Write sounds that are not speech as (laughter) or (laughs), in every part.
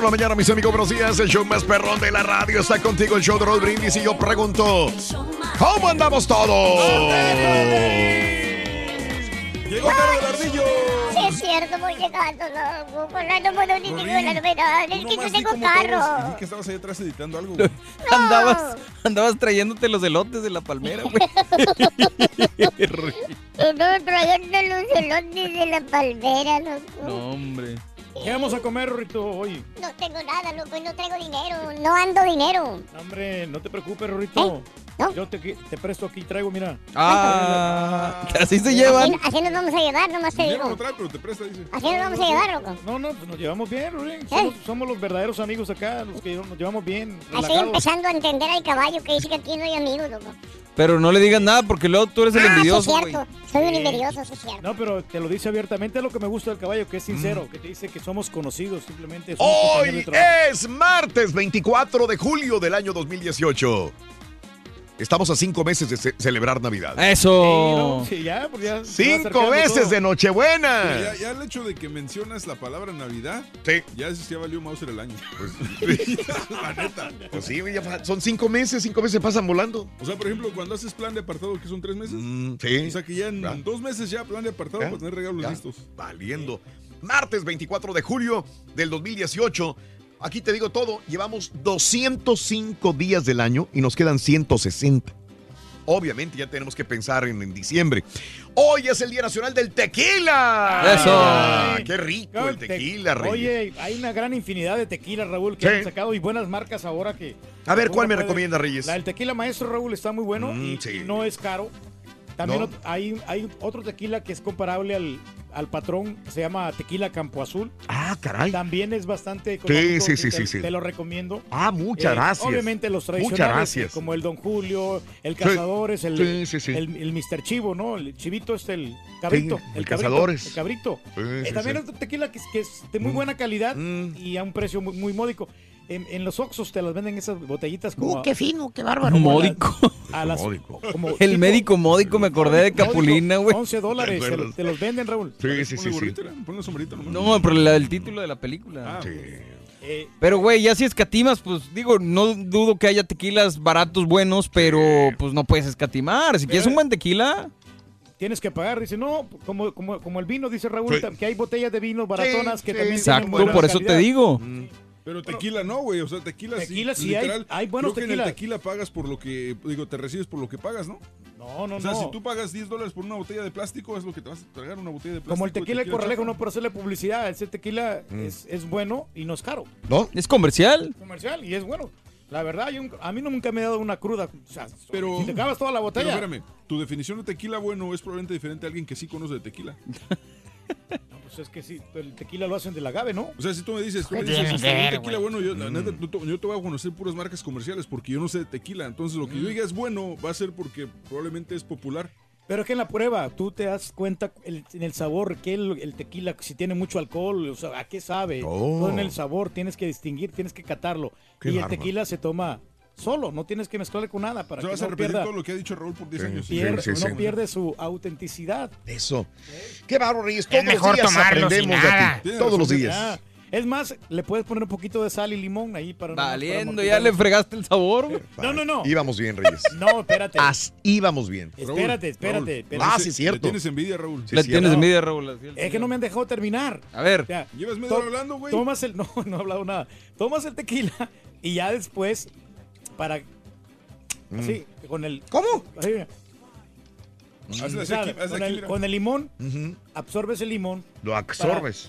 Por la mañana, mis amigos. Buenos días. El show más perrón de la radio está contigo, el show de Roll Brindis. Y yo pregunto: ¿Cómo andamos todos? Llegó Caro del Ardillo. Sí, es cierto, voy llegando, loco. Con la número ni tengo la novedad. Es que no tengo Dije carro. que estabas ahí atrás editando algo. Andabas, andabas trayéndote los elotes de la palmera, güey. No, trayendo los elotes de la palmera, loco. No, hombre. ¿Qué vamos a comer, Rorrito, hoy? No tengo nada, loco, y no traigo dinero. No ando dinero. Hombre, no te preocupes, Rorrito. ¿Eh? ¿No? Yo te, te presto aquí, traigo, mira. Ah, así se llevan. Así, así nos vamos a llevar, nomás te Dinero no digo. trae, pero te presta, dice. Así nos vamos a llevar, loco. No, no, pues nos llevamos bien, ¿Eh? Rorín. Somos, somos los verdaderos amigos acá, los que nos llevamos bien. Estoy empezando a entender al caballo que dice que aquí no hay amigos, loco. Pero no le digas nada porque luego tú eres el Ah, sí es envidioso, cierto. Soy un envidioso, sí es cierto. No, pero te lo dice abiertamente, es lo que me gusta del caballo, que es sincero, que te dice que somos conocidos, simplemente somos Hoy es martes 24 de julio del año 2018. Estamos a cinco meses de ce- celebrar Navidad. Eso. Sí, ya, pues ya. Cinco meses todo. de Nochebuena. ya, ya el hecho de que mencionas la palabra Navidad, Sí. ya ya valió Mauser el año. (laughs) (laughs) la neta. Pues sí, ya son cinco meses, cinco meses pasan volando. O sea, por ejemplo, cuando haces plan de apartado, que son tres meses, Mm, sí. o sea que ya en dos meses ya plan de apartado para tener regalos Ya. listos. Valiendo. Martes 24 de julio del 2018. Aquí te digo todo. Llevamos 205 días del año y nos quedan 160. Obviamente ya tenemos que pensar en, en diciembre. Hoy es el Día Nacional del Tequila. Eso. Ah, ¡Qué rico Claro, el te- tequila, Reyes! Oye, hay una gran infinidad de tequila, Raúl, que Sí. han sacado y buenas marcas ahora que... A ver, ¿cuál me puede- recomienda, Reyes? La del tequila maestro, Raúl, está muy bueno Mm, y sí. no es caro. También No. hay, hay otro tequila que es comparable al, al patrón, que se llama tequila Campo Azul. Ah, caray. También es bastante económico. sí, sí, te, sí, sí. Te lo recomiendo. Ah, muchas Eh, gracias. Obviamente los Muchas tradicionales, gracias. eh, como el Don Julio, el Cazadores, el, sí, sí, sí. el, el Mr. Chivo, ¿no? El chivito es el cabrito. El cabrito, Cazadores. El cabrito. Eh, también es tequila que es, que es de muy Mm. buena calidad Mm. y a un precio muy, muy módico. En, en los Oxxos te las venden esas botellitas como... Uh, qué fino, qué bárbaro. Módico. a las- Módico. como El tipo- médico módico, me acordé de Capulina, güey. 11 dólares, ¿Te los venden, Raúl. Sí, sí, sí, Ponle sí. ponle sombrito nomás. No, pero la- el título de la película. Ah, Sí. Eh, Pero, güey, ya si escatimas, pues digo, no dudo que haya tequilas baratos buenos, pero pues no puedes escatimar. Si quieres un buen tequila, tienes que pagar. Dice, no, como, como, como el vino, dice Raúl, Sí. que hay botellas de vinos baratonas que sí, también exacto, tienen buena por eso te digo. Mm. Pero tequila no, güey. O sea, tequila, Tequila sí. sí hay- literal, hay buenos creo que en el tequilas. tequila pagas por lo que, digo, te recibes por lo que pagas, ¿no? No, no, O sea, no. si tú pagas 10 dólares por una botella de plástico, es lo que te vas a tragar una botella de plástico. Como el tequila de Corralejo, no por hacerle publicidad. Ese tequila Mm. es, es bueno y no es caro. ¿No? Es comercial. Comercial y es bueno. La verdad, yo- a mí no nunca me ha dado una cruda. O sea, Pero, si te acabas toda la pero botella. espérame, tu definición de tequila bueno es probablemente diferente a alguien que sí conoce de tequila. (laughs) No, es que sí, el tequila lo hacen del agave, ¿no? O sea, si tú me dices, tú me ¿Qué dices este, ver, tequila bueno, yo, la neta, no te- yo te voy a conocer puras marcas comerciales porque yo no sé de tequila. Entonces, lo que yo diga es bueno va a ser porque probablemente es popular. Pero es que en la prueba tú te das cuenta el- en el sabor que el, el tequila, si tiene mucho alcohol, o sea, a qué sabe. Oh. Todo en el sabor tienes que distinguir, tienes que catarlo. Qué y el tequila se toma solo, no tienes que mezclarle con nada para sea, que vas a no repetir pierda, todo lo que ha dicho Raúl por 10 años. pierde, Sí, sí, no sí. pierde su autenticidad. Eso. Qué bárbaro, Reyes. Todos mejor los días tomarlo sin aprendemos de nada. ti. Todos los días. Ah, es más, le puedes poner un poquito de sal y limón ahí para no- para Valiendo, amortiguar ya le fregaste el sabor. güey. No, no, no. Íbamos bien, Reyes. (laughs) No, espérate. As- íbamos bien. Espérate, espérate, espérate. Ah, sí, cierto. Le tienes envidia, Raúl. Sí, Le tienes no. envidia, Raúl. el Es que no me han dejado terminar. A ver. O sea, Llevas hora hablando, güey. Tomas el. (laughs) No, no he hablado nada. Tomas el tequila y ya después, para. Así, con el. ¿Cómo? así, con, aquí, el, mira. con el limón, absorbes el limón Lo absorbes.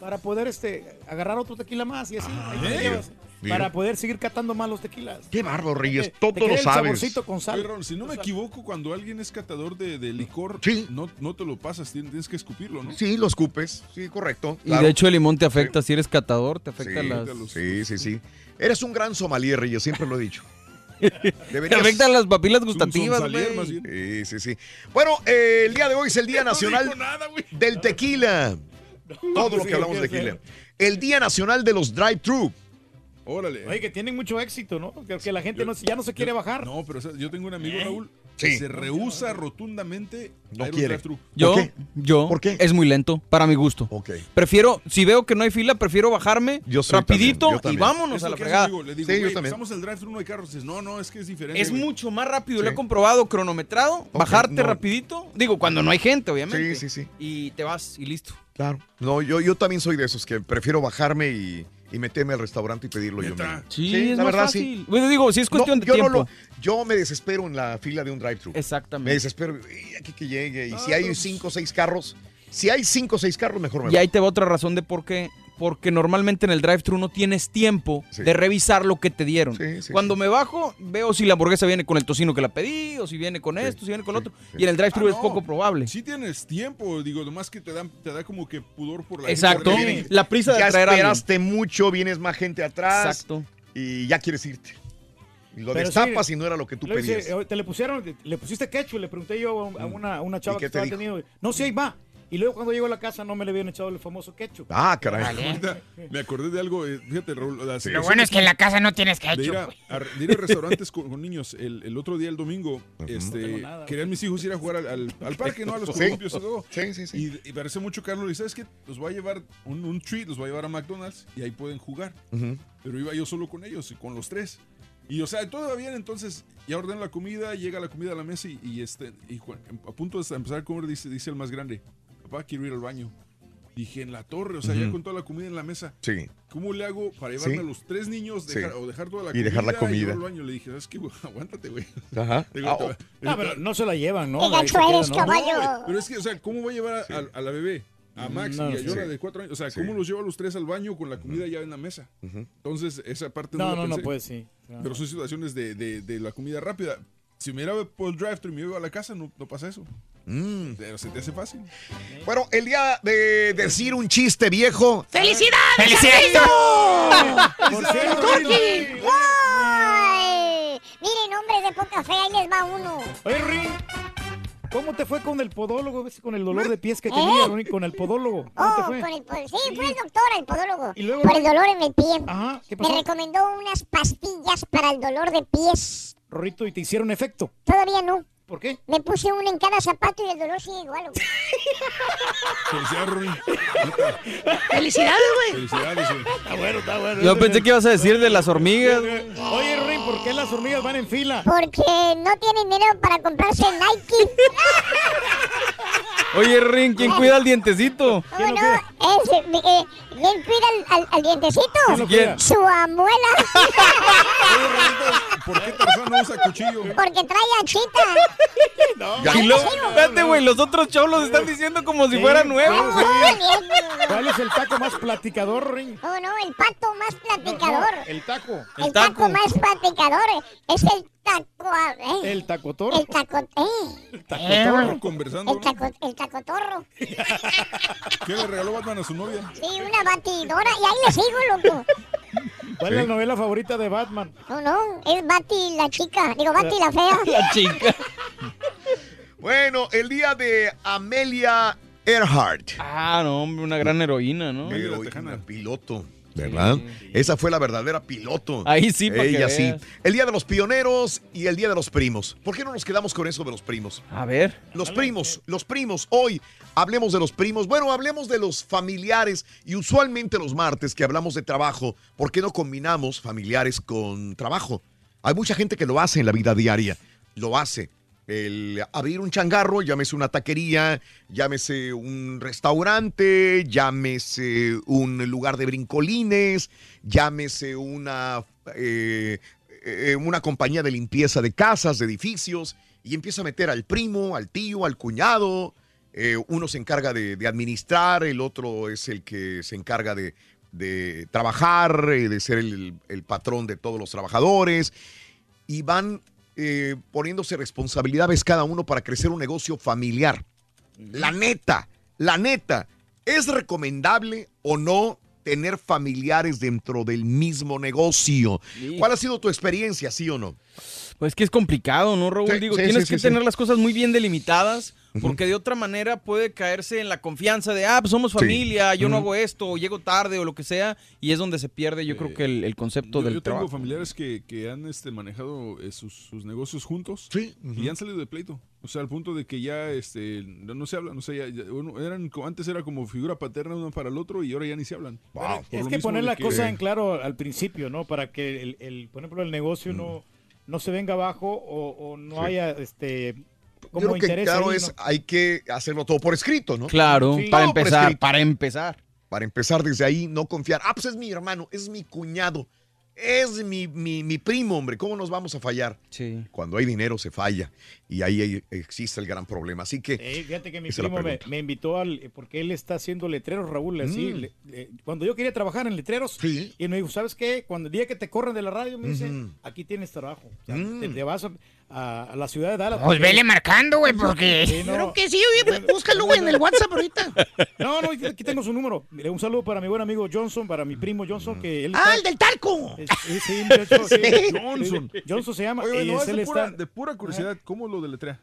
para poder este agarrar otro tequila más y así. ahí te ¿eh? llevas, Mira. para poder seguir catando más los tequilas. Qué bárbaro, Te- Reyes. te Todo queda lo el sabes. con Oye, sal. Raúl, si no me equivoco, cuando alguien es catador de, de licor, Sí. no, no te lo pasas, tienes, que escupirlo, ¿no? Sí, lo escupes. Sí, correcto. Y claro. de hecho el limón te afecta, si eres catador, te Sí, afecta las... sí, sí, sí. Eres un gran sommelier, Reyes, siempre lo he dicho. (laughs) Te afectan las papilas gustativas, güey. bien. Sí, sí, sí. Bueno, eh, el día de hoy es el Día (laughs) No Nacional nada, del Tequila. Todo lo que hablamos de tequila. El Día Nacional de los Drive-Thru. Órale. Oye, que tienen mucho éxito, ¿no? Que, que la gente no, ya no se quiere bajar. No, pero o sea, yo tengo un amigo, ¿Eh? Raúl, Sí. que se rehúsa rotundamente No a quiere. Yo, qué? yo, ¿Por qué? es muy lento, para mi gusto. Ok. Prefiero, si veo que no hay fila, prefiero bajarme Yo rapidito también, yo y vámonos a la fregada. amigo. Le digo, Sí, yo güey, también. pasamos el drive-thru, no hay carros. Dices, no, no, es que es diferente. Es güey. mucho más rápido, lo Sí. he comprobado, cronometrado, bajarte no. rapidito. Digo, cuando no hay gente, obviamente. Sí, sí, sí. Y te vas y listo. Claro. No, yo, yo también soy de esos que prefiero bajarme y, y meterme al restaurante y pedirlo yo mismo. Sí, Sí, es la más verdad, fácil. sí. Bueno, digo, si es cuestión No, de yo no tiempo. lo- yo me desespero en la fila de un drive-thru. Me Exactamente. desespero. y aquí que llegue. Y Ah, si hay pero- cinco o seis carros, si hay cinco o seis carros, mejor me Y voy. ahí te va otra razón de por qué. Porque normalmente en el drive-thru no tienes tiempo Sí. de revisar lo que te dieron. Sí, sí, Cuando sí. me bajo, veo si la hamburguesa viene con el tocino que la pedí, o si viene con Sí, esto, si viene con lo sí, otro. sí. Y en el drive-thru Ah, es no. poco probable. Sí tienes tiempo, digo, nomás que te da, te da como que pudor por la Exacto. gente que. La prisa de ya traer a esperaste mucho, vienes más gente atrás Exacto. y ya quieres irte. Y lo Pero destapas sí, y no era lo que tú dice, pedías. eh, te le pusieron, le pusiste ketchup, le pregunté yo a, a una, a una chava ¿Y que qué te estaba teniendo. No, sí, ahí va. Y luego cuando llegó a la casa no me le habían echado el famoso ketchup. Ah, caray. (laughs) Ahorita me acordé de algo, eh, fíjate, Raúl. la Lo bueno es que en la casa no tienes de ir ketchup. a, güey. a- de ir a restaurantes con, con niños. El, el otro día, el domingo, (laughs) este, nada, querían mis hijos ir a jugar al, al- al parque, ¿no? A los Sí. columpios y todo. Sí, sí, sí. Y, y parece mucho Carlos. Y sabes qué? Los voy a llevar un, un treat, los voy a llevar a McDonald's y ahí pueden jugar. Pero iba yo solo con ellos y con los tres. Y o sea, todo va bien, entonces ya ordeno la comida, llega la comida a la mesa y, y, este, y a punto de empezar a comer, dice, dice el más grande, papá, quiero ir al baño. Dije, en la torre, o sea, ya con toda la comida en la mesa. Sí. ¿Cómo le hago para llevarme Sí. a los tres niños Sí. dejar- o dejar toda la Y comida? dejar la comida. al baño? Le dije, ¿sabes qué? güey? (laughs) Aguántate, güey. Ajá. (laughs) Digo, Ah, oh, va- Ah, pero no se la llevan, ¿no? Queda, eres, ¿no? No, pero es que, o sea, ¿cómo voy a llevar a, a- a la bebé? A Max No, y a Sí. de cuatro años. O sea, Sí. ¿cómo los llevo a los tres al baño con la comida ya en la mesa? Entonces, esa parte no, No, la no, no, pues sí. No. Pero son situaciones de, de- de la comida rápida. Si me iba por el drive-thru y me iba a la casa, no, no pasa eso. Mm. Pero se te hace fácil. Bueno, el día de decir un chiste viejo. ¡Felicidades! Cierto, ¡Ay! Miren, hombres de poca fe, ahí les va uno. Rin, ¿cómo te fue con el podólogo? Con el dolor de pies que ¿Eh? tenía, con el podólogo. ¿Cómo te Oh, fue? con el, pod- sí, fue el doctor, el podólogo. ¿Y luego? Por el dolor en el pie. Ajá, ¿qué Me pasó? recomendó unas pastillas para el dolor de pies. Rorrito, ¿y te hicieron efecto? Todavía no. ¿Por qué? Me puse una en cada zapato y el dolor sigue igual. güey. Felicidades. ¡Felicidades, güey! Felicidades, güey. Está bueno, está bueno. Yo pensé que ibas a decir de las hormigas. Oye, Rin, ¿por qué las hormigas van en fila? Porque no tienen dinero para comprarse Nike. Oye, Rin, ¿quién cuida el dientecito? ¿Cómo no? Es, eh, eh, ¿Quién cuida al, al- al dientecito? Su abuela. ¿Por qué Tarzán no usa cuchillo. Porque trae achita. Luego, espérate, güey, los otros cholos están diciendo como si fuera nuevo. ¿Cuál es el taco más platicador, Ring? No, no, el pato más platicador. El taco. el taco. más platicador es el taco. ¿eh? El tacotorro. El taco. Eh. El tacotorro. Conversando. El, taco, el tacotorro. ¿Qué le regaló Batman a su novia? Sí, una batidora. Y ahí le sigo, loco. ¿Cuál es la novela favorita de Batman? No, no, es Bati la chica. Digo, Bati la fea. (laughs) La chica. Bueno, el día de Amelia Earhart. Ah, no, hombre, una gran heroína, ¿no? Heroína, piloto. ¿Verdad? Esa fue la verdadera piloto. Ahí sí, para que Ella sí. El día de los pioneros y el día de los primos. ¿Por qué no nos quedamos con eso de los primos? A ver. Los primos, los primos. Hoy hablemos de los primos. Bueno, hablemos de los familiares y usualmente los martes que hablamos de trabajo. ¿Por qué no combinamos familiares con trabajo? Hay mucha gente que lo hace en la vida diaria. Lo hace. El abrir un changarro, llámese una taquería, llámese un restaurante, llámese un lugar de brincolines, llámese una, eh, eh, una compañía de limpieza de casas, de edificios, y empieza a meter al primo, al tío, al cuñado. Eh, uno se encarga de, administrar, el otro es el que se encarga de, trabajar, de ser el, el patrón de todos los trabajadores, y van eh, poniéndose responsabilidades cada uno para crecer un negocio familiar. La neta, la neta, ¿es recomendable o no tener familiares dentro del mismo negocio? ¿Cuál ha sido tu experiencia, sí o no? Pues que es complicado, ¿no, Raúl? Sí, Digo, sí, tienes que tener las cosas muy bien delimitadas, porque de otra manera puede caerse en la confianza de, ah, pues somos Sí. familia, yo no hago esto, o llego tarde, o lo que sea, y es donde se pierde, yo creo que el, el concepto Yo, del yo tengo trabajo. familiares que, que han este, manejado eh, sus, sus negocios juntos y han salido de pleito. O sea, al punto de que ya este, no, no se hablan. O sea, ya- ya- uno- eran, antes era como figura paterna uno para el otro y ahora ya ni se hablan. Es que poner la que- cosa en claro al principio, ¿no? Para que, el, el- por ejemplo, el negocio Mm. no, no se venga abajo o, o no Sí. haya este Yo como creo que interés claro ahí, es, ¿no? hay que hacerlo todo por escrito, ¿no? Claro, Sí. para Todo por empezar, para empezar. Para empezar desde ahí, no confiar. Ah, pues es mi hermano, es mi cuñado, es mi, mi, mi primo, hombre. ¿Cómo nos vamos a fallar? Sí. Cuando hay dinero se falla y ahí hay- existe el gran problema. Así que... Eh, fíjate que mi primo me, invitó al porque él está haciendo letreros, Raúl, así. Mm. le- le- cuando yo quería trabajar en letreros, Sí. y me dijo, ¿sabes qué? Cuando el día que te corren de la radio, me dice, Ujú. aquí tienes trabajo. O sea, Mm. te, te vas a, a- a la ciudad de Dallas. Pues vele marcando, güey, porque... Sí, (laughs) no. Creo que sí, oye, búscalo, güey, en el WhatsApp ahorita. (laughs) No, no, aquí tengo su número. Mire, un saludo para mi buen amigo Johnson, para mi primo Johnson, que él Ah, está- el del talco. es- sí, sí, muchacho, (laughs) sí. Johnson. Johnson se llama. Oye, y no, es- de pura, está de pura curiosidad, ¿cómo lo deletrea?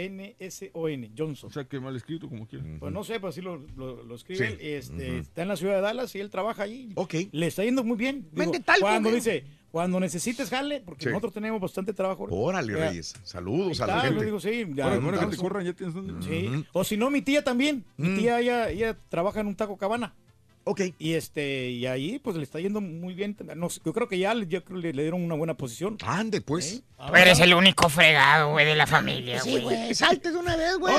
J-H-O-N-S-O-N, Johnson. O sea, que mal escrito, como quiera. Pues no sé, pues así lo, lo, lo escribe. Sí. él, Este. Está en la ciudad de Dallas y él trabaja allí. Ok. Le está yendo muy bien. Digo, Vende talco, cuando güey. dice, cuando necesites jale, porque Sí. nosotros tenemos bastante trabajo. Órale, Ya. Reyes. Saludos a Ahí la está, gente. yo digo, sí, ya, Ahora, ahora que te Johnson. corran, ya tienes. Sí. O si no, mi tía también. Mi Mm. tía, ella, ella trabaja en un taco cabana. Ok. Y este, y ahí pues le está yendo muy bien. No sé, yo creo que ya le- yo creo que le, le dieron una buena posición. Ande, pues. Tú eres el único fregado, güey, de la familia, Sí, güey. güey. Salte de una vez, güey.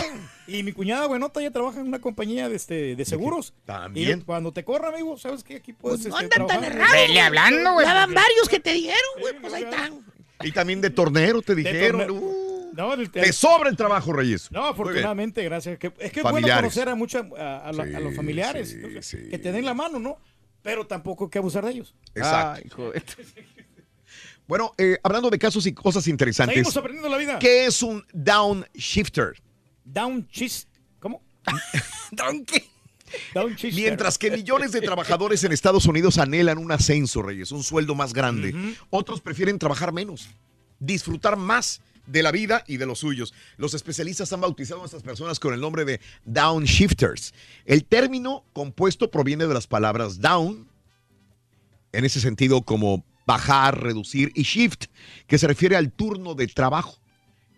Y mi cuñada buenota ya trabaja en una compañía de, este, de seguros. También. Y cuando te corra, amigo, ¿sabes qué? Aquí puedes Pues no este, andan tan errados. Vele güey. hablando, güey. Ya van varios que te dieron, güey, Sí, pues ahí güey. están. Y también de tornero te De dijeron. torne- Uh, No, el- te sobra el trabajo, Reyes. No, afortunadamente, gracias. Que- es que es bueno conocer a, mucha, a, a la- a los familiares. sí, o sea, sí. Que te den la mano, ¿no? Pero tampoco hay que abusar de ellos. Exacto. Ay. (laughs) Bueno, eh, hablando de casos y cosas interesantes. Seguimos aprendiendo la vida. ¿Qué es un downshifter? Down cheese. ¿Cómo? (laughs) ¿Down qué? Mientras que millones de trabajadores en Estados Unidos anhelan un ascenso, Reyes, un sueldo más grande, otros prefieren trabajar menos, disfrutar más de la vida y de los suyos. Los especialistas han bautizado a estas personas con el nombre de downshifters. El término compuesto proviene de las palabras down, en ese sentido como bajar, reducir, y shift, que se refiere al turno de trabajo.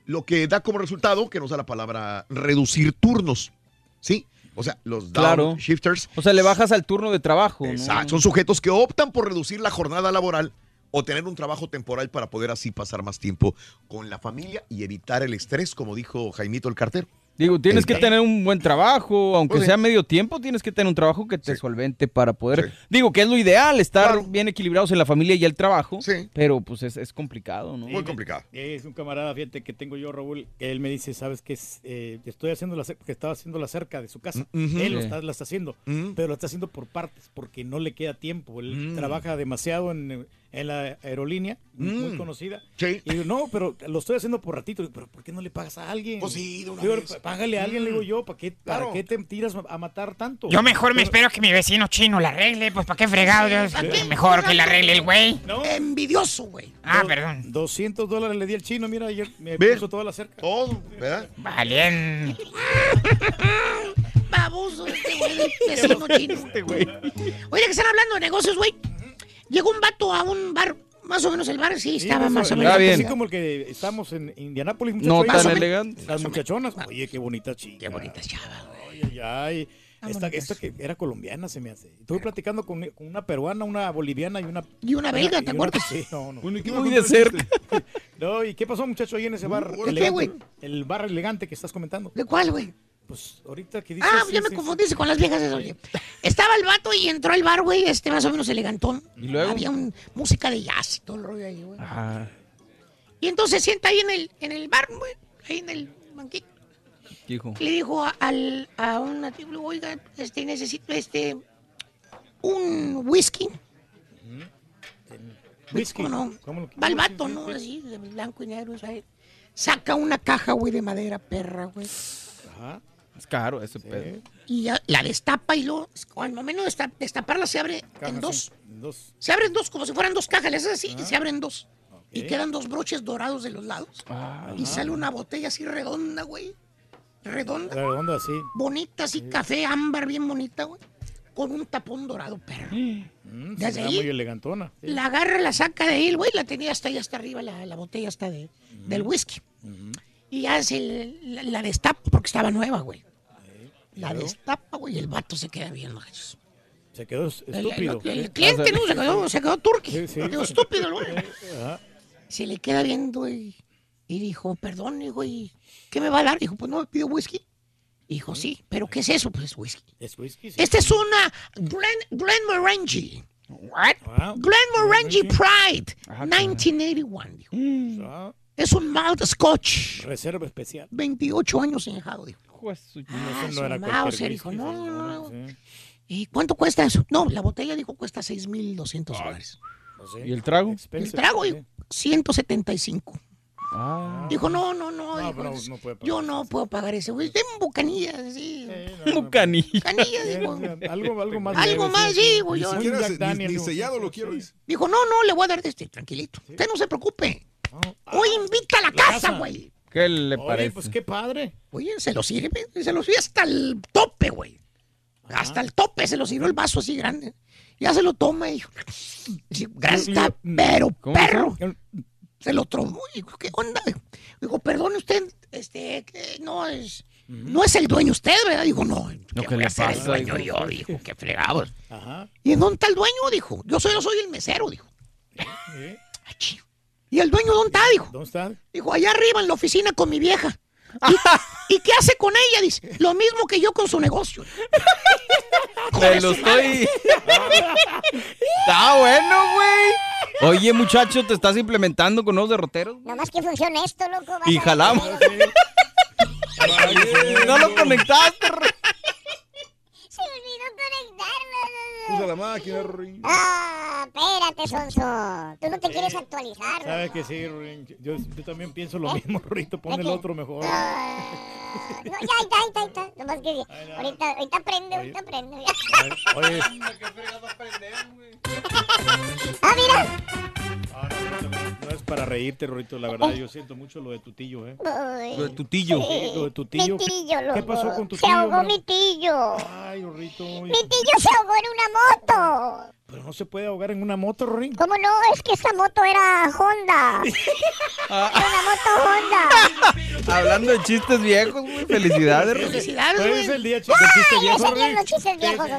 Lo que da como resultado que nos da la palabra reducir turnos. ¿Sí? O sea, los Claro. downshifters O sea, le bajas al turno de trabajo. ¿no? Exacto. Son sujetos que optan por reducir la jornada laboral o tener un trabajo temporal para poder así pasar más tiempo con la familia y evitar el estrés, como dijo Jaimito el cartero. Digo, tienes que Sí. tener un buen trabajo, aunque Pues sí. sea medio tiempo, tienes que tener un trabajo que te solvente para poder... Digo, que es lo ideal, estar Claro. bien equilibrados en la familia y el trabajo, Sí. pero pues es, es complicado, ¿no? Muy complicado. Es un camarada, fíjate, que tengo yo, Raúl, él me dice, ¿sabes qué? Es, Eh, estoy haciendo la cerca, que estaba haciendo la cerca de su casa. Mm. Él lo Sí. está, la está haciendo, Mm. pero lo está haciendo por partes, porque no le queda tiempo. Él Mm. trabaja demasiado en, en la aerolínea, muy Mm. conocida. Sí. Y digo, no, pero lo estoy haciendo por ratito. Digo, ¿Pero por qué no le pagas a alguien? Pues sí, de una Digo, vez. Págale a alguien, le digo yo, ¿para qué, para qué te tiras a matar tanto? Yo mejor me Pero- espero que mi vecino chino la arregle, pues ¿para qué fregado? Yo- ¿para qué? Mejor que la arregle el güey. No. Envidioso, güey. Ah, Do- perdón. 200 dólares le di al chino, mira, ayer me Ve. puso toda la cerca. Todo, ¿verdad? Valen. (laughs) Baboso este güey, (laughs) vecino chino. Oye, que están hablando de negocios, güey. Llegó un vato a un bar, más o menos el bar, sí, Sí, estaba más o menos. menos. Está bien. Así como el que estamos en Indianápolis, No muchachos. tan Más o menos. elegante. Las muchachonas. Oye, qué bonita chica. Qué bonita chava, güey. Ay, ay, ay. Esta, esta que era colombiana se me hace. Estuve platicando con, con una peruana, una boliviana y una... Y una belga, ¿te acuerdas? Sí, no, no. Bueno, ¿y qué Muy me de cerca. (laughs) No, ¿y qué pasó, muchacho, ahí en ese bar? ¿De qué, elegante? güey? El bar elegante que estás comentando. ¿De cuál, güey? Pues ahorita que dices... Ah, sí, ya me sí, confundiste con las viejas de oye. Estaba el vato y entró al bar, güey, este más o menos elegantón. ¿Y luego? Había un- música de jazz y todo el rollo ahí, güey. Ah, Y entonces se sienta ahí en el, en el bar, güey, ahí en el banquito. hijo. Le dijo a, al, a un nativo, oiga, este, necesito este, un whisky. Whisky. ¿Cómo no? ¿Cómo lo- Va el vato, ¿no? sí, Así, de blanco y negro, ¿sabes? Saca una caja, güey, de madera, perra, güey. Ajá. Es caro ese pedo. Y ya la destapa y luego, al momento de desta- destaparla, se abre en sí, dos. en dos. Se abren dos, como si fueran dos cajas, le haces así y se abren dos. Y quedan dos broches dorados de los lados. y sale una botella así redonda, güey. Redonda, Redonda así. bonita, así, café ámbar, bien bonita, güey. Con un tapón dorado, perro. Mm, Desde se ve ahí- muy elegantona. sí. La agarra, la saca de él, güey. La tenía hasta ahí, hasta arriba, la, la botella hasta de, del whisky. Ya se le- la, la destapa, porque estaba nueva, güey. La destapa, güey, y el vato se queda viendo. Se quedó es- El, estúpido. el- el cliente, ¿no? Se quedó, se quedó turqui. Sí, sí. Se quedó estúpido, güey. Ajá. Se le queda viendo y, y dijo, perdón, hijo, ¿y qué me va a dar? Dijo, pues no me pidió whisky. Dijo, sí, pero ¿qué es eso? Pues whisky. Es whisky. sí. Esta es una Glen, Glenmorangie. What? Ah, Glenmorangie Pride, Ajá, 1981. Dijo. ah, Es un malt scotch. reserva especial. 28 años enjado, dijo. Su- Ah, Eso no era Mauser, dijo, no, no, no. sí. ¿Y cuánto cuesta eso? No, la botella dijo cuesta 6,200 dólares. No sé. ¿Y el trago? El trago, sí. dijo, 175. Ah, Dijo, no, no, no. No, dijo, pero es- no puede pagar yo no sí. puedo pagar ese güey. Deme un bocanillas, sí. Eh, no, no, un canillo. Canillas, eh, dijo. Algo, algo más. Algo más, sí, güey. Ni yo- ni- Daniel, ni no. sellado lo Sí. quiero. Dijo, no, no, le voy a dar de este, tranquilito. Usted no se preocupe. No. Hoy invita a la, la casa, güey. ¿Qué le Oye, parece? pues qué padre. Oye, se lo sirve, se lo sirve hasta el tope, güey. Hasta el tope se lo sirvió el vaso así grande. Ya se lo toma y dijo, sí, gracias, está, pero ¿Cómo perro. Se lo tomó y dijo, ¿qué onda? Dijo, perdone usted, este, que no es, no es el dueño usted, ¿verdad? Dijo, no, No, ¿qué ¿qué voy le a ser el pasa, dueño hijo? yo? Dijo, qué fregados. Ajá. ¿Y en dónde está el dueño? Dijo, yo soy, yo soy el mesero, dijo. ¿Eh? Achí. ¿Y el dueño dónde está? Dijo. ¿Dónde está? Dijo, allá arriba en la oficina con mi vieja. (laughs) ¿Y, ¿y qué hace con ella? Dice, lo mismo que yo con su negocio. (laughs) Me lo estoy. (laughs) Está bueno, güey. Oye, muchacho, te estás implementando con nuevos derroteros. Nomás que funcione esto, loco. Y jalamos. No lo conectaste. re- Se me olvidó conectarlo. Usa la máquina, Rorín. Ah, espérate, Sonso. Tú no te quieres actualizar. ¿Sabes que sí, Ruin? Yo, yo también pienso lo mismo, Rito. Pon el qué? otro mejor. Ah, no, ya, ahí está, ahí está, ahí está. Nomás que ahorita, ahorita aprende, ahorita aprende. Oye, (laughs) ah, mira. ah, no, no, es para reírte, Rorito. La verdad, yo siento mucho lo de tu tío, ¿eh? Uy. Lo de tu tío. Sí, lo de tu tío. Mi tío, loco. ¿Qué pasó con tu Se tío? ahogó man? mi tío. Ay, Rorito. Mi tío se ahogó en una moto. Pero no se puede ahogar en una moto, Rorín. ¿Cómo no? Es que esa moto era Honda. Ah. (laughs) Era una moto Honda. Hablando de chistes viejos, güey. Felicidades, Rorín. Felicidades, Hoy es el día chiste ¡Ay, viejo, Rorín. los chistes viejos.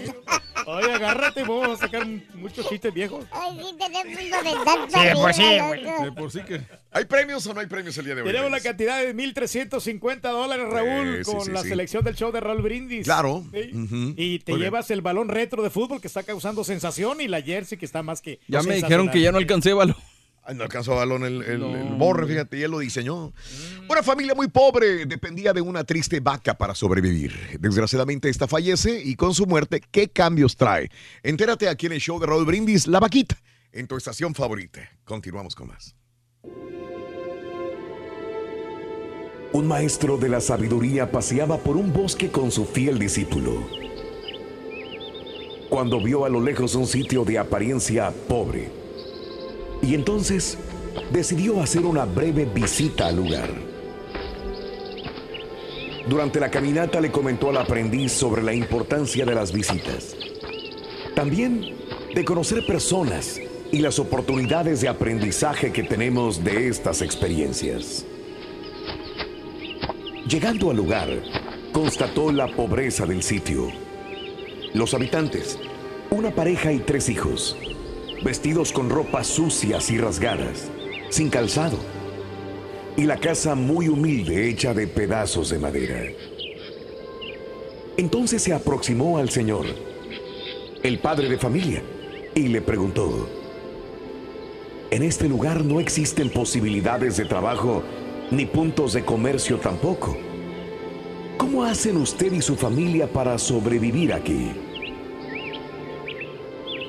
Oye, agárrate, vamos a sacar muchos chistes viejos. Ay, sí, tenemos de tanta Sí, de por sí, risa, güey. loco. De por sí que. ¿Hay premios o no hay premios el día de hoy? Tenemos la cantidad de 1.350 dólares, Raúl, sí, con sí, la sí. selección del show de Raúl Brindis. Claro. Y te Muy bien. llevas el balón retro de fútbol que está causando sensación y la jersey que está más que. Ya me dijeron que ya no alcancé balón. Ay, no alcanzó balón el, el- No. el borre, fíjate, y él lo diseñó. Una familia muy pobre dependía de una triste vaca para sobrevivir. Desgraciadamente esta fallece y con su muerte, ¿qué cambios trae? Entérate aquí en el show de Raúl Brindis, La Vaquita, en tu estación favorita. Continuamos con más. Un maestro de la sabiduría paseaba por un bosque con su fiel discípulo. Cuando vio a lo lejos un sitio de apariencia pobre. Y entonces decidió hacer una breve visita al lugar. Durante la caminata le comentó al aprendiz sobre la importancia de las visitas. También de conocer personas y las oportunidades de aprendizaje que tenemos de estas experiencias. Llegando al lugar, constató la pobreza del sitio. Los habitantes, una pareja y tres hijos, vestidos con ropas sucias y rasgadas, sin calzado, y la casa muy humilde hecha de pedazos de madera. Entonces se aproximó al señor, el padre de familia, y le preguntó, en este lugar no existen posibilidades de trabajo ni puntos de comercio tampoco. ¿Cómo hacen usted y su familia para sobrevivir aquí?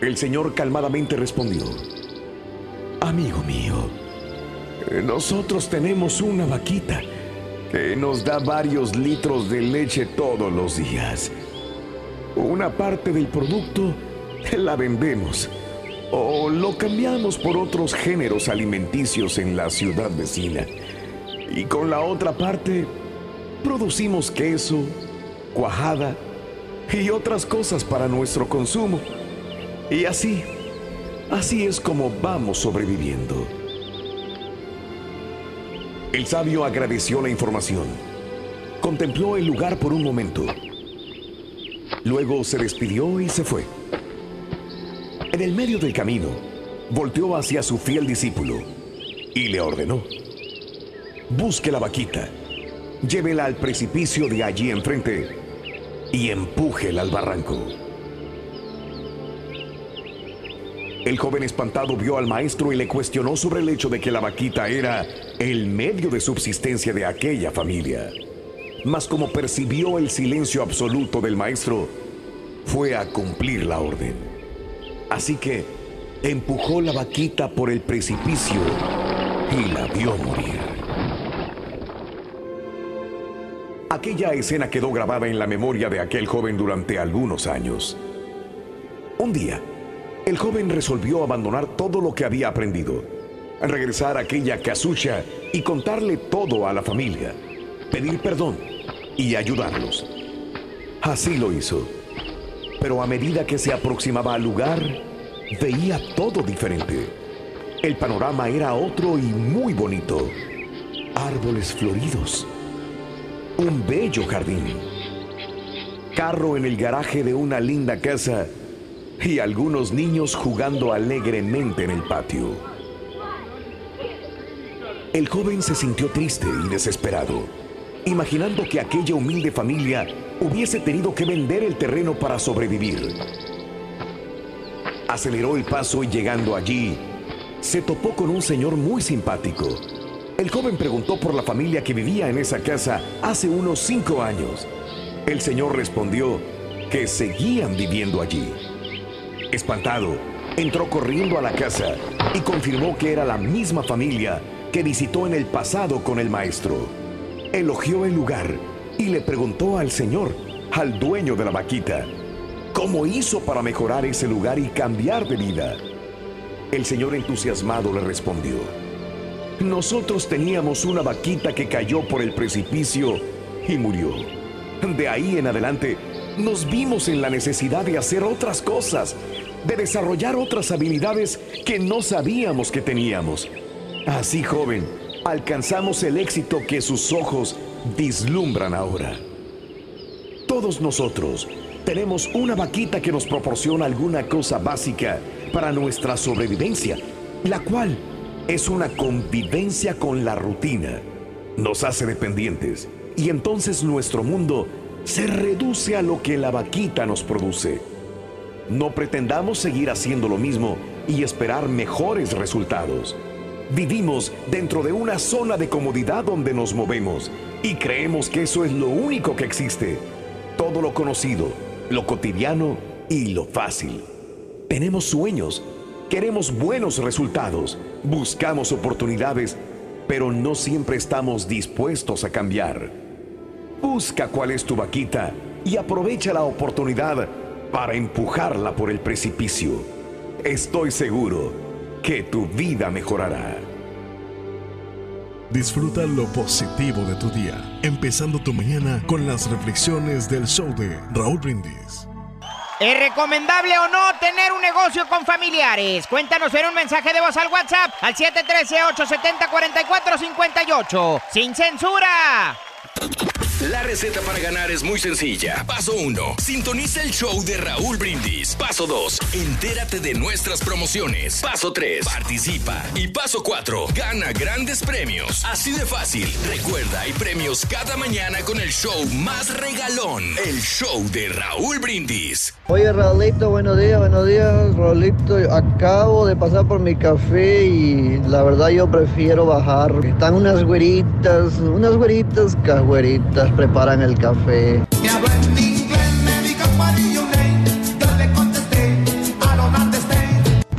El señor calmadamente respondió, Amigo mío, eh, nosotros tenemos una vaquita que nos da varios litros de leche todos los días. Una parte del producto la vendemos o lo cambiamos por otros géneros alimenticios en la ciudad vecina. Y con la otra parte producimos queso, cuajada y otras cosas para nuestro consumo. Y así, así es como vamos sobreviviendo. El sabio agradeció la información. Contempló el lugar por un momento. Luego se despidió y se fue. En el medio del camino, volteó hacia su fiel discípulo y le ordenó. Busque la vaquita, llévela al precipicio de allí enfrente y empújela al barranco. El joven espantado vio al maestro y le cuestionó sobre el hecho de que la vaquita era el medio de subsistencia de aquella familia. Mas como percibió el silencio absoluto del maestro, fue a cumplir la orden. Así que empujó la vaquita por el precipicio y la vio morir. Aquella escena quedó grabada en la memoria de aquel joven durante algunos años. Un día, el joven resolvió abandonar todo lo que había aprendido, regresar a aquella casucha y contarle todo a la familia, pedir perdón y ayudarlos. Así lo hizo. Pero a medida que se aproximaba al lugar, veía todo diferente. El panorama era otro y muy bonito. Árboles floridos. Un bello jardín. Carro en el garaje de una linda casa y algunos niños jugando alegremente en el patio. El joven se sintió triste y desesperado, imaginando que aquella humilde familia hubiese tenido que vender el terreno para sobrevivir. Aceleró el paso y llegando allí, se topó con un señor muy simpático. El joven preguntó por la familia que vivía en esa casa hace unos cinco años. El señor respondió que seguían viviendo allí. Espantado, entró corriendo a la casa y confirmó que era la misma familia que visitó en el pasado con el maestro. Elogió el lugar y le preguntó al señor, al dueño de la vaquita, cómo hizo para mejorar ese lugar y cambiar de vida. El señor entusiasmado le respondió, nosotros teníamos una vaquita que cayó por el precipicio y murió. De ahí en adelante nos vimos en la necesidad de hacer otras cosas, de desarrollar otras habilidades que no sabíamos que teníamos. Así, joven, alcanzamos el éxito que sus ojos vislumbran ahora. Todos nosotros tenemos una vaquita que nos proporciona alguna cosa básica para nuestra sobrevivencia, la cual es una convivencia con la rutina. Nos hace dependientes y entonces nuestro mundo se reduce a lo que la vaquita nos produce. No pretendamos seguir haciendo lo mismo y esperar mejores resultados. Vivimos dentro de una zona de comodidad donde nos movemos y creemos que eso es lo único que existe. Todo lo conocido, lo cotidiano y lo fácil. Tenemos sueños, queremos buenos resultados, buscamos oportunidades, pero no siempre estamos dispuestos a cambiar. Busca cuál es tu vaquita y aprovecha la oportunidad para empujarla por el precipicio. Estoy seguro que tu vida mejorará. Disfruta lo positivo de tu día, empezando tu mañana con las reflexiones del show de Raúl Brindis. ¿Es recomendable o no tener un negocio con familiares? Cuéntanos en un mensaje de voz al WhatsApp al 713-870-4458. ¡Sin censura! La receta para ganar es muy sencilla. Paso 1. Sintoniza el show de Raúl Brindis. Paso 2. Entérate de nuestras promociones. Paso 3. Participa. Y paso 4. Gana grandes premios. Así de fácil. Recuerda, hay premios cada mañana con el show más regalón. El show de Raúl Brindis. Oye, Raulito, buenos días, buenos días, Raulito. Acabo de pasar por mi café y la verdad yo prefiero bajar. Están unas güeritas, unas güeritas cagüeritas, preparan el café.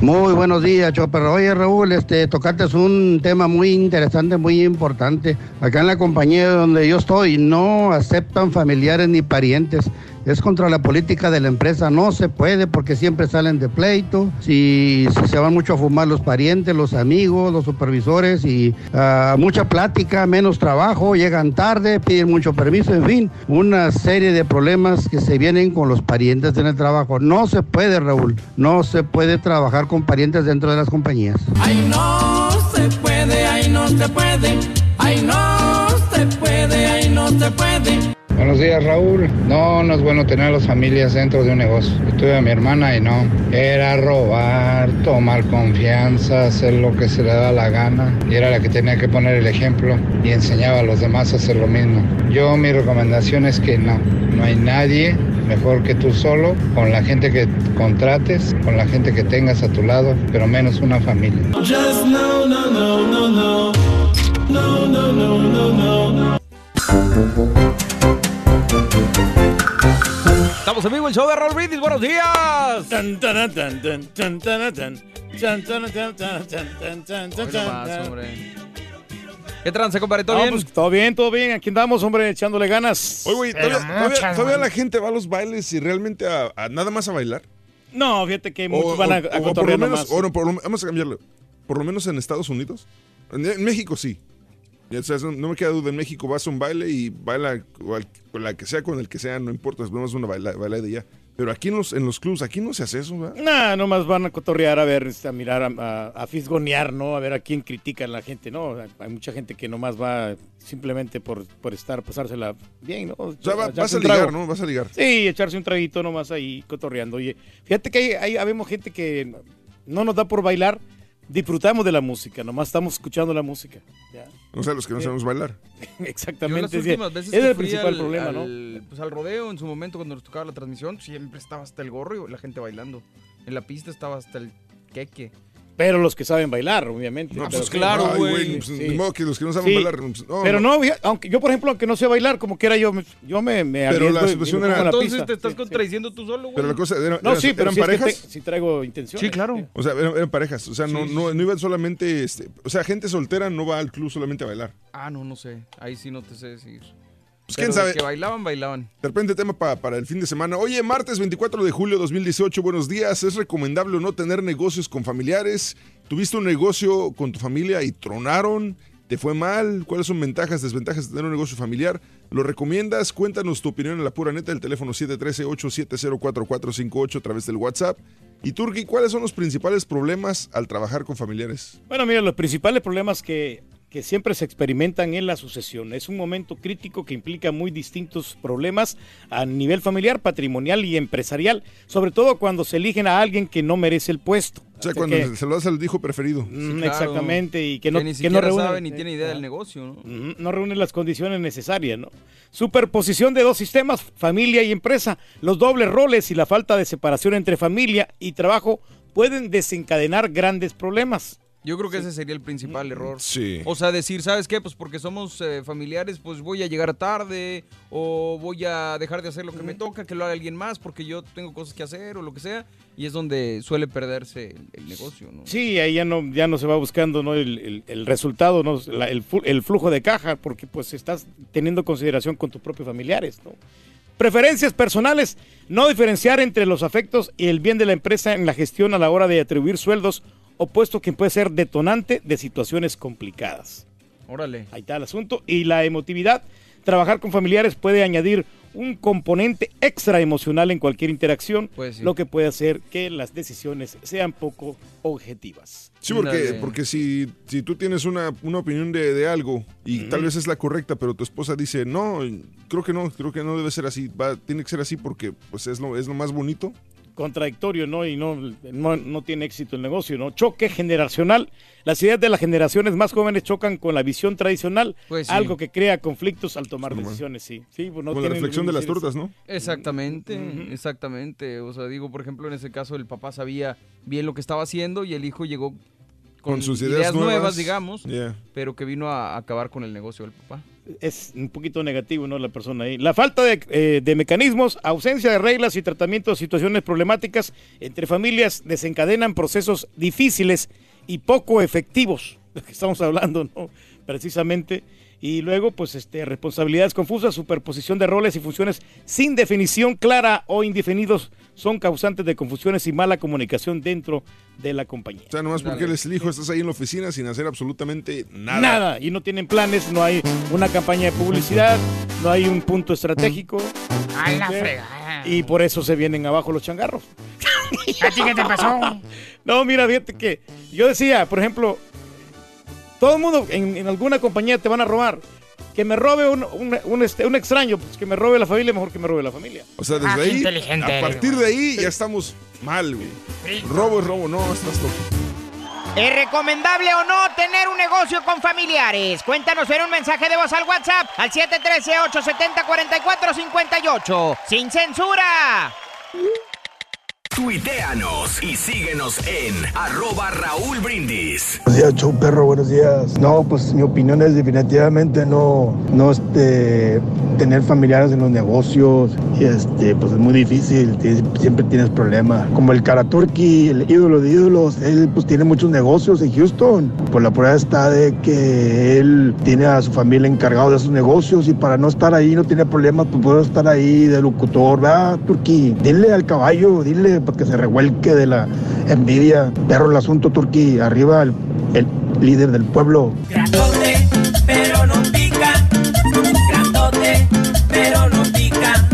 Muy buenos días, Chopper. Oye, Raúl, este, tocarte es un tema muy interesante, muy importante. Acá en la compañía donde yo estoy no aceptan familiares ni parientes. Es contra la política de la empresa. No se puede porque siempre salen de pleito. Si, se van mucho a fumar los parientes, los amigos, los supervisores y ah, mucha plática, menos trabajo, llegan tarde, piden mucho permiso, en fin, una serie de problemas que se vienen con los parientes en el trabajo. No se puede, Raúl. No se puede trabajar con parientes dentro de las compañías. Ay, no se puede, ay, no se puede. Ay, no se puede, ay, no se puede. Buenos días, Raúl. No, no es bueno tener a las familias dentro de un negocio. Yo tuve a mi hermana y no. Era robar, tomar confianza, hacer lo que se le da la gana. Y era la que tenía que poner el ejemplo y enseñaba a los demás a hacer lo mismo. Yo, mi recomendación es que no. No hay nadie mejor que tú solo, con la gente que contrates, con la gente que tengas a tu lado, pero menos una familia. Estamos en vivo el show de Raúl Brindis. Buenos días. Tan, tan, tan, tan, tan, tan, tan. Tan, tan, tan, tan, tan, tan, tan, tan, Hoy nomás, tan. hombre. ¿Qué trance, compadre? ¿Todo No, bien? pues, todo bien, todo bien. Aquí andamos, hombre, echándole ganas. Oye, güey, ¿todavía, todavía- todavía la gente va a los bailes y realmente a, a nada más a bailar? No, fíjate que O- muchos van a, o- a o por lo cotorrear menos, nomás. o no, por lo- vamos a cambiarlo. Por lo menos en Estados Unidos. En, en México sí. No, me queda duda. En México vas a un baile y baila con la que sea, con el que sea, no importa. Es nomás una baila, baila de ya. Pero aquí en los, en los clubs, aquí no se hace eso, ¿verdad? Nah, nomás van a cotorrear, a ver, este, a mirar, a, a- a fisgonear, ¿no? A ver a quién critican la gente, ¿no? Hay mucha gente que nomás va simplemente por, por estar, pasársela bien, ¿no? O sea, va- vas a ligar. ¿no? Vas a ligar. Sí, echarse un traguito nomás ahí cotorreando. Oye, fíjate que hay, hay- habemos gente que no nos da por bailar, disfrutamos de la música, nomás estamos escuchando la música. Ya. O sea, los que no sabemos bailar. (laughs) Yo las Exactamente. veces que es el principal al- problema, ¿no? al- Pues al rodeo, en su momento, cuando nos tocaba la transmisión, siempre estaba hasta el gorro y la gente bailando. En la pista estaba hasta el queque. Pero los que saben bailar, obviamente. No, Pero pues claro, güey. güey, pues, Sí. ni modo que los que no saben Sí. bailar. pues, no, pero no. aunque yo, por ejemplo, aunque no sé bailar, como quiera yo, yo me, me Pero la situación era- Entonces pista. te estás Sí, sí. contradiciendo tú solo, güey. Pero la cosa era, No, sí, pero eran si es que parejas. te- si traigo intención. Sí, claro. O sea, eran, eran parejas. O sea, no, no, no iban solamente. Este, o sea, gente soltera no va al club solamente a bailar. Ah, no, no sé. Ahí sí no te sé decir. Pues quién sabe. que bailaban, bailaban. De repente tema pa- para el fin de semana. Oye, martes 24 de julio 2018, buenos días. ¿Es recomendable o no tener negocios con familiares? ¿Tuviste un negocio con tu familia y tronaron? ¿Te fue mal? ¿Cuáles son ventajas, desventajas de tener un negocio familiar? ¿Lo recomiendas? Cuéntanos tu opinión en la pura neta, el teléfono 713-870-4458 a través del WhatsApp. Y Turki, ¿cuáles son los principales problemas al trabajar con familiares? Bueno, mira, los principales problemas que que siempre se experimentan en la sucesión. Es un momento crítico que implica muy distintos problemas a nivel familiar, patrimonial y empresarial, sobre todo cuando se eligen a alguien que no merece el puesto. O sea, Así cuando que- se lo das al hijo preferido. Mm, Exactamente, y que no, Que ni que siquiera no reúne, sabe ni tiene idea del negocio, ¿no? No reúne las condiciones necesarias, ¿no? Superposición de dos sistemas, familia y empresa, los dobles roles y la falta de separación entre familia y trabajo pueden desencadenar grandes problemas. Yo creo que ese sería el principal error. Sí. O sea, decir, ¿sabes qué? Pues porque somos eh, familiares, pues voy a llegar tarde o voy a dejar de hacer lo que me toca, que lo haga alguien más porque yo tengo cosas que hacer o lo que sea. Y es donde suele perderse el, el negocio, ¿no? Sí, ahí ya no, ya no se va buscando ¿no? el, el- el resultado, ¿no? La- el flujo de caja, porque pues estás teniendo consideración con tus propios familiares. ¿no? Preferencias personales, no diferenciar entre los afectos y el bien de la empresa en la gestión a la hora de atribuir sueldos, opuesto que puede ser detonante de situaciones complicadas. Órale. Ahí está el asunto. Y la emotividad, trabajar con familiares puede añadir un componente extra emocional en cualquier interacción, Pues sí. lo que puede hacer que las decisiones sean poco objetivas. Sí, porque, porque si, si tú tienes una, una opinión de, de algo y tal vez es la correcta, pero tu esposa dice, no, creo que no, creo que no debe ser así, va, tiene que ser así porque pues es lo, es lo más bonito. Contradictorio, ¿no? Y no, no, no tiene éxito el negocio, ¿no? Choque generacional. Las ideas de las generaciones más jóvenes chocan con la visión tradicional, Pues sí. algo que crea conflictos al tomar decisiones, sí. sí pues no Como la reflexión de las tortas, ¿no? Exactamente, exactamente. O sea, digo, por ejemplo, en ese caso el papá sabía bien lo que estaba haciendo y el hijo llegó con, sus ideas nuevas, nuevas, digamos, yeah. pero que vino a acabar con el negocio del papá. Es un poquito negativo, ¿no? La persona ahí. La falta de, eh, de mecanismos, ausencia de reglas y tratamiento de situaciones problemáticas entre familias desencadenan procesos difíciles y poco efectivos, (laughs) de que estamos hablando, ¿no? Precisamente. Y luego, pues, este, responsabilidades confusas, superposición de roles y funciones sin definición clara o indefinidos son causantes de confusiones y mala comunicación dentro de la compañía. O sea, nomás porque él es el hijo, estás ahí en la oficina sin hacer absolutamente nada. Nada. Y no tienen planes, no hay una campaña de publicidad, no hay un punto estratégico. A la ¿Eh? fregada. Y por eso se vienen abajo los changarros. ¿A ti qué te pasó? (laughs) No, mira, fíjate que yo decía, por ejemplo, todo el mundo en, en alguna compañía te van a robar. Que me robe un, un- un, este, un extraño, pues que me robe la familia, mejor que me robe la familia. O sea, desde Ah, ahí, inteligente a eres, partir de ahí ya estamos mal, güey. Robo es robo, no, estás loco. ¿Es recomendable o no tener un negocio con familiares? Cuéntanos en un mensaje de voz al WhatsApp al 713-870-4458. ¡Sin censura! Tuiteanos y síguenos en arroba Raúl Brindis. Buenos días, show perro, buenos días. No, pues mi opinión es definitivamente no, no este, tener familiares en los negocios. Y este, pues es muy difícil, tienes- siempre tienes problemas. Como el Karaturki, el ídolo de ídolos, él pues tiene muchos negocios en Houston. Pues la prueba está de que él tiene a su familia encargado de sus negocios y para no estar ahí no tiene problemas, pues puede estar ahí de locutor, ¿verdad, Turki? Dile al caballo, dile para que se revuelque de la envidia. Perro el asunto, Turki, arriba el, el líder del pueblo. Grandote, pero no pica. Grandote, pero no pica.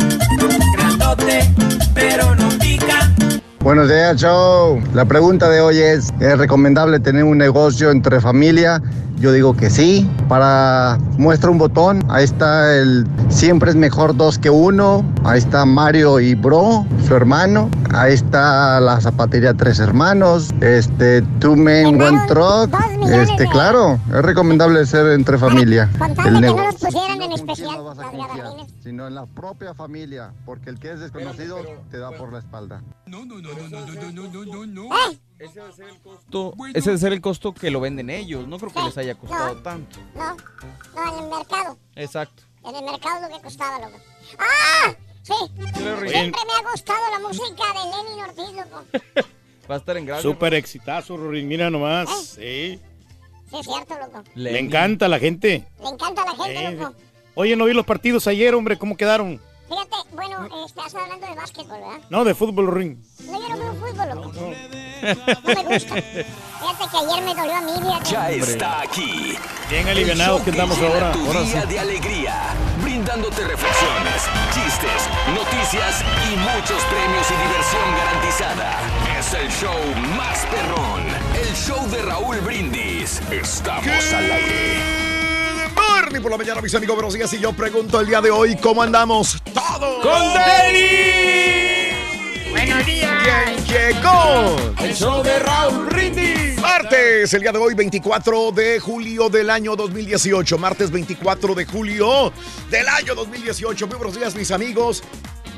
Grandote, pero no pica. Buenos días, show. La pregunta de hoy es, ¿es recomendable tener un negocio entre familia? Yo digo que sí. Para muestra un botón, ahí está el siempre es mejor dos que uno. Ahí está Mario y Bro, su hermano. Ahí está la zapatería Tres Hermanos. Este, Two Men One Truck. Este, claro, es recomendable ser entre familia. El Contando que no negocio. los pusieran en especial las. Sino en la propia familia, porque el que es desconocido te da por la espalda. ¿Eh? Costo- Ese debe ser el costo que lo venden ellos. No creo que les haya costado tanto. No, no, en el mercado. Exacto. En el mercado lo que costaba, loco. ¡Ah! Sí. Siempre me ha gustado la música de Lenny Ortiz, loco. (laughs) Va a estar en grande. Súper exitazo, Rorín, mira nomás. Sí. Sí, es cierto, loco. Le encanta a la gente. Le encanta a la gente, Eh, loco. Oye, no vi los partidos ayer, hombre, ¿cómo quedaron? Fíjate, bueno, eh, estás hablando de básquetbol, ¿verdad? No, de fútbol, Rorín. No, yo no veo fútbol, loco. No me gusta. Fíjate que ayer me dolió a mí, fíjate. Ya está aquí. Bien alivianados que llena ahora. Tu Ahora día sí. de alegría, brindándote reflexiones, chistes, noticias y muchos premios y diversión garantizada. Es el show más perrón, el show de de Raúl Brindis. Estamos al aire. Morning por la mañana, mis amigos, buenos días. Y yo pregunto el día de hoy, ¿cómo andamos? ¡Todos! ¡Con Buenos días. ¿Quién llegó? El show de Raúl Brindis. Martes, el día de hoy, 24 de julio del año 2018. Martes 24 de julio del año 2018. Muy buenos días, mis amigos.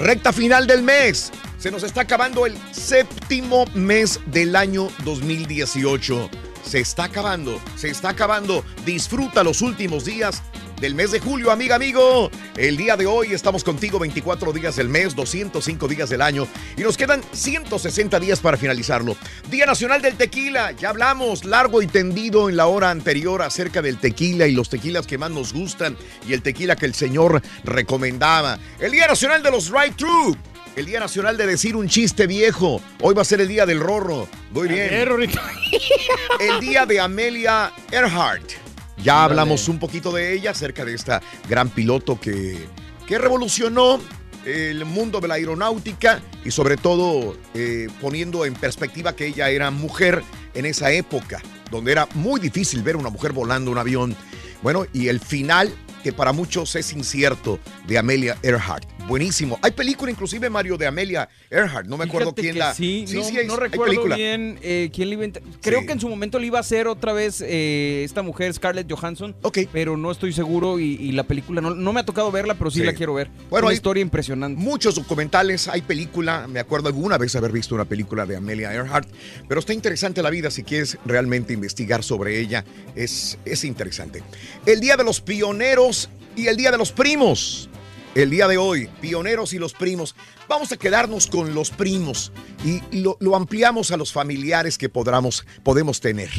Recta final del mes. Se nos está acabando el séptimo mes del año 2018. Se está acabando, se está acabando. Disfruta los últimos días del mes de julio, amiga, amigo. El día de hoy estamos contigo 24 días del mes, 205 días del año y nos quedan 160 días para finalizarlo. Día Nacional del Tequila. Ya hablamos largo y tendido en la hora anterior acerca del tequila y los tequilas que más nos gustan y el tequila que el Señor recomendaba. El Día Nacional de los Right True. El Día Nacional de decir un chiste viejo. Hoy va a ser el Día del Rorro. Muy bien. (laughs) El Día de Amelia Earhart. Ya hablamos un poquito de ella, acerca de esta gran piloto que, que revolucionó el mundo de la aeronáutica y sobre todo eh, poniendo en perspectiva que ella era mujer en esa época, donde era muy difícil ver una mujer volando un avión. Bueno, y el final, que para muchos es incierto, de Amelia Earhart. Buenísimo. Hay película inclusive, Mario, de Amelia Earhart. No me acuerdo Fíjate quién la... Sí, no, hay- no recuerdo película. bien eh, quién le iba a Creo que en su momento le iba a hacer otra vez eh, esta mujer, Scarlett Johansson. Pero no estoy seguro y, y la película no, no me ha tocado verla, pero sí, Sí. la quiero ver. Bueno, una historia impresionante. Muchos documentales, hay película, me acuerdo alguna vez haber visto una película de Amelia Earhart, pero está interesante la vida si quieres realmente investigar sobre ella, es, es interesante. El Día de los Pioneros y el Día de los Primos. El día de hoy, pioneros y los primos. Vamos a quedarnos con los primos y lo, lo ampliamos a los familiares que podamos, podemos tener.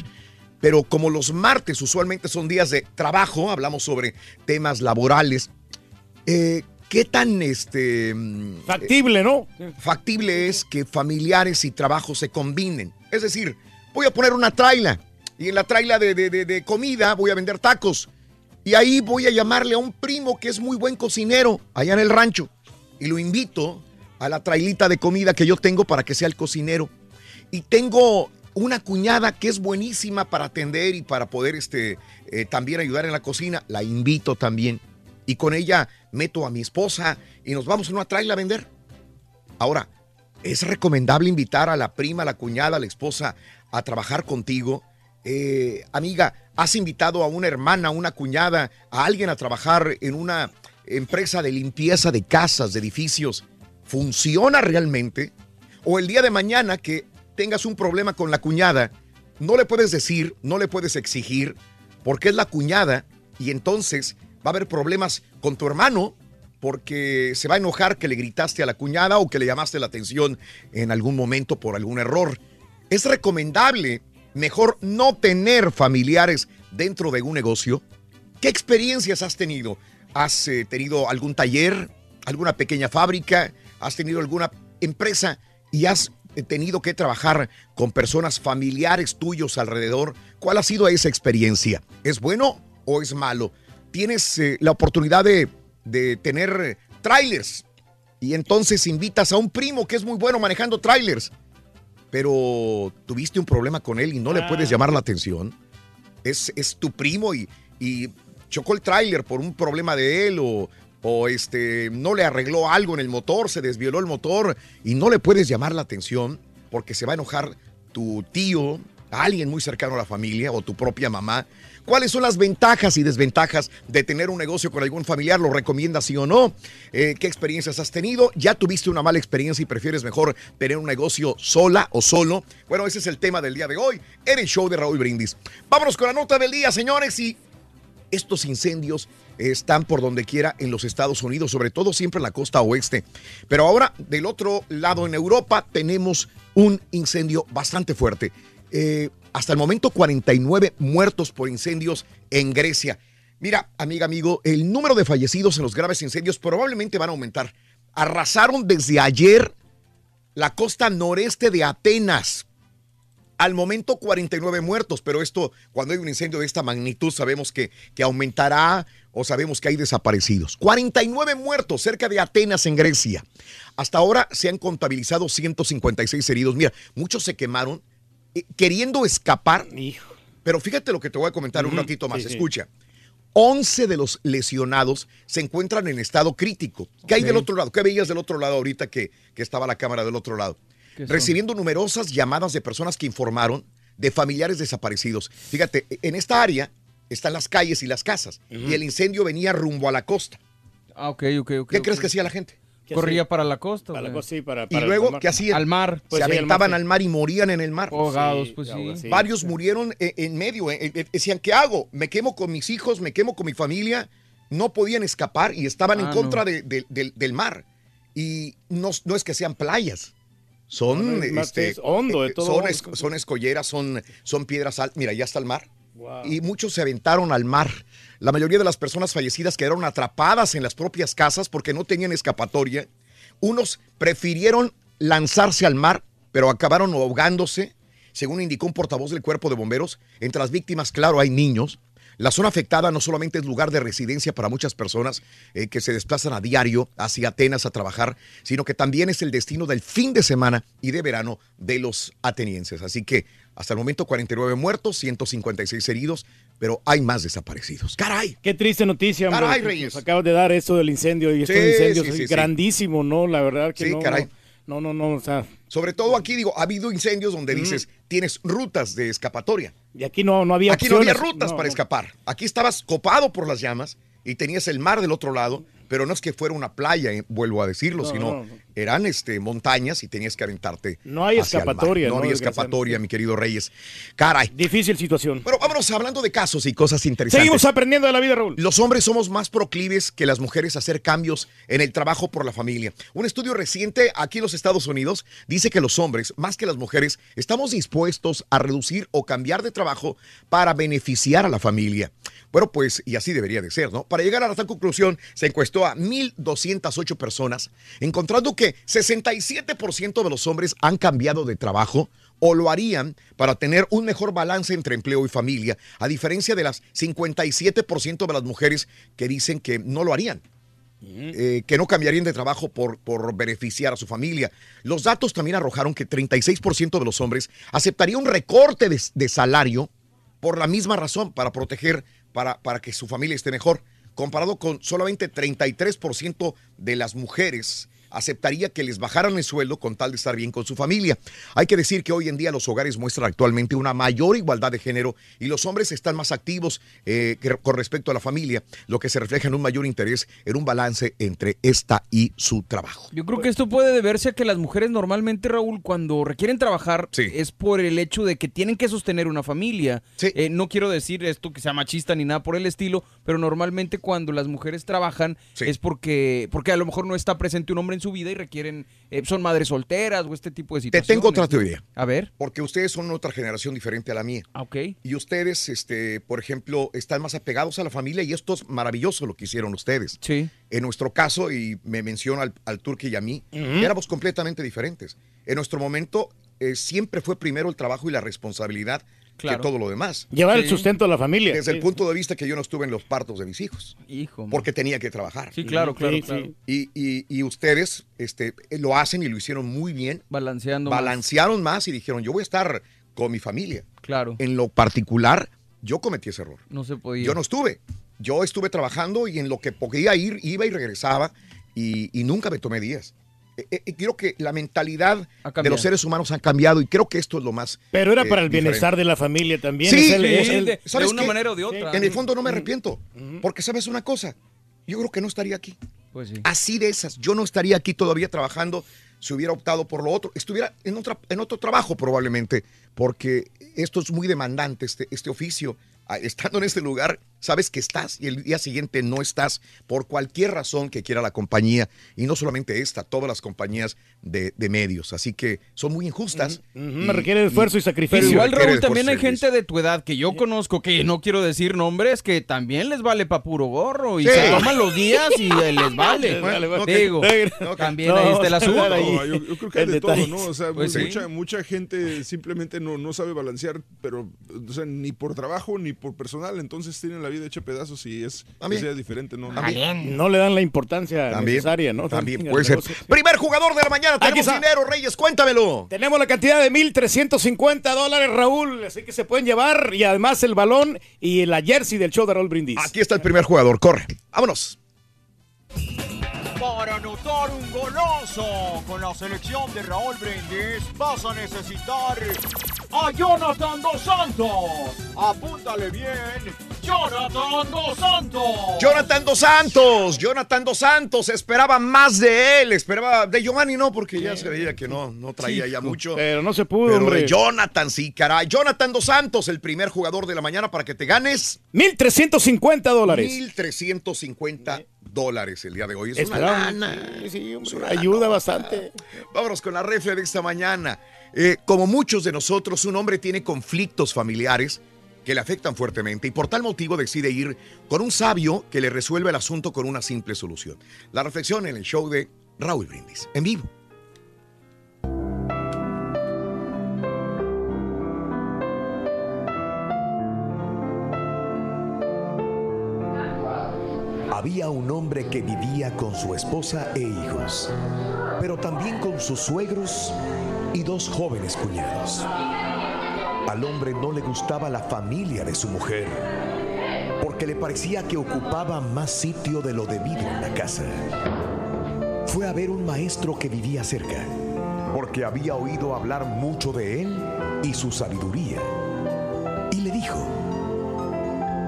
Pero como los martes usualmente son días de trabajo, hablamos sobre temas laborales. Eh, ¿Qué tan este factible, no? Factible es que familiares y trabajo se combinen. Es decir, voy a poner una traila y en la traila de, de- de- de comida voy a vender tacos y ahí voy a llamarle a un primo que es muy buen cocinero allá en el rancho y lo invito a la trailita de comida que yo tengo para que sea el cocinero y tengo una cuñada que es buenísima para atender y para poder este, eh, también ayudar en la cocina. La invito también. Y con ella meto a mi esposa y nos vamos en una traila a vender. Ahora, ¿es recomendable invitar a la prima, a la cuñada, a la esposa a trabajar contigo? Eh, amiga, ¿has invitado a una hermana, a una cuñada, a alguien a trabajar en una empresa de limpieza de casas, de edificios? ¿Funciona realmente? O el día de mañana que tengas un problema con la cuñada, no le puedes decir, no le puedes exigir, porque es la cuñada y entonces va a haber problemas con tu hermano porque se va a enojar que le gritaste a la cuñada o que le llamaste la atención en algún momento por algún error. Es recomendable mejor no tener familiares dentro de un negocio. ¿Qué experiencias has tenido? ¿Has eh, tenido algún taller, alguna pequeña fábrica? ¿Has tenido alguna empresa y has eh, tenido que trabajar con personas familiares tuyos alrededor? ¿Cuál ha sido esa experiencia? ¿Es bueno o es malo? Tienes eh, la oportunidad de, de tener trailers y entonces invitas a un primo que es muy bueno manejando trailers, pero tuviste un problema con él y no le puedes llamar la atención. Es, es tu primo y, y chocó el tráiler por un problema de él o, o este, no le arregló algo en el motor, se desvioló el motor y no le puedes llamar la atención porque se va a enojar tu tío, alguien muy cercano a la familia o tu propia mamá. ¿Cuáles son las ventajas y desventajas de tener un negocio con algún familiar? ¿Lo recomiendas sí o no? Eh, ¿Qué experiencias has tenido? ¿Ya tuviste una mala experiencia y prefieres mejor tener un negocio sola o solo? Bueno, ese es el tema del día de hoy en el show de Raúl Brindis. Vámonos con la nota del día, señores, y estos incendios están por donde quiera en los Estados Unidos, sobre todo siempre en la costa oeste. Pero ahora, del otro lado, en Europa, tenemos un incendio bastante fuerte. Eh, hasta el momento, 49 muertos por incendios en Grecia. Mira, amiga, amigo, el número de fallecidos en los graves incendios probablemente van a aumentar. Arrasaron desde ayer la costa noreste de Atenas. Al momento 49 muertos, pero esto, cuando hay un incendio de esta magnitud, sabemos que, que aumentará o sabemos que hay desaparecidos. 49 muertos cerca de Atenas en Grecia. Hasta ahora se han contabilizado 156 heridos. Mira, muchos se quemaron queriendo escapar. Pero fíjate lo que te voy a comentar un ratito más. sí. Escucha. 11 de los lesionados se encuentran en estado crítico. ¿Qué hay del otro lado? ¿Qué veías del otro lado ahorita que, que estaba la cámara del otro lado? Recibiendo numerosas llamadas de personas que informaron de familiares desaparecidos. Fíjate, en esta área están las calles y las casas. Y el incendio venía rumbo a la costa. Ah, ok, ok, ok. ¿Qué crees que hacía la gente? Corría para la costa. Para la costa, sí, para, Y para- luego, para- ¿qué hacían? Al mar. Pues se sí, al aventaban mar, sí. al mar y morían en el mar. Ahogados, Sí, pues sí. Varios murieron eh, en medio. eh, eh, decían, ¿qué hago? ¿Me quemo con mis hijos? ¿Me quemo con mi familia? No podían escapar y estaban en Ah, contra no. de- de- del- del mar. Y no, no es que sean playas. Son, No, no, este, es hondo, de eh, todo son, hondo. es- son escolleras, son, son piedras altas. Mira, ya está el mar. Y muchos se aventaron al mar. La mayoría de las personas fallecidas quedaron atrapadas en las propias casas porque no tenían escapatoria. Unos prefirieron lanzarse al mar, pero acabaron ahogándose. Según indicó un portavoz del cuerpo de bomberos, entre las víctimas, claro, hay niños. La zona afectada no solamente es lugar de residencia para muchas personas eh, que se desplazan a diario hacia Atenas a trabajar, sino que también es el destino del fin de semana y de verano de los atenienses. Así que hasta el momento 49 muertos, 156 heridos, pero hay más desaparecidos. ¡Caray! Qué triste noticia, hombre. Caray, Reyes. Nos acabas de dar esto del incendio y estos Sí, incendios sí, es sí, grandísimo, ¿no? La verdad que Sí, no, caray. no, no, no, o sea, Sobre todo aquí, digo, ha habido incendios donde Mm. dices, tienes rutas de escapatoria. y aquí no, no había Aquí no había rutas No, para no. escapar. Aquí estabas copado por las llamas y tenías el mar del otro lado, pero no es que fuera una playa, eh, vuelvo a decirlo, No, sino no, no. eran este, montañas y tenías que aventarte. No hay hacia el mar. escapatoria, No, ¿no? había escapatoria, mi querido Reyes. Caray. Difícil situación. Bueno, vámonos hablando de casos y cosas interesantes. Seguimos aprendiendo de la vida, Raúl. Los hombres somos más proclives que las mujeres a hacer cambios en el trabajo por la familia. Un estudio reciente aquí en los Estados Unidos dice que los hombres, más que las mujeres, estamos dispuestos a reducir o cambiar de trabajo para beneficiar a la familia. Bueno, pues, y así debería de ser, ¿no? Para llegar a tal conclusión, se encuestó a 1.208 personas, encontrando que 67% de los hombres han cambiado de trabajo o lo harían para tener un mejor balance entre empleo y familia, a diferencia de las 57% de las mujeres que dicen que no lo harían. eh, que no cambiarían de trabajo por, por beneficiar a su familia. Los datos también arrojaron que 36% de los hombres aceptaría un recorte de, de salario por la misma razón, para proteger, para, para que su familia esté mejor, comparado con solamente 33% de las mujeres aceptaría que les bajaran el sueldo con tal de estar bien con su familia. Hay que decir que hoy en día los hogares muestran actualmente una mayor igualdad de género y los hombres están más activos eh, que- con respecto a la familia, lo que se refleja en un mayor interés en un balance entre esta y su trabajo. Yo creo que esto puede deberse a que las mujeres normalmente, Raúl, cuando requieren trabajar, es por el hecho de que tienen que sostener una familia. Eh, no quiero decir esto que sea machista ni nada por el estilo, pero normalmente cuando las mujeres trabajan es porque, porque a lo mejor no está presente un hombre en su vida y requieren, eh, son madres solteras o este tipo de Te situaciones. tengo otra teoría. A ver. Porque ustedes son otra generación diferente a la mía. Ok. Y ustedes, este, por ejemplo, están más apegados a la familia y esto es maravilloso lo que hicieron ustedes. Sí. En nuestro caso, y me menciona al, al Turque y a mí, éramos completamente diferentes. En nuestro momento eh, siempre fue primero el trabajo y la responsabilidad Claro. que todo lo demás. Llevar el sustento a la familia. Desde Sí. el punto de vista que yo no estuve en los partos de mis hijos. Hijo. Porque tenía que trabajar. Sí, claro, claro, Sí, claro. Y, y- y ustedes este, lo hacen y lo hicieron muy bien. Balanceando más. Balancearon más y dijeron, yo voy a estar con mi familia. Claro. En lo particular, yo cometí ese error. No se podía. Yo no estuve. Yo estuve trabajando y en lo que podía ir, iba y regresaba y, y nunca me tomé días. Eh, eh, creo que la mentalidad de los seres humanos ha cambiado y creo que esto es lo más. Pero era eh, para el diferente. bienestar de la familia también. Sí, es el- sí, es el- de- ¿sabes una qué? manera o de otra. En el fondo no me arrepiento. Porque sabes una cosa, yo creo que no estaría aquí. Pues sí. Así de esas, yo no estaría aquí todavía trabajando si hubiera optado por lo otro. Estuviera en, otra, en otro trabajo probablemente, porque esto es muy demandante, este, este oficio. Estando en este lugar, sabes que estás y el día siguiente no estás por cualquier razón que quiera la compañía. Y no solamente esta, todas las compañías de, de medios. Así que son muy injustas. Me requiere esfuerzo y sacrificio. Pero igual, Raúl, también hay gente de tu edad que yo conozco, que no quiero decir nombres, que también les vale pa' puro gorro y Sí. se toman los días y eh, les (laughs) vale. Vale. Digo, también No, ahí está el asunto. No, yo, yo creo que hay de todo. ¿no? O sea, Pues sí. mucha, mucha gente simplemente no, no sabe balancear, pero, o sea, ni por trabajo ni por personal, entonces tienen la vida hecha pedazos y es, También. es ya diferente, ¿no? No le dan la importancia También, necesaria, ¿no? También puede ser. negocio. Primer jugador de la mañana, Aquí tenemos está. dinero, Reyes, cuéntamelo. Tenemos la cantidad de 1.350 dólares, Raúl, así que se pueden llevar y además el balón y la jersey del show de Raúl Brindis. Aquí está el primer jugador, corre. Vámonos. Para anotar un goloso con la selección de Raúl Brindis vas a necesitar a Jonathan Dos Santos. Apúntale bien, Jonathan Dos Santos. Jonathan Dos Santos, Jonathan Dos Santos, esperaba más de él, esperaba de Giovanni no, porque ya se veía que no, no traía Sí, ya mucho. Pero no se pudo, Pero hombre. de Jonathan, sí, caray. Jonathan Dos Santos, el primer jugador de la mañana para que te ganes 1.350 dólares. 1.350 dólares el día de hoy. Es una lana. Sí, sí, hombre, Es una ayuda bastante. Vámonos con la refle de esta mañana. Eh, como muchos de nosotros, un hombre tiene conflictos familiares que le afectan fuertemente y por tal motivo decide ir con un sabio que le resuelve el asunto con una simple solución. La reflexión en el show de Raúl Brindis, en vivo. Había un hombre que vivía con su esposa e hijos, pero también con sus suegros y dos jóvenes cuñados. Al hombre no le gustaba la familia de su mujer, porque le parecía que ocupaba más sitio de lo debido en la casa. Fue a ver un maestro que vivía cerca, porque había oído hablar mucho de él y su sabiduría. Y le dijo,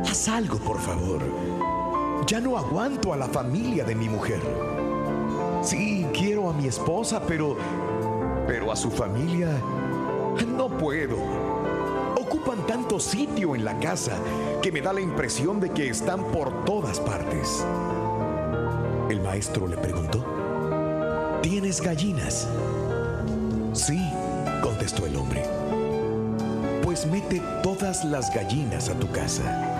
haz algo por favor. Ya no aguanto a la familia de mi mujer. Sí, quiero a mi esposa, pero... Pero a su familia... No puedo. Ocupan tanto sitio en la casa que me da la impresión de que están por todas partes. El maestro le preguntó, ¿tienes gallinas? Sí, contestó el hombre. Pues mete todas las gallinas a tu casa.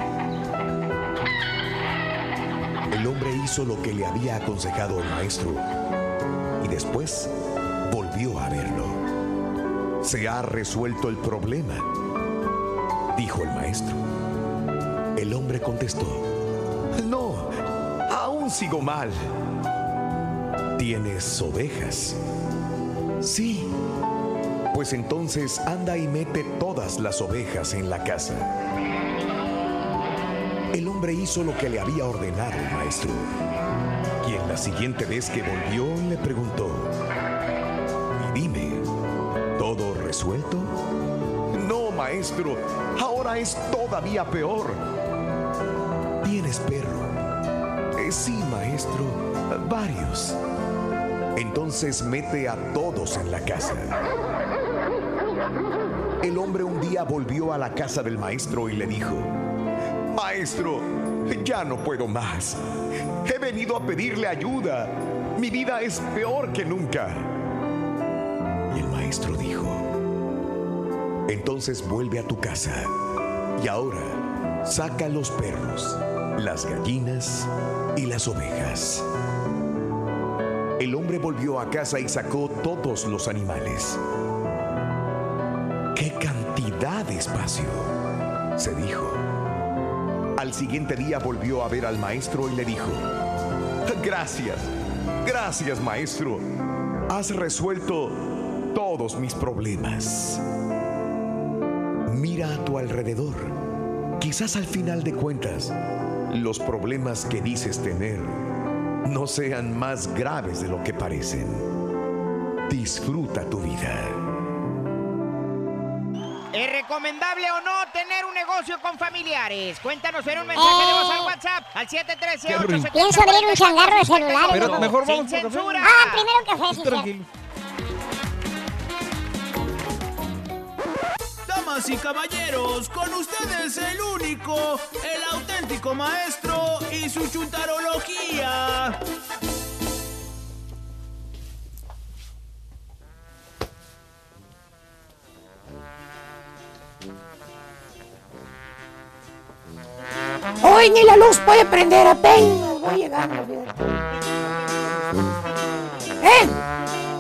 Hizo lo que le había aconsejado el maestro y después volvió a verlo. Se ha resuelto el problema, dijo el maestro. El hombre contestó, no, aún sigo mal. ¿Tienes ovejas? Sí. Pues entonces anda y mete todas las ovejas en la casa. Hombre hizo lo que le había ordenado el maestro, quien la siguiente vez que volvió le preguntó, dime, ¿todo resuelto? No, maestro, ahora es todavía peor. ¿Tienes perro? "Eh, sí, maestro, varios. Entonces mete a todos en la casa. El hombre un día volvió a la casa del maestro y le dijo, Maestro, ya no puedo más. He venido a pedirle ayuda. Mi vida es peor que nunca. Y el maestro dijo, entonces vuelve a tu casa y ahora saca los perros, las gallinas y las ovejas. El hombre volvió a casa y sacó todos los animales. ¡Qué cantidad de espacio! se dijo. Al siguiente día volvió a ver al maestro y le dijo, Gracias, gracias maestro. Has resuelto todos mis problemas. Mira a tu alrededor. Quizás al final de cuentas, los problemas que dices tener no sean más graves de lo que parecen. Disfruta tu vida. ¿Es recomendable o no negocio con familiares? Cuéntanos en un mensaje de voz al WhatsApp al 713 870 Pienso abrir un changarro de celulares. Pero mejor vamos Sin por café. censura. Ah, primero café, sí, Tranquilo. Damas y caballeros, con ustedes el único, el auténtico maestro y su chuntarología. Hoy ni la luz puede prender, apenas voy llegando. fíjate. ¡Eh!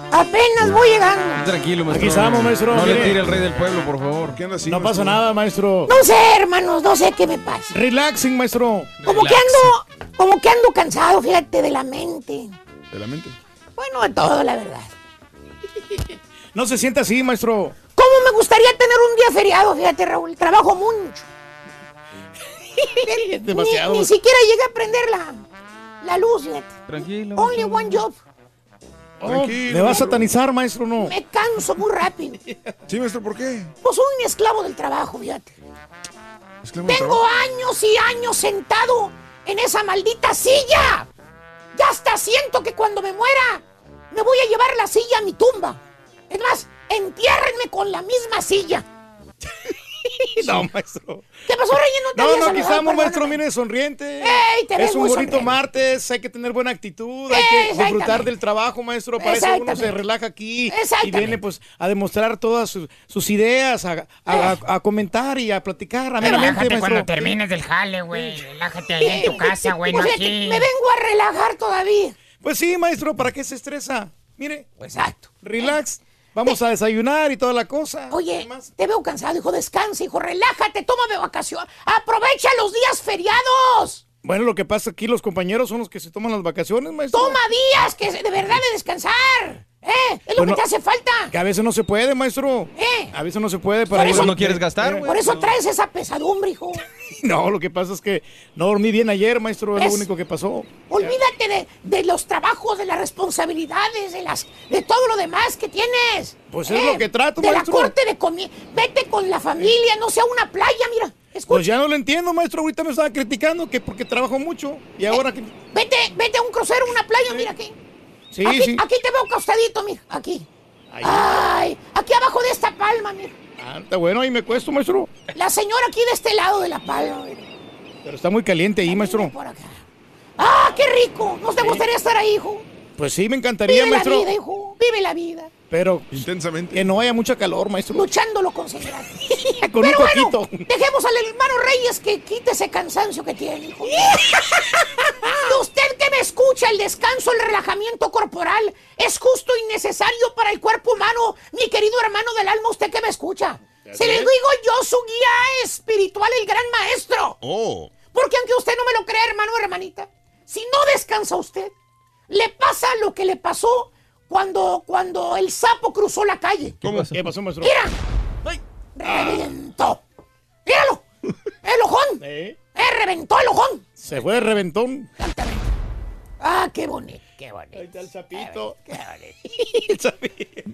Apenas voy llegando. Tranquilo, maestro. Aquí estamos, maestro, No le tire el rey del pueblo, por favor. ¿Qué anda así, No maestro? pasa nada, maestro. No sé, hermanos, no sé qué me pasa. Relaxing, maestro. Como que ando, como que ando cansado, fíjate, de la mente. De la mente. Bueno, de todo, la verdad. No se sienta así, maestro. ¿Cómo me gustaría tener un día feriado? Fíjate, Raúl, trabajo mucho. Es (laughs) (laughs) demasiado. Ni, ni siquiera llegué a prender la, la luz, fíjate. Tranquilo. Only one job. Oh, ¿Le va a satanizar, maestro, o no? Me canso muy rápido. (laughs) Sí, maestro, ¿por qué? Pues soy un esclavo del trabajo, fíjate. Esclavo Tengo trabajo. años y años sentado en esa maldita silla. Ya hasta siento que cuando me muera me voy a llevar la silla a mi tumba. Es más, entiérrenme con la misma silla. (laughs) No, maestro. ¿Qué pasó, Reyes? No te No, no, perdóname. maestro, mire, sonriente. Ey, te ves es un muy bonito sonriente. martes, hay que tener buena actitud, hay que disfrutar del trabajo, maestro. Para eso uno se relaja aquí y viene pues a demostrar todas sus, sus ideas, a, a- a- a comentar y a platicar Relájate maestro. cuando termines del jale, güey. Relájate ahí en tu casa, güey, no Pues aquí. me vengo a relajar todavía. Pues sí, maestro, ¿para qué se estresa? Mire, Exacto. relax, vamos a desayunar y toda la cosa. Oye, te veo cansado, hijo. Descansa, hijo. Relájate, tómame vacación. Aprovecha los días feriados. Bueno, lo que pasa aquí, los compañeros son los que se toman las vacaciones, maestro. Toma días que de verdad de descansar. ¿Eh? Es lo Bueno, que te hace falta. Que a veces no se puede, maestro. ¿Eh? A veces no se puede para Por eso no quieres gastar, Eh, güey. Por eso traes esa pesadumbre, hijo. (laughs) No, lo que pasa es que no dormí bien ayer, maestro, es Es- lo único que pasó. Olvídate de, de los trabajos, de las responsabilidades, de las de todo lo demás que tienes. ¿Eh? Pues es lo que trato, De maestro. la corte de comida. Vete con la familia, no sea una playa, mira. Escucha. Pues ya no lo entiendo, maestro. Ahorita me estaba criticando que porque trabajo mucho y ahora que... Vete, vete a un crucero, una playa, mira aquí. Sí, aquí, sí. aquí te veo acostadito, mira. Aquí. Ay, aquí abajo de esta palma, mira. Ah, está bueno, ahí me cuesto, maestro. La señora aquí de este lado de la palma, mira. Pero está muy caliente ahí, maestro. Por acá. ¡Ah, qué rico! ¿No te gustaría estar ahí, hijo? Pues sí, me encantaría, Vive la maestro. vida, hijo. Vive la vida. Pero Intensamente. que no haya mucha calor, maestro. Luchándolo con seguridad. (laughs) Con Pero un bueno, poquito. dejemos al hermano Reyes que quite ese cansancio que tiene, hijo. (laughs) Y Usted que me escucha, el descanso, el relajamiento corporal es justo y necesario para el cuerpo humano, mi querido hermano del alma, usted que me escucha. Se le digo yo, su guía espiritual, el gran maestro. Oh. Porque aunque usted no me lo crea, hermano o hermanita, si no descansa usted, le pasa lo que le pasó cuando, cuando el sapo cruzó la calle. ¿Cómo? ¿Qué pasó, maestro? ¡Mira! ¡Reventó! ¡Míralo! (laughs) ¡El ojón! ¿Eh? ¡Eh, reventó el ojón! Se fue de reventón. ¡Ah, qué bonito! ¡Qué bonito! Ahí está el sapito. ¡Qué bonito!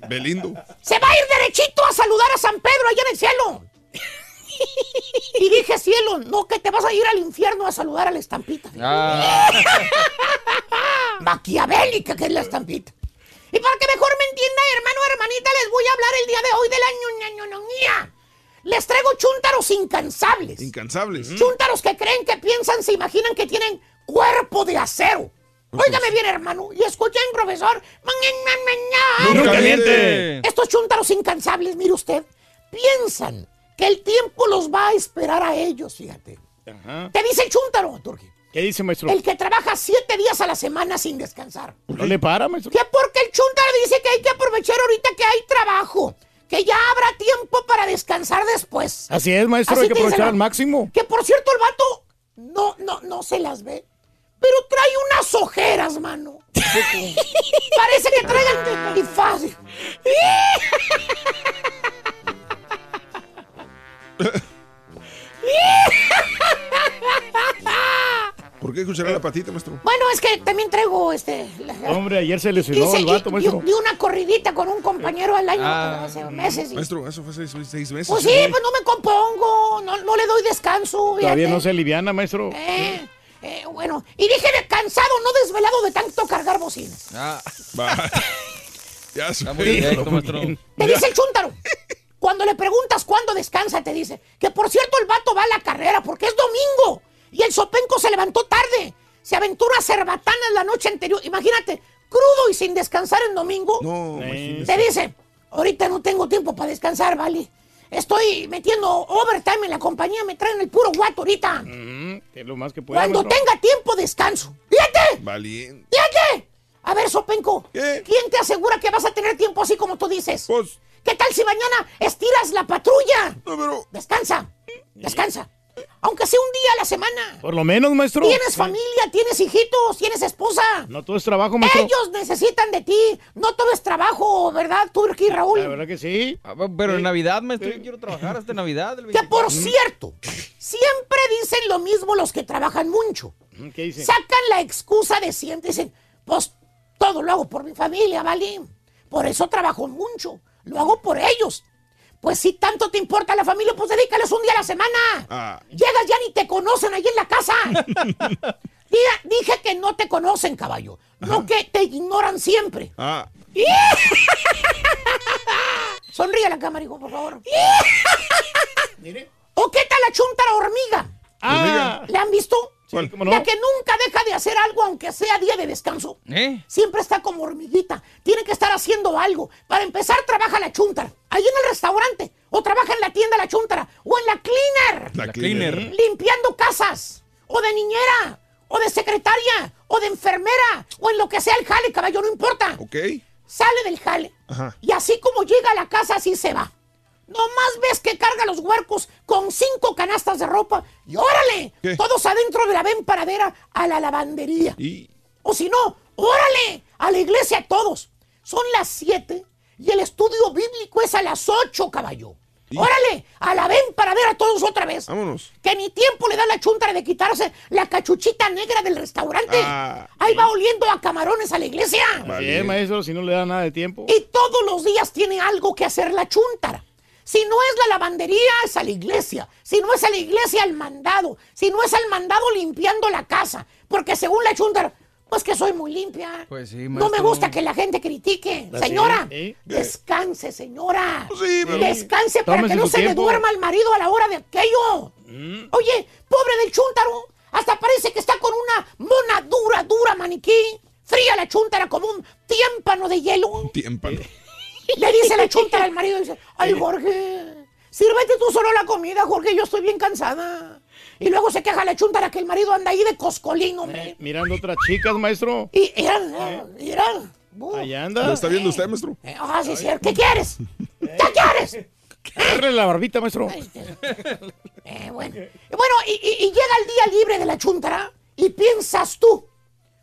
(laughs) Belindo. ¡Se va a ir derechito a saludar a San Pedro allá en el cielo! Y dije cielo, no que te vas a ir al infierno a saludar a la estampita. Ah. (laughs) Maquiavélica que es la estampita. Y para que mejor me entienda, hermano o hermanita, les voy a hablar el día de hoy de la ñoñoñoñía. Les traigo chúntaros incansables. Incansables. Chúntaros que creen, que piensan, se imaginan que tienen cuerpo de acero. Óigame bien, hermano, y escuchen, profesor. Nunca miente. Estos chúntaros incansables, mire usted, piensan que el tiempo los va a esperar a ellos, fíjate. Ajá. Te dice el chúntaro, Turki, ¿Qué dice, maestro? el que trabaja siete días a la semana sin descansar. ¿No le para, maestro? Que porque el chúntaro dice que hay que aprovechar ahorita que hay trabajo, que ya habrá tiempo para descansar después. Así es, maestro, Así hay que aprovechar al máximo. Que por cierto, el vato no, no, no se las ve. Pero trae unas ojeras, mano. (laughs) Parece que traigan fácil. (laughs) ¿Por qué escuchará la patita, maestro? Bueno, es que también traigo este. la- Hombre, ayer se lesionó el vato, maestro. di- di una corridita con un compañero al año Ah, hace meses. y- Maestro, eso fue seis, seis meses. pues sí, pues no me compongo, no, no le doy descanso. Todavía fíjate. no se aliviana, maestro. Eh, eh, bueno, y dije de cansado, no desvelado de tanto cargar bocinas. Ah. Va. (laughs) ya se muy directo, maestro. Te dice el chúntaro. Cuando le preguntas cuándo descansa, te dice que por cierto el vato va a la carrera porque es domingo y el sopenco se levantó tarde. Se aventó una cerbatana la noche anterior. Imagínate, crudo y sin descansar en domingo. No, Te dice, ahorita no tengo tiempo para descansar, ¿vale? Estoy metiendo overtime en la compañía, me traen el puro guato ahorita. Mm, es lo más que puede, Cuando tenga tiempo, descanso. Fíjate, Valiente. fíjate. A ver, Sopenco, ¿quién te asegura que vas a tener tiempo así como tú dices? Pues, ¿Qué tal si mañana estiras la patrulla? No, pero... Descansa, descansa. Aunque sea un día a la semana. Por lo menos, maestro. Tienes familia, tienes hijitos, tienes esposa. No todo es trabajo, maestro. Ellos necesitan de ti. No todo es trabajo, ¿verdad, Turki Raúl? La verdad que sí. Ah, Pero en Navidad, maestro, yo quiero trabajar hasta Navidad. el Que por 24. cierto, siempre dicen lo mismo los que trabajan mucho. ¿Qué dicen? Sacan la excusa de siempre. Dicen, pues todo lo hago por mi familia, ¿vale? Por eso trabajo mucho. Lo hago por ellos. Pues si tanto te importa la familia, pues dedícales un día a la semana. Ah. Llegas ya ni te conocen ahí en la casa. (laughs) Dije que no te conocen, caballo. No que te ignoran siempre. Ah, (laughs) Sonríe a la cámara, hijo, por favor. (laughs) ¿O qué tal la chuntara hormiga? Ah. ¿Le han visto? Sí, cómo no. La que nunca deja de hacer algo aunque sea día de descanso. ¿Eh? Siempre está como hormiguita. Tiene que estar haciendo algo. Para empezar, trabaja la chuntara. Ahí en el restaurante. O trabaja en la tienda la chuntara. O en la cleaner. la, La cleaner. cleaner. Limpiando casas. O de niñera. O de secretaria. O de enfermera. O en lo que sea el jale, caballo. No importa. Ok. Sale del jale. Ajá. Y así como llega a la casa, así se va. Nomás ves que carga los huercos con cinco canastas de ropa y órale, ¿Qué? todos adentro de la ven paradera a la lavandería. Y... O si no, órale, a la iglesia todos. Son las siete y el estudio bíblico es a las ocho, caballo. ¿Y? Órale, a la ven paradera todos otra vez. Vámonos. Que ni tiempo le da la chuntara de quitarse la cachuchita negra del restaurante. Ah. Ahí va oliendo a camarones a la iglesia. Es, maestro, si no le da nada de tiempo. Y todos los días tiene algo que hacer la chuntara. Si no es la lavandería, es a la iglesia. Si no es a la iglesia, al mandado. Si no es al mandado, limpiando la casa. Porque según la chuntara, pues que soy muy limpia. Pues sí, no me maestro. gusta que la gente critique. Así, Señora, ¿eh? descanse, señora. Sí, pero- Descanse para Tómese que no se le duerma al marido a la hora de aquello. Mm. Oye, pobre del chúntaro. Hasta parece que está con una mona dura, dura maniquí. Fría la chúntara como un tímpano de hielo. Tímpano. Le dice la chuntara al marido, dice, ay Jorge, sírvete tú solo la comida, Jorge, yo estoy bien cansada. Y luego se queja la chuntara que el marido anda ahí de coscolín, hombre. Mirando otras chicas, maestro. Y mira, mira. uh, ¿Lo anda. está viendo usted, maestro? eh, Ah, sí, sí. ¿Qué quieres? ¿Qué quieres? Agarre la barbita, maestro. Eh, bueno, bueno y, y- y llega el día libre de la chuntara y piensas tú,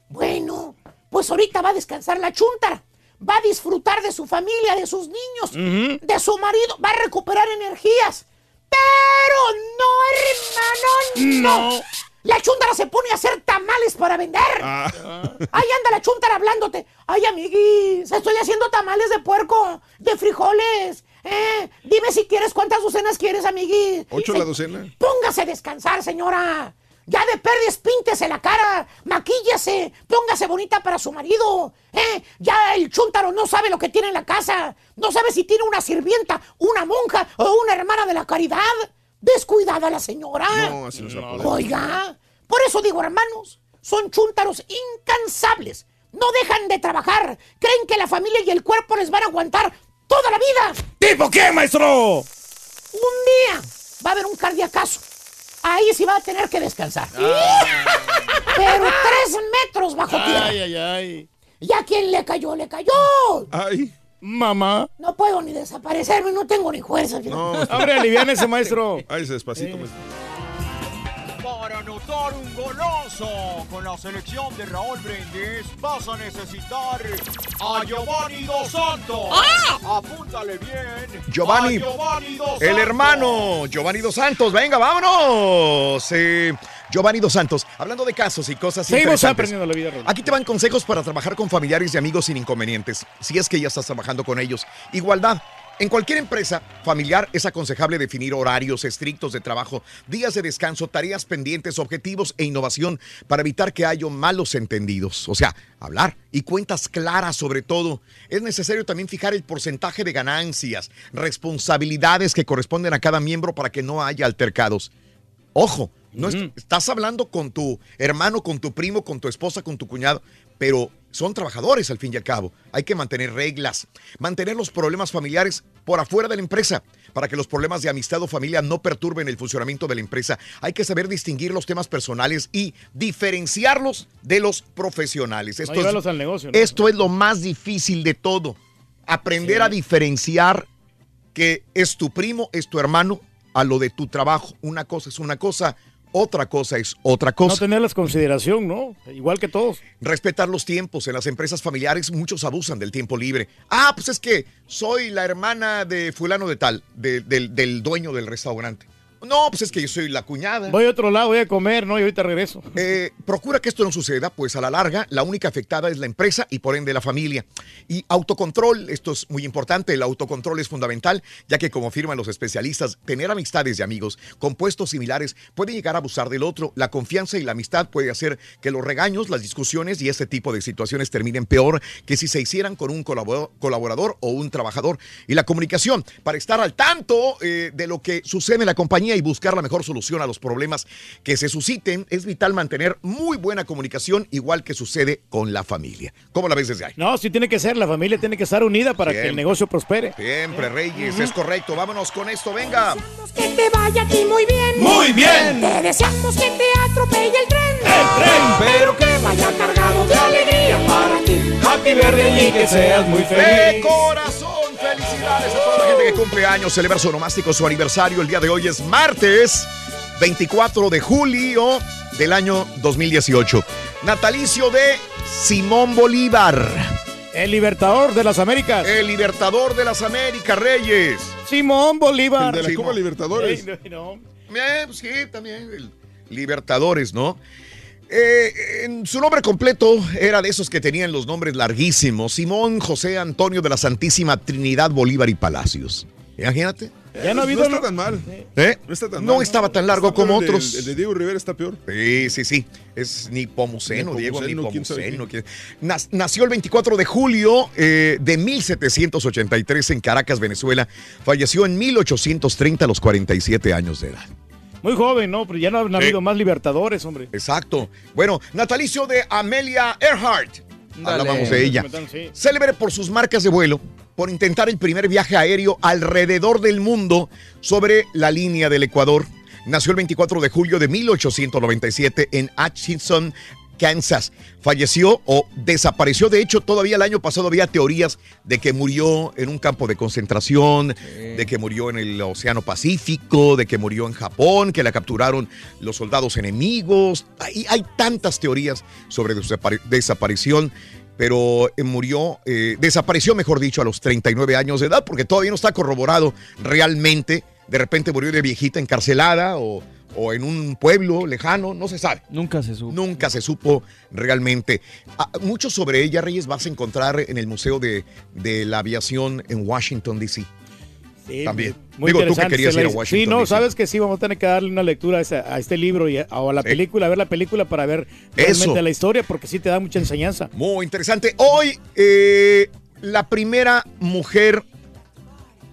bueno, pues ahorita va a descansar la chuntara, va a disfrutar de su familia, de sus niños, de su marido, va a recuperar energías. Pero no, hermano, no. La chuntara se pone a hacer tamales para vender. Ah, Ahí anda la chuntara hablándote. Ay, amiguis, estoy haciendo tamales de puerco, de frijoles. Eh, dime si quieres cuántas docenas quieres, amiguis. ¿Ocho Se- la docena? Póngase a descansar, señora. Ya de perdiz, píntese la cara, maquíllese, póngase bonita para su marido. ¿eh? Ya el chúntaro no sabe lo que tiene en la casa. No sabe si tiene una sirvienta, una monja o una hermana de la caridad. Descuidada la señora. no, así no se. Oiga, por eso digo, hermanos, son chúntaros incansables. No dejan de trabajar. Creen que la familia y el cuerpo les van a aguantar toda la vida. ¿Tipo qué, maestro? Un día va a haber un cardiacazo. Ahí sí va a tener que descansar. Pero tres metros bajo tierra. Ay, ay, ay. ¿Y a quién le cayó? Le cayó. Ay, Mamá. No puedo ni desaparecerme, no tengo ni fuerza. no. Hombre, aliviánese, maestro. Ay, se despacito, maestro. Anotar un golazo con la selección de Raúl Brindis vas a necesitar a Giovanni Dos Santos. Apúntale bien. Giovanni, A Giovanni Dos El hermano Giovanni Dos Santos, venga, vámonos. Eh, Giovanni Dos Santos, hablando de casos y cosas Seguimos interesantes. aprendiendo la vida, Raúl. Aquí te van consejos para trabajar con familiares y amigos sin inconvenientes, si es que ya estás trabajando con ellos. Igualdad. En cualquier empresa familiar es aconsejable definir horarios estrictos de trabajo, días de descanso, tareas pendientes, objetivos e innovación para evitar que haya malos entendidos. O sea, hablar y cuentas claras sobre todo. Es necesario también fijar el porcentaje de ganancias, responsabilidades que corresponden a cada miembro para que no haya altercados. Ojo, no est- estás hablando con tu hermano, con tu primo, con tu esposa, con tu cuñado, pero son trabajadores al fin y al cabo. Hay que mantener reglas, mantener los problemas familiares por afuera de la empresa. Para que los problemas de amistad o familia no perturben el funcionamiento de la empresa, hay que saber distinguir los temas personales y diferenciarlos de los profesionales. Esto, es, al negocio. ¿no? esto es lo más difícil de todo. Aprender a diferenciar que es tu primo, es tu hermano, a lo de tu trabajo. Una cosa es una cosa, otra cosa es otra cosa. No tenerles consideración, ¿no? Igual que todos. Respetar los tiempos. En las empresas familiares muchos abusan del tiempo libre. Ah, pues es que soy la hermana de fulano de tal, de- del, del dueño del restaurante. No, pues es que yo soy la cuñada. Voy a otro lado, voy a comer, ¿no? Y ahorita regreso. Eh, procura que esto no suceda, pues a la larga la única afectada es la empresa y por ende la familia. Y autocontrol, esto es muy importante, el autocontrol es fundamental, ya que como afirman los especialistas, tener amistades y amigos con puestos similares puede llegar a abusar del otro. La confianza y la amistad puede hacer que los regaños, las discusiones y este tipo de situaciones terminen peor que si se hicieran con un colaborador, colaborador o un trabajador. Y la comunicación, para estar al tanto eh, de lo que sucede en la compañía y buscar la mejor solución a los problemas que se susciten, es vital mantener muy buena comunicación, igual que sucede con la familia. ¿Cómo la ves desde ahí? No, sí tiene que ser, la familia tiene que estar unida para que el Siempre. negocio prospere. Siempre, Reyes, es correcto. Vámonos con esto, venga. Que te vaya a ti muy bien. Muy bien. Te deseamos que te atropelle el tren. El tren, pero que vaya cargado de alegría para ti. Happy birthday y que seas muy De corazón, toda la gente que cumple años, celebra su nomástico, su aniversario. El día de hoy es martes 24 de julio del año 2018. Natalicio de Simón Bolívar. El libertador de las Américas. El libertador de las Américas, Reyes. Simón Bolívar. El de la Copa Libertadores. Sí, no, no. Eh, pues sí, también. el Libertadores, ¿no? Eh, en su nombre completo era de esos que tenían los nombres larguísimos. Simón José Antonio de la Santísima Trinidad Bolívar y Palacios. Imagínate. Ya no ha habido- No está tan mal. ¿Eh? No está tan No mal. estaba tan largo Está como el de- otros. El de Diego Rivera está peor. Sí, sí, sí. Es Nipomuceno, Diego Nipomuceno. Nació el 24 de julio eh, de 1783 en Caracas, Venezuela. Falleció en 1830 a los 47 años de edad. Muy joven, ¿no? Pero ya no han habido más libertadores, hombre. Exacto. Bueno, natalicio de Amelia Earhart. Dale. Hablábamos de ella. Sí. Célebre por sus marcas de vuelo, por intentar el primer viaje aéreo alrededor del mundo sobre la línea del Ecuador. Nació el 24 de julio de 1897 en Atchison, Kansas. Falleció o desapareció. De hecho, todavía el año pasado había teorías de que murió en un campo de concentración, de que murió en el Océano Pacífico, de que murió en Japón, que la capturaron los soldados enemigos. Hay, hay tantas teorías sobre su desapari- desaparición pero eh, murió, eh, desapareció, mejor dicho, a los 39 años de edad, porque todavía no está corroborado realmente. De repente murió de viejita encarcelada o, o en un pueblo lejano, no se sabe. Nunca se supo. Nunca se supo realmente. Ah, mucho sobre ella, Reyes, vas a encontrar en el Museo de, de la Aviación en Washington, D.C. Sí, También. Muy Digo, tú que querías ir a Washington. Sí, no, DC. sabes que sí, vamos a tener que darle una lectura a, esa- a este libro y a, o a la película, a ver la película para ver realmente Eso. la historia, porque sí te da mucha enseñanza. Muy interesante. Hoy, eh, la primera mujer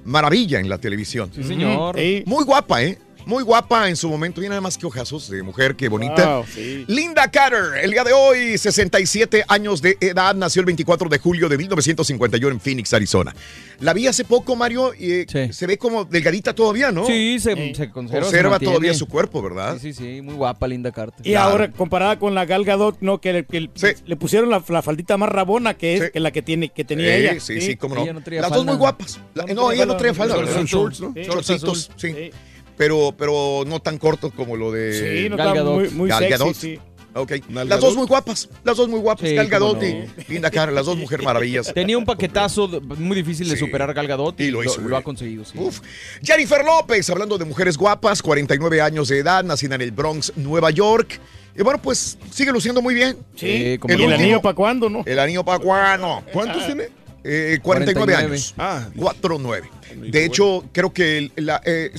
maravilla en la televisión. Sí, señor. Sí. Muy guapa, ¿eh? Muy guapa en su momento. Y nada más que ojazos de mujer, qué bonita. Wow, sí. Linda Carter, el día de hoy, 67 años de edad, nació el 24 de julio de 1951 en Phoenix, Arizona. La vi hace poco, Mario, y eh, se ve como delgadita todavía, ¿no? Sí, se, se conserva. se Conserva todavía su cuerpo, ¿verdad? Sí, sí, sí, muy guapa, Linda Carter. Y ahora, comparada con la Gal Gadot, no, que, que le pusieron la, la faldita más rabona que es que la que tiene que tenía Sí, ella. sí, sí, cómo no. Las dos muy guapas. La- no, ella no traía falda. Shorts, ¿verdad? shorts, ¿no? Azul. sí. Pero, pero no tan cortos como lo de Sí, no Gal Gadot. muy- muy Gal sexy, Gadot. sí. Las dos muy guapas. Las dos muy guapas. Sí, Gal Gadot no. y Linda Carter, las dos mujer maravillas. Tenía un paquetazo muy difícil de Sí. superar Gal Gadot y, lo hizo, lo, ha conseguido. Sí. Uf. Jennifer López, hablando de mujeres guapas, 49 años de edad, nacida en el Bronx, Nueva York. Y bueno, pues sigue luciendo muy bien. Sí, como ¿Y el anillo para cuándo, no? El anillo para cuándo. ¿Cuántos tiene? Eh, 49, 49. años. Ah, 4-9. De hecho, creo que el- la, eh,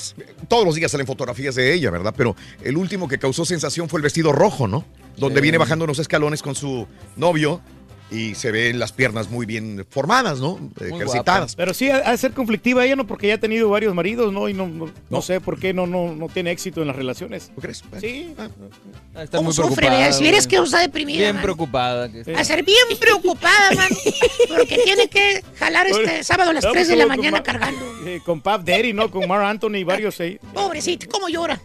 todos los días salen fotografías de ella, ¿verdad? Pero el último que causó sensación fue el vestido rojo, ¿no? Donde Sí. viene bajando unos escalones con su novio. Y se ven las piernas muy bien formadas, ¿no? Ejercitadas. Pero sí, ha de ser conflictiva ella, ¿no? Porque ya ha tenido varios maridos, ¿no? Y no, no, no sé por qué no, no, no tiene éxito en las relaciones. ¿Tú crees? Sí. Está ¿Cómo muy sufre? Si eres güey. que está deprimida, Bien man. preocupada. que está. A ser bien preocupada, man. (laughs) Porque tiene que jalar este sábado a las No, 3 de la mañana Ma- cargando. eh, con Pap Daddy, ¿no? Con Mar Anthony y varios ahí. Pobrecita, ¿cómo llora?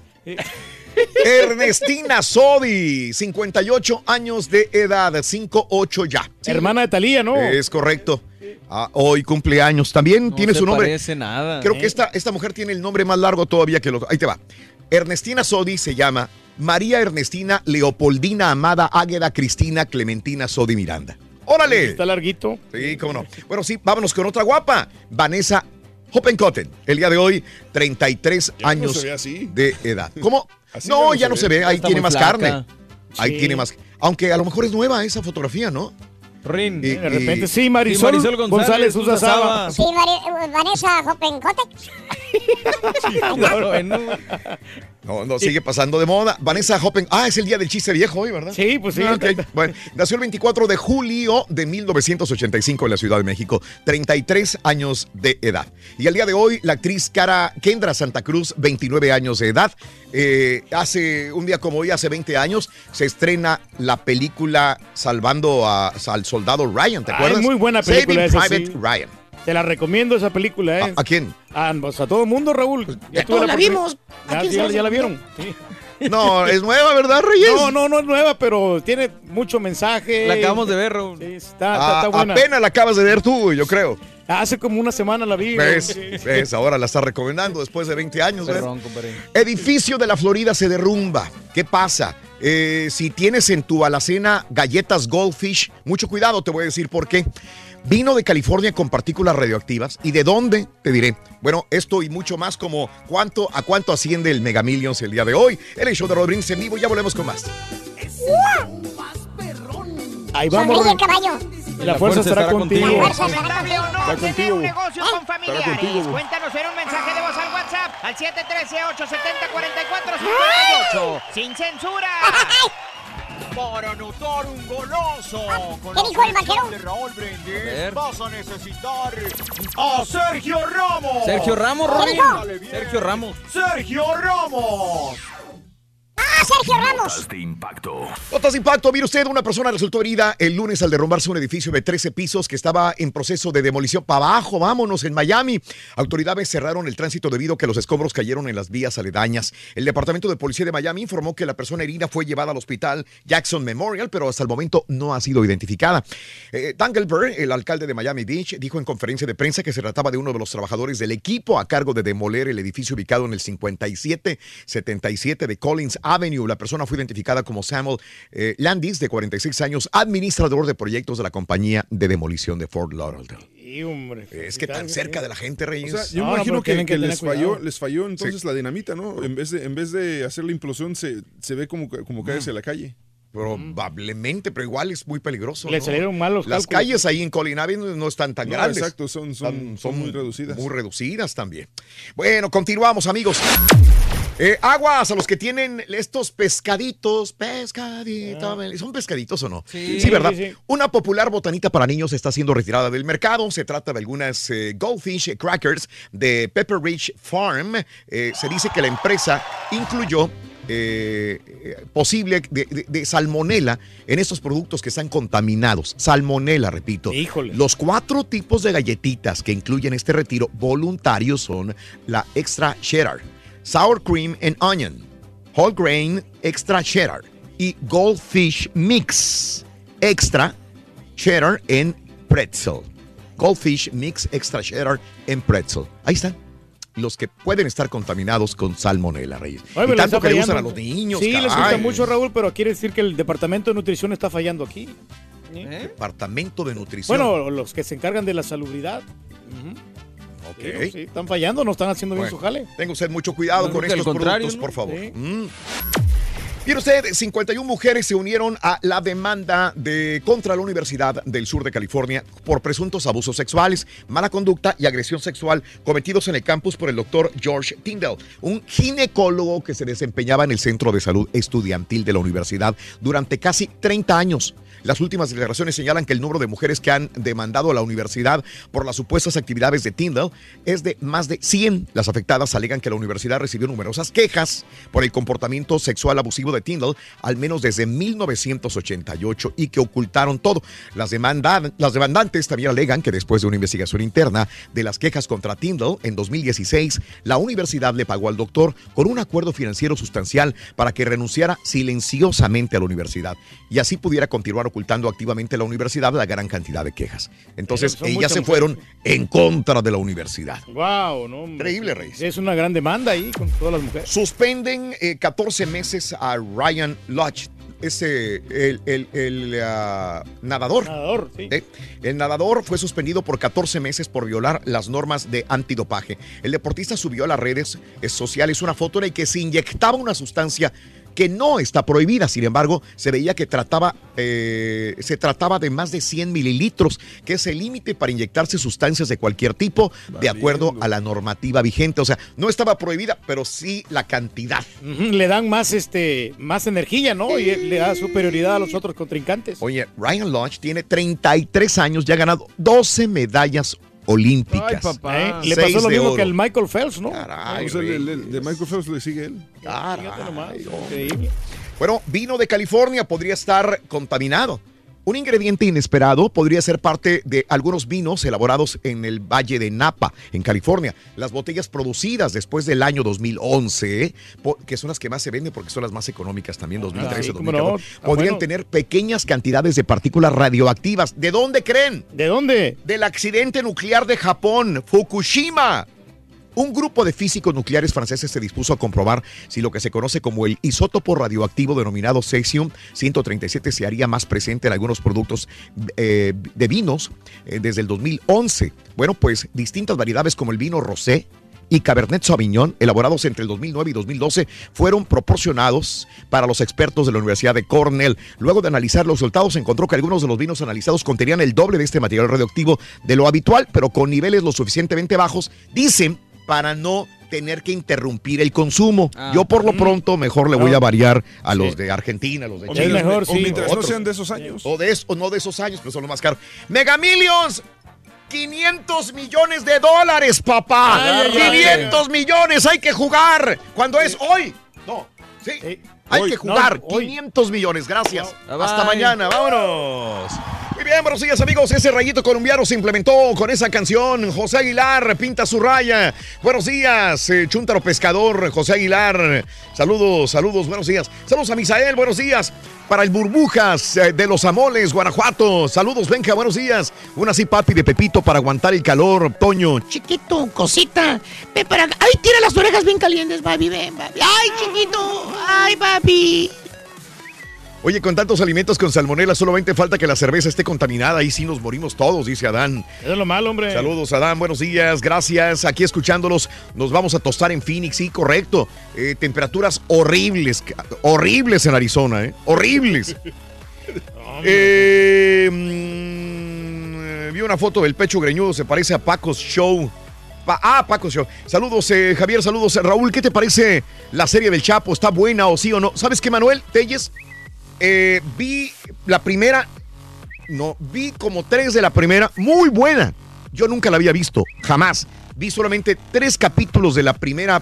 (laughs) Ernestina Sodi, 58 años de edad, 58 ya. Hermana de Talía, ¿no? Es correcto. Ah, hoy cumpleaños. También No tiene se su nombre. parece nada. Creo ¿eh? que esta, esta mujer tiene el nombre más largo todavía que los. Ahí te va. Ernestina Sodi se llama María Ernestina Leopoldina Amada Águeda Cristina Clementina Sodi Miranda. ¡Órale! Está larguito. Sí, cómo no. Bueno, sí, vámonos con otra guapa. Vanessa Hoppenkotten. El día de hoy, 33 Ya no años así. de edad. ¿Cómo? Así no, ya ya no no se ve. Ahí Está tiene más flaca. carne. Ahí tiene más. Aunque a lo mejor es nueva esa fotografía, ¿no? Rin. Y- De repente, y- sí, Marisol, Sí, Marisol González, González usa Saba. Sí, Mari- Vanessa Hoppenkotek. No, no, sigue pasando de moda. Vanessa Hoppen. Ah, es el día del chiste viejo hoy, ¿verdad? Sí, pues sí. Ah. Bueno, nació el 24 de julio de 1985 en la Ciudad de México, 33 años de edad. Y al día de hoy, la actriz Cara Kendra Santa Cruz, 29 años de edad. Eh, hace un día como hoy, hace 20 años, se estrena la película Salvando a- al Soldado Ryan, ¿te acuerdas? muy buena película Saving Private sí. Ryan. Te la recomiendo esa película, ¿eh? ¿A, a quién? Ah, pues a todo el mundo, Raúl. Ya, tuve todos la vimos. ¿A Ya, quién ya- ya la vieron. Sí. (laughs) No, es nueva, ¿verdad, Reyes? No, no, no es nueva, pero tiene mucho mensaje. La acabamos de ver, Raúl. Sí, está, está, Ah, está buena. apenas la acabas de ver tú, yo creo. Hace como una semana la vi. ¿Ves? ¿Ves? Ahora la estás recomendando después de 20 años. compadre. Edificio de la Florida se derrumba. ¿Qué pasa? Eh, si tienes en tu alacena galletas Goldfish, mucho cuidado, te voy a decir por qué. Vino de California con partículas radioactivas. ¿Y de dónde? Te diré. Bueno, esto y mucho más como cuánto a cuánto asciende el Mega Millions el día de hoy. En el show de Rodríguez en vivo, ya volvemos con más. Ahí vamos. Sonríe, caballo. La fuerza estará contigo. La fuerza estará Recomendable o no Está tener contigo. un negocio con familiares. contigo. Cuéntanos en un mensaje de voz al WhatsApp al 713-870-4458. ¡Sin censura! Para anotar un golazo con ¿Qué la dijo el selección vaquero? de Raúl Brindis vas a necesitar a Sergio Ramos. Sergio Ramos. Sergio Ramos. Sergio Ramos. ¡Ah, Sergio Ramos! de impacto. Notas de impacto. Mire usted, una persona resultó herida el lunes al derrumbarse un edificio de 13 pisos que estaba en proceso de demolición. Para abajo, vámonos, en Miami. Autoridades cerraron el tránsito debido a que los escombros cayeron en las vías aledañas. El Departamento de Policía de Miami informó que la persona herida fue llevada al hospital Jackson Memorial, pero hasta el momento no ha sido identificada. Eh, Dan el alcalde de Miami Beach, dijo en conferencia de prensa que se trataba de uno de los trabajadores del equipo a cargo de demoler el edificio ubicado en el 5777 de Collins Avenue. La persona fue identificada como Samuel eh, Landis, de 46 años, administrador de proyectos de la compañía de demolición de Fort Lauderdale. Sí, hombre. Es que tan cerca de la gente, O Reyes. sea, yo No, imagino que, les falló, les falló entonces la dinamita, ¿no? En vez de, en vez de hacer la implosión, se, se ve como, como cae hacia la calle. Probablemente, pero igual es muy peligroso. Le ¿no? salieron mal los Las cálculos. calles ahí en Collin Avenue no están tan No, grandes. exacto, son, son, son muy reducidas. Muy reducidas también. Bueno, continuamos, amigos. Eh, aguas a los que tienen estos pescaditos, pescaditos, ¿son pescaditos o no? Sí. ¿verdad? Sí, sí. Una popular botanita para niños está siendo retirada del mercado. Se trata de algunas eh, Goldfish Crackers de Pepper Ridge Farm. Eh, se dice que la empresa incluyó eh, eh, posible de, de- de salmonela en estos productos que están contaminados. Salmonela, repito. Híjole. Los cuatro tipos de galletitas que incluyen este retiro voluntario son la Extra Cheddar, Sour Cream and Onion, Whole Grain Extra Cheddar y Goldfish Mix Extra Cheddar and Pretzel. Goldfish Mix Extra Cheddar and Pretzel. Ahí están. Los que pueden estar contaminados con salmonela, Reyes. Ay, y tanto está que le gustan a los niños. Sí, les gusta mucho, Raúl, pero quiere decir que el departamento de nutrición está fallando aquí. ¿Eh? Departamento de Nutrición. Bueno, los que se encargan de la salubridad. Ok. Sí, sí, están fallando, no están haciendo bien Bueno, su jale. Tenga usted mucho cuidado Yo con estos contrario, productos, ¿no? por favor. Sí. Mm. Mire usted, 51 mujeres se unieron a la demanda de contra la Universidad del Sur de California por presuntos abusos sexuales, mala conducta y agresión sexual cometidos en el campus por el doctor George Tyndall, un ginecólogo que se desempeñaba en el Centro de Salud Estudiantil de la universidad durante casi 30 años. Las últimas declaraciones señalan que el número de mujeres que han demandado a la universidad por las supuestas actividades de Tyndall es de más de 100. Las afectadas alegan que la universidad recibió numerosas quejas por el comportamiento sexual abusivo de Tyndall, al menos desde 1988, y que ocultaron todo. Las, las demandantes también alegan que después de una investigación interna de las quejas contra Tyndall en 2016, la universidad le pagó al doctor con un acuerdo financiero sustancial para que renunciara silenciosamente a la universidad y así pudiera continuar ocultando activamente la universidad la gran cantidad de quejas. Entonces, ellas muchas se fueron en contra de la universidad. Wow, no. Increíble, Reyes. Es una gran demanda ahí con todas las mujeres. Suspenden eh, 14 meses a Ryan Lodge. Ese, el, el- el, ah, nadador. Nadador, sí. Eh, El nadador fue suspendido por 14 meses por violar las normas de antidopaje. El deportista subió a las redes eh, sociales una foto en la que se inyectaba una sustancia que no está prohibida. Sin embargo, se veía que trataba, eh, se trataba de más de 100 mililitros, que es el límite para inyectarse sustancias de cualquier tipo, de acuerdo a la normativa vigente. O sea, no estaba prohibida, pero sí la cantidad. Le dan más, este, más energía, ¿no? Y le da superioridad a los otros contrincantes. Oye, Ryan Lodge tiene 33 años, ya ha ganado 12 medallas olímpicas. Ay, papá. ¿Eh? Le Seis pasó lo mismo oro. que al Michael Phelps, ¿no? Caray, O sea, el- de Michael Phelps le sigue él. Fíjate nomás, increíble. Bueno, vino de California podría estar contaminado. Un ingrediente inesperado podría ser parte de algunos vinos elaborados en el Valle de Napa, en California. Las botellas producidas después del año 2011, ¿eh? po- que son las que más se venden porque son las más económicas también, 2013, Ah, sí, cómo 2014, no. Está podrían bueno. tener pequeñas cantidades de partículas radioactivas. ¿De dónde creen? ¿De dónde? Del accidente nuclear de Japón, Fukushima. Un grupo de físicos nucleares franceses se dispuso a comprobar si lo que se conoce como el isótopo radioactivo denominado cesium-137 se haría más presente en algunos productos eh, de vinos eh, desde el 2011. Bueno, pues distintas variedades como el vino rosé, y Cabernet Sauvignon, elaborados entre el 2009 y 2012, fueron proporcionados para los expertos de la Universidad de Cornell. Luego de analizar los resultados, encontró que algunos de los vinos analizados contenían el doble de este material radioactivo de lo habitual, pero con niveles lo suficientemente bajos, dicen, para no tener que interrumpir el consumo. Ah. Yo por lo Mm. pronto mejor le voy No. a variar a los de Argentina, a los de O Chile. mientras- o mientras no Otros. sean de esos años. O de eso, o no de esos años, pero son los más caros. Mega Millions. 500 millones de dólares, papá. Ay, ay, ay. 500 millones, hay que jugar. ¿Cuándo es? Hoy. No, sí. Hay Hoy. que jugar. No, hoy. 500 millones, gracias. Bye, Hasta bye. mañana, vámonos. Muy bien, buenos días amigos. Ese rayito colombiano se implementó con esa canción. José Aguilar pinta su raya. Buenos días, eh, Chuntaro Pescador, José Aguilar. Saludos, saludos, buenos días. Saludos a Misael, buenos días. Para el Burbujas eh, de los Amoles, Guanajuato. Saludos, Benja, buenos días. Una así, papi de Pepito para aguantar el calor, Toño. Chiquito, cosita. Ay, tira las orejas bien calientes, papi. Ven, papi. Ay, chiquito. Ay, papi. Oye, con tantos alimentos con salmonela, solamente falta que la cerveza esté contaminada. Ahí sí nos morimos todos, dice Adán. Es lo malo, hombre. Saludos, Adán. Buenos días. Gracias. Aquí escuchándolos. Nos vamos a tostar en Phoenix. Sí, correcto. Eh, temperaturas horribles. Horribles en Arizona, ¿eh? Horribles. (laughs) Eh, mm, vi una foto del pecho greñudo. Se parece a Paco's Show. Ah, Paco's Show. Saludos, eh, Javier. Saludos, Raúl. ¿Qué te parece la serie del Chapo? ¿Está buena o sí o no? ¿Sabes qué, Manuel? Telles. Eh, vi la primera. No, vi como tres de la primera. Muy buena. Yo nunca la había visto. Jamás. Vi solamente tres capítulos de la primera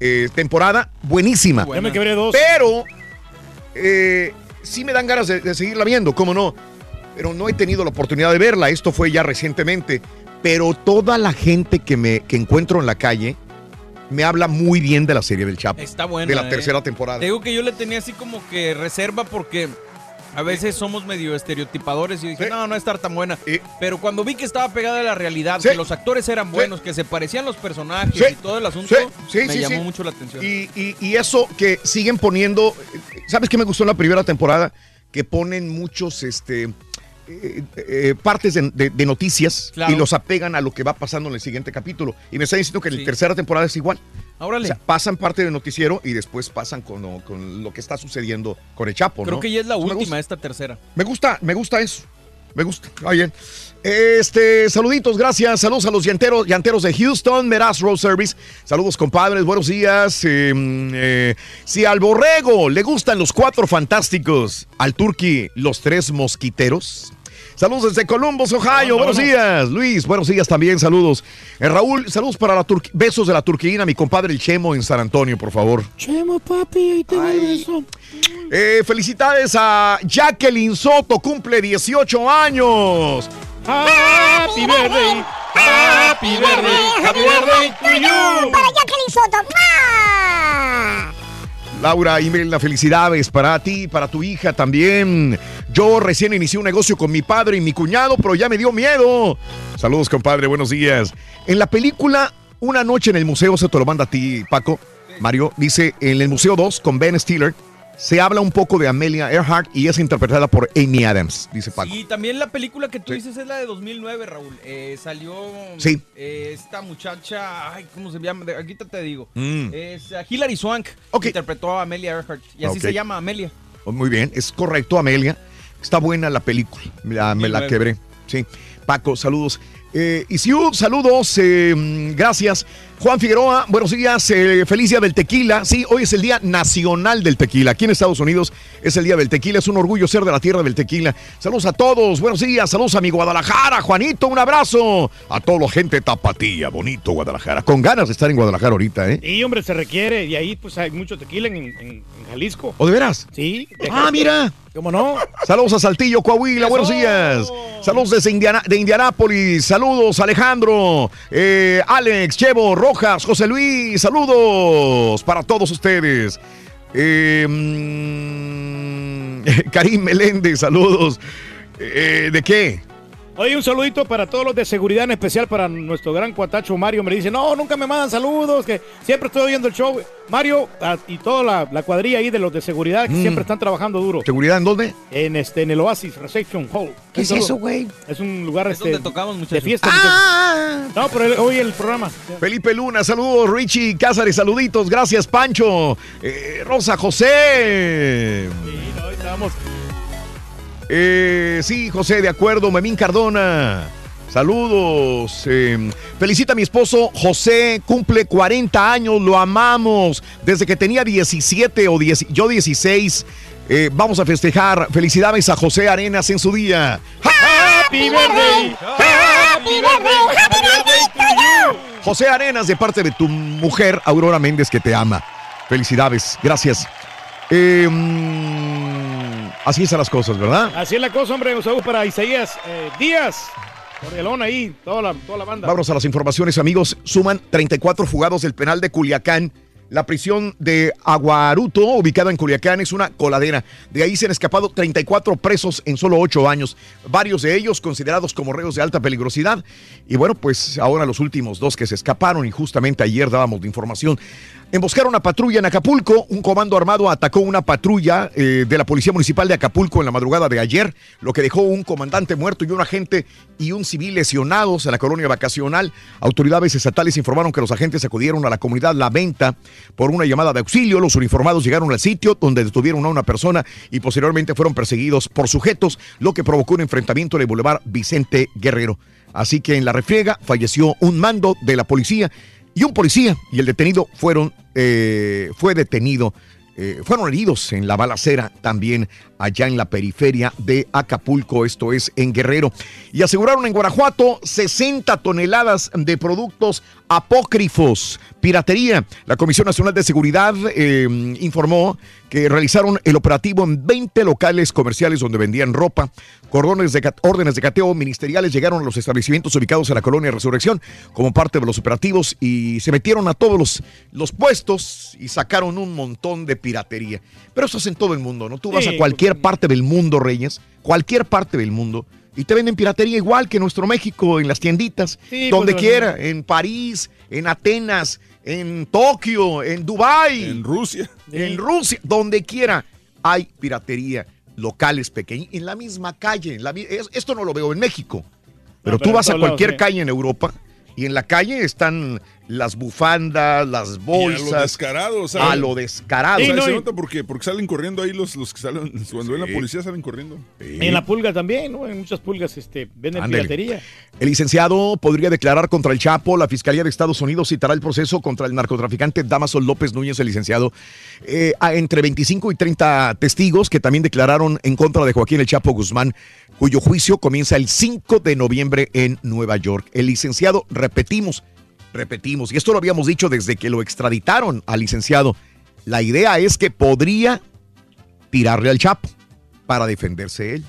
eh, temporada. Buenísima. Ya me quebré dos. Pero eh, sí me dan ganas de, de seguirla viendo, ¿cómo no? Pero no he tenido la oportunidad de verla. Esto fue ya recientemente. Pero toda la gente que me que encuentro en la calle me habla muy bien de la serie del Chapo. Está buena. De la eh. tercera temporada. Te digo que yo le tenía así como que reserva porque a veces somos medio estereotipadores y dije, no, no a estar tan buena. Pero cuando vi que estaba pegada a la realidad, que los actores eran buenos, que se parecían los personajes Sí. y todo el asunto, Sí, sí, me sí, llamó sí. mucho la atención. Y, y- y eso que siguen poniendo, ¿sabes qué me gustó en la primera temporada? Que ponen muchos, este, eh, eh, partes de, de- de noticias Claro. y los apegan a lo que va pasando en el siguiente capítulo. Y me está diciendo que en la tercera temporada es igual. Órale. O sea, pasan parte del noticiero y después pasan con lo, con lo que está sucediendo con el Chapo, Creo ¿no? que ya es la Me última, gusta. esta tercera. Me gusta, me gusta eso. Me gusta. Bien. Este, saluditos, gracias. Saludos a los llanteros, llanteros de Houston, Meraz Road Service. Saludos, compadres. Buenos días. Eh, eh, si al borrego le gustan los cuatro fantásticos, al turqui los tres mosquiteros. Saludos desde Columbus, Ohio. buenos días, Luis. Buenos días también. Saludos. Eh, Raúl, saludos para la turqui- besos de la turquina, mi compadre el Chemo en San Antonio, por favor. Chemo, papi, ahí te beso. Eh, felicidades a Jacqueline Soto, cumple 18 años. Happy birthday, happy birthday, happy birthday to you. Para Jacqueline Soto. Laura Imelda, felicidades para ti, para tu hija también. Yo recién inicié un negocio con mi padre y mi cuñado, pero ya me dio miedo. Saludos, compadre, buenos días. En la película Una noche en el museo, se te lo manda a ti, Paco. Mario dice, en el Museo 2 con Ben Stiller, se habla un poco de Amelia Earhart y es interpretada por Amy Adams, dice Paco. Y también la película que tú dices es la de 2009, Raúl. Eh, salió Sí. eh, esta muchacha, ay, ¿cómo se llama? De- Aquí te, te digo. Mm. Es uh, Hilary Swank. Interpretó a Amelia Earhart. Y así se llama Amelia. Oh, Muy bien, es correcto, Amelia. Está buena la película. Me la 2009. quebré. Sí. Paco, saludos. Eh, Isiu, saludos. eh, mm, gracias. Juan Figueroa, buenos días. eh, feliz día del tequila. Sí, hoy es el Día Nacional del Tequila. Aquí en Estados Unidos es el Día del Tequila. Es un orgullo ser de la tierra del tequila. Saludos a todos. Buenos días. Saludos a mi Guadalajara. Juanito, un abrazo. A toda la gente tapatía. Bonito Guadalajara. Con ganas de estar en Guadalajara ahorita, ¿eh? Y hombre, se requiere. Y ahí pues hay mucho tequila en, en- en Jalisco. ¿O de veras? Sí. Ah, mira. ¿Cómo no? Saludos a Saltillo, Coahuila, buenos días. Saludos desde Indiana, de Indianápolis, saludos Alejandro, eh, Alex, Chevo, Rojas, José Luis, saludos para todos ustedes. Eh, mm, (laughs) Karim Meléndez, saludos. Eh, ¿De qué? Oye, un saludito para todos los de seguridad, en especial para nuestro gran cuatacho Mario. Me dice, no, nunca me mandan saludos, que siempre estoy oyendo el show. Mario ah, y toda la, la cuadrilla ahí de los de seguridad que Mm. siempre están trabajando duro. ¿Seguridad en dónde? En este, en el Oasis Reception Hall. ¿Qué es eso, güey? Es un lugar Es este, donde tocamos, de fiesta. Ah. No, pero el- hoy el programa. Felipe Luna, saludos, Richie Cázares, saluditos, gracias Pancho, Eh, Rosa José. Hoy estamos. Eh, sí, José, de acuerdo. Memín Cardona. Saludos. Eh, felicita a mi esposo José, cumple 40 años, lo amamos. Desde que tenía 17 o 10, yo 16. Eh, vamos a festejar. Felicidades a José Arenas en su día. Happy birthday. Happy birthday. Happy birthday to you. José Arenas, de parte de tu mujer, Aurora Méndez, que te ama. Felicidades, gracias. Eh, así están las cosas, ¿verdad? Así es la cosa, hombre. Un saludo para Isaías eh, Díaz. Cordialón ahí, toda la, toda la banda. Vámonos a las informaciones, amigos. Suman 34 fugados del penal de Culiacán. La prisión de Aguaruto, ubicada en Culiacán, es una coladera. De ahí se han escapado 34 presos en solo 8 años, varios de ellos considerados como reos de alta peligrosidad. Y bueno, pues ahora los últimos dos que se escaparon y justamente ayer dábamos la información. Emboscaron una patrulla en Acapulco. Un comando armado atacó una patrulla eh, de la Policía Municipal de Acapulco en la madrugada de ayer, lo que dejó un comandante muerto y un agente y un civil lesionados en la colonia vacacional. Autoridades estatales informaron que los agentes acudieron a la comunidad La Venta por una llamada de auxilio. Los uniformados llegaron al sitio donde detuvieron a una persona y posteriormente fueron perseguidos por sujetos, lo que provocó un enfrentamiento en el Boulevard Vicente Guerrero. Así que en la refriega falleció un mando de la policía y un policía y el detenido fueron, eh, fue detenido, eh, fueron heridos en la balacera también allá en la periferia de Acapulco, esto es en Guerrero. Y aseguraron en Guanajuato 60 toneladas de productos apócrifos, piratería. La Comisión Nacional de Seguridad eh, informó que realizaron el operativo en 20 locales comerciales donde vendían ropa. Cordones de, órdenes de cateo ministeriales llegaron a los establecimientos ubicados en la colonia Resurrección como parte de los operativos y se metieron a todos los, los puestos y sacaron un montón de piratería. Pero eso es en todo el mundo, ¿no? Tú vas a cualquier parte del mundo, Reyes, cualquier parte del mundo. Y te venden piratería igual que en nuestro México, en las tienditas, Sí, donde pues, quiera, en París, en Atenas, en Tokio, en Dubái, En Rusia. en Rusia, donde quiera hay piratería, locales pequeños, en la misma calle. en la esto no lo veo en México, pero No, tú pero vas a lados, cualquier sí. calle en Europa Y en la calle están las bufandas, las bolsas. Y a lo descarado, sea, a lo descarado. O sea, Sí, no, se nota porque, porque salen corriendo ahí los, los que salen, cuando ven la policía salen corriendo. Y en la pulga también, ¿no? En muchas pulgas este, venden piratería. El licenciado podría declarar contra el Chapo. La Fiscalía de Estados Unidos citará el proceso contra el narcotraficante Damaso López Núñez, el licenciado, eh, a entre 25 y 30 testigos que también declararon en contra de Joaquín el Chapo Guzmán, cuyo juicio comienza el 5 de noviembre en Nueva York. El licenciado, repetimos, repetimos, y esto lo habíamos dicho desde que lo extraditaron al licenciado, la idea es que podría tirarle al Chapo para defenderse él.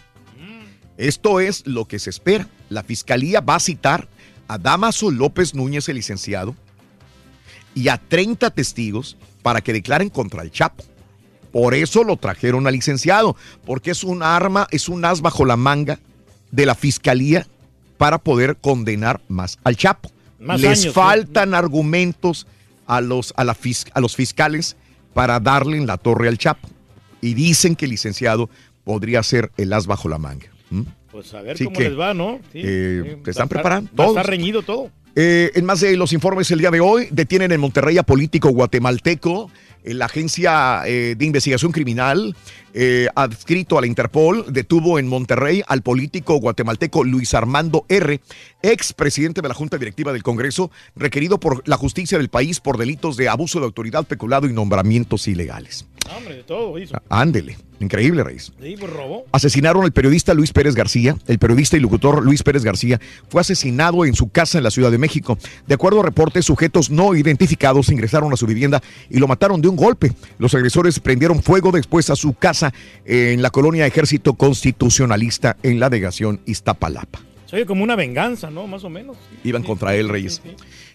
Esto es lo que se espera. La fiscalía va a citar a Damaso López Núñez, el licenciado, y a 30 testigos para que declaren contra el Chapo. Por eso lo trajeron al licenciado, porque es un arma, es un as bajo la manga de la fiscalía para poder condenar más al Chapo. Más Les faltan argumentos a los, a, la fis- a los fiscales para darle en la torre al Chapo. Y dicen que el licenciado podría ser el as bajo la manga. ¿Mm? Pues a ver Así cómo que, les va, ¿no? Sí, eh, sí, te va están preparando Va a todos. estar reñido todo. Eh, en más de los informes el día de hoy, detienen en Monterrey a político guatemalteco. La agencia eh, de investigación criminal eh, adscrito a la Interpol detuvo en Monterrey al político guatemalteco Luis Armando R., ex presidente de la Junta Directiva del Congreso, requerido por la justicia del país por delitos de abuso de autoridad, peculado y nombramientos ilegales. Hombre, de todo hizo. Ándele, increíble, Reyes. Sí, pues robó. Asesinaron al periodista Luis Pérez García. El periodista y locutor Luis Pérez García fue asesinado en su casa en la Ciudad de México. De acuerdo a reportes, sujetos no identificados ingresaron a su vivienda y lo mataron de un golpe. Los agresores prendieron fuego después a su casa en la colonia Ejército Constitucionalista en la delegación Iztapalapa. Se oye como una venganza, ¿no? Más o menos. Iban contra él, Reyes.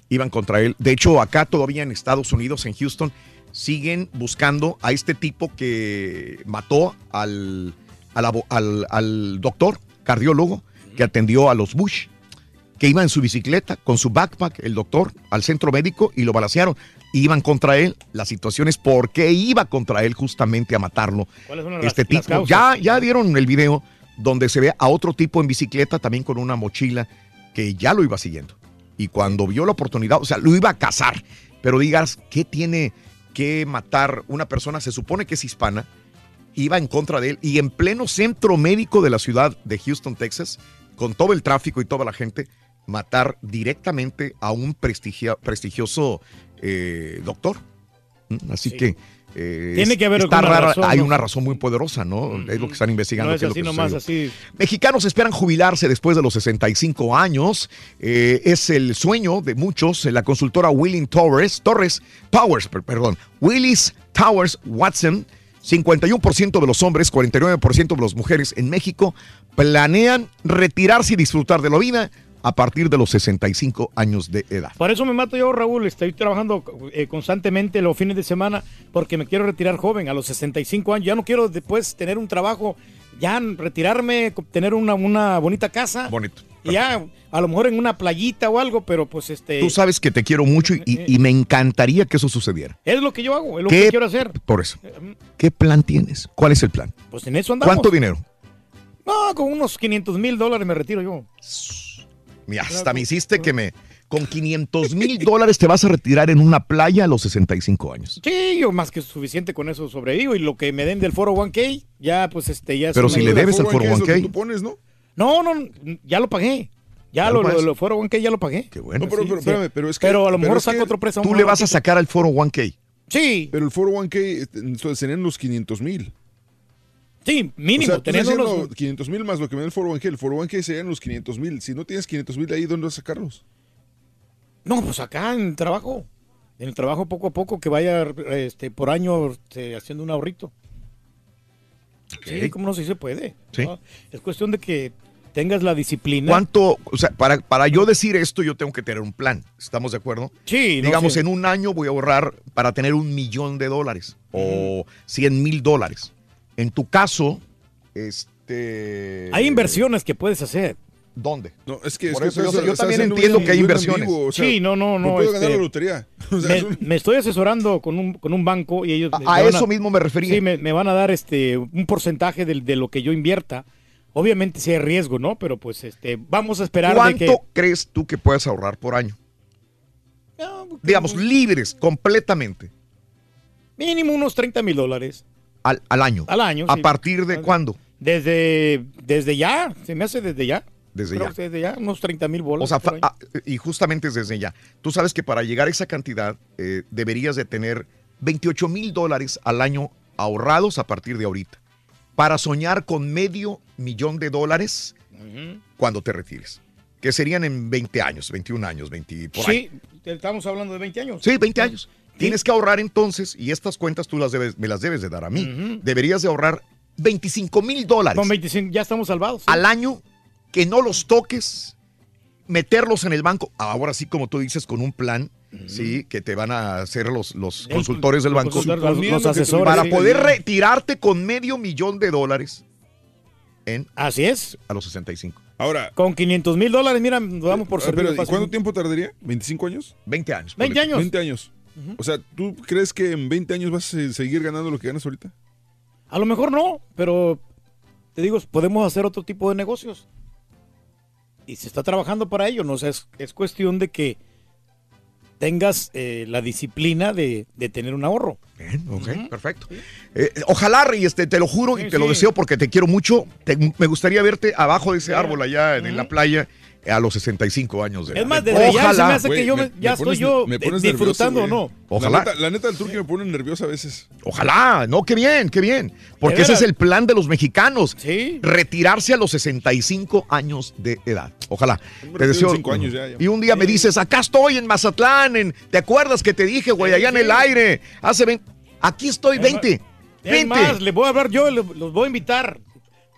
Iban contra él. De hecho, acá todavía en Estados Unidos, en Houston, siguen buscando a este tipo que mató al, al al- al doctor, cardiólogo, que atendió a los Bush, que iba en su bicicleta con su backpack, el doctor, al centro médico y lo balacearon. Iban contra él. La situación es por qué iba contra él justamente a matarlo. ¿Cuáles son las- Este las tipo. causas? Ya, ya dieron el video donde se ve a otro tipo en bicicleta, también con una mochila, que ya lo iba siguiendo. Y cuando vio la oportunidad, o sea, lo iba a cazar. Pero digas, ¿qué tiene que matar una persona? Se supone que es hispana, iba en contra de él y en pleno centro médico de la ciudad de Houston, Texas, con todo el tráfico y toda la gente, matar directamente a un prestigioso eh, doctor. ¿Mm? Así que... eh, Tiene que haber está rara, razón, hay ¿no? una razón muy poderosa, ¿no? Es lo que están investigando. No es qué lo así que nomás, sucedió. así. Mexicanos esperan jubilarse después de los 65 años. Eh, es el sueño de muchos. La consultora Willing Torres, Torres, Powers, per- perdón, Willis Towers Watson, 51% de los hombres, 49% de las mujeres en México planean retirarse y disfrutar de la vida a partir de los 65 años de edad. Por eso me mato yo, Raúl. Estoy trabajando eh, constantemente los fines de semana porque me quiero retirar joven, a los 65 años. Ya no quiero después tener un trabajo, ya retirarme, tener una, una bonita casa. Bonito. Y ya, a lo mejor en una playita o algo, pero pues este. Tú sabes que te quiero mucho y, y- y me encantaría que eso sucediera. Es lo que yo hago, es lo ¿Qué- que quiero hacer. Por eso. ¿Qué plan tienes? ¿Cuál es el plan? Pues en eso andamos. ¿Cuánto dinero? No, con unos 500 mil dólares me retiro yo. Hasta me hiciste que me... Con 500 mil (laughs) dólares te vas a retirar en una playa a los 65 años. Sí, yo más que suficiente con eso sobrevivo y lo que me den del foro 1K, ya pues este ya Pero si le debes al foro 1K. Tú pones, ¿no? No, no, ya lo pagué. Ya, ¿Ya lo, lo lo, foro 1K ya lo pagué. Qué bueno. No, pero, pero, espérame, pero es que. Pero a lo mejor saco otro préstamo. Tú le vas a sacar al foro 1K. Sí. Pero el foro 1K este, entonces, serían los 500 mil. Sí, mínimo. O sea, tú estás teniendo diciendo unos- 500 mil más lo que me da el foro 1K. El foro 1K serían los 500 mil. Si no tienes 500 mil ahí, ¿dónde vas a sacarlos? No, pues acá en el trabajo. En el trabajo poco a poco que vaya este, por año este, haciendo un ahorrito. Sí, como no sí se puede. Sí. ¿no? Es cuestión de que tengas la disciplina. ¿Cuánto? O sea, para, para yo decir esto, yo tengo que tener un plan. ¿Estamos de acuerdo? Sí, no Digamos, sé. en un año voy a ahorrar para tener un millón de dólares o 100 mil dólares. En tu caso, este. Hay inversiones que puedes hacer. ¿Dónde? No, es que, Por es que eso yo- también entiendo un- que hay inversiones. ambiguo, o sea, sí, no, no, no. puedo ganar este, la lotería. (laughs) O sea, me, es un- me estoy asesorando con un, con un banco y ellos... A- eso mismo me refería. Sí, me, me van a dar este un porcentaje del- de, lo que yo invierta. Obviamente sí hay riesgo, ¿no? Pero pues este vamos a esperar de ¿Cuánto que... crees tú que puedes ahorrar por año? Digamos, libres completamente. Mínimo unos 30 mil dólares. Al, al año. Al año, ¿A sí. partir de cuándo? Desde, desde ya, se me hace desde ya. Desde Creo ya. que desde ya, unos 30 mil bolas. O sea, por ah, y justamente es desde ya. Tú sabes que para llegar a esa cantidad eh, deberías de tener 28 mil dólares al año ahorrados a partir de ahorita. Para soñar con medio millón de dólares cuando te retires. Que serían en 20 años, 21 años, 20 por ahí. Sí, estamos hablando de 20 años. Sí, 20 años. Tienes que ahorrar entonces, y estas cuentas tú las debes, me las debes de dar a mí. Deberías de ahorrar 25 mil dólares Con 25 ya estamos salvados. al año que no los toques, meterlos en el banco. Ahora sí, como tú dices, con un plan, sí, que te van a hacer los, los El- consultores del los banco. consultores, los- los asesores, Para sí. poder retirarte con medio millón de dólares en. Así es. A los 65. Ahora. Con 500 mil dólares, mira, nos damos por ¿y fácil. cuánto tiempo tardaría? ¿25 años? 20 años. 20 años. 20 años. O sea, ¿tú crees que en 20 años vas a seguir ganando lo que ganas ahorita? A lo mejor no, pero te digo, podemos hacer otro tipo de negocios. Y se está trabajando para ello, ¿no? O sea, es, es cuestión de que tengas eh, la disciplina de, de tener un ahorro. Bien, ok, perfecto. Eh, ojalá, Reyes, te, te lo juro y Sí, te lo deseo porque te quiero mucho. Te- me gustaría verte abajo de ese árbol allá en, en la playa a los 65 años de Es edad. más, desde ya se me hace que yo me- ya me estoy pones- yo me pones disfrutando o nervioso, no. Ojalá. La neta, la neta, el turqui me pone nervioso a veces. Ojalá, no, qué bien, qué bien. Porque ese es el plan de los mexicanos. Retirarse a los 65 años de edad. Ojalá. Te deseo. años ya, ya. Y un día me dices, acá estoy en Mazatlán, en, ¿te acuerdas que te dije, güey, allá en el aire? Hace 20. Aquí estoy, 20. Es 20. más, les voy a hablar yo, los voy a invitar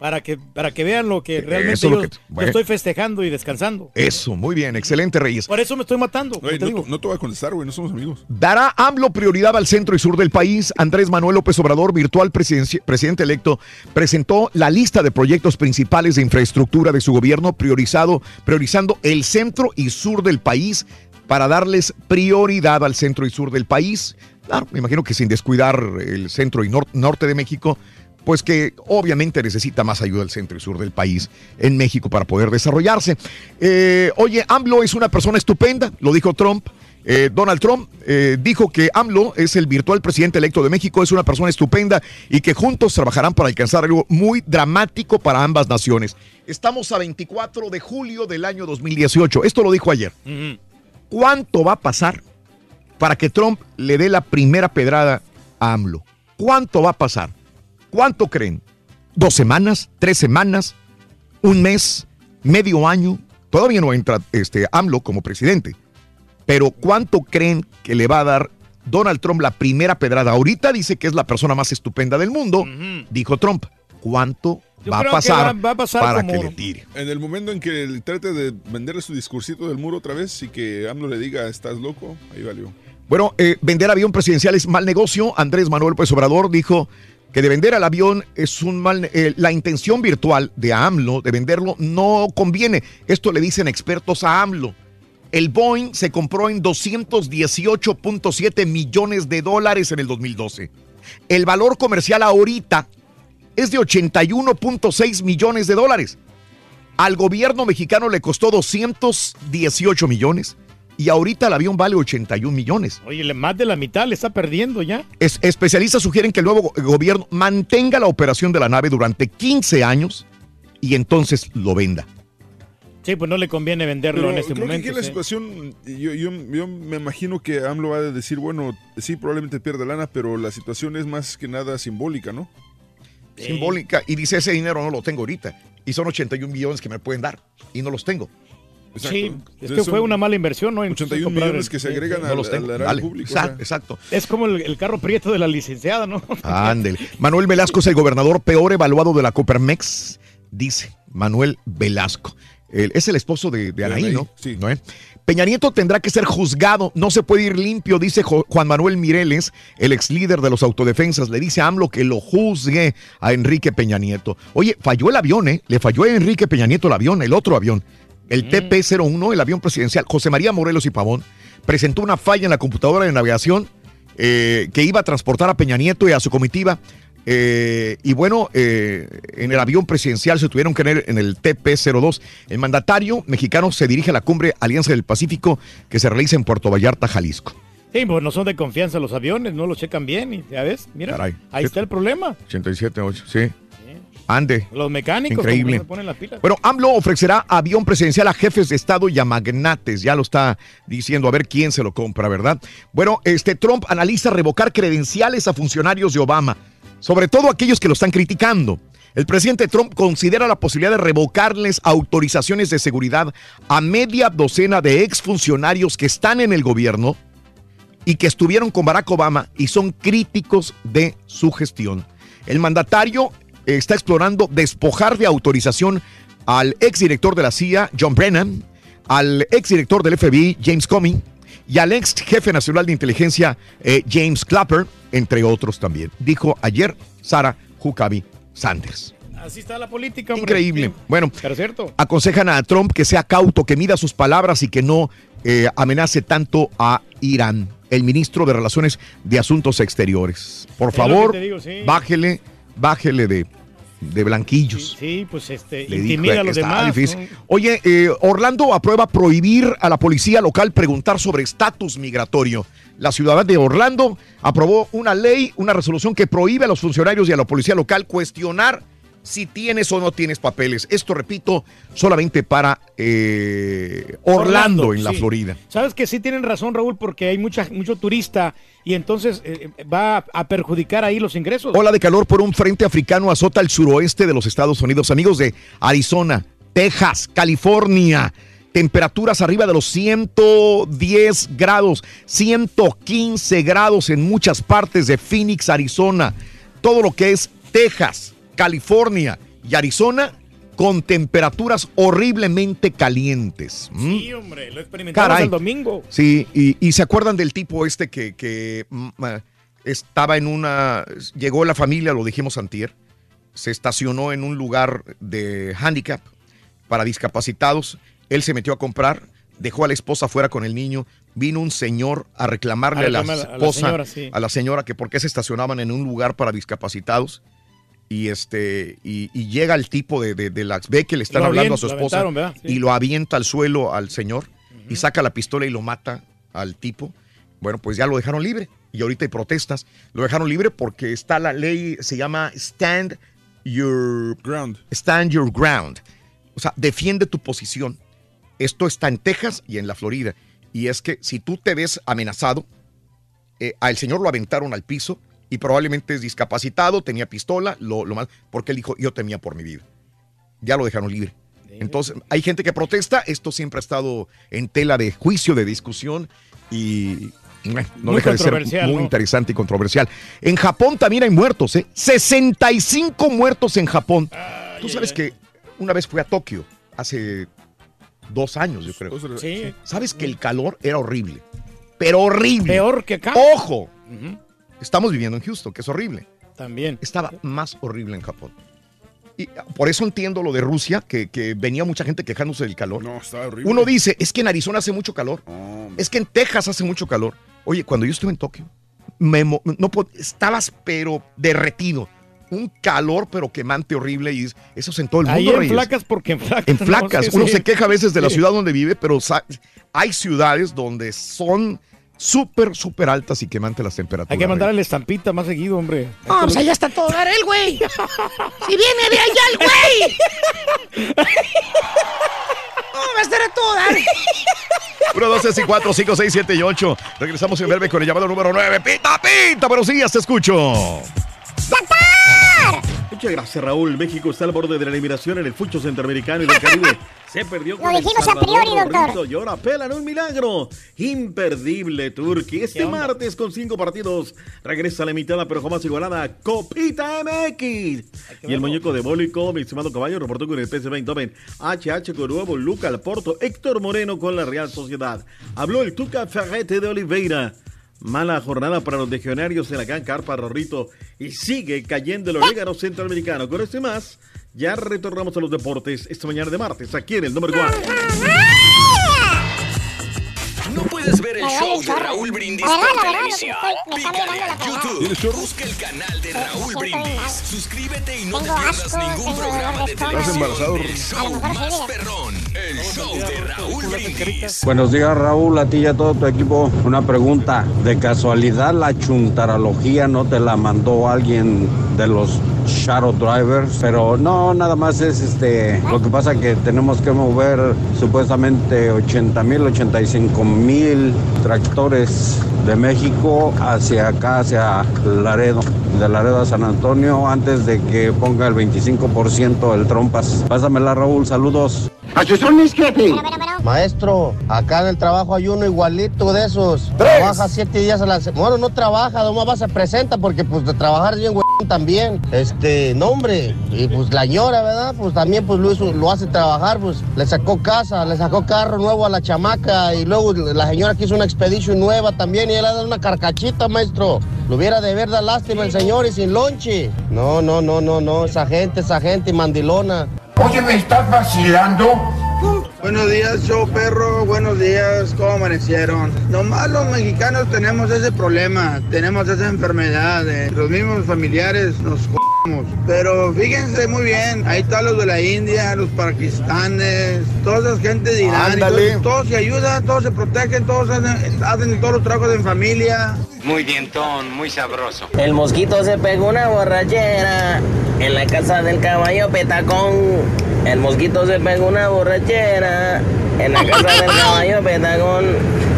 para que, para que vean lo que realmente Eso es lo yo, estoy festejando y descansando. Eso, muy bien, excelente, Reyes. Por eso me estoy matando. te no, digo. te- no te voy a contestar, güey, no somos amigos. Dará AMLO prioridad al centro y sur del país. Andrés Manuel López Obrador, virtual presidente electo, presentó la lista de proyectos principales de infraestructura de su gobierno priorizado, priorizando el centro y sur del país para darles prioridad al centro y sur del país. Claro, me imagino que sin descuidar el centro y nor- norte de México, pues que obviamente necesita más ayuda el centro y sur del país en México para poder desarrollarse. Eh, oye, AMLO es una persona estupenda, lo dijo Trump. Eh, Donald Trump eh, dijo que AMLO es el virtual presidente electo de México, es una persona estupenda y que juntos trabajarán para alcanzar algo muy dramático para ambas naciones. Estamos a 24 de julio del año 2018. Esto lo dijo ayer. ¿Cuánto va a pasar para que Trump le dé la primera pedrada a AMLO? ¿Cuánto va a pasar? ¿Cuánto creen? ¿Dos semanas? ¿Tres semanas? ¿Un mes? ¿Medio año? Todavía no entra este, AMLO como presidente. Pero ¿cuánto creen que le va a dar Donald Trump la primera pedrada? Ahorita dice que es la persona más estupenda del mundo, dijo Trump. ¿Cuánto va a, pasar va- va a pasar para como- que le tire? En el momento en que él trate de venderle su discursito del muro otra vez y que AMLO le diga, estás loco, ahí valió. Bueno, eh, vender avión presidencial es mal negocio. Andrés Manuel López Obrador dijo que de vender al avión es un mal... eh, la intención virtual de AMLO de venderlo no conviene. Esto le dicen expertos a AMLO. El Boeing se compró en 218.7 millones de dólares en el 2012. El valor comercial ahorita es de 81.6 millones de dólares. Al gobierno mexicano le costó 218 millones y ahorita el avión vale 81 millones. Oye, más de la mitad le está perdiendo ya. Es- especialistas sugieren que el nuevo go- gobierno mantenga la operación de la nave durante 15 años y entonces lo venda. Sí, pues no le conviene venderlo Pero en este creo momento. que aquí la sí. situación, yo, yo, yo me imagino que AMLO va a decir, bueno, sí, probablemente pierda lana, pero la situación es más que nada simbólica, ¿no? Simbólica. Y dice, ese dinero no lo tengo ahorita. Y son 81 millones que me pueden dar. Y no los tengo. Sí, es que fue una mala inversión, ¿no? Entonces, 81 comprar millones el- que se agregan los tengo. al Vale. público. Exacto. Es como el, el carro prieto de la licenciada, ¿no? (laughs) Ándele. Manuel Velasco es el gobernador peor evaluado de la Copermex, dice Manuel Velasco. Él es el esposo de, de Anaí, ¿no? sí. ¿No, eh? Peña Nieto tendrá que ser juzgado, no se puede ir limpio, dice Juan Manuel Mireles, el ex líder de los autodefensas. Le dice a AMLO que lo juzgue a Enrique Peña Nieto. Oye, falló el avión, ¿eh? Le falló a Enrique Peña Nieto el avión, el otro avión. El TP-01, el avión presidencial. José María Morelos y Pavón presentó una falla en la computadora de navegación eh, que iba a transportar a Peña Nieto y a su comitiva. Eh, y bueno, eh, en el avión presidencial se tuvieron que ir en el TP-02. El mandatario mexicano se dirige a la cumbre Alianza del Pacífico que se realiza en Puerto Vallarta, Jalisco. Sí, pues no son de confianza los aviones, no los checan bien. Y, ya ves, mira, Caray. ahí está el problema. 87.8, sí. Ande. Los mecánicos Increíble. se ponen las pilas. Bueno, AMLO ofrecerá avión presidencial a jefes de Estado y a magnates. Ya lo está diciendo, a ver quién se lo compra, ¿verdad? Bueno, este Trump analiza revocar credenciales a funcionarios de Obama, sobre todo aquellos que lo están criticando. El presidente Trump considera la posibilidad de revocarles autorizaciones de seguridad a media docena de exfuncionarios que están en el gobierno y que estuvieron con Barack Obama y son críticos de su gestión. El mandatario está explorando despojar de autorización al exdirector de la CIA, John Brennan, al exdirector del FBI, James Comey, y al ex jefe nacional de inteligencia, eh, James Clapper, entre otros también. Dijo ayer Sarah Huckabee Sanders. Así está la política, hombre. Increíble. Bueno, Pero cierto. aconsejan a Trump que sea cauto, que mida sus palabras y que no eh, amenace tanto a Irán. El ministro de Relaciones de Asuntos Exteriores. Por Es favor, digo, sí. bájele, bájele de, de blanquillos. Sí, pues este, Le dijo intimida a los demás. Oye, eh, Orlando aprueba prohibir a la policía local preguntar sobre estatus migratorio. La ciudad de Orlando aprobó una ley, una resolución que prohíbe a los funcionarios y a la policía local cuestionar si tienes o no tienes papeles. Esto, repito, solamente para eh, Orlando, en la. Florida. Sabes que sí tienen razón, Raúl, porque hay mucha, mucho turista y entonces eh, va a perjudicar ahí los ingresos. Ola de calor por un frente africano azota el suroeste de los Estados Unidos. Amigos de Arizona, Texas, California. Temperaturas arriba de los 110 grados, 115 grados en muchas partes de Phoenix, Arizona. Todo lo que es Texas, California y Arizona con temperaturas horriblemente calientes. ¿Mm? Sí, hombre, lo experimentamos Caray. el domingo. Sí, y, y se acuerdan del tipo este que, que, mm, estaba en una. Llegó la familia, lo dijimos antier, se estacionó en un lugar de handicap para discapacitados. Él se metió a comprar, dejó a la esposa fuera con el niño. Vino un señor a reclamarle A a, la reclamar a la esposa, señora, sí. a la señora, que por qué se estacionaban en un lugar para discapacitados. Y este y, y llega el tipo de, de, de las ve que le están Lo hablando a su esposa y lo avienta al suelo al señor y saca la pistola y lo mata al tipo. Bueno, pues ya lo dejaron libre y ahorita hay protestas. Lo dejaron libre porque está la ley, se llama Stand Your Ground. Stand Your Ground. O sea, defiende tu posición. Esto está en Texas y en la Florida. Y es que si tú te ves amenazado, eh, al señor lo aventaron al piso y probablemente es discapacitado, tenía pistola, lo, lo más, porque él dijo, yo temía por mi vida. Ya lo dejaron libre. Entonces, hay gente que protesta, esto siempre ha estado en tela de juicio, de discusión y no Muy deja de ser muy ¿no? interesante y controversial. En Japón también hay muertos, ¿eh? 65 muertos en Japón. Tú sabes que una vez fui a Tokio, hace dos años, yo creo. Sí. Sabes que el calor era horrible, pero horrible. Peor que acá. Ojo, estamos viviendo en Houston, que es horrible. También. Estaba más horrible en Japón. Y por eso entiendo lo de Rusia, que, que venía mucha gente quejándose del calor. No, está horrible. Uno dice, es que en Arizona hace mucho calor. es que en Texas hace mucho calor. Oye, cuando yo estuve en Tokio, me no, estabas pero derretido. Un calor pero quemante horrible y es- eso es en todo el mundo. Ahí en Reyes. flacas porque en flacas. En ¿no? flacas. Sí, Uno sí. se queja a veces de la Sí. ciudad donde vive, pero hay ciudades donde son súper, súper altas y quemantes las temperaturas. Hay que mandarle la estampita más seguido, hombre. No, pues allá está todo dar el güey. Si viene de allá el güey. No, (laughs) va a estar a todo dar. 1, 2, 3, 4, 5, 6, 7 y 8. Regresamos en breve con el llamado número 9. ¡Pita, pita! Buenos días, te escucho. Muchas gracias, Raúl. México está al borde de la eliminación en el fucho centroamericano y del Caribe. (laughs) Se perdió con Lo El dijimos a Salvador, priori, doctor. Y ahora pelan un milagro. Imperdible, Turquía. ¿Qué Este martes con cinco partidos regresa la limitada pero jamás igualada Copita MX. Y el muñeco de Bólico, mi estimado caballo, reportó con el PSV Eindhoven. HH con nuevo Luca Alporto, Héctor Moreno con la Real Sociedad. Habló el Tuca Ferrete de Oliveira. Mala jornada para los legionarios en la gran carpa Rorrito y sigue cayendo el orégano centroamericano. Con esto y más, ya retornamos a los deportes esta mañana de martes aquí en el número 4. Puedes ver el show de. Raúl Brindis por televisión. Pícale a. YouTube. Busca el canal de Raúl Brindis. Suscríbete y no te pierdas ningún programa de televisión. embarazado, El A lo show más perrón. El show de Raúl Brindis. Buenos días Raúl, a ti y a todo tu equipo. Una pregunta, ¿de casualidad la chuntarología no te la mandó alguien de los Shadow Drivers? Pero no, nada más es este, lo que pasa que tenemos que mover supuestamente 80 mil, 85 mil tractores de México hacia acá, hacia Laredo, de Laredo a San Antonio, antes de que ponga el 25% el trompas. Pásamela Raúl, saludos. ¡A sus órdenes, jefe! Maestro, acá en el trabajo hay uno igualito de esos. Trabaja siete días a la semana. Bueno, no trabaja, nomás va, se presenta porque pues de trabajar es bien güey también. Este, no hombre. Y pues la ñora, ¿verdad? Pues también pues lo, lo hace trabajar, pues le sacó casa, le sacó carro nuevo a la chamaca y luego la señora quiso una expedición nueva también y él le da una carcachita, maestro. Lo hubiera de verdad lástima el señor y sin lonche. No, no, no, no, no, esa gente, esa gente mandilona. Oye, ¿me estás vacilando? Buenos días, show perro. Buenos días, ¿cómo amanecieron? Nomás los mexicanos tenemos ese problema, tenemos esa enfermedad. de los mismos familiares nos. Pero fíjense muy bien, ahí están los de la India, los pakistanes, toda esa gente de Irán. y Ándale. Todos, todos se ayudan, todos se protegen, todos hacen, hacen todos los trabajos en familia. Muy dientón, muy sabroso. El mosquito se pegó una borrachera en la casa del caballo petacón. El mosquito se pegó una borrachera en la casa del (laughs) caballo petacón.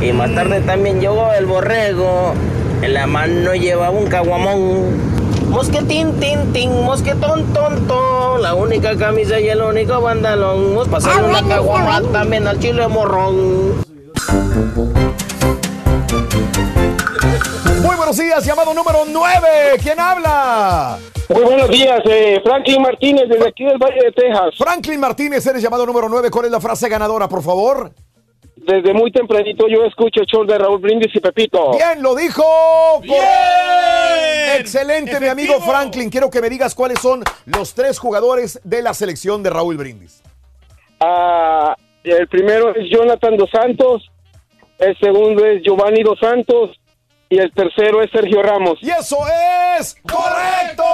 Y más tarde también llegó el borrego. En la mano llevaba un caguamón. Mosquetín, tin, tin, mosquetón, tonto. La única camisa y el único pantalón. Vamos a pasar una caguama también al chile morrón. Muy buenos días, llamado número 9. ¿Quién habla? Muy buenos días, eh, Franklin Martínez, desde aquí del Valle de Texas. Franklin Martínez, eres llamado número 9. ¿Cuál es la frase ganadora, por favor? Desde muy tempranito yo escucho el show de Raúl Brindis y Pepito. Bien, lo dijo. Correcto. Excelente, mi amigo Franklin. Quiero que me digas cuáles son los tres jugadores de la selección de Raúl Brindis. Ah, el primero es Jonathan Dos Santos, el segundo es Giovanni Dos Santos y el tercero es Sergio Ramos. Y eso es correcto.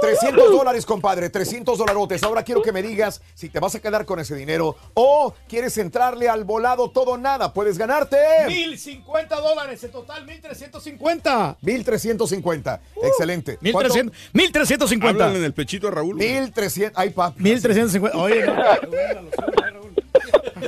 300 dólares, compadre, 300 dolarotes. Ahora quiero que me digas si te vas a quedar con ese dinero o quieres entrarle al volado todo nada. Puedes ganarte. 1050 dólares, en total 1350. 1350. Excelente. 1300, 1350. Háblale en el pechito a Raúl. 1300. Ay, papi. 1350. Oye, no.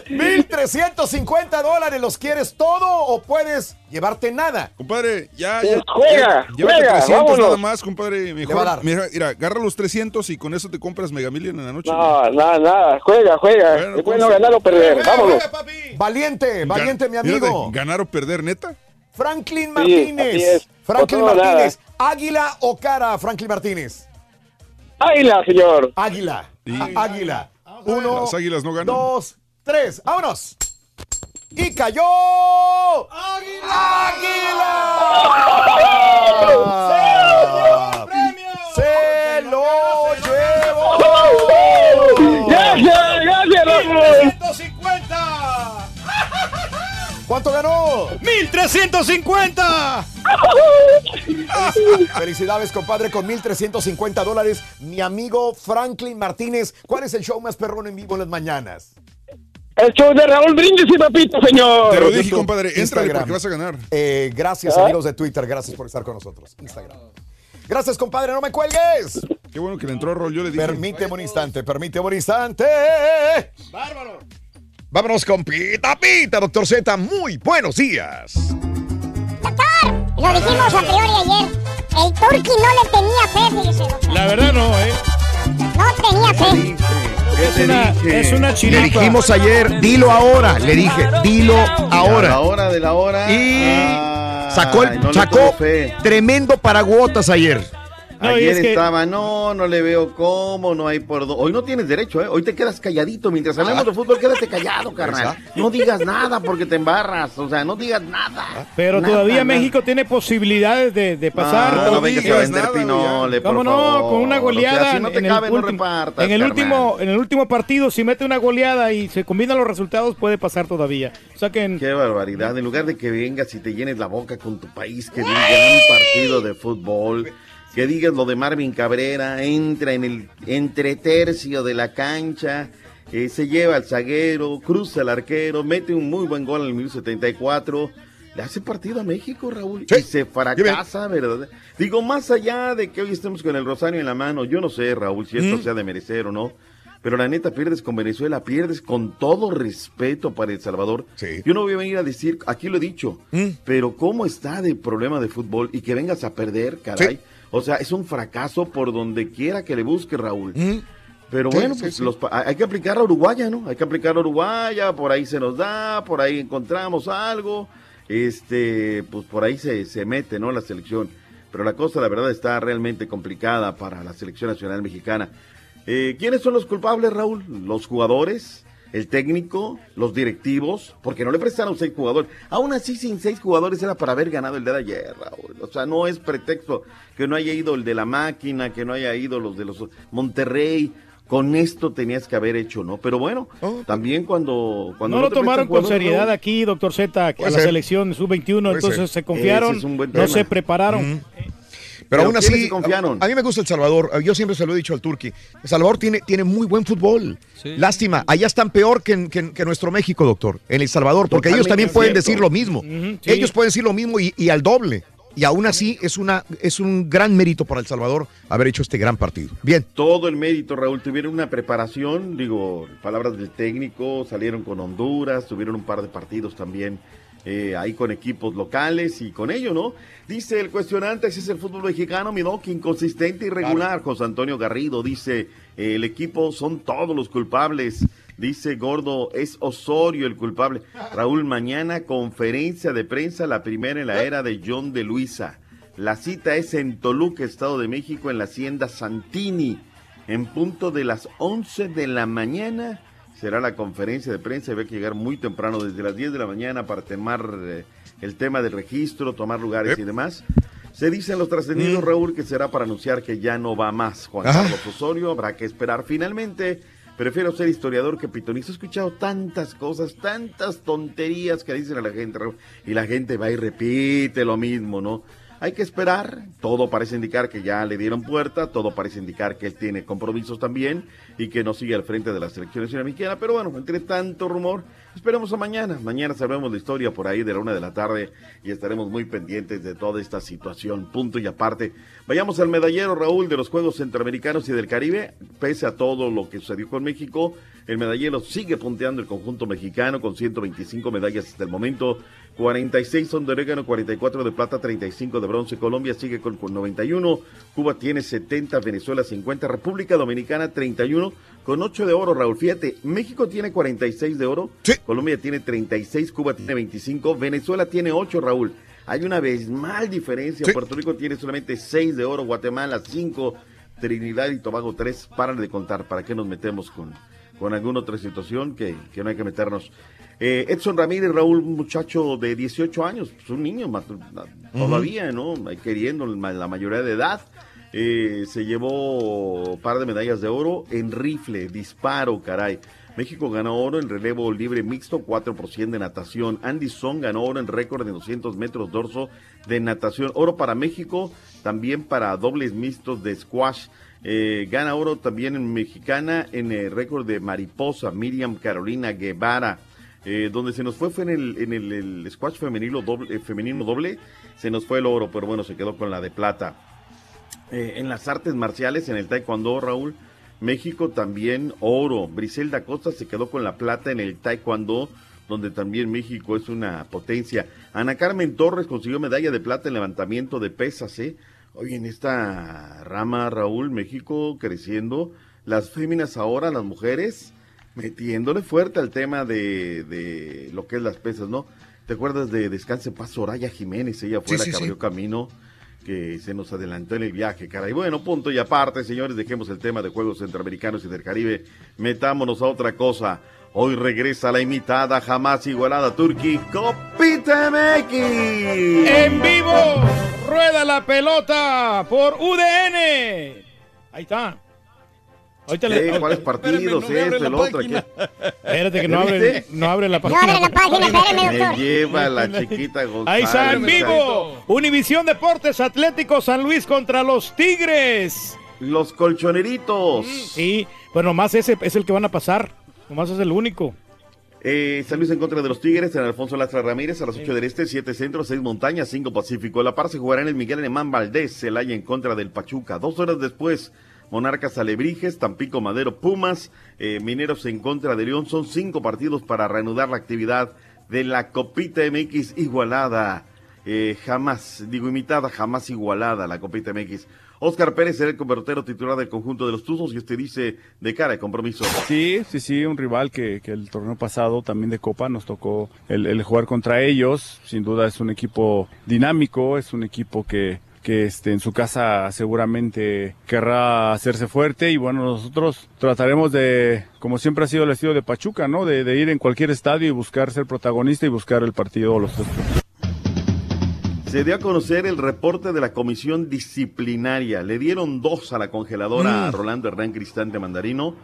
1350 dólares. ¿Los quieres todo o puedes llevarte nada? Compadre, ya, Pues ya. juega, ya- llévate juega, 300 vámonos. nada más, compadre. Mejor, Le va a dar. Mira, mira, agarra los 300 y con eso te compras Mega Million en la noche. No, nada, nada, juega, juega. Bueno, es bueno ganar o perder, vámonos. Valiente, valiente, mi amigo. Fíjate, ganar o perder, neta. Franklin Martínez. Franklin nada. Martínez. Águila o cara, Franklin Martínez. Águila, señor. Águila. Sí. Águila. Uno, Las águilas no ganan. dos, tres. ¡Vámonos! Y cayó. ¡Águila! ¡Se lo llevó! ¡Gracias, gracias, Raúl! 150. ¿Cuánto ganó? 1350. Felicidades, compadre, con 1,350 dólares. Mi amigo Franklin Martínez. ¿Cuál es el show más perrón en vivo en las mañanas? El show de Raúl Brindis y Pepito, señor. Te lo dije, YouTube, compadre. Instagram. porque vas a ganar. Eh, gracias, ¿Ah? amigos de Twitter. Gracias por estar con nosotros. Instagram. Gracias, compadre. No me cuelgues. Qué bueno que le entró rol. Yo le dije. Permíteme un instante. Permíteme un instante. Bárbaro. Vámonos con Pita Pita, doctor Z. Muy buenos días. Lo dijimos a priori ayer. El Turqui no le tenía fe, fíjese, doctor. La verdad no, ¿eh? No tenía fe. Es una, es una Le chiripa. dijimos ayer, dilo ahora. Le dije, dilo A la ahora. hora de la hora. Y Ay, sacó, el- no le sacó fe. tremendo paraguotas ayer. No, Ayer es que- estaba, no, no le veo cómo, no hay por dónde. Hoy no tienes derecho, ¿eh? Hoy te quedas calladito. Mientras hablamos de fútbol, quédate callado, (laughs) carnal. No digas nada porque te embarras. O sea, no digas nada. Pero Nada, todavía nada. México tiene posibilidades de, de pasar. No, no vengas a vender pinole, por ¿Cómo no? favor. Con una goleada. si no te en, cabe, el no último, repartas, en, el carnal. último, en el último partido, si mete una goleada y se combinan los resultados, puede pasar todavía. O sea que en- Qué barbaridad. En lugar de que vengas y te llenes la boca con tu país, que de un gran partido de fútbol, que digas lo de Marvin Cabrera, entra en el entretercio de la cancha, eh, se lleva al zaguero, cruza al arquero, mete un muy buen gol en el 1074. Le hace partido a México, Raúl, y se fracasa, ¿verdad? Digo, más allá de que hoy estemos con el rosario en la mano, yo no sé, Raúl, si esto Mm. sea de merecer o no, pero la neta pierdes con Venezuela, pierdes con todo respeto para El Salvador. Yo no voy a venir a decir, aquí lo he dicho, Mm. pero cómo está de problema de fútbol y que vengas a perder, caray. O sea, es un fracaso por donde quiera que le busque, Raúl. Pero bueno, sí, pues sí. los hay que aplicar a Uruguaya, ¿no? Hay que aplicar a Uruguaya, por ahí se nos da, por ahí encontramos algo, este, pues por ahí se, se mete, ¿no? La selección. Pero la cosa, la verdad, está realmente complicada para la selección nacional mexicana. Eh, ¿Quiénes son los culpables, Raúl? ¿Los jugadores? ¿El técnico? ¿Los directivos? Porque no le prestaron seis jugadores. Aún así, sin seis jugadores era para haber ganado el de ayer, Raúl. O sea, no es pretexto que no haya ido el de la máquina, que no haya ido los de los Monterrey. Con esto tenías que haber hecho, ¿no? Pero bueno, también cuando, cuando no lo tomaron con seriedad aquí, doctor Z, a la ser. selección sub-21, Puede entonces ser. se confiaron, es no se prepararon. Pero, Pero aún ¿quiénes así, a, a mí me gusta El Salvador. Yo siempre se lo he dicho al Turqui. El Salvador tiene, tiene muy buen fútbol. Lástima, allá están peor que, en- que nuestro México, doctor, en El Salvador, porque ellos también pueden cierto. decir lo mismo. Sí. Ellos pueden decir lo mismo y, y al doble. Y aún así es, una, es un gran mérito para El Salvador haber hecho este gran partido. Bien. todo el mérito, Raúl. Tuvieron una preparación, digo, palabras del técnico, salieron con Honduras, tuvieron un par de partidos también eh, ahí con equipos locales y con ello, ¿no? Dice el cuestionante, ese es el fútbol mexicano, mi doc, inconsistente y irregular. José Antonio Garrido dice, eh, el equipo son todos los culpables. Dice Gordo, es Osorio el culpable. (laughs) Raúl, mañana conferencia de prensa, la primera en la era de John de Luisa. La cita es en Toluca, Estado de México, en la hacienda Santini. En punto de las 11 de la mañana será la conferencia de prensa. Hay que llegar muy temprano, desde las 10 de la mañana, para tomar eh, el tema del registro, tomar lugares y demás. Se dicen los trascendidos, Raúl, que será para anunciar que ya no va más Juan Ah. Carlos Osorio. Habrá que esperar. Finalmente, prefiero ser historiador que pitonista. He escuchado tantas cosas, tantas tonterías que dicen a la gente, Raúl, y la gente va y repite lo mismo, ¿no? Hay que esperar, todo parece indicar que ya le dieron puerta, todo parece indicar que él tiene compromisos también y que no sigue al frente de la selección mexicana, pero bueno, entre tanto rumor, esperemos a mañana, mañana sabremos la historia por ahí de la una de la tarde y estaremos muy pendientes de toda esta situación, punto y aparte. Vayamos al medallero, Raúl, de los Juegos Centroamericanos y del Caribe, pese a todo lo que sucedió con México, el medallero sigue punteando el conjunto mexicano con 125 medallas hasta el momento. 46 son de orégano, 44 de plata, 35 de bronce. Colombia sigue con, con 91. Cuba tiene 70, Venezuela 50, República Dominicana 31 con 8 de oro, Raúl. Fíjate, México tiene 46 de oro, Colombia tiene 36, Cuba tiene 25, Venezuela tiene 8, Raúl. Hay una mal diferencia. Puerto Rico tiene solamente 6 de oro, Guatemala 5, Trinidad y Tobago 3. Paran de contar. ¿Para qué nos metemos con, con alguna otra situación que, que no hay que meternos? Eh, Edson Ramírez, Raúl, un muchacho de 18 años, pues un niño todavía, ¿no? Queriendo la mayoría de edad. Eh, se llevó un par de medallas de oro en rifle, disparo, caray. México ganó oro en relevo libre mixto, 4 por 100 de natación. Andy Son ganó oro en récord de 200 metros dorso de natación. Oro para México, también para dobles mixtos de squash. Eh, gana oro también en mexicana en el récord de mariposa, Miriam Carolina Guevara. Eh, donde se nos fue fue en el, en el, el squash femenino doble, eh, femenino doble, se nos fue el oro, pero bueno, se quedó con la de plata. Eh, en las artes marciales, en el taekwondo, Raúl, México también oro. Briselda Costa se quedó con la plata en el taekwondo, donde también México es una potencia. Ana Carmen Torres consiguió medalla de plata en levantamiento de pesas, ¿eh? Hoy en esta rama, Raúl, México creciendo. Las féminas ahora, las mujeres, metiéndole fuerte al tema de, de lo que es las pesas, ¿no? ¿Te acuerdas de Descanse Paz Soraya Jiménez? Ella fue Sí, la sí, que sí. abrió camino. que se nos adelantó en el viaje, caray. Bueno, punto y aparte, señores, dejemos el tema de Juegos Centroamericanos y del Caribe. Metámonos a otra cosa. Hoy regresa la imitada, jamás igualada Turquía, Copita MX. En vivo, rueda la pelota por UDN. Ahí está. Ahorita ¿Cuáles partidos? Esto, el otro. aquí. Espérate que no ¿Ya abre, viste? no abre la No abre la página, espérame, Me doctor. lleva la (laughs) chiquita González. Ahí está en vivo. Univisión Deportes Atlético San Luis contra los Tigres. Los colchoneritos. Sí, pues nomás ese es el que van a pasar. Nomás es el único. Eh, San Luis en contra de los Tigres en Alfonso Lastra Ramírez a las 8 del Este, 7 Centro, 6 Montañas, 5 Pacífico. La par se jugará en el Miguel Alemán Valdés, Celaya en contra del Pachuca. Dos horas después, Monarcas Alebrijes, Tampico Madero Pumas, eh, Mineros en contra de León. Son cinco partidos para reanudar la actividad de la Copita MX igualada. Eh, jamás, digo imitada, jamás igualada la Copita MX. Oscar Pérez será el convertero titular del conjunto de los Tuzos y este dice de cara de compromiso. Sí, sí, sí, un rival que, el torneo pasado también de Copa nos tocó el jugar contra ellos. Sin duda es un equipo dinámico, es un equipo que, que este, en su casa seguramente querrá hacerse fuerte y bueno, nosotros trataremos de, como siempre ha sido el estilo de Pachuca, ¿no? De, de ir en cualquier estadio y buscar ser protagonista y buscar el partido o los tres. Se dio a conocer el reporte de la comisión disciplinaria. Le dieron dos a la congeladora a Rolando Hernán Cristante Mandarino.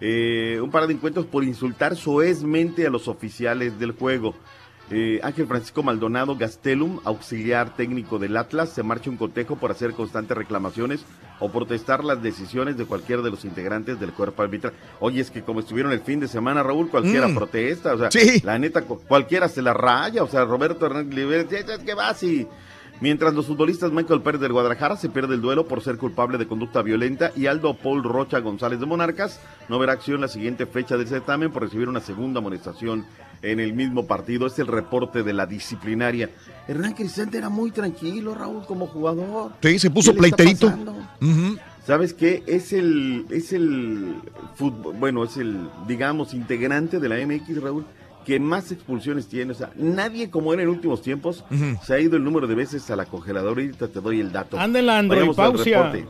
Eh, un par de encuentros por insultar soezmente a los oficiales del juego. Eh, Ángel Francisco Maldonado Gastelum, auxiliar técnico del Atlas, se marcha un cotejo por hacer constantes reclamaciones o protestar las decisiones de cualquiera de los integrantes del cuerpo arbitral. Oye, es que como estuvieron el fin de semana, Raúl, cualquiera Mm. protesta, o sea, Sí. la neta, cu- cualquiera se la raya, o sea, Roberto Hernández Oliveira, "Ya, ya, ¿qué va así? Mientras los futbolistas Michael Pérez del Guadalajara se pierde el duelo por ser culpable de conducta violenta y Aldo Paul Rocha González de Monarcas no verá acción la siguiente fecha del certamen por recibir una segunda amonestación en el mismo partido. Es el reporte de la disciplinaria. Hernán Cristante era muy tranquilo, Raúl, como jugador. Sí, se puso ¿Qué le está pleiterito. ¿Sabes qué? Es el, es el fútbol, bueno, es el, digamos, integrante de la MX, Raúl, que más expulsiones tiene. O sea, nadie como era en últimos tiempos Ujú. se ha ido el número de veces a la congeladora y ahorita te doy el dato. Anda la andropausia. reporte.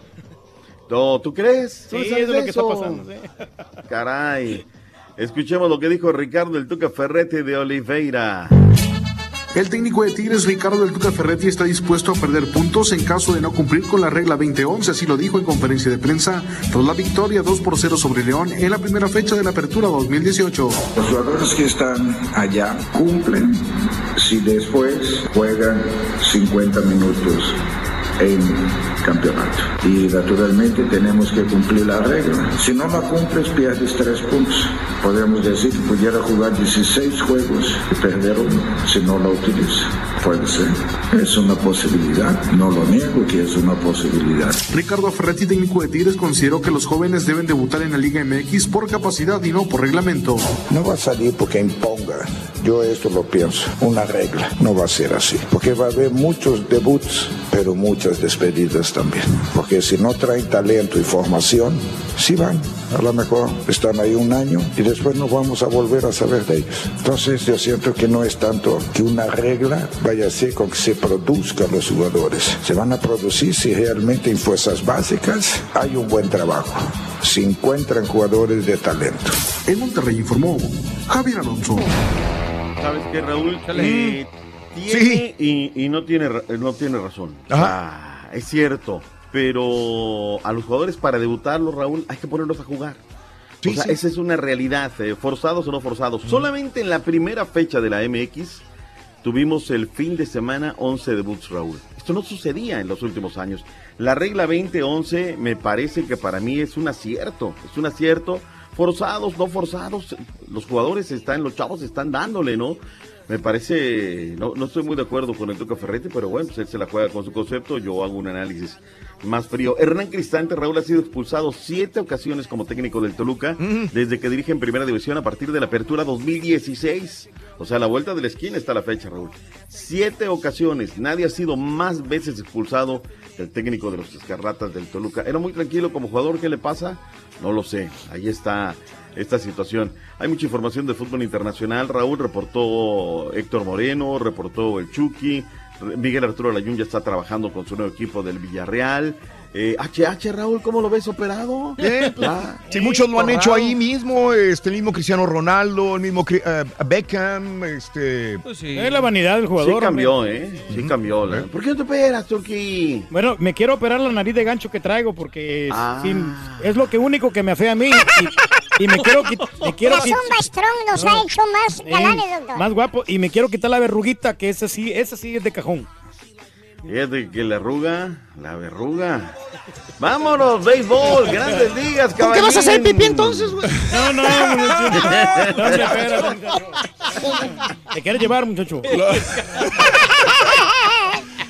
No, ¿tú crees? ¿Tú Sí, sabes es lo que está pasando. sí. Caray. Escuchemos lo que dijo Ricardo el Tuca Ferrete de Oliveira. El técnico de Tigres, Ricardo del Tuca Ferretti, está dispuesto a perder puntos en caso de no cumplir con la regla 2011, así lo dijo en conferencia de prensa tras la victoria 2 por 0 sobre León en la primera fecha de la apertura 2018. Los jugadores que están allá cumplen si después juegan 50 minutos en campeonato. Y naturalmente tenemos que cumplir la regla. Si no la cumples, pierdes tres puntos. Podemos decir que pudiera jugar 16 juegos y perder uno si no la utiliza. Puede ser. Es una posibilidad. No lo niego que es una posibilidad. Ricardo Ferretti, técnico de Tigres, consideró que los jóvenes deben debutar en la Liga MX por capacidad y no por reglamento. No va a salir porque imponga. Yo esto lo pienso. Una regla. No va a ser así. Porque va a haber muchos debuts, pero muchas despedidas también. Porque si no traen talento y formación, sí van. A lo mejor están ahí un año y después no vamos a volver a saber de ellos. Entonces yo siento que no es tanto que una regla vaya a ser con que se produzcan los jugadores. Se van a producir si realmente en fuerzas básicas hay un buen trabajo. Si encuentran jugadores de talento. En Monterrey informó Javier Alonso. ¿Sabes qué, Raúl? Eh, tiene y, y no tiene no tiene razón. Ah, es cierto. Pero a los jugadores para debutarlos, Raúl, hay que ponerlos a jugar. Sí, o sea, sí. esa es una realidad, eh, forzados o no forzados. Solamente en la primera fecha de la MX tuvimos el fin de semana 11 debuts, Raúl. Esto no sucedía en los últimos años. La regla 2011 me parece que para mí es un acierto, es un acierto. Forzados, no forzados, los jugadores están, los chavos están dándole, ¿no? Me parece, no, no estoy muy de acuerdo con el Tuca Ferretti, pero bueno, pues él se la juega con su concepto, yo hago un análisis más frío. Hernán Cristante, Raúl, ha sido expulsado siete ocasiones como técnico del Toluca desde que dirige en Primera División a partir de la apertura 2016. O sea, la vuelta de la esquina está la fecha, Raúl. Siete ocasiones, nadie ha sido más veces expulsado que el técnico de los Escarratas del Toluca. Era muy tranquilo como jugador, ¿qué le pasa? No lo sé, ahí está esta situación. Hay mucha información de fútbol internacional. Raúl reportó Héctor Moreno, reportó el Chucky, Miguel Arturo Layún ya está trabajando con su nuevo equipo del Villarreal. Eh, HH, Raúl, ¿cómo lo ves operado? Bien, pues, sí, muchos lo han hecho ahí mismo, este, el mismo Cristiano Ronaldo, el mismo eh, Beckham, este... Es la vanidad del jugador. Sí cambió, hombre. ¿eh? Sí cambió. la- ¿Por qué no te operas, Turki? Bueno, me quiero operar la nariz de gancho que traigo porque Ah. sin- es lo que único que me afea a mí. Y, y me quiero quit- me quiero La quit- Zumba Strong nos ha hecho más galanes, doctor. más guapo y me quiero quitar la verruguita que esa sí, esa sí es de cajón. Fíjate que la arruga, la verruga. Vámonos, béisbol, grandes ligas, ¿Con qué vas a hacer pipí entonces, güey? No, no, muchacho. No, espérate, muchacho. Te quieres llevar, muchacho.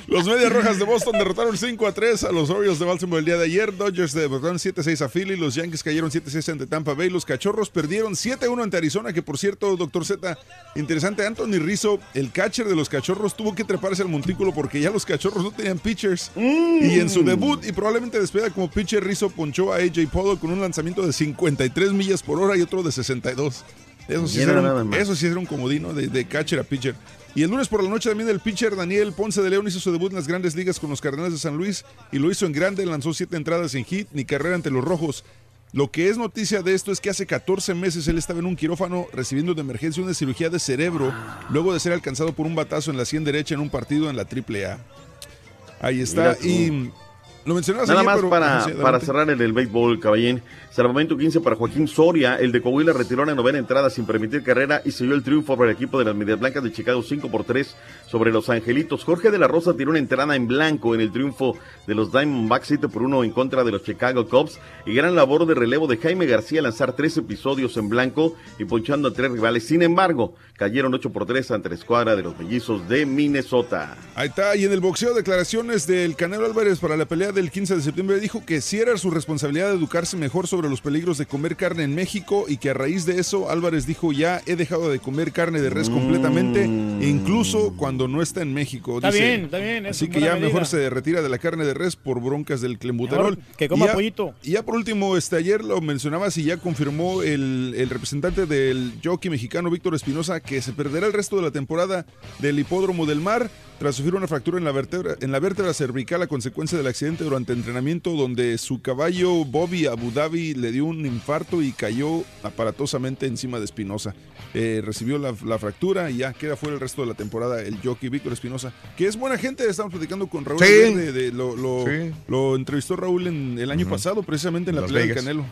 Los Medias Rojas de Boston derrotaron 5 a 3 a los Orioles de Baltimore el día de ayer. Dodgers derrotaron 7 a 6 a Philly. Los Yankees cayeron 7 a 6 ante Tampa Bay. Los Cachorros perdieron 7 a 1 ante Arizona. Que por cierto, doctor Z, interesante. Anthony Rizzo, el catcher de los Cachorros, tuvo que treparse al montículo porque ya los Cachorros no tenían pitchers. Y en su debut y probablemente despedida como pitcher, Rizzo ponchó a AJ Pollock con un lanzamiento de 53 millas por hora y otro de 62. Eso sí, era un, eso sí era un comodino de, de catcher a pitcher. Y el lunes por la noche también el pitcher Daniel Ponce de León hizo su debut en las grandes ligas con los Cardenales de San Luis y lo hizo en grande, lanzó siete entradas sin hit ni carrera ante los Rojos. Lo que es noticia de esto es que hace 14 meses él estaba en un quirófano recibiendo de emergencia una cirugía de cerebro luego de ser alcanzado por un batazo en la sien derecha en un partido en la AAA. Ahí está. Y lo mencionabas Nada ayer, más pero- para, sí, para cerrar en el béisbol, caballín. Salvamento 15 para Joaquín Soria. El de Coahuila retiró la novena entrada sin permitir carrera y selló el triunfo para el equipo de las Medias Blancas de Chicago 5 por 3 sobre los Angelitos. Jorge de la Rosa tiró una entrada en blanco en el triunfo de los Diamondbacks 7 por 1 en contra de los Chicago Cubs. Y gran labor de relevo de Jaime García lanzar tres episodios en blanco y ponchando a tres rivales. Sin embargo, cayeron 8 por 3 ante la escuadra de los mellizos de Minnesota. Ahí está, y en el boxeo, declaraciones del Canelo Álvarez para la pelea del 15 de septiembre dijo que sí era su responsabilidad educarse mejor sobre los peligros de comer carne en México y que a raíz de eso Álvarez dijo ya he dejado de comer carne de res completamente, incluso cuando no está en México. Está Dice, bien, está bien, es Así que ya mejor se retira de la carne de res por broncas del clenbuterol. Mejor que coma Y ya- pollito. Y ya por último, este, ayer lo mencionabas y ya confirmó el, el representante del jockey mexicano Víctor Espinosa que se perderá el resto de la temporada del hipódromo del mar tras sufrir una fractura en la vértebra, en la vértebra cervical a consecuencia del accidente durante entrenamiento donde su caballo Bobby Abu Dhabi le dio un infarto y cayó aparatosamente encima de Espinosa. Eh, recibió la, la fractura y ya queda fuera el resto de la temporada el jockey Víctor Espinosa, que es buena gente, estamos platicando con Raúl Sí. de- de- lo, lo- Sí. lo entrevistó Raúl en el año pasado, precisamente en la Las pelea del Vegas. Canelo.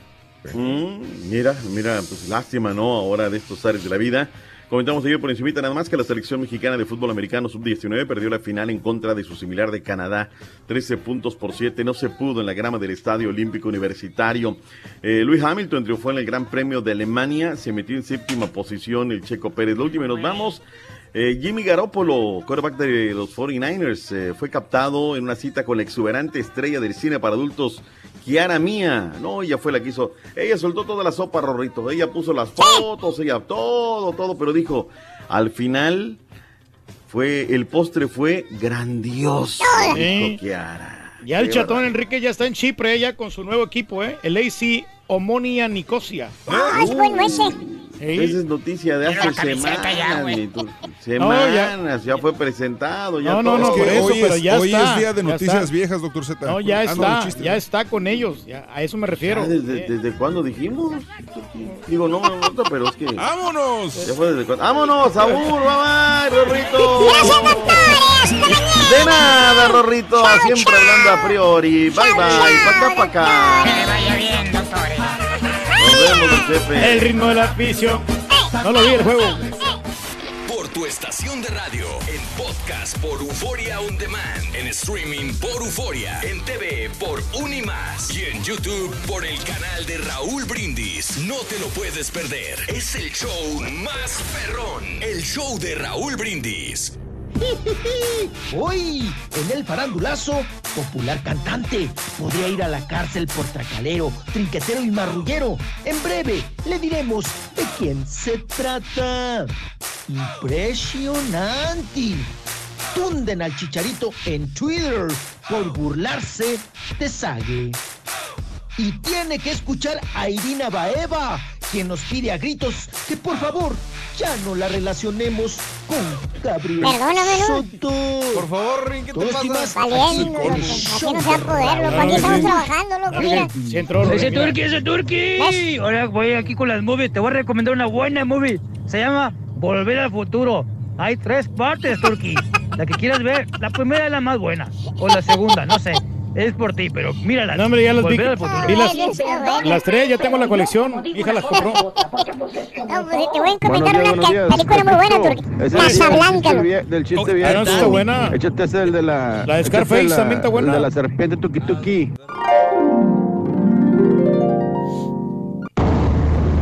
Mm, mira, mira, pues lástima, ¿no? Ahora de estos ares de la vida. Comentamos ayer por encimita nada más que la selección mexicana de fútbol americano sub-19 perdió la final en contra de su similar de Canadá. 13 puntos por 7. No se pudo en la grama del Estadio Olímpico Universitario. Eh, Luis Hamilton triunfó en el Gran Premio de Alemania. Se metió en séptima posición el Checo Pérez. La última y nos vamos. Eh, Jimmy Garoppolo, quarterback de los 49ers, eh, fue captado en una cita con la exuberante estrella del cine para adultos, Kiara Mía. No, ella fue la que hizo. Ella soltó toda la sopa, Rorrito. Ella puso las fotos, ella todo, todo, pero dijo, al final fue, el postre fue grandioso, dijo Kiara. Ya el Qué chatón Enrique ya está en Chipre, ya con su nuevo equipo, ¿eh? El AC Omonia Nicosia. Ah, es bueno ese. Esa es noticia de hace semanas, ya, güey. mi tu- ya. Semanas, ya. fue presentado, ya No, no, todo. no, por eso, hoy pero es- ya hoy está. es día de noticias está. viejas, doctor Z. No, ya Ah, no, está, chistes. ya está con ellos, ya, a eso me refiero. ¿Desde, desde cuándo dijimos? Digo, no, no, no, pero es que. ¡Vámonos! Ya fue desde cuándo. ¡Vámonos, Saúl! ¡Bye, bye, Rorrito! De nada, Rorrito. Siempre hablando a priori. Bye, bye. Pa' acá, pa' acá. Que le vaya bien, doctores. El ritmo del aficio. No lo vi el juego. Por tu estación de radio, en podcast por Euforia On Demand, en streaming por Euforia, en TV por Unimás y en YouTube por el canal de Raúl Brindis. No te lo puedes perder. Es el show más perrón, el show de Raúl Brindis. (laughs) Hoy, en el farandulazo, popular cantante podría ir a la cárcel por tracalero, trinquetero y marrullero. En breve, le diremos de quién se trata. Impresionante. Tunden al chicharito en Twitter por burlarse de Sage. Y tiene que escuchar a Irina Baeva, quien nos pide a gritos que por favor ya no la relacionemos con Gabriel Perdóname. Soto. Por favor, Rin, ¿qué te pasa? Así no se va a poder, loco. Aquí estamos trabajando, loco, mira. Ese Turki, ese Turki. Ahora voy aquí con las movies. Te voy a recomendar una buena movie. Se llama Volver al Futuro. Hay tres partes, Turki. La que quieras ver, la primera es la más buena. O la segunda, no sé. Es por ti, pero mírala. No, hombre, ya las vi. Vi las, las tres, ya tengo la colección. Hija las compró. No, pues te voy a encomendar una ca- película muy buena, Turki. Casablanca. Del chiste Ah, bien. no, está buena. Échate ese el de la. La de Scarface la- también está buena. el de la serpiente tuki tuki.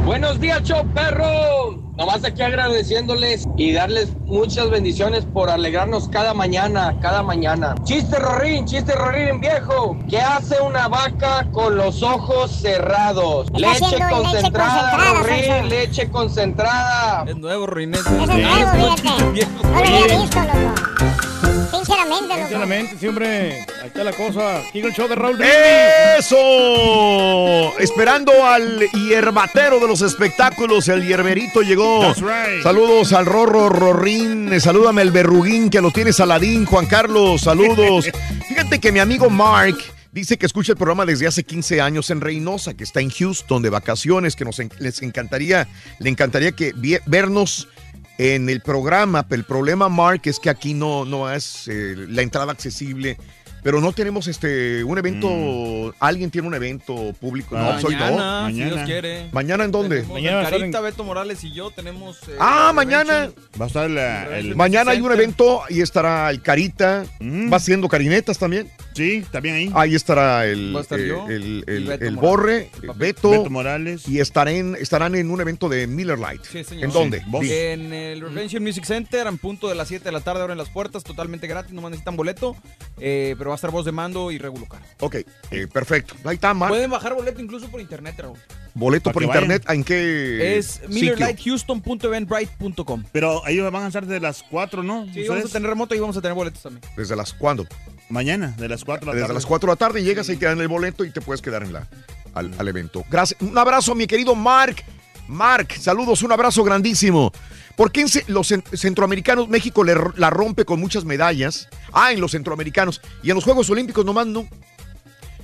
Buenos días, show perro. Nomás aquí agradeciéndoles y darles muchas bendiciones por alegrarnos cada mañana, cada mañana. Chiste Rorín, chiste Rorín viejo. ¿Qué hace una vaca con los ojos cerrados? Leche haciendo leche concentrada, concentrada, Rorín, leche concentrada. Es nuevo, Rin. Ese es nuevo, fíjate. No lo había visto, loco. Sinceramente, loco. Sinceramente, siempre. Ahí está la cosa. Sigue el show de Raúl ¡Eso! Esperando al hierbatero de los espectáculos, el hierberito llegó. That's right. Saludos al Rorro Rorín, salúdame el Berruguín que lo tiene Saladín, Juan Carlos, saludos. (laughs) Fíjate que mi amigo Mark dice que escucha el programa desde hace 15 años en Reynosa, que está en Houston de vacaciones, que nos les encantaría, le encantaría que vernos en el programa, pero el problema, Mark, es que aquí no, no es eh, la entrada accesible. Pero no tenemos este un evento, alguien tiene un evento público, no, soy yo. Mañana, si Dios quiere. ¿Mañana en dónde? Tenemos Mañana Carita, en- Beto Morales y yo tenemos... eh, Ah, mañana. Va a estar la- el... Mañana hay un evento, ahí estará el Carita, Mm. va haciendo carinetas también. Sí, también ahí. Ahí estará el, eh, yo el, el- Beto el Morales. Borre, Beto, Beto Morales. y estarán, estarán en un evento de Miller Light. Sí, señor. ¿En dónde? Vos. En el Revenge Music Center, en punto de las 7 de la tarde, abren las puertas, totalmente gratis, no necesitan boleto, eh, pero va a estar voz de mando y Regu local. Ok, eh, perfecto. Ahí está, Mark. Pueden bajar boleto incluso por internet, Raúl. Boleto por internet, ¿en qué Es sitio? millerlighthhouston.eventbrite.com. Pero ahí van a estar de las 4, ¿no? Sí, vamos a tener remoto y vamos a tener boletos también. ¿Desde las cuándo? Mañana, de las 4 de la Desde tarde. las 4 de la tarde llegas y te dan el boleto y te puedes quedar en la, al, al evento. Gracias. Un abrazo, mi querido Mark. Mark, saludos, un abrazo grandísimo. ¿Por qué en los cen- centroamericanos México le la rompe con muchas medallas? Ah, en los centroamericanos. Y en los Juegos Olímpicos nomás no.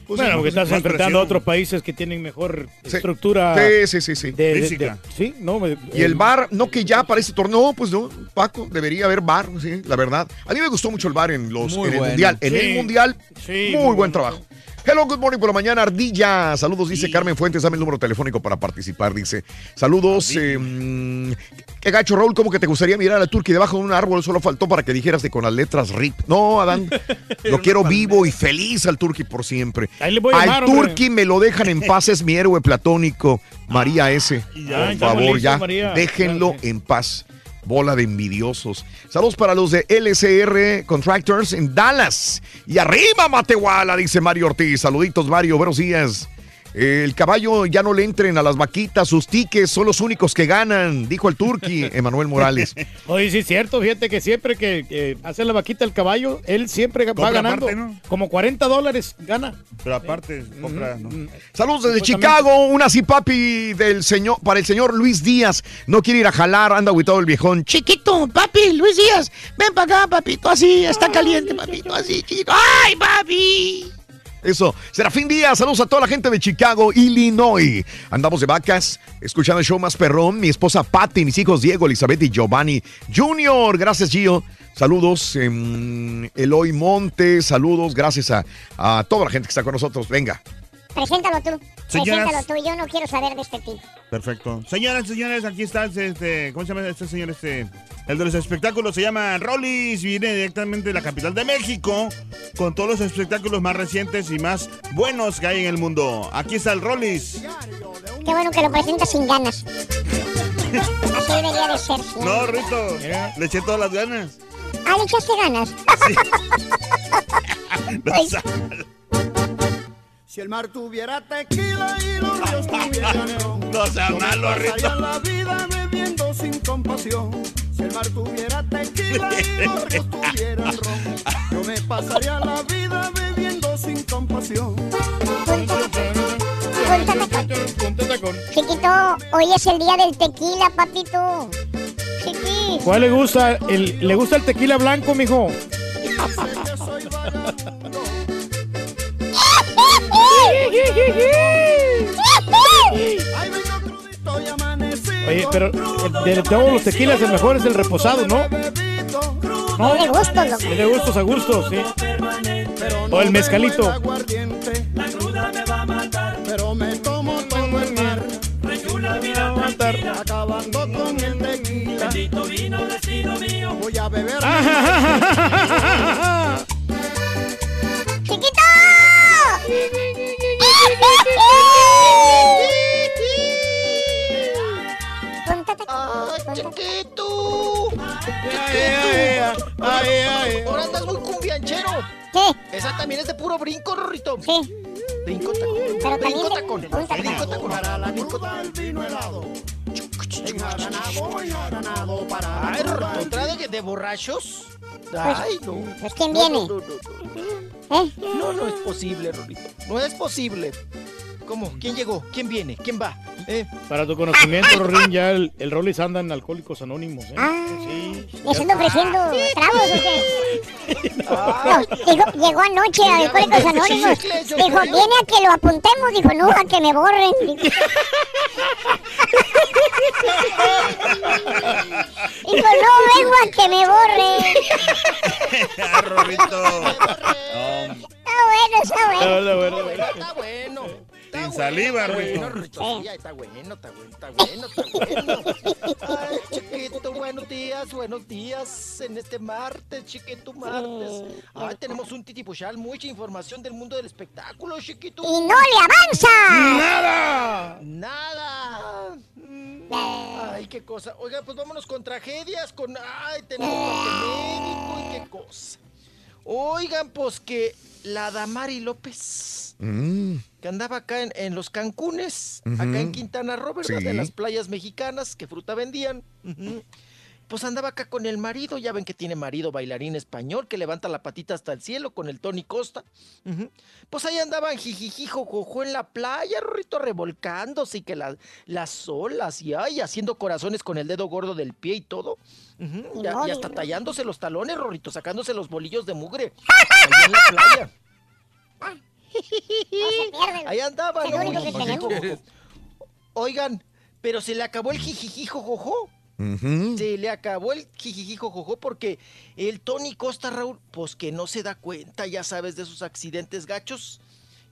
Pues bueno, sí, porque estás más enfrentando presión. a otros países que tienen mejor Sí. estructura. Sí, sí, sí, sí. de- de- Física. de- sí, no. Y el bar, no que ya para este torneo, pues no, Paco, debería haber bar, sí, la verdad. A mí me gustó mucho el bar en los en el bueno. mundial. En el mundial, Sí, muy, muy buen bueno. trabajo. Hello, good morning por la mañana, Ardilla. Saludos, dice Carmen Fuentes. Dame el número telefónico para participar, dice. Saludos. eh, mm, qué gacho, Raúl, como que te gustaría mirar al Turqui debajo de un árbol. Solo faltó para que dijeras de con las letras RIP. No, Adán. (laughs) lo quiero vivo y feliz al Turqui por siempre. Ahí le voy a al. Turqui me lo dejan en paz, es mi héroe platónico. María S. ya, por ya favor, listo, ya. Déjenlo en paz. Bola de envidiosos. Saludos para los de LCR Contractors en Dallas. Y arriba, Matehuala, dice Mario Ortiz. Saluditos, Mario. Buenos días. El caballo ya no le entren a las vaquitas, sus tickets son los únicos que ganan, dijo el turqui (laughs) Emanuel Morales. Oye, sí es cierto, fíjate que siempre que, que hace la vaquita el caballo, él siempre va ganando. aparte, ¿no? Como 40 dólares gana. Pero aparte, compra, ¿no? Saludos desde. Chicago, una papi del señor, para el señor Luis Díaz. No quiere ir a jalar, anda aguitado el viejón. Chiquito, papi, Luis Díaz, ven para acá, papito, así, está caliente, papito, así, chiquito. ¡Ay, papi! Eso, Serafín Díaz, saludos a toda la gente de Chicago, Illinois. Andamos de vacas, escuchando el show más perrón. Mi esposa Patty, mis hijos Diego, Elizabeth y Giovanni Junior. Gracias, Gio. Saludos, em, Eloy Monte. Saludos, gracias a, a toda la gente que está con nosotros. Venga. Preséntalo tú. Señoras- Preséntalo tú. Yo no quiero saber de este tipo. Perfecto. Señoras señores, aquí está este, ¿cómo se llama este señor? Este, el de los espectáculos se llama Rollis, viene directamente de la capital de México, con todos los espectáculos más recientes y más buenos que hay en el mundo. Aquí está el Rollis. Qué bueno que lo presentas sin ganas. (laughs) Así debería de ser. sí. No, Rito, le eché todas las ganas. Ah, le echaste ganas. (laughs) (laughs) Si el mar tuviera tequila y los ríos tuvieran ron, (laughs) No sea yo me malo, pasaría Rito. la vida bebiendo sin compasión. Si el mar tuviera tequila y los ríos tuvieran ron, yo me pasaría la vida bebiendo sin compasión. Chiquito, hoy es el día del tequila, papito. Luis. ¿Cuál le gusta? El, ¿Le gusta el tequila blanco, mijo? Oye, pero de todos los tequilas el mejor es el reposado, ¿no? ¿No? De gustos, loco. De gustos a gustos, sí. O el mezcalito. La cruda me va a matar, pero me tomo todo el mar. Rechula, acabando con el tequila. Bendito vino destino mío. Voy a beber. ¡Chiquito! ¡Ay, chiquito! Ahora andas muy cumbianchero. ¿Qué? Esa también es de puro brinco, Rorrito. Sí. Brinco tacón. Pero Brinco tacón. tacón. Brinco tacón. Para la cruda el vino helado. Enjaranado, enjaranado para Ay. ¿otra de, de borrachos? Pues, Ay, no. pues, ¿quién No, viene? No, no, no, ¿Eh? no. No, no es posible, Rorrito. No es posible. ¿Cómo? ¿Quién llegó? ¿Quién viene? ¿Quién va? ¿Eh? Para tu conocimiento, Rorín, ya el, el Rollis anda en Alcohólicos Anónimos, ¿eh? Sí. ¿Le están ofreciendo (laughs) tragos o qué? No, dijo, llegó anoche a Alcohólicos Anónimos. Dijo, viene a que lo apuntemos. Dijo, no, a que me borren. Dijo, (laughs) no vengo a que me borren. (laughs) Está bueno, está bueno. Está bueno. Sin saliva, Bueno, Rito. Rito, ya está bueno, está bueno, está bueno, está bueno. Ay, chiquito, buenos días, buenos días en este martes, chiquito, martes. Ay, tenemos un titipuchal, mucha información del mundo del espectáculo, chiquito. Y no le avanza. ¡Nada! ¡Nada! Mm, Ay, qué cosa. Oiga, pues vámonos con tragedias, con... Ay, tenemos parte médico y qué cosa. Oigan, pues que la Damari López Mm. que andaba acá en, en los Cancunes, acá en Quintana Roo, ¿verdad? Sí. Las playas mexicanas que fruta vendían. Pues andaba acá con el marido, ya ven que tiene marido bailarín español que levanta la patita hasta el cielo con el Tony Costa. Pues ahí andaban jijijijo jojo en la playa, Rorrito, revolcándose y que la- las olas y ay, haciendo corazones con el dedo gordo del pie y todo. Ujú. Ya- y hasta tallándose los talones, Rorrito, sacándose los bolillos de mugre. Ahí en la playa. (laughs) Ahí andaba, tenemos. Oigan, pero se le acabó el jijijijo jojo. Ujú. Se le acabó el jijijijo jojo porque el Tony Costa Raúl, pues que no se da cuenta, ya sabes, de esos accidentes gachos.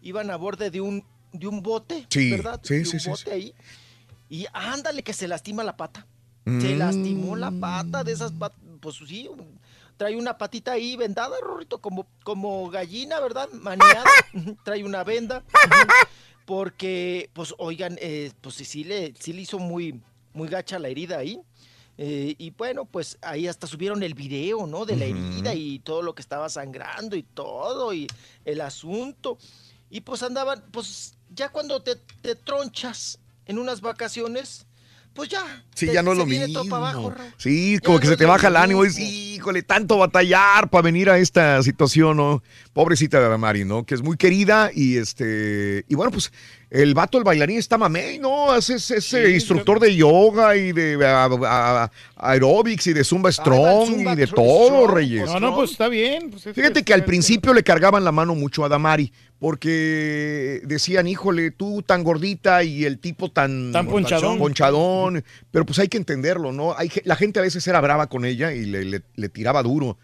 Iban a borde de un, de un bote, Sí, ¿verdad? sí, de sí, un sí, bote sí. ahí. Y ándale que se lastima la pata. Se Mm. lastimó la pata de esas patas, pues sí, trae una patita ahí vendada, Rorrito, como, como gallina, ¿verdad? Maniada, (laughs) trae una venda, porque, pues, oigan, eh, pues sí, sí le, sí le hizo muy, muy gacha la herida ahí, eh, y bueno, pues ahí hasta subieron el video, ¿no? De la herida y todo lo que estaba sangrando y todo, y el asunto, y pues andaban, pues, ya cuando te, te tronchas en unas vacaciones, pues ya. Sí, te- ya no es lo viene mismo. todo para abajo. Sí, como que se te baja el ánimo. Es, híjole, tanto batallar para venir a esta situación, ¿no? Pobrecita de Adamari, ¿no? Que es muy querida y este. Y bueno, pues el vato, el bailarín, está mamey, ¿no? Es, es, es, eh, instructor de yoga y de a- a- aerobics y de Zumba Strong Zumba y de todo, Strong, Reyes. No, no, pues está bien. pues es Fíjate que al principio le cargaban la mano mucho a Damari, porque decían, híjole, tú tan gordita y el tipo tan... Tan ponchadón. ponchadón. Pero pues hay que entenderlo, ¿no? Hay, la gente a veces era brava con ella y le, le- le tiraba duro,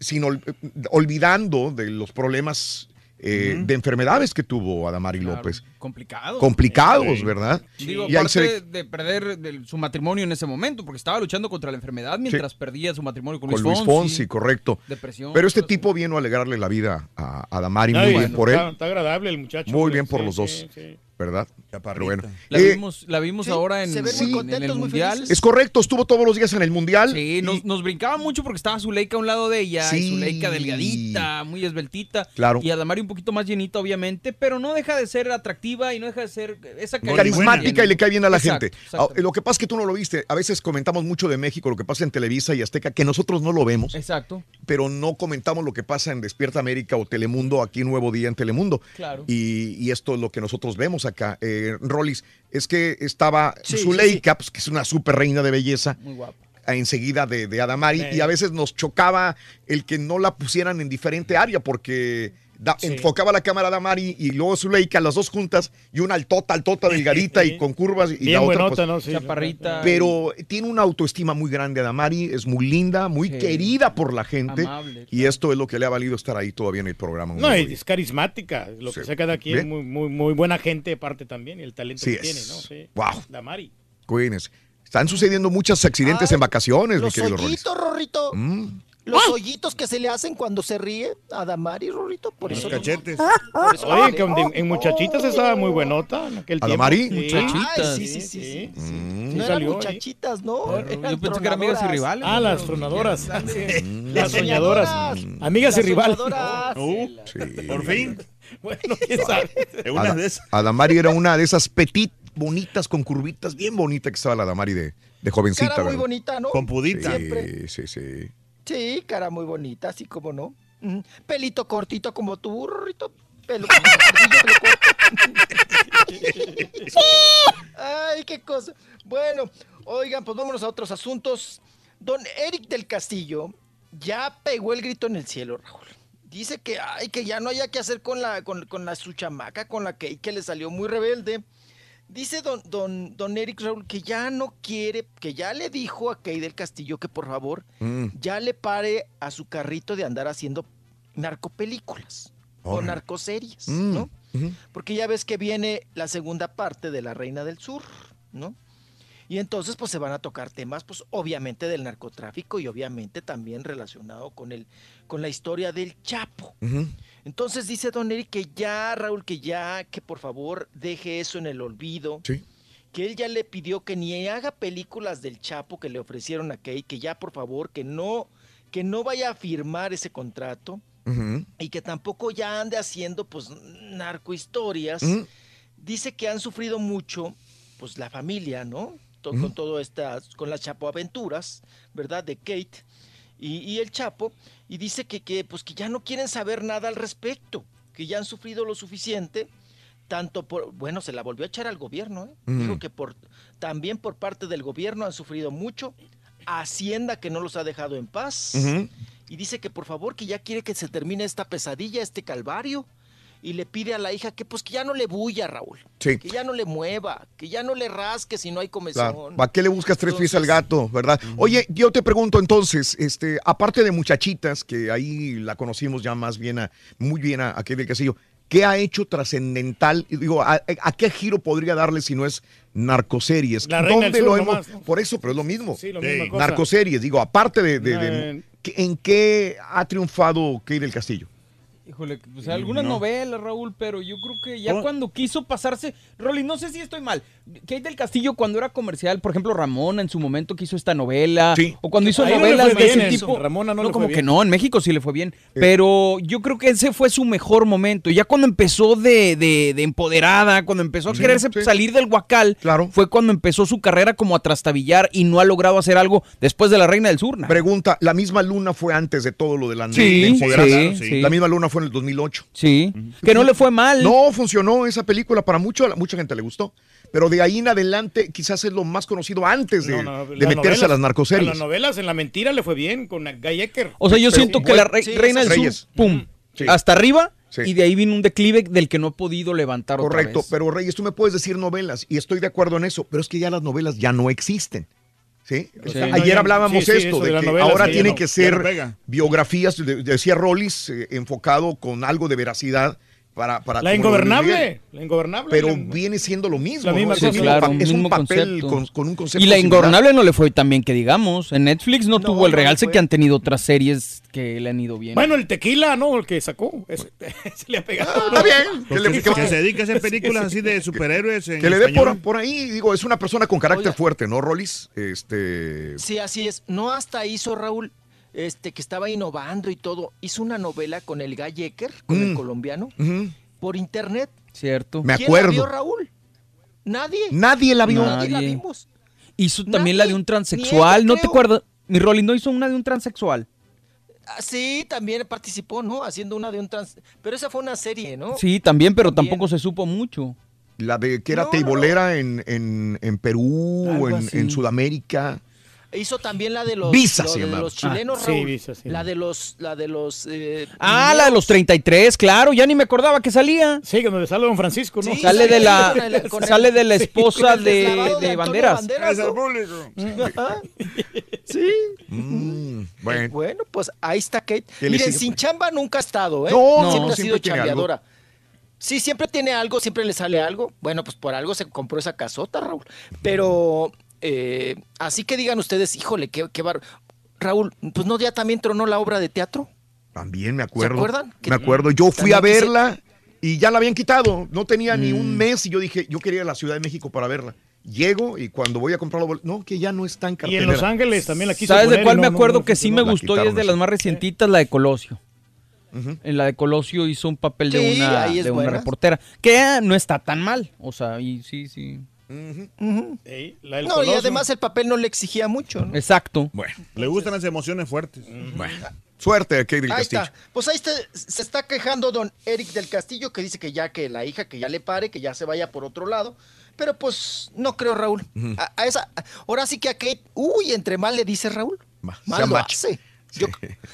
sin ol- olvidando de los problemas eh, de enfermedades que tuvo Adamari López. Complicados. Complicados, ¿verdad? Digo, Y ahí aparte se- de perder su matrimonio en ese momento, porque estaba luchando contra la enfermedad mientras perdía su matrimonio con, con Luis Fonsi, correcto. Depresión. Pero este tipo vino a alegrarle la vida a, a Damari, Ay, muy bien por está, él. está agradable el muchacho. Muy güey, bien por sí, los dos, sí, sí. ¿verdad? Pero bueno. La Eh, vimos, la vimos ahora en, se ven muy en- el muy Mundial. es correcto, estuvo todos los días en el Mundial. Sí, nos, nos brincaba mucho porque estaba Zuleika a un lado de ella, y Sí. Zuleika delgadita, muy esveltita, Claro. y Adamari un poquito más llenita, obviamente, pero no deja de ser atractiva y no deja de ser esa carisma carismática y le cae bien a la Exacto, gente. Ah, Lo que pasa es que tú no lo viste. A veces comentamos mucho de México, lo que pasa en Televisa y Azteca, que nosotros no lo vemos. Exacto. Pero no comentamos lo que pasa en Despierta América o Telemundo, aquí Nuevo Día en Telemundo. Claro. Y, y esto es lo que nosotros vemos acá. Eh, Rollis, es que estaba Sí, Zuleika, pues, que es una super reina de belleza. Muy guapa. enseguida de, de Adamari Sí. y a veces nos chocaba el que no la pusieran en diferente área porque da- Sí. enfocaba la cámara a Adamari y luego Zuleika, las dos juntas y una altota, altota, delgadita y con curvas y Bien la otra buenota, pues, ¿no? Sí. Chaparrita. pero tiene una autoestima muy grande Adamari, es muy linda, muy Sí. querida por la gente Amable, y esto es lo que le ha valido estar ahí todavía en el programa. No, es carismática, lo que sea cada quien, Bien. muy, muy, muy buena gente aparte también, y el talento Sí que es. tiene, ¿no? Sí. Wow. Damari. Cuídense. Están sucediendo muchos accidentes en vacaciones, mi Los querido Rolis. hoyitos, Rorrito. Mm. Los hoyitos que se le hacen cuando se ríe a Damari, Rorrito. Por Los eso cachetes. por eso Oye, que en, en Muchachitas estaba muy buenota en aquel ¿A tiempo. Damari? Sí. Muchachitas. Ay, sí, sí, sí. sí. Mm. Sí No eran salió ahí. muchachitas, ¿no? Eran Yo pensé que eran amigas y rivales. Ah, las tronadoras. (laughs) Las soñadoras. Soñadoras. Amigas y Las rivales. soñadoras. Uh, Sí. por fin. (laughs) Bueno, quién sabe. Es una Ada- de esas. (laughs) Adamari era una de esas petit bonitas con curvitas, bien bonita que estaba la Adamari de, de jovencita. Cara muy ¿verdad? bonita, ¿no? Con pudita. Siempre. Sí, sí, sí. Cara muy bonita, así como no. Mm, Pelito cortito como tú, Rorrito. Pelo corto. (laughs) Ay, qué cosa. Bueno, oigan, pues vámonos a otros asuntos. Don Eric del Castillo ya pegó el grito en el cielo, Raúl. Dice que, ay, que ya no haya que hacer con la, con, con la su chamaca, con la que, que le salió muy rebelde. Dice don, don, don Eric Raúl que ya no quiere, que ya le dijo a Kay del Castillo que por favor Mm. ya le pare a su carrito de andar haciendo narcopelículas o narcoseries, Mm. ¿no? Porque ya ves que viene la segunda parte de La Reina del Sur, ¿no? Y entonces pues se van a tocar temas pues obviamente del narcotráfico y obviamente también relacionado con el con la historia del Chapo. Entonces dice Don Eric que ya Raúl que ya que por favor deje eso en el olvido. Sí. Que él ya le pidió que ni haga películas del Chapo que le ofrecieron a Kay, que ya por favor que no que no vaya a firmar ese contrato y que tampoco ya ande haciendo pues narcohistorias. Ujú. Dice que han sufrido mucho pues la familia, ¿no? To-. Con todo estas, con las Chapo aventuras, ¿verdad? De Kate y, y el Chapo. Y dice que, que pues que ya no quieren saber nada al respecto, que ya han sufrido lo suficiente. Tanto por, bueno, se la volvió a echar al gobierno, ¿eh? Dijo que por, también por parte del gobierno han sufrido mucho. Hacienda que no los ha dejado en paz y dice que por favor que ya quiere que se termine esta pesadilla, este calvario y le pide a la hija que pues que ya no le bulla, Raúl, Sí. que ya no le mueva, que ya no le rasque si no hay comezón. Claro. ¿Para qué le buscas tres pies al gato, verdad? Oye, yo te pregunto entonces, este, aparte de muchachitas, que ahí la conocimos ya más bien, a, muy bien a, a Kate del Castillo, ¿qué ha hecho trascendental? Digo, ¿a, a qué giro podría darle si no es narcoseries? La Reina del ¿Dónde Sur lo hemos? Por eso, pero es lo mismo. Sí, lo Sí. misma cosa. Narcoseries, digo, aparte de, de- de- Eh. ¿en qué ha triunfado Kate del Castillo? Híjole, pues algunas No. novelas, Raúl, pero yo creo que ya Oh. cuando quiso pasarse, Rolly, no sé si estoy mal. Kate del Castillo cuando era comercial, por ejemplo, Ramona en su momento que hizo esta novela, Sí. o cuando hizo Ahí no le novelas de ese eso. tipo. Ramona no le fue como bien. que no, en México sí le fue bien, pero yo creo que ese fue su mejor momento. Ya cuando empezó de, de- de empoderada, cuando empezó a Sí, quererse sí. salir del guacal, Claro. fue cuando empezó su carrera como a trastabillar y no ha logrado hacer algo después de la Reina del Sur. ¿no? Pregunta, ¿la misma luna fue antes de todo lo de la Sí, de empoderada? sí, sí. La misma luna fue en el 2008. Sí, que no le fue mal. No funcionó esa película para mucho, a mucha gente le gustó. Pero de ahí en adelante quizás es lo más conocido antes de, No, no, de las meterse novelas- a las narcoseries. Las novelas en la mentira le fue bien con Guy Ecker. O sea, yo Pero- siento que la re- Sí, Reina del Reyes. Sur, pum, Sí. hasta arriba, Sí. y de ahí vino un declive del que no he podido levantar otra Correcto, vez. pero Reyes, tú me puedes decir novelas y estoy de acuerdo en eso, pero es que ya las novelas ya no existen. ¿Sí? O sea, Sí. ayer hablábamos sí, esto, de, que ahora no- que ser biografías, de- decía Rollis, eh, enfocado con algo de veracidad para... para La ingobernable. Miguel. La ingobernable. Pero la- viene siendo lo mismo. La ¿no? misma cosa. Sí, claro, un es un papel concepto. con, con un concepto Y la similar. ingobernable no le fue tan bien que digamos. En Netflix no, No, tuvo el no realce fue. que han tenido otras series que le han ido bien. Bueno, el tequila, ¿no? El que sacó. Ese- (laughs) se le ha pegado. Ah, Está bien. Que le, que, que- que se dedica a hacer (laughs) películas así de superhéroes en que le dé por, ahí, digo, es una persona con carácter Oiga. fuerte, ¿no, Rollis? Este... Sí, así es. No hasta hizo Raúl, este, que estaba innovando y todo. Hizo una novela con el Guy Ecker, con el Mm. colombiano, por internet. Cierto. Me ¿Quién la acuerdo. vio, Raúl? Nadie. Nadie la vio. Nadie la Nadie. vimos. Hizo también la de un transexual. ¿No te acuerdas? Mi Rolly no hizo una de un transexual. Ah, Sí, también participó, ¿no? Haciendo una de un trans... Pero esa fue una serie, ¿no? Sí, también, pero También. tampoco se supo mucho. La de que era No, no, teibolera en, en, en Perú, en, en Sudamérica. Hizo también la de los, Visa lo se de llamaba. los chilenos, Ah, sí, Raúl. Visa, sí. La de los, la de los. eh, Ah, la de los 33, claro, ya ni me acordaba que salía. Sí, donde sale Don Francisco, ¿no? Sí, sale de la con el- sale de la esposa de, deslavado de Antonio banderas. ¿no? Ajá. (laughs) Sí. Mm, bueno. Bueno, pues ahí está Kate. ¿Qué le Miren, sin chamba nunca ha estado, ¿eh? No, no, siempre ha siempre sido chambeadora. Sí, siempre tiene algo, siempre le sale algo. Bueno, pues por algo se compró esa casota, Raúl. Pero, eh, así que digan ustedes, híjole, qué, qué bar... Raúl, pues no, ya también tronó la obra de teatro. También me acuerdo. acuerdan? Me acuerdo. Yo fui a verla y ya la habían quitado. No tenía ni Mm. un mes y yo dije, yo quería ir a la Ciudad de México para verla. Llego y cuando voy a comprar boletos, no, que ya no está en Y cartelera. en Los Ángeles también la quiso ¿Sabes de poner y cuál no- me acuerdo no que sí me gustó y es de las más recientitas, la de Colosio. En la de Colosio hizo un papel de una, es de una reportera, que no está tan mal. O sea, y sí, sí. Ey, la del No, y además el papel no le exigía mucho. ¿no? Exacto. Bueno, Le gustan las emociones fuertes. suerte, Kate del Ahí Castillo. está. Pues ahí está, se está quejando don Eric del Castillo, que dice que ya que la hija, que ya le pare, que ya se vaya por otro lado. Pero pues no creo, Raúl. A, a esa, a- ahora sí que a Kate, uy, entre mal le dice Raúl. Va, Mal se lo amacha. hace. Yo-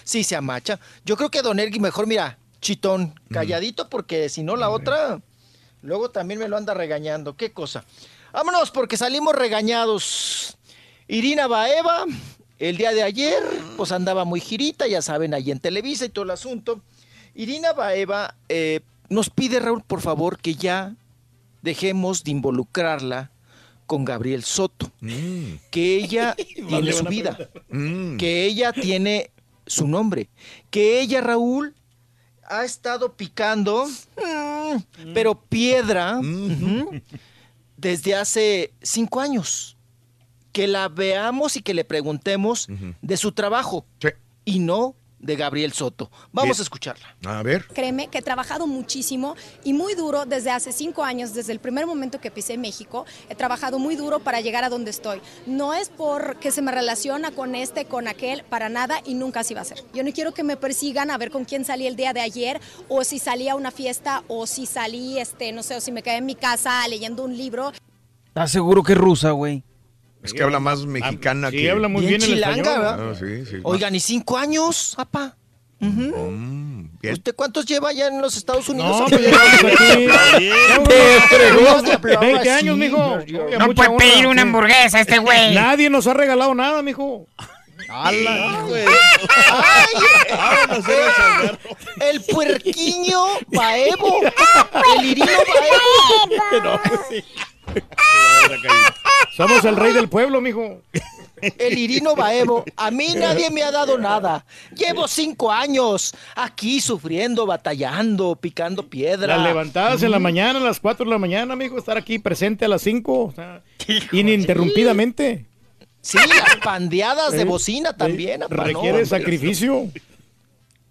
sí, se amacha. Yo creo que don Eric mejor, mira, chitón, calladito, porque si no la otra, luego también me lo anda regañando. ¿Qué cosa? Vámonos, porque salimos regañados. Irina Baeva, el día de ayer, pues andaba muy girita, ya saben, ahí en Televisa y todo el asunto. Irina Baeva eh, nos pide, Raúl, por favor, que ya dejemos de involucrarla con Gabriel Soto. Que ella (laughs) tiene su vida. Mm. Que ella tiene su nombre. Que ella, Raúl, ha estado picando, mm, pero piedra, desde hace cinco años. Que la veamos y que le preguntemos de su trabajo y no de Gabriel Soto. Vamos Bien. a escucharla. A ver. Créeme que he trabajado muchísimo y muy duro desde hace cinco años, desde el primer momento que pisé México. He trabajado muy duro para llegar a donde estoy. No es porque se me relaciona con este, con aquel, para nada y nunca así va a ser. Yo no quiero que me persigan a ver con quién salí el día de ayer o si salí a una fiesta o si salí, este, no sé, o si me quedé en mi casa leyendo un libro. ¿Estás seguro que es rusa, güey? Es que habla más mexicana sí, que. habla muy bien el chilanga, español. ¿verdad? Ah, sí, sí. Oigan, ¿y cinco años, papá? Mm. ¿Usted cuántos lleva ya en los Estados Unidos? No, pues (laughs) llevamos aquí. Te Llevamos fregó. 20 años, mijo. No puede pedir una hamburguesa este (laughs) güey. Nadie nos ha regalado nada, mijo. ¡Ala! El puerquiño Baevo. El irino (laughs) Baevo. No, pues sí. (laughs) Somos el rey del pueblo, mijo. El Irino Baevo. A mí nadie me ha dado nada. Llevo cinco años aquí sufriendo, batallando, picando piedra. Las levantadas en la mañana, a las 4 de la mañana, mijo, estar aquí presente a las 5, o sea, ininterrumpidamente. Sí, las pandeadas de Eh, bocina también. eh, apa, requiere sacrificio.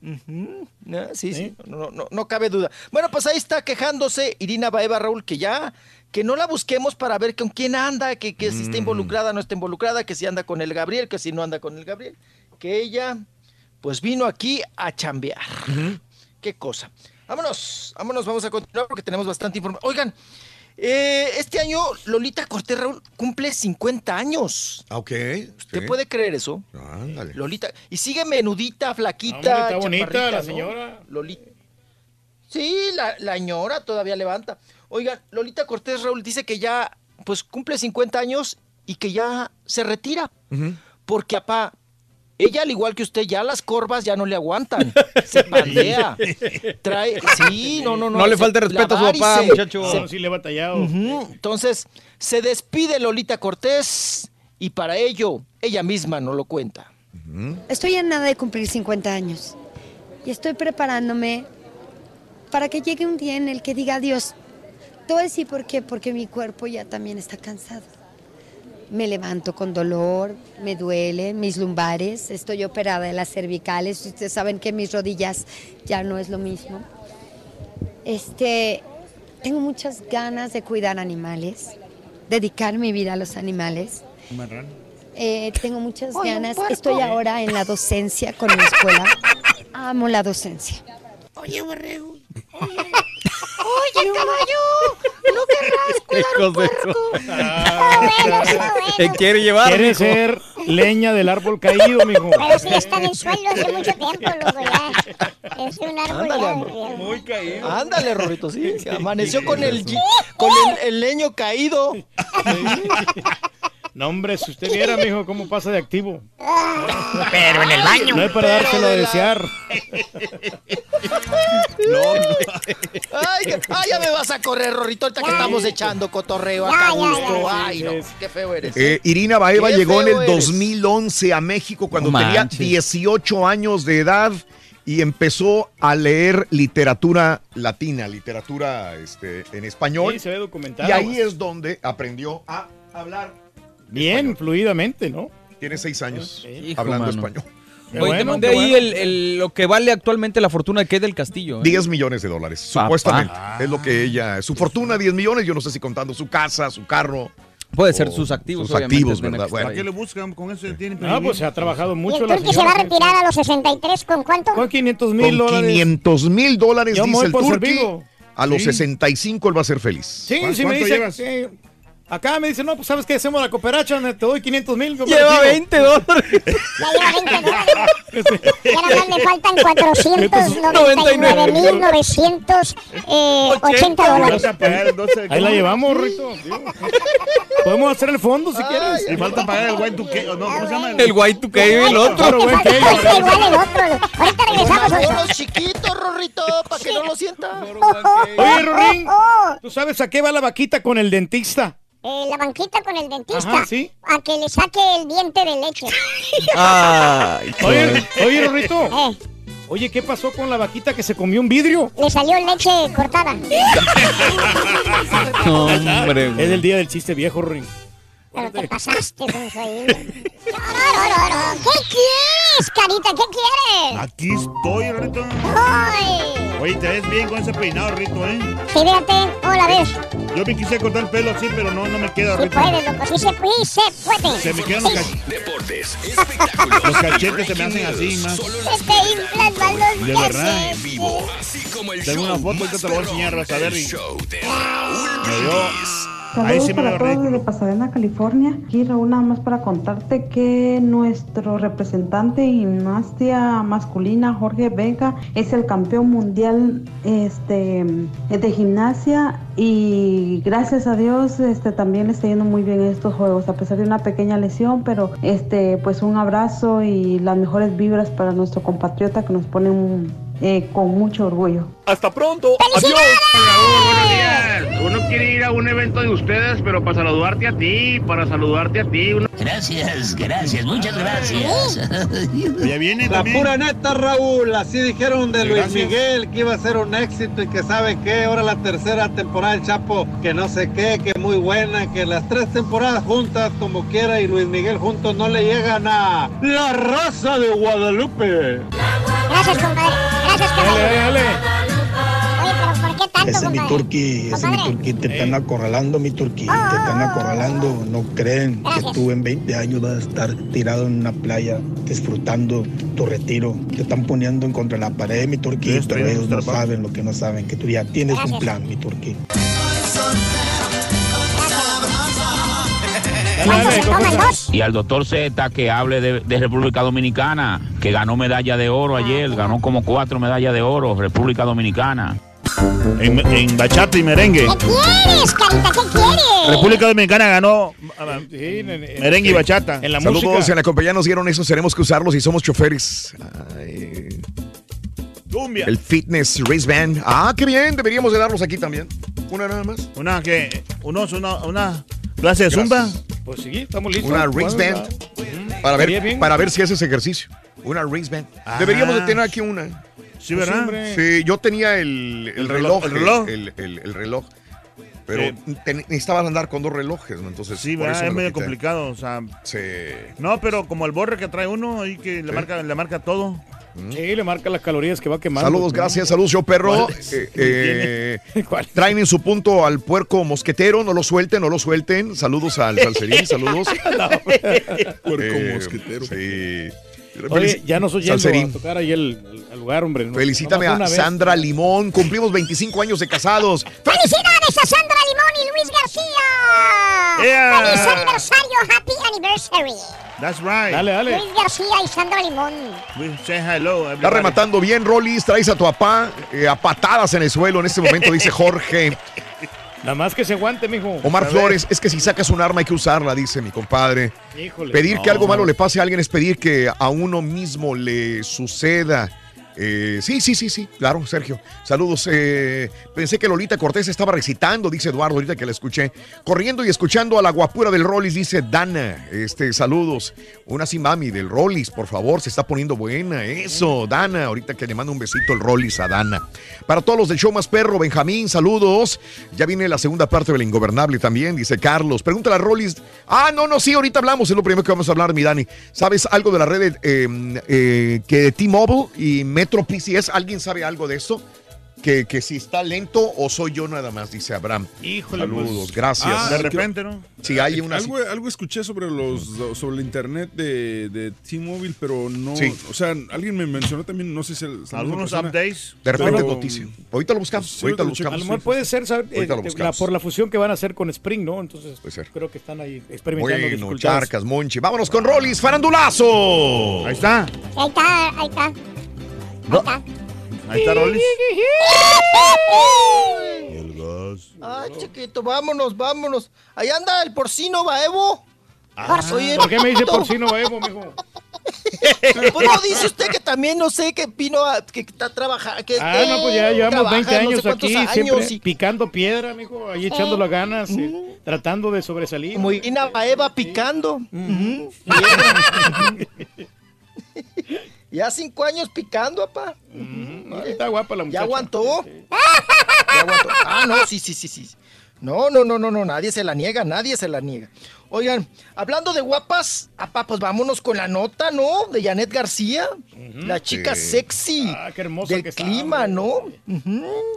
Ujú, no, sí, sí, no, no, no cabe duda. Bueno, pues ahí está quejándose Irina Baeva Raúl, que ya, que no la busquemos para ver con quién anda, que, que si está involucrada o no está involucrada, que si anda con el Gabriel, que si no anda con el Gabriel. Que ella, pues vino aquí a chambear. Qué cosa. Vámonos, vámonos, vamos a continuar porque tenemos bastante información. Oigan, eh, este año Lolita Cortés Raúl cumple 50 años. Ah, Ok. ¿Usted puede creer eso? Ándale. Lolita. Y sigue menudita, flaquita. Hombre, está bonita la ¿no? señora. Lolita. Sí, la, la ñora todavía levanta. Oigan, Lolita Cortés Raúl dice que ya, pues cumple 50 años y que ya se retira. Porque, apá, ella, al igual que usted, ya las corvas ya no le aguantan. (laughs) Se pandea. Trae. Sí, no, no, no. No le se- falte respeto a su papá, se- muchacho. se- sí le he batallado. Entonces, se despide Lolita Cortés y para ello, ella misma no lo cuenta. Estoy a nada de cumplir 50 años y estoy preparándome para que llegue un día en el que diga adiós. Te voy a decir por qué, porque mi cuerpo ya también está cansado. Me levanto con dolor, me duele, mis lumbares, estoy operada de las cervicales, ustedes saben que mis rodillas ya no es lo mismo. Este, tengo muchas ganas de cuidar animales, dedicar mi vida a los animales. Eh, tengo muchas Oye, ganas. Estoy ahora en la docencia con mi escuela. Amo la docencia. Oye, borrego. Oye, (laughs) oye caballo. ¿No querrás (laughs) cuidar un puerco? Él (laughs) quiere llevar. Quiere mijo. ser leña del árbol caído, mijo. (laughs) Pero sí está en el suelo hace mucho tiempo, loco, ya. Es un árbol Ándale, ya. amor. Muy caído. Ándale, Rorrito, sí. Amaneció con el con el, el leño caído. No, hombre, si usted viera, mijo, cómo pasa de activo. Pero en el baño. No es para dárselo a desear. Ay, que- ay, ya me vas a correr, Rorrito, ahorita que estamos echando cotorreo acá gusto. Ay, no, qué feo eres. Eh, Irina Baeva llegó en el eres. 2011 a México cuando No tenía manches. 18 años de edad y empezó a leer literatura latina, literatura este, en español. Sí, se ve documentado. y ahí es donde aprendió a hablar. Bien, fluidamente, ¿no? Tiene seis años hablando mano. español. Oye, te bueno, mandé qué ahí bueno. el, el- lo que vale actualmente la fortuna de Kate del Castillo. ¿eh? 10 millones de dólares, Papá. supuestamente. Es lo que ella, su fortuna 10 millones, yo no sé si contando su casa, su carro. Puede ser sus activos, Sus activos, ¿verdad? que Bueno, ¿Para qué le buscan? Con eso Ah, pues se ha trabajado ¿Y mucho el la turqui se va a retirar a los 63 con cuánto? Con 500 con mil dólares. 500 mil dólares, dice el Turqui. A los Sí. 65 él va a ser feliz. Sí, ¿Cuánto sí me dice. Acá me dice, no, pues sabes que hacemos la cooperacha, te doy 500 mil. Lleva 20 (laughs) dólares. Ya lleva 20 dólares. Ya nada más le faltan 499.980 dólares. Falta pagar el 12 Ahí la llevamos, Rito. Podemos hacer el fondo si quieres. Y falta pagar el white to o no, ¿cómo se llama? El white to el otro. Igual el. Ahorita regresamos. Chiquitos, Rorrito, para que no lo sienta. Oye, Rorín, Oh, ¿tú sabes a qué va la vaquita con el dentista? Eh, la banquita con el dentista. Ajá, ¿sí? A que le saque el diente de leche. (laughs) Ay, Oye, oye, Rorrito. Eh, Oye, ¿qué pasó con la vaquita que se comió un vidrio? le salió leche cortada. (laughs) no, hombre. Es el día del chiste viejo, Rorín. Pero te pasaste, Sonsoín. ¿Qué quieres, carita? ¿Qué quieres? Aquí estoy, Rito. ¡Ay! Oye, te ves bien con ese peinado, Rito, ¿eh? Sí, fíjate. Hola, ves. Yo me quise cortar el pelo así, pero no, no me queda, Sí Rito. puedes, loco. Sí se, sí se puede. Se me quedan los, Sí. cach- Deportes, (laughs) espectáculos. los cachetes, se me hacen así más. Se las te inflan más los De verdad. cachetes. vivo, así como el Tengo show una foto, ahorita te la voy a enseñar, vas a ver, y- show de Raúl Me dio- Brindis. Ahí Saludos sí para todos rico. desde Pasadena, California. Aquí Raúl, nada más para contarte que nuestro representante en gimnasia masculina, Jorge Vega, es el campeón mundial este, de gimnasia y gracias a Dios este, también le está yendo muy bien en estos juegos, a pesar de una pequeña lesión, pero este, pues un abrazo y las mejores vibras para nuestro compatriota que nos pone un- eh, con mucho orgullo. Hasta pronto. Adiós. buenos días. Uno quiere ir a un evento de ustedes, pero para saludarte a ti, para saludarte a ti. uno- Gracias, gracias, muchas gracias. (laughs) Ya viene La también. pura neta, Raúl. Así dijeron de Luis Gracias. Miguel que iba a ser un éxito y que sabe qué. Ahora la tercera temporada del Chapo, que no sé qué, que muy buena. Que las tres temporadas juntas, como quiera, y Luis Miguel juntos no le llegan a La Raza de Guadalupe. Gracias, compadre. Gracias, compadre. Oye, pero ¿por qué tanto, Ese es mi turqui, ese es mi turqui, te están acorralando, mi turqui, te están acorralando, no creen que tú en 20 años vas a estar tirado en una playa disfrutando tu retiro, te están poniendo en contra de la pared, mi turqui, pero ellos no saben lo que no saben, que tú ya tienes un plan, mi turqui. Y al doctor Z que hable de, de República Dominicana, que ganó medalla de oro ayer, ganó como cuatro medallas de oro, República Dominicana. En, en bachata y merengue. ¿Qué quieres, carita? ¿Qué quieres? República Dominicana ganó ah, Sí, en- en- merengue y bachata. En la Saludos, música. en la compañía nos dieron eso, tenemos que usarlos y somos choferes. Ay, Cumbia. el fitness wristband. Ah, qué bien, deberíamos de darlos aquí también. Una nada más. Una que, unos, una, una clase de zumba. Pues sí, estamos listos. Una wristband. va. Para ver, para ver si haces ejercicio. Una wristband. Deberíamos de tener aquí una. Sí, ¿verdad? Sí, yo tenía el, el El reloj. reloj, el reloj. El, el- el reloj. Pero te- necesitabas andar con dos relojes, ¿no? Entonces, Sí, por ¿verdad? eso me es lo medio complicado. O sea, Sí. no, pero como el borre que trae uno ahí que le, Sí. marca, le marca todo. Sí, le marca las calorías que va quemando. Saludos, gracias, saludos, yo perro. ¿Cuál? Eh, eh, (laughs) traen en su punto al puerco mosquetero, no lo suelten, no lo suelten. Saludos al salserín, saludos. (laughs) (laughs) Puerco Eh, mosquetero. Sí. Oye, ya nos oyendo Salserín. a tocar ahí el, lugar, hombre. No- Felicítame a vez. Sandra Limón. Cumplimos 25 años de casados. ¡Felicidades, a Sandra Limón y Luis García. Yeah. Feliz aniversario, happy anniversary. That's right. Dale, dale. Luis García y Sandra Limón. Say hello. Está rematando bien, Rollis. Traes a tu papá eh, a patadas en el suelo en este momento, dice Jorge. Nada más que se aguante, mijo. Omar. Flores, es que si sacas un arma hay que usarla, dice mi compadre. Híjole. Pedir que algo malo le pase a alguien es pedir que a uno mismo le suceda. Eh, sí, sí, sí, sí, claro, Sergio. Saludos. eh, pensé que Lolita Cortés estaba recitando, dice Eduardo, ahorita que la escuché. Corriendo y escuchando a la guapura del Rollis, dice Dana. Este, saludos. Una sí, mami, del Rollis, por favor, se está poniendo buena. Eso, Dana, ahorita que le mando un besito el Rollis a Dana. Para todos los del show más perro, Benjamín, saludos. Ya viene la segunda parte del Ingobernable también, dice Carlos. Pregúntale a Rollis. Ah, no, no, sí, ahorita hablamos, es lo primero que vamos a hablar, mi Dani. ¿Sabes algo de la red eh, eh, que T-Mobile y Metro PCS? ¿Alguien sabe algo de esto? Que, que si está lento o soy yo nada más, dice Abraham. Híjole, Saludos, pues. gracias. Ah, de repente, ¿no? Si hay una... Algo, algo escuché sobre los sobre el internet de, de T-Mobile, pero no. Sí. O sea, alguien me mencionó también, no sé si. el- Algunos persona, updates. De repente pero- noticia. Ahorita lo buscamos. Sí, ahorita lo lo A lo buscamos. mejor puede ser, ¿sabes? Ahorita lo Eh, la- buscamos. por la fusión que van a hacer con Spring, ¿no? Entonces, Puede ser. creo que están ahí experimentando Bueno, dificultades. Charcas, Monchi. Vámonos con Rollis, farandulazo. Ahí está. Ahí está, ahí está. Ahí está. Ahí está Rollis. (laughs) Ay, chiquito, vámonos, vámonos. Ahí anda el porcino, Baevo. Ah, Oye, ¿Por qué me dice porcino Evo, mijo? (laughs) Pues no dice usted que también no sé que vino a, que está trabajando. Que Ah, no, pues ya llevamos trabaja 20 no sé años aquí, años siempre y- picando piedra, mijo, ahí echando las ganas, eh, tratando de sobresalir. Como Irina Baeva picando. Ujú. (laughs) Ya cinco años picando, papá. Está guapa la muchacha. Ya aguantó. (laughs) Ya aguantó. Ah, no, sí, sí, sí, sí. No, no, no, no, no, nadie se la niega, nadie se la niega. Oigan, hablando de guapas, apá, pues vámonos con la nota, ¿no? De Janet García, la chica Sí. sexy Ah, qué hermosa del que está, clima, ¿no?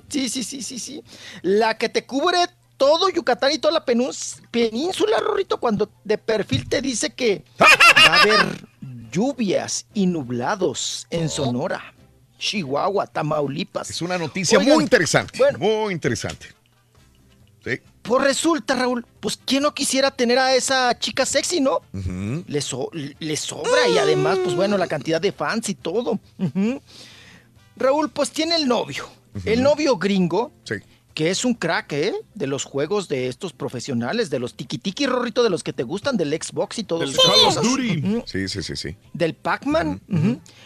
Sí, sí, sí, sí, sí. La que te cubre todo Yucatán y toda la penús- península, Rorrito, cuando de perfil te dice que (laughs) va a haber lluvias y nublados en Sonora, Chihuahua, Tamaulipas. Es una noticia Oigan, muy interesante. bueno. muy interesante. Sí. Pues resulta, Raúl, pues quién no quisiera tener a esa chica sexy, ¿no? Le, so- le sobra y además, pues bueno, la cantidad de fans y todo. Raúl, pues tiene el novio. El novio gringo, Sí. Que es un crack, ¿eh? De los juegos de estos profesionales, de los tiki-tiki, Rorrito, de los que te gustan, del Xbox y todo Del eso. Call of Duty. Sí, sí, sí, sí. Del Pac-Man.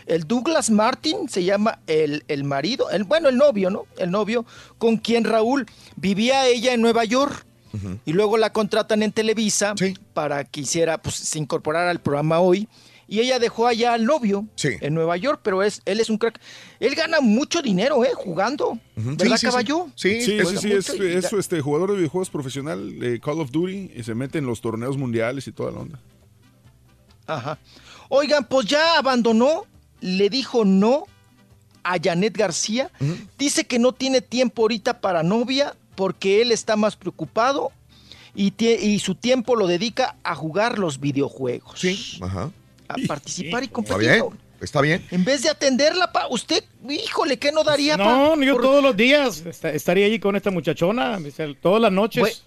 El Douglas Martin se llama el, el marido, el, bueno, el novio, ¿no? El novio con quien Raúl vivía ella en Nueva York. Y luego la contratan en Televisa para que hiciera, pues se incorporara al programa hoy. Y ella dejó allá al novio en Nueva York, pero es, él es un crack. Él gana mucho dinero, ¿eh? Jugando. ¿Verdad, Sí, sí, sí. caballo? Sí, Sí, sí, sí, es, y este jugador de videojuegos profesional de Call of Duty y se mete en los torneos mundiales y toda la onda. Ajá. Oigan, pues ya abandonó, le dijo no a Janet García. Dice que no tiene tiempo ahorita para novia porque él está más preocupado y, y su tiempo lo dedica a jugar los videojuegos. Sí. Ajá. A participar y Está competir. bien. Está bien. En vez de atenderla, pa, usted, híjole, ¿qué no daría? No, pa? yo Por- todos los días est- estaría allí con esta muchachona, sea, todas las noches.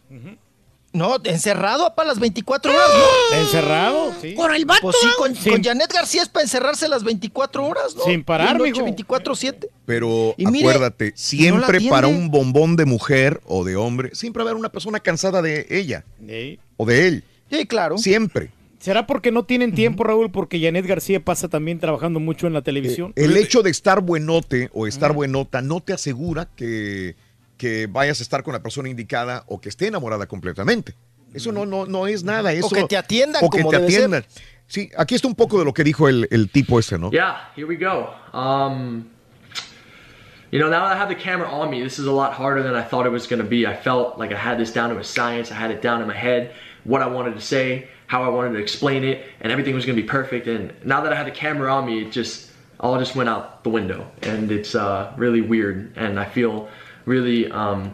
No, encerrado para las 24 horas, ¿no? (gasps) Encerrado, sí. Con el vato. Pues sí, con, Sin- con Janet García es para encerrarse las 24 horas, ¿no? Sin parar, mijo. 24-7. Pero Y acuérdate, siempre para un bombón de mujer o de hombre, siempre va a haber una persona cansada de ella Sí. o de él. Sí, claro. Siempre. ¿Será porque no tienen tiempo, Raúl? Porque Janet García pasa también trabajando mucho en la televisión. El hecho de estar buenote o estar buenota no te asegura que, que vayas a estar con la persona indicada o que esté enamorada completamente. Eso no, no, no es nada. Eso, que te atiendan O que como te debe ser. atiendan. Sí, aquí está un poco de lo que dijo el, el tipo este, ¿no? Yeah, here we go. Um, you know, now that I have the camera on me, this is a lot harder than I thought it was going to be. I felt like I had this down to a science. I had it down in my head, what I wanted to say, how I wanted to explain it, and everything was to be perfect. And now that I had the camera on me, it just all just went out the window, and it's uh, really weird. And I feel really um,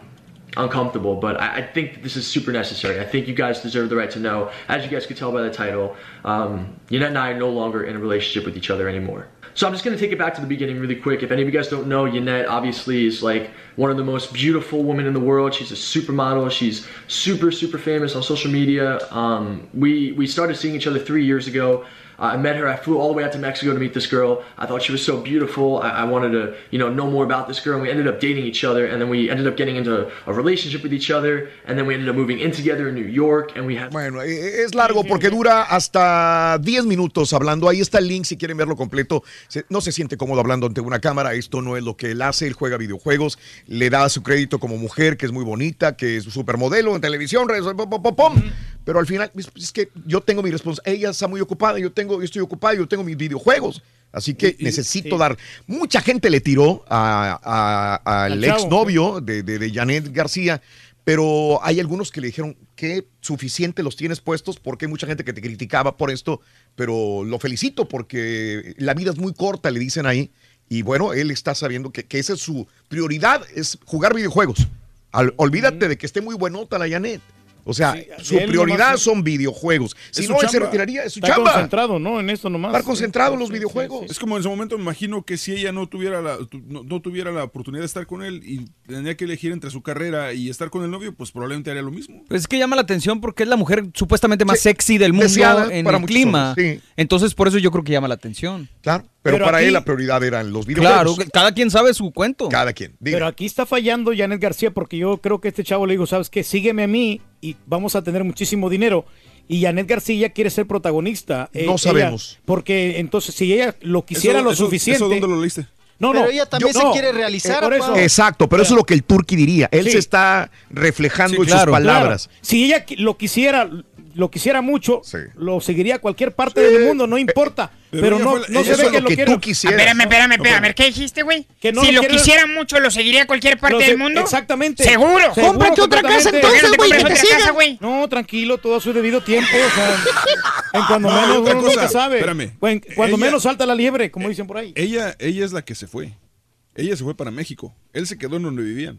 uncomfortable, but I, I think this is super necessary. I think you guys deserve the right to know. As you guys could tell by the title, um, Yannette and I are no longer in a relationship with each other anymore. So I'm just gonna take it back to the beginning really quick. If any of you guys don't know, Yannette obviously is like one of the most beautiful women in the world. She's a supermodel. She's super, super famous on social media. Um, we we started seeing each other three years ago. Uh, I met her. I flew all the way out to Mexico to meet this girl. I thought she was so beautiful. I, I wanted to, you know, know more about this girl. And we ended up dating each other, and then we ended up getting into a relationship with each other, and then we ended up moving in together in New York, and we had. Bueno, eh, es largo porque dura hasta 10 minutos hablando. Ahí está el link si quieren verlo completo. No se siente cómodo hablando ante una cámara. Esto no es lo que él hace. Él juega videojuegos. Le da su crédito como mujer, que es muy bonita, que es supermodelo en televisión. redes- pom, pom, pom, pom. Pero al final, es, que yo tengo mi responsabilidad. Ella está muy ocupada. Yo, tengo, yo estoy ocupada. Yo tengo mis videojuegos. Así que necesito dar. Mucha gente le tiró a- a- al Al exnovio de, de, de Janet García, pero hay algunos que le dijeron que suficiente los tienes puestos porque hay mucha gente que te criticaba por esto, pero lo felicito porque la vida es muy corta, le dicen ahí, y bueno, él está sabiendo que, que esa es su prioridad, es jugar videojuegos. Al- olvídate de que esté muy buenota la Janet. O sea, su prioridad nomás- son videojuegos. Si no, él se retiraría, es su Está chamba. concentrado, ¿no? En esto nomás. Estar concentrado en los videojuegos. Es como en ese momento me imagino que si ella no tuviera la tu- no, no tuviera la oportunidad de estar con él y tenía que elegir entre su carrera y estar con el novio, pues probablemente haría lo mismo. Pues es que llama la atención porque es la mujer supuestamente más sexy del mundo en para el clima. hombres, sí. Entonces, por eso yo creo que llama la atención. Claro, pero, para él la prioridad eran los Claro, videojuegos. cada quien sabe su cuento. Cada quien. Pero aquí está fallando Janet García porque yo creo que este chavo le digo, ¿sabes qué? Sígueme a mí y vamos a tener muchísimo dinero. Y Janet García quiere ser protagonista. Eh, No ella- sabemos. porque entonces, si ella lo quisiera Eso- lo eso- suficiente. ¿Eso dónde lo leíste? No, Pero no. ella también yo- se no, quiere realizar, eh, por eso. Exacto, pero eso es lo que el Turqui diría. Él Sí. se está reflejando Sí, en claro, sus palabras. claro. Si ella lo quisiera, lo quisiera mucho, lo seguiría a cualquier parte del mundo, no importa. Pero Pero, no, fue no se ve es que lo que quiere. tú quisieras. Espérame, espérame, espérame. A ver, ¿qué dijiste, güey? Que no si lo quisiera mucho, ¿lo seguiría a cualquier parte del mundo? Exactamente. ¿Seguro? Seguro, Cómprate otra casa entonces, ¿Por qué no güey, que te siga. casa? No, tranquilo, todo a su debido tiempo. O sea, en cuando No, menos uno cosa, nunca sabe. espérame. Cuando, cuando Ella- menos salta la liebre, como dicen por ahí. Ella, ella es la que se fue. Ella se fue para México. Él se quedó en donde vivían.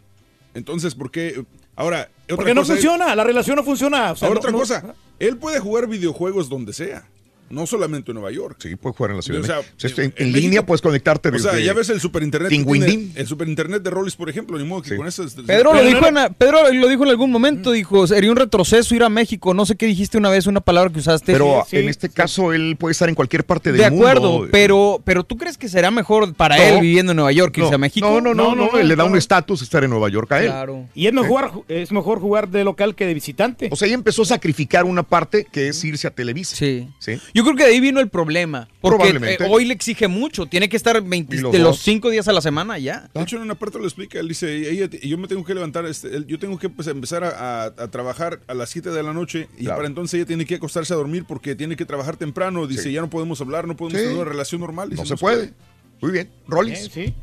Entonces, ¿por qué? Ahora, otra Porque no cosa es- funciona, la relación no funciona. o sea, Ahora no- otra no- cosa, él puede jugar videojuegos donde sea, no solamente en Nueva York. Sí, puede jugar en la ciudad. O de sea, en, en en México- línea puedes conectarte O sea, ya ves el super internet. que Tinguindín. tiene- El super internet de Rollis, por ejemplo, ni modo que con eso. es- Pedro lo, dijo no en, Pedro lo dijo en algún momento, dijo, sería un retroceso ir a México. No sé qué dijiste una vez, una palabra que usaste. Pero Sí, en sí. este caso él puede estar en cualquier parte del De mundo. acuerdo, pero, pero ¿tú crees que será mejor para No. él viviendo en Nueva York que irse a México? No, no, no, no, le da un estatus estar en Nueva York a él. Claro. Y es mejor, es mejor jugar de local que de visitante. O sea, ella empezó a sacrificar una parte que es irse a Televisa. Sí. ¿Sí? Yo creo que de ahí vino el problema. Porque Probablemente. eh, hoy le exige mucho. Tiene que estar 20 Y los de los. 5 días a la semana ya. De hecho, en una parte lo explica. Él dice, ella, yo me tengo que levantar, este, yo tengo que pues, empezar a, a- a trabajar a las 7 de la noche y para entonces ella tiene que acostarse a dormir porque tiene que trabajar temprano. Dice, Sí. ya no podemos hablar, no podemos Sí. tener una relación normal. Dice, No se puede. Muy bien. Rollins. sí.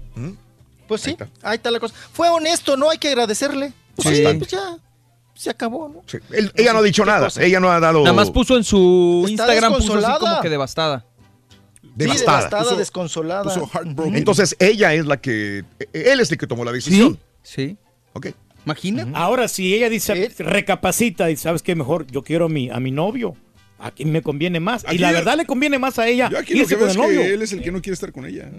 Pues sí, ahí está la cosa. Fue honesto, ¿no? Hay que agradecerle. Pues Sí. sí, pues ya. Se acabó, ¿no? Él- ella no ha dicho ¿Qué nada. cosa? Ella no ha dado. Nada más puso en su Está Instagram, puso así desconsolada. como que devastada. Devastada. Sí, devastada, Puso- desconsolada. Entonces ella es la que. Él es el que tomó la decisión. Sí. Ok. Imagina. Ahora, si ella dice, recapacita y sabes que mejor yo quiero a mi, a mi novio, a quien me conviene más. Aquí y la verdad le conviene más a ella Yo aquí lo irse que con veo el es novio. que él es el que no quiere estar con ella.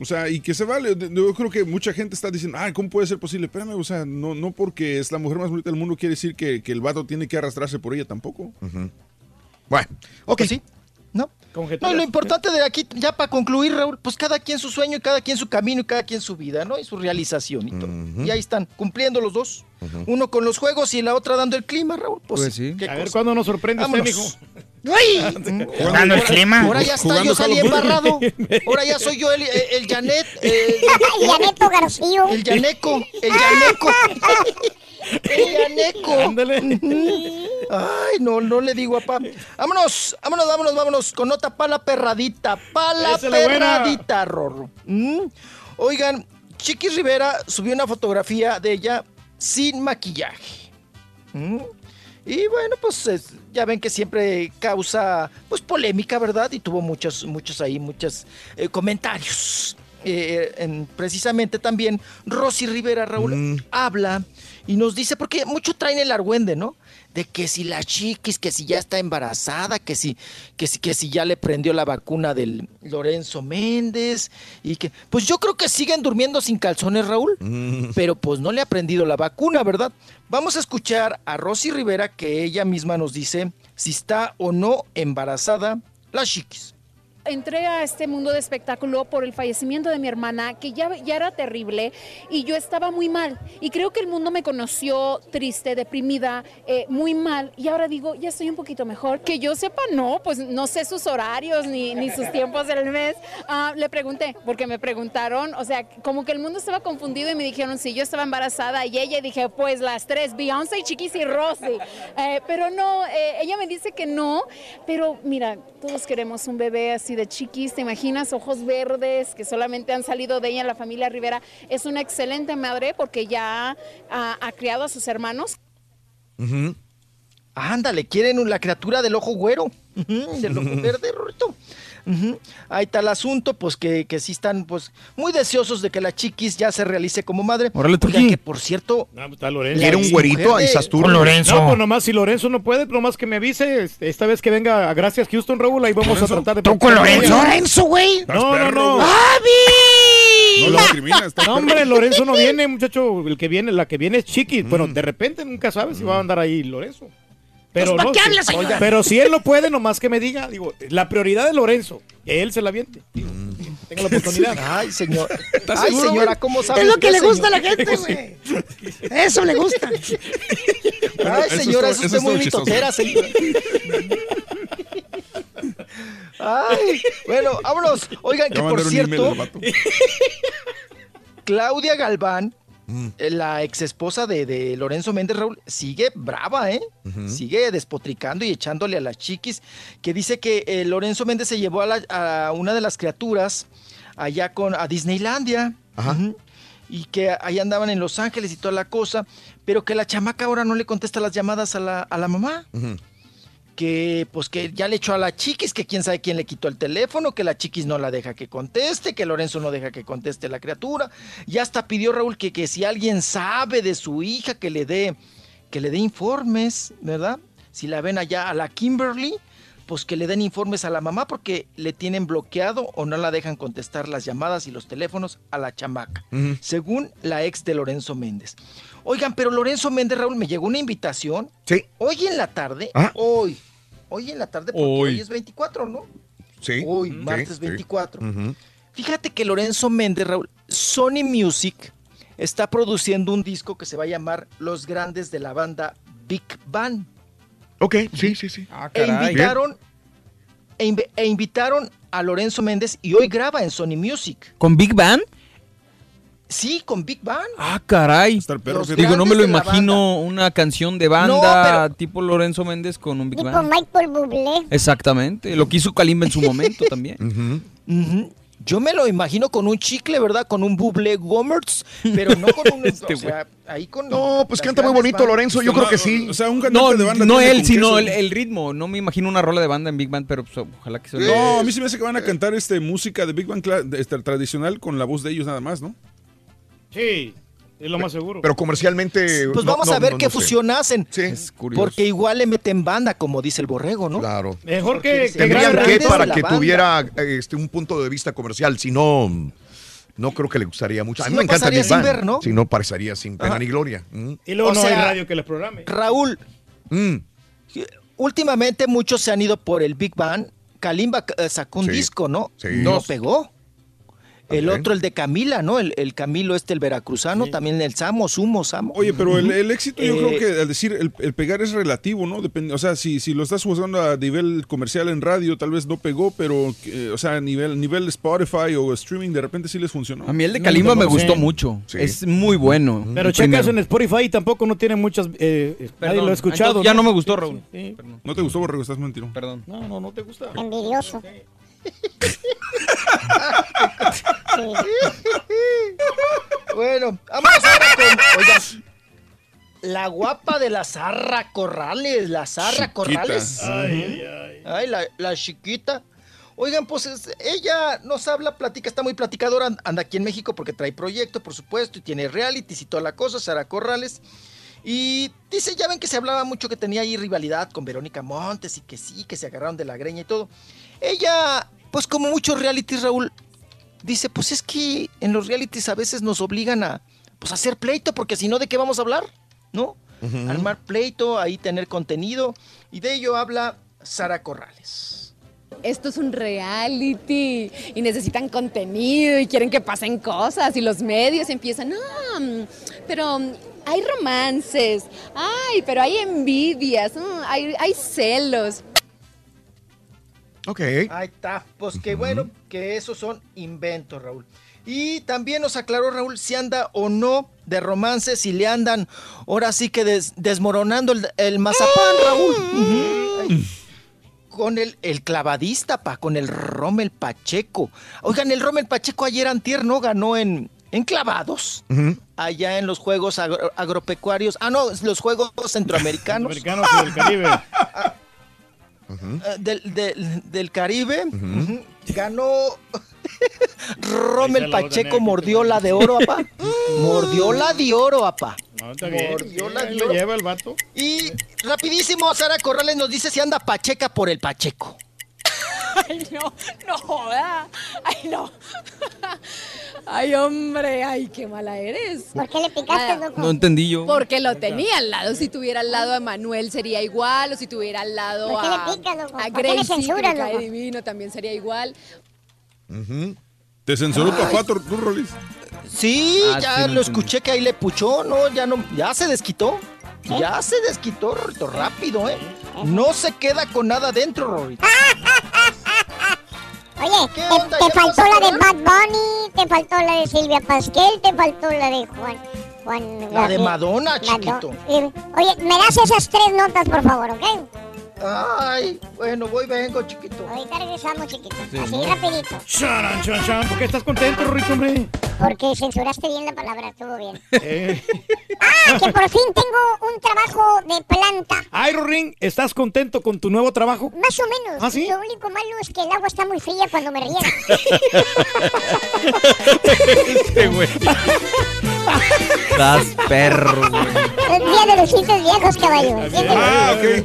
O sea, y que se vale. Yo creo que mucha gente está diciendo, ah, ¿cómo puede ser posible? Espérame, o sea, no, no porque es la mujer más bonita del mundo quiere decir que, que el vato tiene que arrastrarse por ella tampoco. Bueno, ok. sí. ¿No? No, y lo importante de aquí, ya para concluir, Raúl, pues cada quien su sueño, y cada quien su camino y cada quien su vida, ¿no? Y su realización y todo. Y ahí están, cumpliendo los dos. Uno con los juegos y la otra dando el clima, Raúl. Pues, Pues sí. ¿qué A ver cuándo nos sorprende usted, Vámonos. mijo. ¡Ay! Jugando el clima. Ahora ya está, yo salí embarrado. (laughs) Ahora ya soy yo el, el, el Janet. eh, (laughs) Yaneto García. El Yaneco. El Yaneco. (laughs) El Yaneco. Ay, no, no le digo a papá. Vámonos, vámonos, vámonos, vámonos. Con nota pa' la perradita. Pa' la Esa es la buena. perradita, Rorro. Mm. Oigan, Chiquis Rivera subió una fotografía de ella sin maquillaje. Mm. Y bueno, pues es- ya ven que siempre causa pues polémica, ¿verdad? Y tuvo muchos, muchos ahí, muchos eh, comentarios. eh, en- precisamente también Rosy Rivera, Raúl, Mm. habla y nos dice, porque mucho traen el argüende, ¿no? De que si la chiquis, que si ya está embarazada, que si, que si, que si ya le prendió la vacuna del Lorenzo Méndez, y que, pues yo creo que siguen durmiendo sin calzones, Raúl, pero pues no le ha prendido la vacuna, ¿verdad? Vamos a escuchar a Rosy Rivera que ella misma nos dice si está o no embarazada la chiquis. Entré a este mundo de espectáculo por el fallecimiento de mi hermana, que ya, ya era terrible y yo estaba muy mal. Y creo que el mundo me conoció triste, deprimida, eh, muy mal. Y ahora digo, ya estoy un poquito mejor. Que yo sepa, no, pues no sé sus horarios ni, ni sus (laughs) tiempos del mes. Ah, le pregunté, porque me preguntaron, o sea, como que el mundo estaba confundido y me dijeron si yo estaba embarazada y ella y dije, pues las tres, Beyoncé, Chiquis y Rosy. Eh, pero no, eh, ella me dice que no, pero mira, todos queremos un bebé así de chiquis, ¿te imaginas? Ojos verdes que solamente han salido de ella, la familia Rivera. Es una excelente madre porque ya ha, ha criado a sus hermanos. Ándale, quieren la criatura del ojo güero, del ojo verde, Ahí está el asunto, pues que, que sí están pues muy deseosos de que la chiquis ya se realice como madre. Órale, que por cierto... Está Lorenzo. ¿Quiere un güerito? Ahí estás tú. No, pues nomás si Lorenzo no puede, nomás que me avise. este, Esta vez que venga a Gracias Houston, Raúl, ahí vamos a tratar de... ¿Tú con Lorenzo? Lorenzo, güey. No, no, no. ¡Avi! No lo discrimina, No, hombre, Lorenzo no viene, muchacho. El que viene, la que viene es Chiqui. Bueno, de repente nunca sabes si va a andar ahí Lorenzo. Pero, Pues, ¿para no, qué pero si él no puede, nomás que me diga, digo, la prioridad de Lorenzo, que él se la aviente. Digo, tenga la (laughs) oportunidad. Ay, señor. ¿Estás Ay, seguro, señora? ¿cómo sabe Es lo que le gusta a la gente, güey. (laughs) Eso le gusta. Ay, eso señora, es eso usted muy mitotera, señora. Ay, bueno, vámonos. Oigan, Ya que por cierto. (laughs) Claudia Galván, eh, la ex esposa de, de Lorenzo Méndez Raúl, sigue brava, ¿eh? Sigue despotricando y echándole a las chiquis, que dice que eh, Lorenzo Méndez se llevó a, la- a una de las criaturas allá con, a Disneylandia. Ujú. Y que ahí andaban en Los Ángeles y toda la cosa, pero que la chamaca ahora no le contesta las llamadas a la, a la mamá que pues que ya le echó a la chiquis, que quién sabe quién le quitó el teléfono, que la chiquis no la deja que conteste, que Lorenzo no deja que conteste la criatura. Y hasta pidió Raúl que, que si alguien sabe de su hija, que le dé, que le dé informes, ¿verdad? Si la ven allá a la Kimberly, pues que le den informes a la mamá porque le tienen bloqueado o no la dejan contestar las llamadas y los teléfonos a la chamaca, según la ex de Lorenzo Méndez. Oigan, pero Lorenzo Méndez, Raúl, me llegó una invitación. Sí. Hoy en la tarde, Ah. hoy, hoy en la tarde, porque hoy, Hoy. es 24, ¿no? Sí. Hoy, Sí, martes sí. 24. Ujú. Fíjate que Lorenzo Méndez, Raúl, Sony Music está produciendo un disco que se va a llamar Los Grandes de la banda Big Bang. Ok, sí, sí, sí. Ah, E invitaron, e, e invitaron a Lorenzo Méndez y hoy graba en Sony Music. ¿Con Big Bang? Sí, con Big Bang. Ah, caray. perro, sí. Digo, no me lo imagino una canción de banda tipo Lorenzo Méndez con un Big Tipo Bang. Michael Bublé. Exactamente. Lo que hizo Kalimba en su momento (laughs) también. Yo me lo imagino con un chicle, ¿verdad? Con un buble Gomertz, pero no con un... (laughs) Este o sea, ahí con... No, pues canta muy bonito bandas. Lorenzo, yo creo que sí. O sea, un No, cantante de banda no él, sino el, el ritmo. No me imagino una rola de banda en Big Band, pero pues, ojalá que se No, a mí se me hace que van a cantar este música de Big de- este, tradicional con la voz de ellos nada más, ¿no? Sí, es lo más seguro. Pero comercialmente. Pues no- vamos no- a ver no- qué no sé. fusión hacen. curioso. Porque igual le meten banda, como dice el borrego, ¿no? Claro. Mejor Porque que, Tendrían que para que banda. tuviera este, un punto de vista comercial, si no, no creo que le gustaría mucho. A mí Si me no encanta pasaría Big sin Bang. ver, ¿no? Si no, parecería sin pena Ajá. ni gloria. Mm. Y luego O no sea, hay radio que les programe. Raúl, Mm. últimamente muchos se han ido por el Big Bang. Kalimba eh, sacó un Sí. disco, ¿no? Sí. No pegó. El otro, el de Camila, ¿no? El, el Camilo este, el veracruzano, también el Samo, Sumo, Samo. Oye, pero el, el éxito yo Eh, creo que al decir el, el pegar es relativo, ¿no? Depende, o sea, si, si lo estás usando a nivel comercial en radio, tal vez no pegó, pero, eh, o sea, a nivel, nivel Spotify o streaming, de repente sí les funcionó. A mí el de Kalimba me Sí. gustó mucho. Sí. Es muy bueno. Pero checas en Spotify y tampoco no tiene muchas. Eh, nadie lo ha escuchado. Entonces ya no me gustó, Raúl. Sí. ¿No te gustó, Borrego? Estás mentiro. Perdón. No, no, no te gusta. Envidioso. Bueno, vámonos ahora con. Oiga, la guapa de la Zarra Corrales, la Zarra Chiquita. Corrales. Ay, ay, ay. Ay, la, la chiquita. Oigan, pues es- ella nos habla, platica, está muy platicadora, and- anda aquí en México porque trae proyecto, por supuesto, y tiene realities y toda la cosa, Sara Corrales. Y dice, ya ven que se hablaba mucho que tenía ahí rivalidad con Verónica Montes y que sí, que se agarraron de la greña y todo. Ella, pues como muchos realities, Raúl, dice, pues es que en los realities a veces nos obligan a, pues, a hacer pleito, porque si no, ¿de qué vamos a hablar? ¿No? Armar pleito, ahí tener contenido. Y de ello habla Sara Corrales. Esto es un reality y necesitan contenido y quieren que pasen cosas y los medios empiezan, ah, mm, pero hay romances, ay, pero hay envidias, mm, hay, hay celos. Ok. Ahí está. Pues que bueno, que esos son inventos, Raúl. Y también nos aclaró Raúl si anda o no de romance, si le andan ahora sí que des- desmoronando el, el mazapán, Raúl. Ujú. Ay. Con el, el clavadista, pa, con el Rommel Pacheco. Oigan, el Rommel Pacheco ayer antier no ganó en, en clavados. Allá en los Juegos agro- Agropecuarios. Ah, no, los Juegos Centroamericanos. Americanos y del Caribe. (laughs) Eh, del, del- del Caribe. Ganó (laughs) Rommel Pacheco, (laughs) mordió la de oro, apá. mordió la de oro, apá. No, está bien. Mordió la de oro. lleva el vato. Y rapidísimo, Sara Corrales nos dice si anda Pacheca por el Pacheco. Ay, no, no joda. Ay, no. Ay, hombre, ay, qué mala eres. ¿Por qué le picaste, loco? No entendí yo. Porque lo tenía al lado. Si tuviera al lado a Manuel sería igual, o si tuviera al lado ¿Por qué le a, picas, loco? a ¿Por qué le Gracie, que censuras, me cae loco? divino, también sería igual. ¿Te censuró tu papá, tú, Rolis? Sí, Ah, ya sí, lo entendí. escuché que ahí le puchó, no, ya no, ya se desquitó. Ya se desquitó, Rorrito, rápido, ¿eh? No se queda con nada dentro, Rorrito. (laughs) Oye, ¿Qué te, faltó la de? Bad Bunny, te faltó la de Silvia Pasquel, te faltó la de Juan. Juan La de. Madonna, Mado- chiquito. Eh, Oye, me das esas tres notas, por favor, ¿ok? Ay, bueno, voy, vengo, chiquito. Ahorita regresamos, chiquito. Sí. Así, rapidito. Charan, chan, chan. ¿Por qué estás contento, Rorrito, hombre? Porque censuraste bien la palabra, estuvo bien. (laughs) Eh. Ah, que por fin tengo un trabajo de planta. Ay, Rorín, ¿estás contento con tu nuevo trabajo? Más o menos. ¿Ah, sí? Lo único malo es que el agua está muy fría cuando me riega. (laughs) Este güey. Estás perro, güey. Es día de los chistes viejos, caballo. Ah, ok.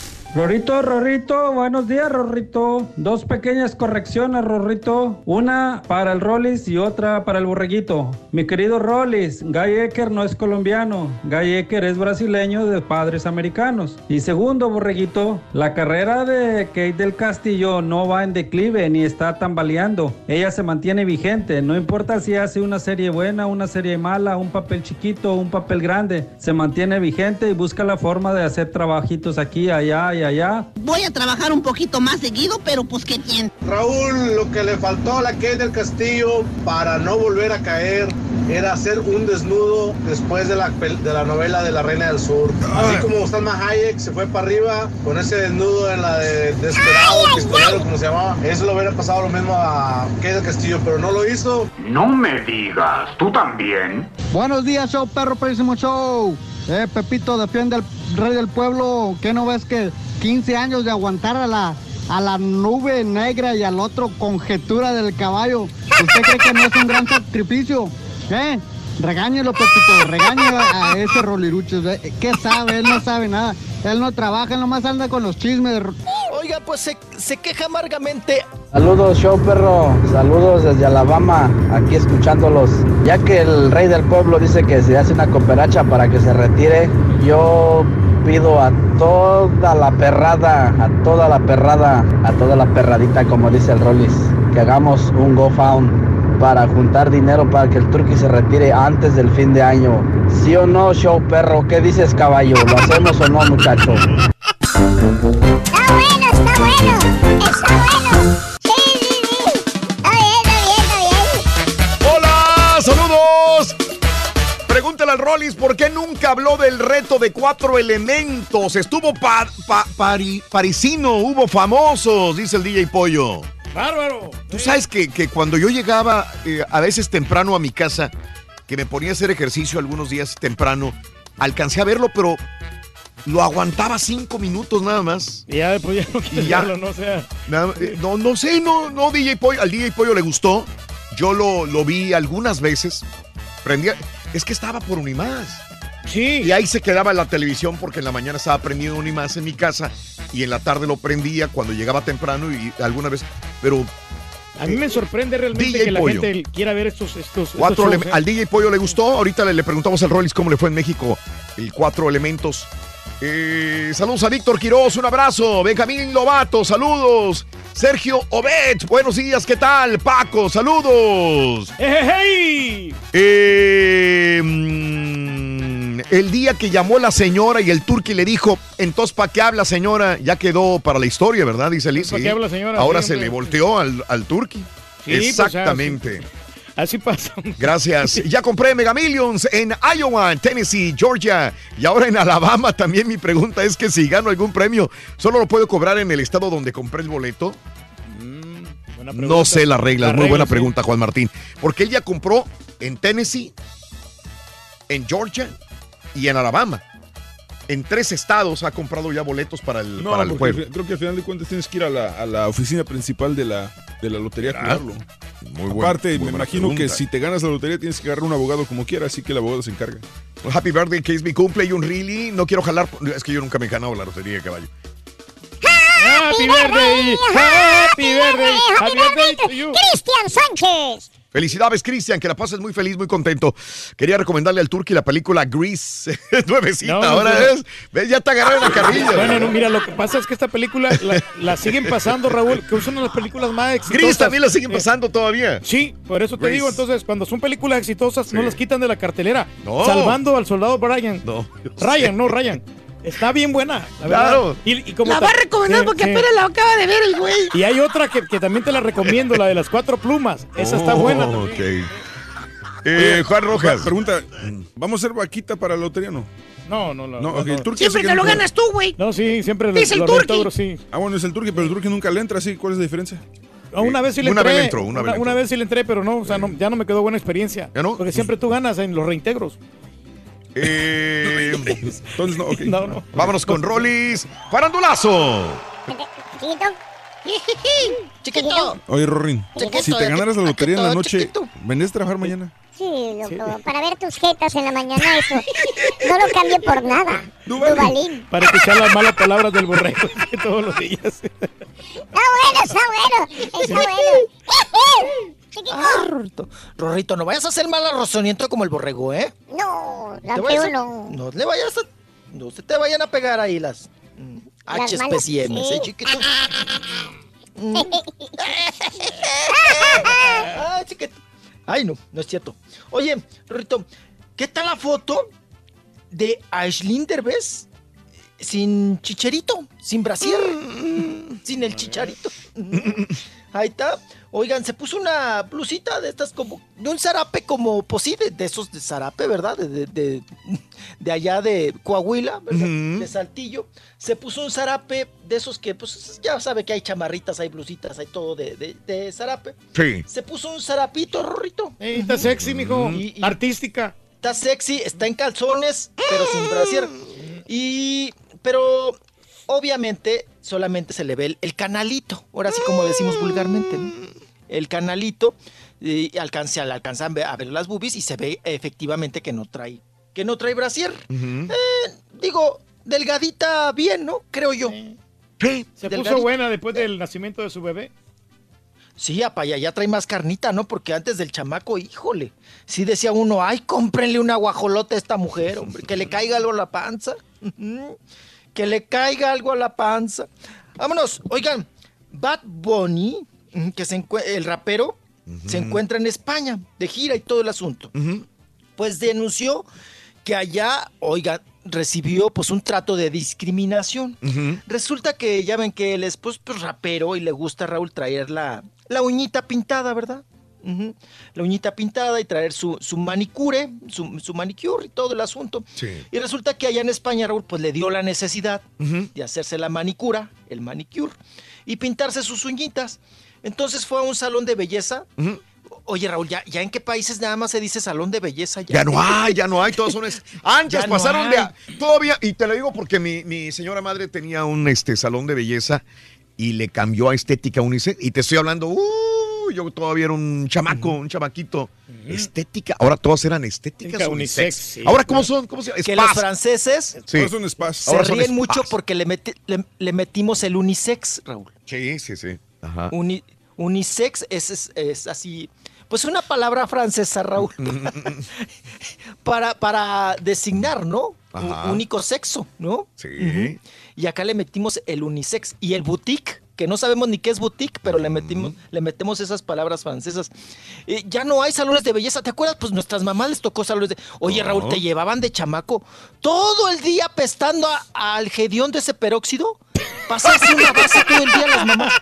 Rorrito, Rorrito, buenos días, Rorrito. Dos pequeñas correcciones, Rorrito. Una para el Rollis y otra para el Borreguito. Mi querido Rollis, Guy Ecker no es colombiano. Guy Ecker es brasileño de padres americanos. Y segundo, Borreguito, la carrera de Kate del Castillo no va en declive ni está tambaleando. Ella se mantiene vigente. No importa si hace una serie buena, una serie mala, un papel chiquito, un papel grande. Se mantiene vigente y busca la forma de hacer trabajitos aquí, allá y allá. Voy a trabajar un poquito más seguido, pero pues qué tiene. Raúl, lo que le faltó a la Kate del Castillo para no volver a caer era hacer un desnudo después de la, de la novela de La Reina del Sur. Así como Salma Hayek se fue para arriba con ese desnudo en la de Desperado, Pistolero, como se llamaba. Eso le hubiera pasado lo mismo a Kate del Castillo, pero no lo hizo. No me digas, ¿tú también? Buenos días, show perro, perísimo show. Eh, Pepito, defiende al rey del pueblo. ¿Qué no ves que 15 años de aguantar a la, a la nube negra y al otro conjetura del caballo? ¿Usted cree que no es un gran sacrificio? ¿Eh? Regáñelo, Pepito, regáñelo a ese rolirucho. ¿Qué sabe? Él no sabe nada. Él no trabaja, él nomás anda con los chismes. Oiga, pues se, se queja amargamente. Saludos, show perro. Saludos desde Alabama, aquí escuchándolos. Ya que el rey del pueblo dice que se hace una cooperacha para que se retire, yo pido a toda la perrada, a toda la perrada, a toda la perradita, como dice el Rollis, que hagamos un GoFound para juntar dinero para que el truqui se retire antes del fin de año. ¿Sí o no, show perro? ¿Qué dices, caballo? ¿Lo hacemos o no, muchacho? Está bueno, está bueno. Está bueno. Sí, sí, sí. Está bien, está bien, está bien. Hola, saludos. pregúntale al Rollis por qué nunca habló del reto de cuatro elementos. Estuvo pa- pa- pari- parisino, hubo famosos, dice el DJ Pollo. Bárbaro. Tú sabes que, que cuando yo llegaba eh, a veces temprano a mi casa, que me ponía a hacer ejercicio algunos días temprano, alcancé a verlo, pero lo aguantaba cinco minutos nada más. Y ya después ya no ya. verlo, ¿no? O sea, Nada- eh, no, no sé, no, no, DJ Pollo, al DJ Pollo le gustó. Yo lo, lo vi algunas veces. Prendía, es que estaba por Unimás. Sí. Y ahí se quedaba la televisión porque en la mañana estaba prendido Unimás en mi casa y en la tarde lo prendía cuando llegaba temprano y alguna vez. Pero a mí me sorprende realmente DJ que la Pollo. gente quiera ver estos, estos, Cuatro estos shows, ¿eh? Al DJ Pollo le gustó. Ahorita le, le preguntamos al Rollis cómo le fue en México el cuatro elementos. Eh, saludos a Víctor Quiroz, un abrazo. Benjamín Lobato, saludos. Sergio Obet, buenos días, ¿qué tal? Paco, saludos. ¡Ejejey! Eh, mm, el día que llamó la señora y el turqui le dijo, entonces, ¿para qué habla señora? Ya quedó para la historia, ¿verdad? Dice Liz. ¿Pa' sí. qué habla, señora? Ahora Sí, se hombre. le volteó al, al turqui. Sí, pues, Exactamente. Así pasa. Gracias. (laughs) Ya compré Mega Millions en Iowa, Tennessee, Georgia y ahora en Alabama. También mi pregunta es que si gano algún premio, ¿solo lo puedo cobrar en el estado donde compré el boleto? Buena No sé las reglas. Las Muy buena sí. pregunta, Juan Martín. Porque él ya compró en Tennessee, en Georgia y en Alabama. En tres estados ha comprado ya boletos para el, No, para el porque juego. creo que al final de cuentas tienes que ir a la, a la oficina principal de la, de la lotería a Claro. Muy buena- Aparte, muy me buena imagino que pregunta. si te ganas la lotería tienes que agarrar un abogado como quiera, así que el abogado se encarga. Happy birthday, que es mi cumple y un really. No quiero jalar. Es que yo nunca me he ganado la lotería, caballo. Happy birthday, happy birthday, happy birthday to you. Cristian Sánchez. Felicidades, Cristian, que la pases muy feliz, muy contento. Quería recomendarle al Turqui la película Grease. (laughs) Nuevecita, No, no, ahora no. es. ¿Ves? Ya te agarraron la carrilla. Bueno, no, mira, lo que pasa es que esta película la, la siguen pasando, Raúl, que es una de las películas más exitosas. Grease también la siguen Eh, pasando todavía. Sí, por eso te digo, entonces, cuando son películas exitosas, no las quitan de la cartelera. No. Salvando al soldado Brian. No. Ryan, no, Ryan. Está bien buena, la verdad. Claro. Y, y como La va a recomendar sí, porque sí. apenas la acaba de ver el güey. Y hay otra que, que también te la recomiendo, la de las cuatro plumas. Esa está Oh, buena. también. ok. Eh, Juan Rojas. Pregunta, ¿vamos a hacer vaquita para la lotería o no? No, no, no. No, ok, el Turqui Siempre te lo nunca- ganas tú, güey. No, sí, siempre lo, Es el Turqui. sí. Ah, bueno, es el Turqui, pero el Turqui nunca le entra, así. ¿Cuál es la diferencia? No, una vez sí le Una entré. vez le entró, una vez le entró. vez sí le entré, pero no, o sea, no, ya no me quedó buena experiencia. ¿Ya no? Porque siempre tú ganas en los reintegros. Eh, (laughs) Entonces, no, ok. No, no. vámonos con Rollis. ¡Farandulazo! Chiquito. Chiquito. Oye, Rorín, Chiquito, si te ganaras la lotería en la noche, chiquito. ¿vendrías a trabajar mañana? Sí, loco. Para ver tus jetas en la mañana, eso. No lo cambio por nada. Dubalín. Para escuchar las malas palabras del borrego (laughs) todos los días. Está bueno, está bueno. Está bueno. Chiquito. Ah, Rorrito. No vayas a hacer mal arrozoniento como el borrego, ¿eh? No, la feo no. No le vayas a... No se te vayan a pegar ahí las... mm, Las malas- sí. ¿eh, chiquito? Mm. (laughs) Ay, chiquito. Ay, no, no es cierto. Oye, Rorrito, ¿qué tal la foto de Aislinn Derbez sin chicherito, sin brasier, sin el chicharito? Ahí está. Oigan, se puso una blusita de estas como, de un zarape como, pues sí, de, de esos de zarape, ¿verdad? De, de, de- de allá de Coahuila, ¿verdad? De Saltillo. Se puso un zarape de esos que, pues ya sabe que hay chamarritas, hay blusitas, hay todo de, de, de zarape. Sí. Se puso un zarapito, Rorrito. Está sexy, mijo. Y- y- Artística. Está sexy, está en calzones, pero sin brasier. Y, pero obviamente solamente se le ve el, el canalito, ahora sí como decimos vulgarmente, ¿no? El canalito, y alcanza, le alcanza a ver, las boobies y se ve efectivamente que no trae, que no trae brasier. Eh, digo, delgadita bien, ¿no? Creo yo. Sí. Se puso buena después del nacimiento de su bebé. Sí, apa, ya, ya trae más carnita, ¿no? Porque antes del chamaco, híjole, sí decía uno, ay, cómprenle una guajolota a esta mujer, hombre, que le caiga algo a la panza. (laughs) Que le caiga algo a la panza. Vámonos, oigan, Bad Bunny, ujú, que se el rapero, se encuentra en España, de gira y todo el asunto. Pues denunció que allá, oigan, recibió pues un trato de discriminación. Resulta que ya ven que él es pues, pues, rapero y le gusta a Raúl traer la, la uñita pintada, ¿verdad? La uñita pintada y traer su, su manicure, su, su manicure y todo el asunto. Y resulta que allá en España, Raúl, pues le dio la necesidad de hacerse la manicura, el manicure, y pintarse sus uñitas. Entonces fue a un salón de belleza. Oye, Raúl, ¿ya, ¿ya en qué países nada más se dice salón de belleza? Ya no hay, ya no hay, todos son... es- (laughs) Antes no pasaron de... a- Todavía, y te lo digo porque mi, mi señora madre tenía un este, salón de belleza y le cambió a estética unisex. Y te estoy hablando, uh, yo todavía era un chamaco, un chamaquito. Estética, ahora todas eran estéticas Estética unisex. sí, ahora, ¿cómo claro. son? ¿Cómo se Que Spas. los franceses Sí. Son spas. se Ahora son ríen spas. mucho porque le, meti- le, le metimos el unisex, Raúl. Sí, sí, sí. Ajá. Uni- unisex es, es- es así, pues una palabra francesa, Raúl, (laughs) para, para designar, ¿no? Un único sexo, ¿no? Sí. Y acá le metimos el unisex y el boutique, que no sabemos ni qué es boutique, pero le metimos, le metemos esas palabras francesas. Eh, ya no hay salones de belleza, ¿te acuerdas? Pues nuestras mamás les tocó salones de... Oye, No. Raúl, te llevaban de chamaco todo el día pestando al gedión de ese peróxido. Pasarse una base todo el día las mamás.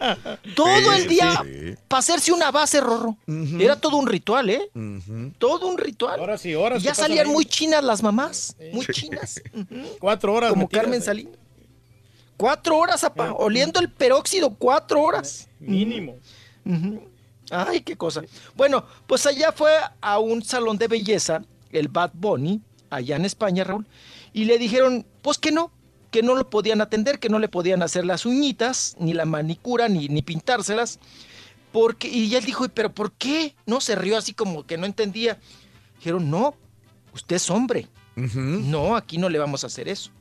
Todo Sí, el día sí. para hacerse una base, Rorro. Era todo un ritual, ¿eh? Todo un ritual. Horas y horas Y ya salían ahí. muy chinas las mamás. Muy chinas. (laughs) Cuatro horas. Como metidas Carmen ahí. Salinas. Cuatro horas, apa, oliendo el peróxido, cuatro horas. Mínimo. Ujú. Ay, qué cosa. Bueno, pues allá fue a un salón de belleza, el Bad Bunny, allá en España, Raúl, y le dijeron, pues que no, que no lo podían atender, que no le podían hacer las uñitas, ni la manicura, ni, ni pintárselas. Porque, y él dijo, pero ¿por qué? No, se rió así como que no entendía. Dijeron, no, usted es hombre. No, aquí no le vamos a hacer eso.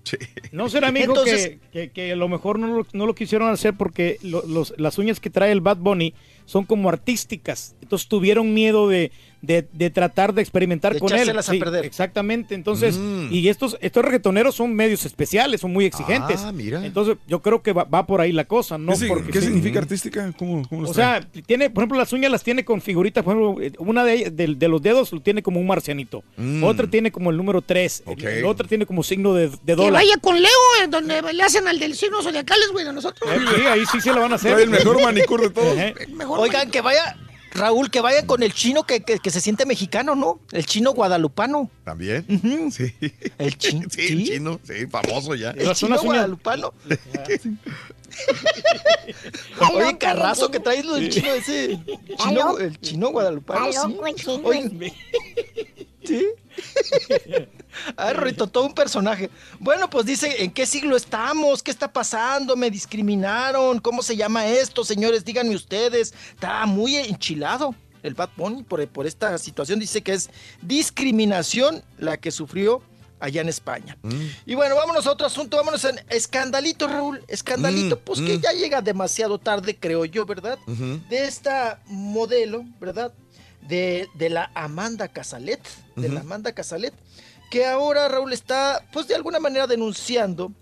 No será amigo Entonces- que, que, que a lo mejor no lo, no lo quisieron hacer porque lo- los- las uñas que trae el Bad Bunny son como artísticas. Entonces tuvieron miedo de, de- de tratar de experimentar De con él. a perder. Exactamente. Entonces, Mm. y estos, estos reggaetoneros son medios especiales, son muy exigentes. Ah, mira. Entonces, yo creo que va, va por ahí la cosa, ¿no? ¿Qué, sig- Porque qué sí. significa artística? ¿Cómo, cómo los O sea, tiene, por ejemplo, las uñas las tiene con figuritas, por ejemplo, eh, una de, ellas- de, de los dedos lo tiene como un marcianito, Mm. otra tiene como el número 3, Ok. la otra tiene como signo de, de Que dólar. vaya con Leo, eh, donde le hacen al del signo zodiacales, güey, a nosotros. Eh, sí, ahí sí se lo van a hacer. Trae el mejor manicure de todos. Mejor Oigan, que vaya, Raúl, que vaya con el chino que, que- que se siente mexicano, ¿no? El chino guadalupano. ¿También? Sí. El (laughs) chino. Sí, el chino, sí, famoso ya. El chino guadalupano. (laughs) Oye, carrazo que traes lo del chino ese. Chino, el chino guadalupano. Sí. Oye, ¿Sí? (laughs) Ay, Rorrito, todo un personaje. Bueno, pues dice, ¿en qué siglo estamos? ¿Qué está pasando? ¿Me discriminaron? ¿Cómo se llama esto, señores? Díganme ustedes. Está muy enchilado el Bad Bunny por, por esta situación. Dice que es discriminación la que sufrió allá en España. Y bueno, vámonos a otro asunto, vámonos en escandalito, Raúl. Escandalito, Mm, pues que mm. ya llega demasiado tarde, creo yo, ¿verdad? De esta modelo, ¿verdad? De, de la Amanda Casalet, de la. Amanda Casalet, que ahora Raúl está, pues de alguna manera denunciando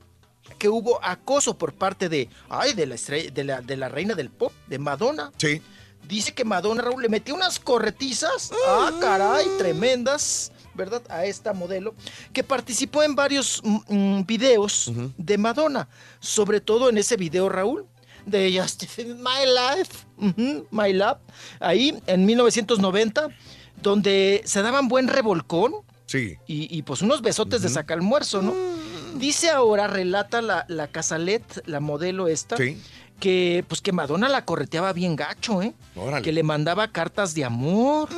que hubo acoso por parte de, ay, de la, de la, de la reina del pop, de Madonna. Sí. Dice que Madonna, Raúl, le metió unas corretizas, ah, caray, tremendas, ¿verdad? A esta modelo, que participó en varios mm, mm, videos de Madonna, sobre todo en ese video, Raúl, de Justify My Life, My Love, ahí en 1990, donde se daban buen revolcón Sí. y, y, pues unos besotes de saca almuerzo, ¿no? Dice ahora, relata la, la Casalet, la modelo esta, Sí. que pues que Madonna la correteaba bien gacho, ¿eh? Órale. Que le mandaba cartas de amor,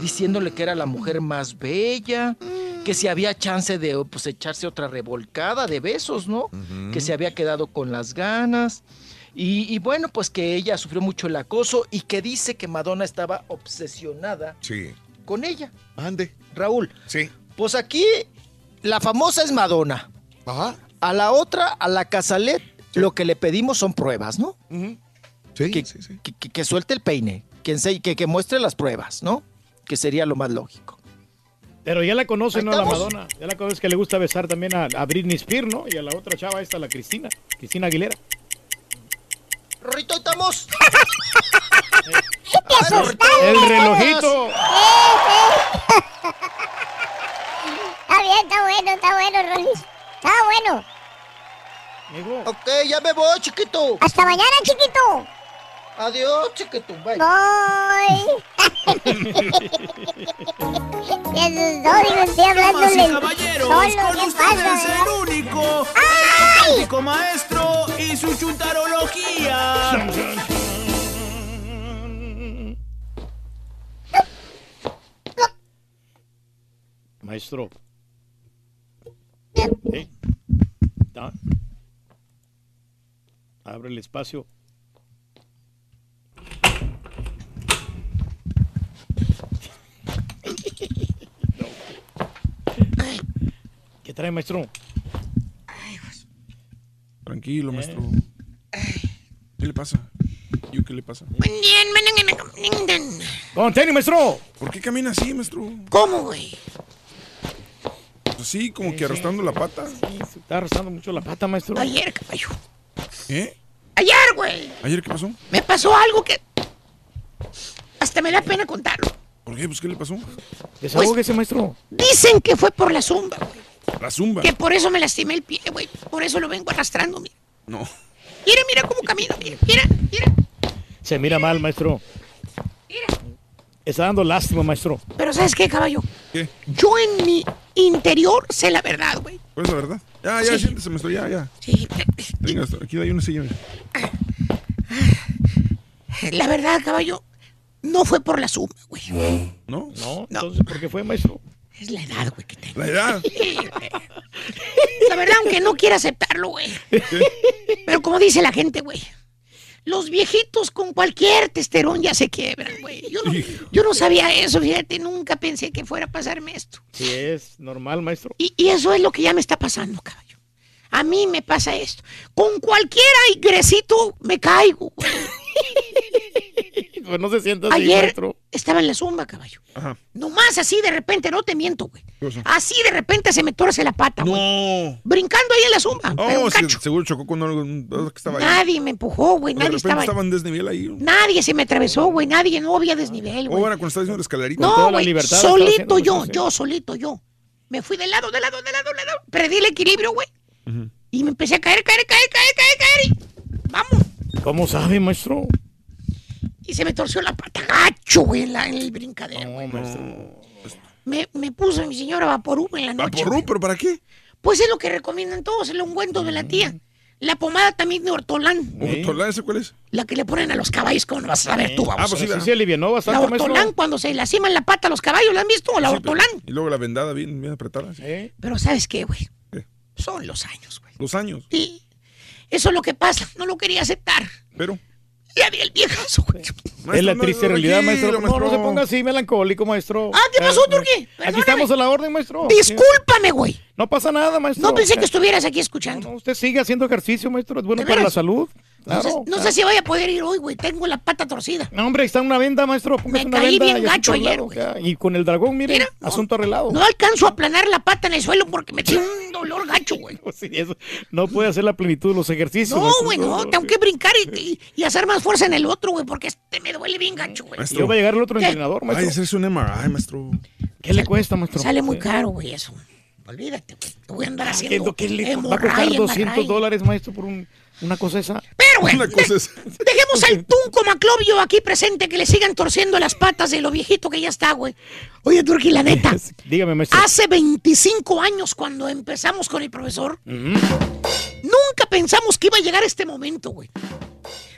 diciéndole que era la mujer más bella, que si había chance de pues echarse otra revolcada de besos, ¿no? Que se había quedado con las ganas. Y, y bueno, pues que ella sufrió mucho el acoso y que dice que Madonna estaba obsesionada Sí. con ella. Ande. Raúl, Sí. pues aquí la famosa es Madonna. Ajá. A la otra, a la Casalet, lo que le pedimos son pruebas, ¿no? Sí, que, sí, sí. que- que- que suelte el peine, que, ense- que, que muestre las pruebas, ¿no? Que sería lo más lógico. Pero ya la conoce, ¿no? La estamos. Madonna. Ya la conoce que le gusta besar también a, a Britney Spears, ¿no? Y a la otra chava esta, la Cristina. Cristina Aguilera. Rorrito, estamos. (laughs) Te asustaron. El relojito. (laughs) Está bien, está bueno, está bueno, Rolis. Está bueno. Amigo. Ok, ya me voy, chiquito. Hasta mañana, chiquito. Adiós, chiquito. Bye. Bye. Se asustó, hablándole caballeros, solo, con ¿qué ustedes pasa? el único, ¡Ay! auténtico maestro y su chuntarología. Maestro. ¿Eh? Da- Abre el espacio. ¿Qué trae, maestro? Tranquilo, maestro. ¿Qué le pasa? ¿Yo qué le pasa? ¡Con tenis, maestro! ¿Por qué camina así, maestro? ¿Cómo, güey? Así, como que arrastrando la pata. Se está arrastrando mucho la pata, maestro. Ayer, caballo. ¿Eh? Ayer, güey. ¿Ayer qué pasó? Me pasó algo que. Hasta me da pena contarlo. ¿Por qué? Pues, ¿qué le pasó? Desahógese, maestro. Dicen que fue por la zumba, güey. La zumba. Que por eso me lastimé el pie, güey. Por eso lo vengo arrastrando, mira. No. Mira, mira cómo camino, mira, mira, mira. Se mira mal, maestro. Está dando lástima, maestro. Pero ¿sabes qué, caballo? ¿Qué? Yo en mi interior sé la verdad, güey. ¿Cuál es la verdad? Ya, ya, Sí. siéntese, maestro, ya, ya. Sí. Venga, aquí hay una silla. mira. La verdad, caballo, no fue por la zumba, güey. ¿No? No, entonces, ¿por qué fue, maestro? Es la edad, güey, que tengo. La edad. (laughs) La verdad, aunque no quiera aceptarlo, güey. Pero como dice la gente, güey. Los viejitos con cualquier testerón ya se quiebran, güey. Yo no, yo no sabía eso, fíjate, nunca pensé que fuera a pasarme esto. Sí, es normal, maestro. Y, y eso es lo que ya me está pasando, caballo. A mí me pasa esto. Con cualquier aigrecito me caigo, güey. (laughs) Pues no se sienta así, Ayer maestro. estaba en la zumba, caballo. Ajá. Nomás así de repente, no te miento, güey. Así de repente se me torce la pata, güey. No. Brincando ahí en la zumba. pero Oh, un sí, cacho. seguro chocó con algo que estaba ahí. Nadie me empujó, güey. Nadie estaba. estaba en desnivel ahí. ¿no? Nadie se me atravesó, güey. Nadie, no había desnivel, Oh, güey. bueno, cuando estaba haciendo la escalerita. No, güey. Solito yo, yo, solito yo. Me fui de lado, de lado, de lado, de lado. Perdí el equilibrio, güey. Y me empecé a caer, caer, caer, caer, caer, caer. Y, ¿Cómo sabe, maestro? Y se me torció la pata gacho, güey, en, la- en el brincadero. güey. Me, me puso mi señora Vaporú en la noche. ¿Vaporú? ¿Pero para qué? Pues es lo que recomiendan todos, el ungüento de la tía. La pomada también de Ortolán. ¿Ortolán ese cuál es? La que le ponen a los caballos, ¿cómo no vas a ver tú, Ah, vamos? pues sí, Sí, ¿verdad? se alivianó La bastante, maestro. Ortolán cuando se laciman la pata a los caballos, ¿la han visto? La Sí, pero- Ortolán. Y luego la vendada bien, bien apretada. sí. Pero ¿sabes qué, güey? ¿Qué? Son los años, güey. Los años. Sí. Eso es lo que pasa. No lo quería aceptar. Pero. Ya vi el viejazo, güey. es la triste realidad, maestro. No, no se ponga así melancólico, maestro. Ah, ¿qué pasó, Eh, Turquí? Aquí estamos a la orden, maestro. Discúlpame, güey. No pasa nada, maestro. No pensé que Eh, estuvieras aquí escuchando. no, usted sigue haciendo ejercicio, maestro. Es bueno ¿De para la veras? No, sé, Claro, si vaya a poder ir hoy, güey. Tengo la pata torcida. No, hombre, está una venda, maestro. Póngase Me una caí venda bien y gacho ayer, güey. Y con el dragón, mire, Mira, asunto arreglado. No alcanzo a aplanar la pata en el suelo porque me tiene un dolor gacho, güey. (laughs) Sí. No puede hacer la plenitud de los ejercicios. No, maestro. güey, no. Tengo que brincar y, y- y hacer más fuerza en el otro, güey, porque este me duele bien gacho, güey. Yo va a llegar el otro ¿Qué? entrenador, Ay, maestro. hacerse un MRI, maestro. ¿Qué le cuesta, maestro? Sale muy caro, güey, eso. Olvídate, güey. Te voy a andar ¿Qué es haciendo lo que le va a costar hemorragia, 200 hemorragia. dólares, maestro, por un- una cosa esa? Pero, güey, Una cosa es. dejemos al Tunco Maclovio aquí presente que le sigan torciendo las patas de lo viejito que ya está, güey. Oye, Turqui, la neta. (laughs) Dígame, maestro. Hace 25 años cuando empezamos con el profesor, nunca pensamos que iba a llegar este momento, güey.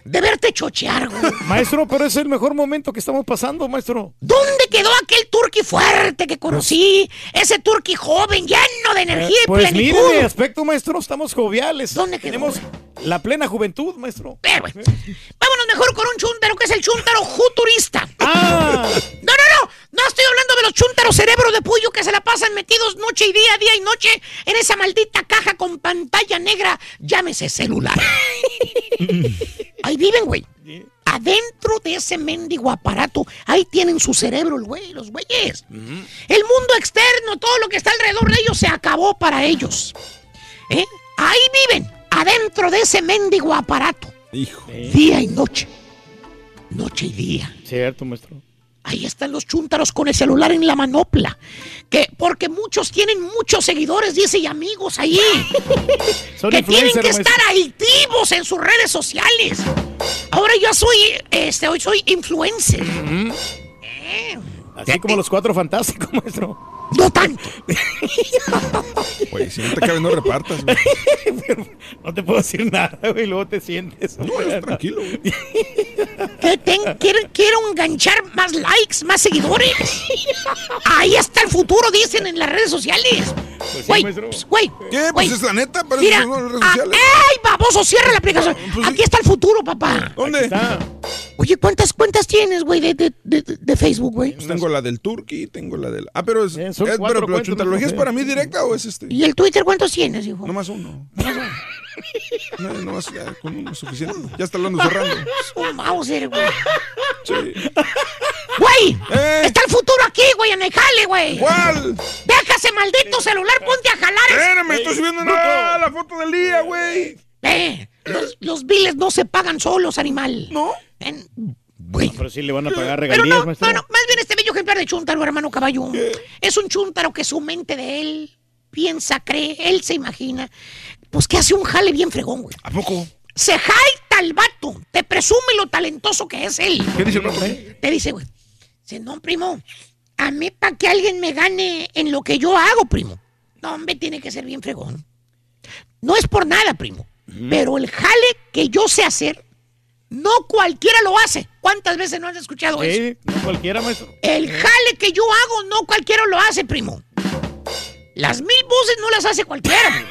De verte chochear, güey. (laughs) Maestro, pero es el mejor momento que estamos pasando, maestro. ¿Dónde quedó aquel turqui fuerte que conocí? Ese turqui joven, lleno de energía y Pues mire, plenitud. de aspecto, maestro, estamos joviales. ¿Dónde quedó, Tenemos la plena juventud, maestro. Pero, güey, Vámonos mejor con un chúntaro que es el chúntaro futurista. Ah, No, no, no. No estoy hablando de los chúntaros cerebro de pollo que se la pasan metidos noche y día, día y noche en esa maldita caja con pantalla negra, llámese celular. (laughs) Ahí viven, güey. Adentro de ese mendigo aparato, ahí tienen su cerebro, el güey, los güeyes. El mundo externo, todo lo que está alrededor de ellos se acabó para ellos. ¿Eh? Ahí viven, adentro de ese mendigo aparato, Hijo. día y noche. Noche y día. cierto, maestro. Ahí están los chúntaros con el celular en la manopla. Que porque muchos tienen muchos seguidores, dice, y amigos ahí. (laughs) Son que tienen que estar activos en sus redes sociales. Ahora yo soy, este, hoy soy influencer. Eh, Así como los cuatro fantásticos, (laughs) maestro. No tanto. (laughs) Güey, si no te cabe, no repartas, güey. (laughs) No te puedo decir nada, güey, luego te sientes. tranquilo, güey. (laughs) ¿Qué ten- quiero, quiero enganchar más likes, más seguidores. Ahí está el futuro, dicen en las redes sociales. Güey, pues, güey. ¿Qué? Pues es la neta, para Mira, son las redes ah, sociales. ¡Ey, baboso! Cierra la aplicación. Aquí está el futuro, papá. ¿Dónde? Oye, ¿cuántas cuentas tienes, güey, de, de, de, de Facebook, güey? Pues tengo la del Turkey, tengo la del. Ah, pero es. son eh, cuatro pero la cuentas, chuntarología es ¿no? para mí directa o es este. ¿Y el Twitter cuántos tienes, hijo? Nomás uno. No, nomás ya, con uno es suficiente. Ya está hablando cerrando. (laughs) Un Mauser, güey. Sí. ¡Güey! Está el futuro aquí, güey, en el jale, güey. ¿Cuál? Deja ese maldito celular, ponte a jalar. Espérame, estoy subiendo una- la foto del día, güey. Eh, los, los biles no se pagan solos, animal. ¿No? Pero sí le van a pagar Pero regalías, no, maestro. no, no, más bien este bello ejemplar de chúntaro, hermano caballo. Es un chúntaro que su mente de él piensa, cree, él se imagina. Pues que hace un jale bien fregón, güey. ¿A poco? Se jaita el vato, te presume lo talentoso que es él. ¿Qué dice el vato? Te dice, güey. Dice, no, primo, a mí para que alguien me gane en lo que yo hago, primo. No, hombre, tiene que ser bien fregón. No es por nada, primo. Pero el jale que yo sé hacer, no cualquiera lo hace. ¿Cuántas veces no has escuchado eso? Sí, no cualquiera, maestro. El jale que yo hago, no cualquiera lo hace, primo. Las mil voces no las hace cualquiera,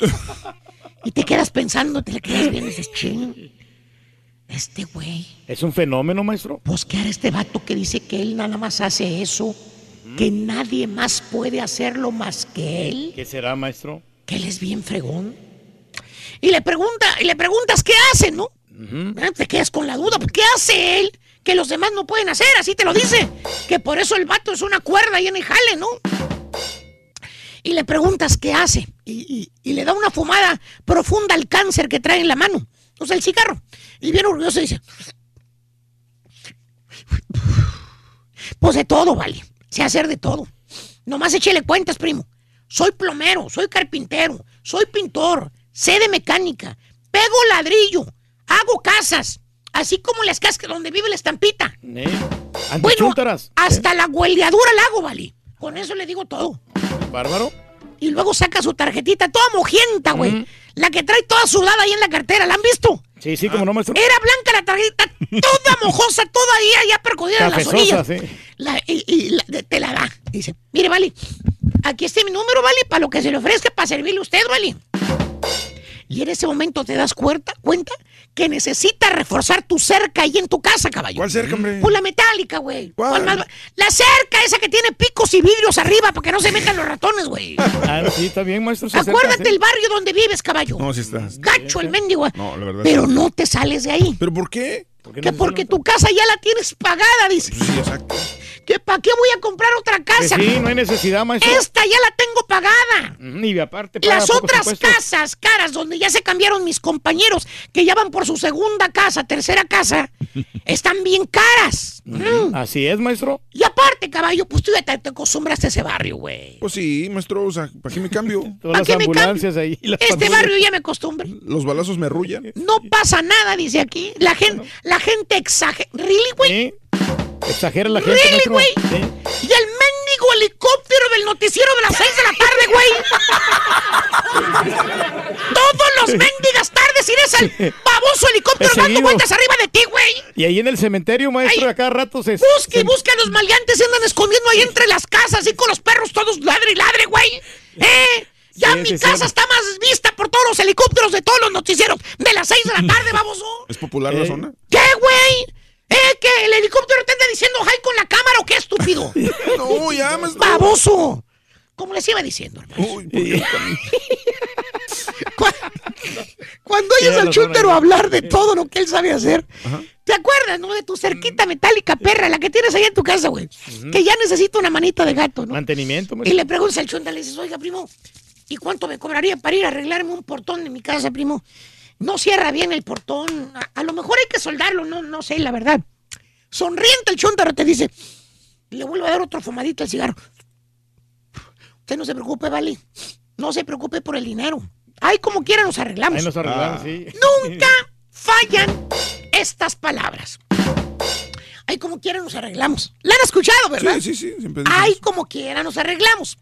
(laughs) y te quedas pensando, te le quedas viendo y dices, ching, este güey. Es un fenómeno, maestro. Pues, ¿qué hará este vato que dice que él nada más hace eso? Que nadie más puede hacerlo más que él. ¿Qué será, maestro? Que él es bien fregón. Y le pregunta, y le preguntas qué hace, ¿no? Ah, Te quedas con la duda, pues, ¿qué hace él que los demás no pueden hacer? Así te lo dice. Que por eso el vato es una cuerda ahí en el jale, ¿no? Y le preguntas qué hace. Y, y- y le da una fumada profunda al cáncer que trae en la mano. O sea, el cigarro. Y bien orgulloso dice, pues de todo, vale. Sé hacer de todo. Nomás échele cuentas, primo. Soy plomero, soy carpintero, soy pintor, sé de mecánica, pego ladrillo, hago casas, así como las casas donde vive la estampita. ¿Eh? Bueno, Antichúntaras. hasta la hueleadura la hago, vale. Con eso le digo todo. Bárbaro. Y luego saca su tarjetita toda mojienta, güey. La que trae toda sudada ahí en la cartera, ¿la han visto? Sí, sí, como no, maestro. Era blanca la tarjeta, toda (laughs) mojosa, toda ahí, ya percudida en las orillas. sí. La- y y la- te la da. Dice, mire, vale, aquí está mi número, vale, para lo que se le ofrezca, para servirle a usted, vale. Y en ese momento te das cuenta, cuenta que necesitas reforzar tu cerca ahí en tu casa, caballo. ¿Cuál cerca, hombre? Pues la metálica, güey. ¿Cuál? ¿Cuál La cerca, esa que tiene picos y vidrios arriba para que no se metan los ratones, güey. (laughs) Ah, sí, está bien, maestro. Acuérdate sí. el barrio donde vives, caballo. No, sí estás. Gacho el mendigo. No, la verdad. Pero no te sales de ahí. ¿Pero por qué? Que porque tu casa ya la tienes pagada, dice. Sí, exacto. ¿Que ¿Para qué voy a comprar otra Pues casa? sí, no hay necesidad, maestro. Esta ya la tengo pagada. Y aparte, paga Las otras impuestos. casas caras donde ya se cambiaron mis compañeros que ya van por su segunda casa, tercera casa, (laughs) están bien caras. Mm. Así es, maestro. Y aparte, caballo, pues tú ya te, te acostumbraste a ese barrio, güey. Pues sí, maestro, o sea, ¿para qué me cambio? (laughs) Todas las me ambulancias ahí. las Este patrullas. barrio ya me acostumbré. Los balazos me arrullan. No pasa nada, dice aquí. La gente, la gente exagera. ¿Really, güey? Sí. Exagera la gente, Really, güey. Sí. Y el helicóptero del noticiero de las 6 de la tarde, güey. Todos los mendigas tardes irás al baboso helicóptero dando vueltas arriba de ti, güey. Y ahí en el cementerio, maestro, Ay. a cada rato se... Busque y se- busque a los maleantes, se andan escondiendo ahí entre las casas y con los perros todos ladre y ladre, güey. ¿Eh? Ya Sí, mi sí, casa sí. está más vista por todos los helicópteros de todos los noticieros de las 6 de la tarde, baboso. ¿Es popular la Eh. zona? ¿Qué, güey? ¿Eh? ¿Que el helicóptero te anda diciendo hi con la cámara o qué, estúpido? (laughs) No, ya, maestro. ¡Baboso! Como les iba diciendo, hermano. (laughs) Cuando oyes al ahí. hablar de todo lo que él sabe hacer, ¿te acuerdas, no? De tu cerquita metálica perra, la que tienes ahí en tu casa, güey. Que ya necesita una manita de gato, ¿no? Mantenimiento, Y le preguntas al chúntaro, le dices, oiga, primo, ¿y cuánto me cobraría para ir a arreglarme un portón de mi casa, primo? No cierra bien el portón. A, a lo mejor hay que soldarlo, no, no sé, la verdad. Sonriente el chúntaro te dice, le vuelvo a dar otro fumadito al cigarro. Usted no se preocupe, vale. No se preocupe por el dinero. Ay, como quiera nos arreglamos. Ahí nos arreglamos, Ah. sí. Nunca (laughs) fallan estas palabras. Ay, como quiera nos arreglamos. ¿La han escuchado, verdad? Sí, sí, sí. Siempre Ay, como quiera nos arreglamos.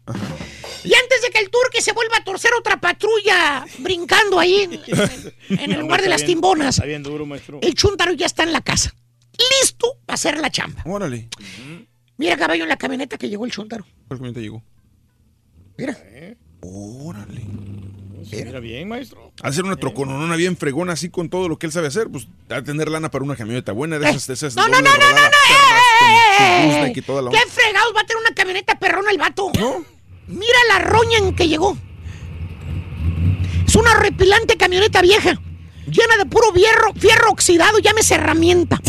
Y antes de que el turque se vuelva a torcer otra patrulla brincando ahí en, en el lugar de las timbonas, Está bien duro, maestro. el chuntaro ya está en la casa. Listo para hacer la chamba. Órale. Mira, caballo, en la camioneta que llegó el chuntaro. ¿Cuál camioneta llegó? Mira. Órale. Mira bien, maestro. Hacer una trocononona bien fregona así con todo lo que él sabe hacer, pues a tener lana para una camioneta buena de esas, de esas No, no, no, no, no, perras, con ¡Eh! su gooseneck y toda la ¿Qué onda. fregados va a tener una camioneta perrona el vato? Mira la roña en que llegó. Es una repilante camioneta vieja. Llena de puro fierro, fierro oxidado, llámese herramienta.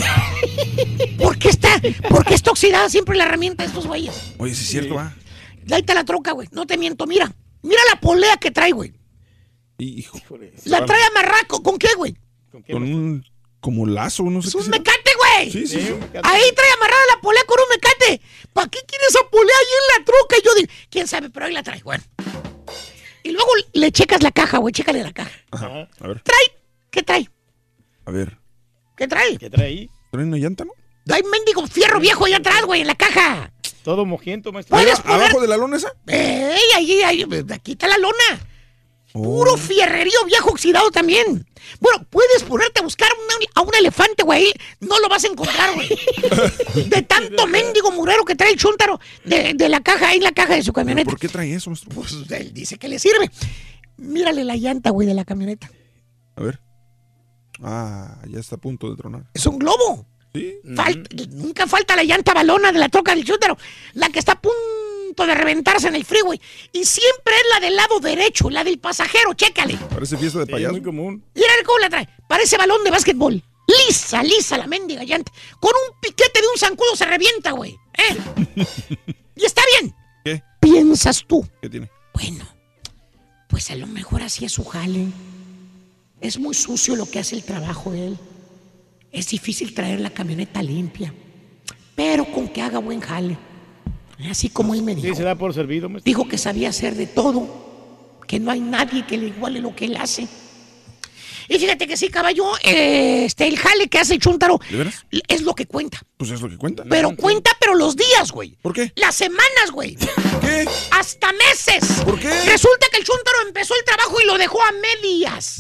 (laughs) ¿Por qué está, por qué está oxidada siempre la herramienta de estos güeyes? Oye, sí es cierto, va. Ahí está la troca, güey. No te miento, mira. Mira la polea que trae, güey. Hijo. La trae amarraco. ¿Con qué, güey? Con un como lazo, no sé Es qué un será. mecate, güey. Sí, sí, sí. Ahí trae amarrada la polea con un mecate. ¿Para qué quiere esa polea ahí en la troca? Y yo digo, quién sabe, pero ahí la trae, bueno. Y luego le checas la caja, güey, chécale la caja. Ajá. A ver, Trae, ¿qué trae? a ver. ¿Qué trae? ¿Qué trae ahí? ¿Trae una llanta, no? Hay mendigo fierro viejo allá atrás, güey, en la caja. Todo mojiento, maestro. ¿Puedes poner? ¿Abajo de la lona esa? ¡Ey! Ahí, ahí, aquí está la lona. Puro fierrerío viejo oxidado también. Bueno, puedes ponerte a buscar una- a un elefante, güey. No lo vas a encontrar, güey. (laughs) De tanto mendigo murero que trae el chúntaro de, de la caja, ahí en la caja de su camioneta. ¿Por qué trae eso, maestro? Pues él dice que le sirve. Mírale la llanta, güey, de la camioneta. A ver. Ah, ya está a punto de tronar. Es un globo. Sí. Falta- Nunca falta la llanta balona de la troca del chúntaro. La que está a punto de reventarse en el freeway. Y siempre es la del lado derecho, la del pasajero. Chécale. Parece fiesta de payaso. muy común. Mira cómo la trae. Parece balón de básquetbol. Lisa, lisa la mendiga llanta. Con un piquete de un zancudo se revienta, güey. ¿Eh? (laughs) y está bien. ¿Qué? Piensas tú. ¿Qué tiene? Bueno, pues a lo mejor así es su jale. Es muy sucio lo que hace el trabajo él. Es difícil traer la camioneta limpia. Pero con que haga buen jale. Así como él me dijo. Sí, se da por servido, maestro. Dijo que sabía hacer de todo, que no hay nadie que le iguale lo que él hace. Y fíjate que sí, caballo, eh, este, el jale que hace el Chuntaro es lo que cuenta. Pues es lo que cuenta. Pero cuenta, pero los días, güey. ¿Por qué? Las semanas, güey. ¿Qué? Hasta meses. ¿Por qué? Resulta que el Chuntaro empezó el trabajo y lo dejó a medias.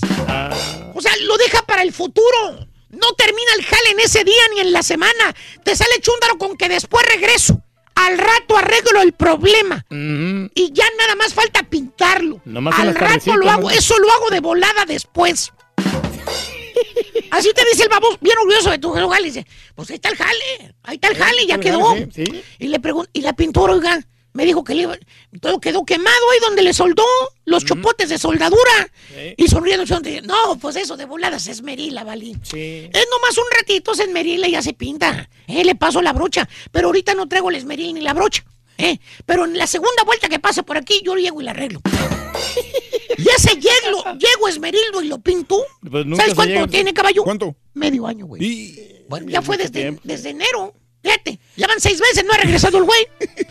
O sea, lo deja para el futuro. No termina el jale en ese día ni en la semana. Te sale Chúndaro con que después regreso. Al rato arreglo el problema. Y ya nada más falta pintarlo. Nomás Al rato lo hago. ¿no? Eso lo hago de volada después. (laughs) Así te dice el babos, bien orgulloso de tu jale. Dice, pues ahí está el jale. Ahí está el jale, ya quedó. sí. Y le pregunto, y la pintora, oiga, me dijo que le iba- todo quedó quemado ahí donde le soldó los chopotes de soldadura. Sí. Y sonriendo, sonriendo, no, pues eso de voladas es Merila, Valí. Sí. Es nomás un ratito, se esmerila y ya se pinta. Eh, le paso la brocha, pero ahorita no traigo el esmeril ni la brocha. Eh, pero en la segunda vuelta que pase por aquí, yo llego y la arreglo. (laughs) y ese llego, llego esmerilo y lo pinto. Pues nunca ¿Sabes cuánto llega- tiene, caballo? ¿Cuánto? Medio año, güey. Y... Bueno, ya fue desde, tiempo. desde enero. Fíjate, ya van seis meses, no ha regresado el güey. (laughs)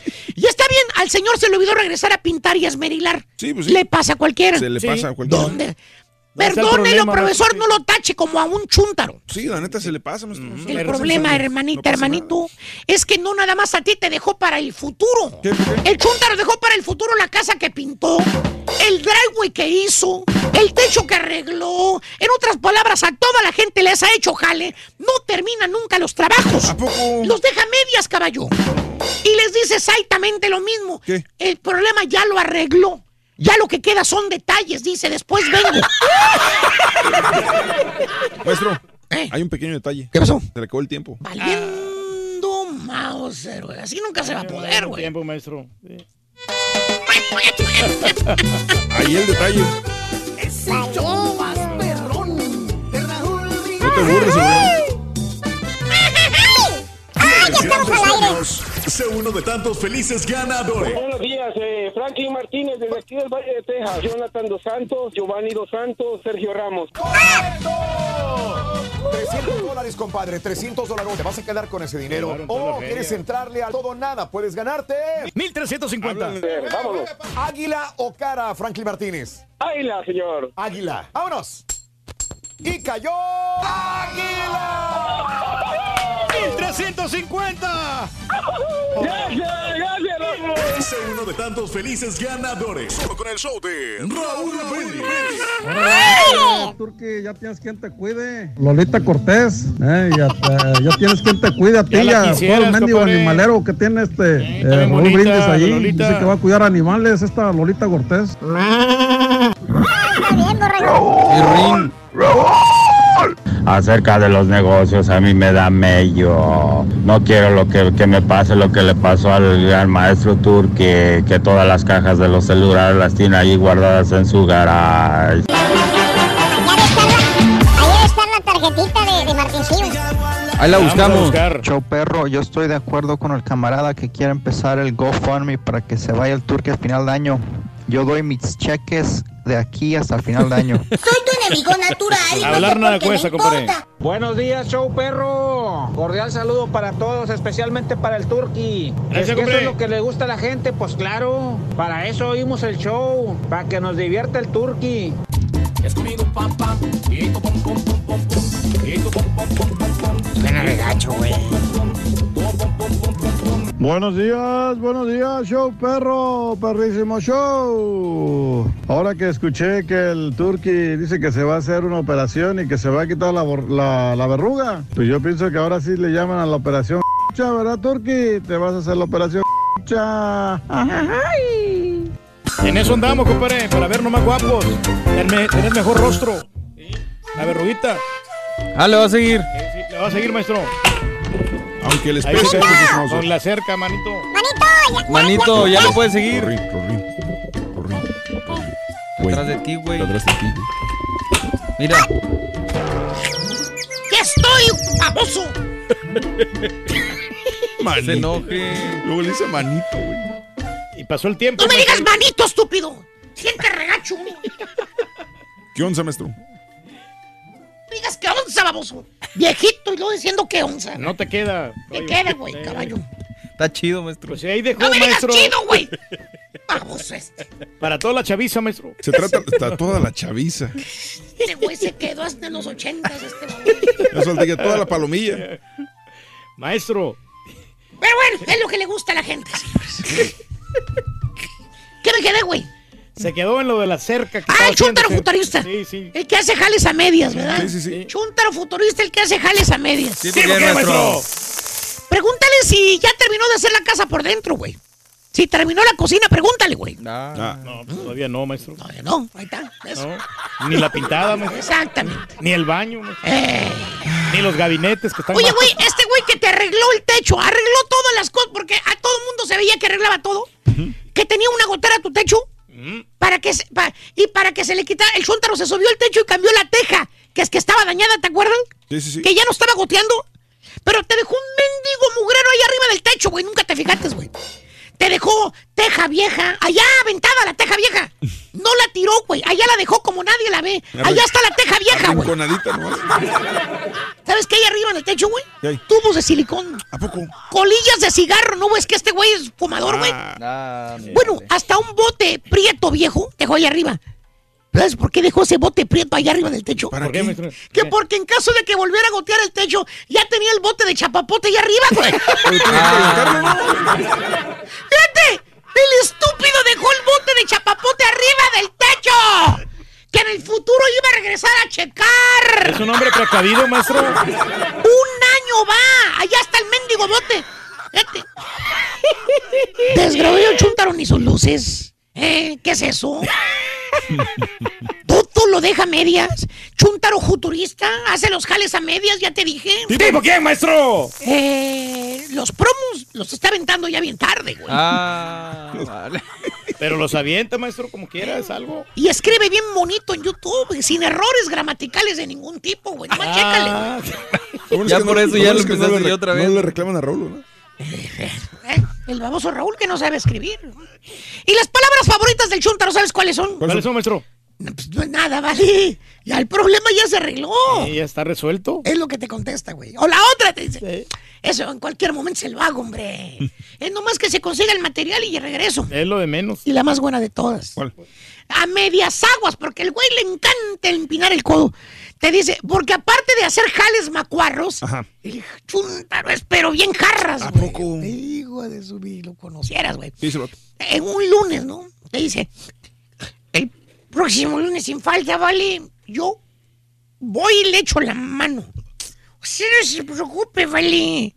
Al señor se le olvidó regresar a pintar y a esmerilar. Sí, pues sí. Le pasa a cualquiera. Se le Sí. pasa a cualquiera. ¿Dónde? Perdónelo, profesor, no lo tache como a un chúntaro. Sí, la neta se le pasa, maestro. El problema, hermanita, No hermanito, es que no nada más a ti te dejó para el futuro. ¿Qué? El chúntaro dejó para el futuro la casa que pintó, el driveway que hizo, el techo que arregló. En otras palabras, a toda la gente les ha hecho jale. No termina nunca los trabajos. ¿A poco? Los deja medias, caballo. Y les dice exactamente lo mismo. ¿Qué? El problema ya lo arregló. Ya lo que queda son detalles, dice, después vengo. (laughs) Maestro, ¿Eh? hay un pequeño detalle. ¿Qué pasó? Se le acabó el tiempo. Valiendo Mauser, güey. Así nunca se va a poder, güey. Tiempo, maestro. Sí. Ahí el detalle. Es el show más perrón de Raúl No te burles, güey. ¡Ay, ya estamos al aire! Sé uno de tantos felices ganadores. Buenos días, eh, Franklin Martínez, desde aquí del Valle de Texas. Jonathan Dos Santos, Giovanni Dos Santos, Sergio Ramos. 300 dólares, compadre, 300 dólares. Te vas a quedar con ese dinero. O quieres entrarle a todo o nada. Puedes ganarte. 1350. Eh, vámonos. Águila o cara, Franklin Martínez. Águila, señor. Águila. ¡Vámonos! Y cayó. ¡Águila! ¡350! Sé uno de tantos felices ganadores. Solo con el show de Raúl Brindis. Turki, ya tienes quien te cuide. Lolita Cortés, eh, ya, eh, ya tienes quien te cuide a ti Ya a todo el mendigo animalero que tiene este eh, está bien Raúl bonita, Brindis allí. Lolita. Dice que va a cuidar animales esta Lolita Cortés. Acerca de los negocios, a mí me da mello. No quiero lo que, que me pase lo que le pasó al gran maestro Turki, que todas las cajas de los celulares las tiene ahí guardadas en su garage. Ahí está la tarjetita de, de Martincillo. Ahí la buscamos. Chau perro, yo estoy de acuerdo con el camarada que quiere empezar el GoFundMe para que se vaya el turque al final de año. Yo doy mis cheques de aquí hasta el final de año. (laughs) Soy tu enemigo natural Hablar nada cuesta, compadre. Buenos días, show perro. Cordial saludo para todos, especialmente para el Turqui. Gracias, es que eso es lo que le gusta a la gente, pues claro. Para eso oímos el show, para que nos divierta el Turqui. Es conmigo. Suena regacho, güey. Buenos días, buenos días, show perro, perrísimo show. Ahora que escuché que el Turqui dice que se va a hacer una operación y que se va a quitar la, bor- la, la verruga, pues yo pienso que ahora sí le llaman a la operación (laughs) ¿verdad, Turqui? Te vas a hacer la operación. (laughs) En eso andamos, compadre, para vernos más guapos. Tener, mejor rostro. La verruguita. Ah, le va a seguir. Sí, le va a seguir, maestro. Aunque les pese se- a sus mozos. Con la cerca, manito. Manito, ya lo puedes seguir. Güey, Atrás de ti, güey. Atrás de ti, güey. Mira. ¡Ya estoy, baboso! (laughs) Manito. Se enoje. Luego le dice manito, güey. Y pasó el tiempo. ¡No me digas manito, estúpido! ¡Siente regacho! ¡No ¿Qué onza, maestro? Digas que onza, baboso! Viejito y luego diciendo que onza. No te queda. Te queda, güey, caballo. Está chido, maestro. Pues ahí dejó, ¡No me digas maestro. chido, güey! (laughs) Baboso este. Para toda la chaviza, maestro. Se trata de toda la chaviza. Ese güey se quedó hasta en los ochentas, este baboso. Eso que toda la palomilla. Maestro. Pero bueno, es lo que le gusta a la gente, señores. ¿Qué me quedé, güey? Se quedó en lo de la cerca. Que Ah, el chúntaro haciendo. futurista. Sí, sí. El que hace jales a medias, ¿verdad? Sí, sí, sí. Chúntaro futurista, el que hace jales a medias. Sí, ¿por qué, maestro? Pregúntale si ya terminó de hacer la casa por dentro, güey. Si terminó la cocina, pregúntale, güey. Ah, no, todavía no, maestro. Todavía no, ahí está. No, Ni la pintada, maestro. Exactamente. Ni el baño, maestro. Ni los gabinetes que están Oye, güey, este güey que te arregló el techo, arregló todas las cosas, porque a todo el mundo se veía que arreglaba todo. Que tenía una gotera a tu techo. Para que se- pa- y para que se le quitara, el chúntaro se subió el techo y cambió la teja, que es que estaba dañada, ¿te acuerdan? Sí, sí, sí. Que ya no estaba goteando. Pero te dejó un mendigo mugrero ahí arriba del techo, güey. Nunca te fijaste, güey. Te dejó teja vieja, allá aventada la teja vieja. No la tiró, güey. Allá la dejó como nadie la ve. Allá está la teja vieja, güey. Nomás. ¿Sabes qué hay arriba en el techo, güey? ¿Qué? Tubos de silicón. ¿A poco? Colillas de cigarro, ¿no ves que este güey es fumador, güey? Ah, bueno, hasta un bote prieto viejo dejó ahí arriba. ¿Sabes por qué dejó ese bote prieto allá arriba del techo? ¿Para qué? Que porque en caso de que volviera a gotear el techo, ya tenía el bote de chapapote allá arriba, güey. ¡Fíjate! El estúpido dejó el bote de chapapote arriba del techo. Que en el futuro iba a regresar a checar. Es un hombre precavido, maestro. Un año va. Allá está el mendigo bote. Fíjate. Desgraciado chúntaro ni sus luces. ¿Eh? ¿Qué es eso? (laughs) Lo deja a medias. Chúntaro futurista. Hace los jales a medias, ya te dije. ¿Tipo quién, maestro? Eh, los promos los está aventando ya bien tarde, güey. Ah, vale. Pero los avienta, maestro, como quiera, es algo. Y escribe bien bonito en YouTube, sin errores gramaticales de ningún tipo, güey. Nomás Ah. chécale. Ya por no- eso ya lo empezaste no le yo otra vez. No le reclaman a Raúl, ¿no? ¿Eh? El baboso Raúl que no sabe escribir. Y las palabras favoritas del Chuntaro, ¿sabes cuáles son? ¿Cuáles son, maestro? Pues no es nada, vale. Ya el problema ya se arregló. Sí, ya está resuelto. Es lo que te contesta, güey. O la otra te dice. Eso en cualquier momento se lo hago, hombre. (laughs) es nomás que se consiga el material y regreso. Es lo de menos. Y la más buena de todas. A medias aguas, porque el güey le encanta empinar el codo. Te dice, porque aparte de hacer jales macuarros, el chuntaro es pero bien jarras, ¿A poco? Hijo de su lo conocieras, güey. En un lunes, ¿no? Te dice, próximo lunes sin falta, vale, yo voy y le echo la mano. Usted no se preocupe, vale.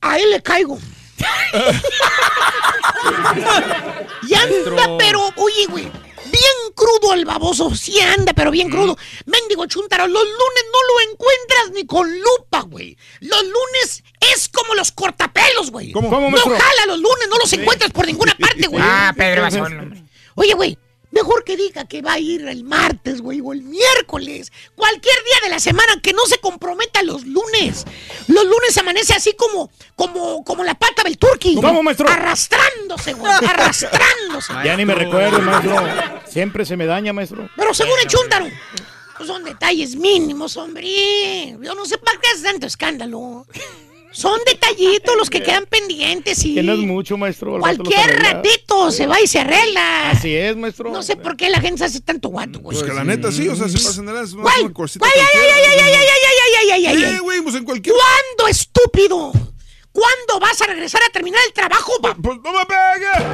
A él le caigo. (laughs) y anda, pero, oye, güey, bien crudo el baboso. Sí anda, pero bien crudo. Mendigo chuntaro, los lunes no lo encuentras ni con lupa, güey. Los lunes es como los cortapelos, güey. ¿Cómo? ¿Cómo, no maestro? jala los lunes, no los encuentras por ninguna parte, güey. Ah, Pedro Basón, hombre. Oye, güey, mejor que diga que va a ir el martes, güey, o el miércoles. Cualquier día de la semana que no se comprometa los lunes. Los lunes amanece así como, como, como la pata del turqui. ¿Cómo, maestro? Arrastrándose, güey, (laughs) arrastrándose. Ya ni me recuerdo, maestro. Siempre se me daña, maestro. Pero según el chúntaro, pues son detalles mínimos, hombre. Yo no sé para qué es tanto escándalo. Son detallitos los que (laughs) quedan pendientes y Que no es mucho, maestro. cualquier ratito se va y se arregla. Así es, maestro. No sé por qué la gente se hace tanto guato, güey. Pues que la neta sí, o sea, se pasan de las Güey, güey, ay, ay, ay, ay, ay, ay, ay, ay, ay, ay, Eh, güey, pues en cualquier... ¿Cuándo, estúpido? ¿Cuándo vas a regresar a terminar el trabajo, pa? Pues no me pegue.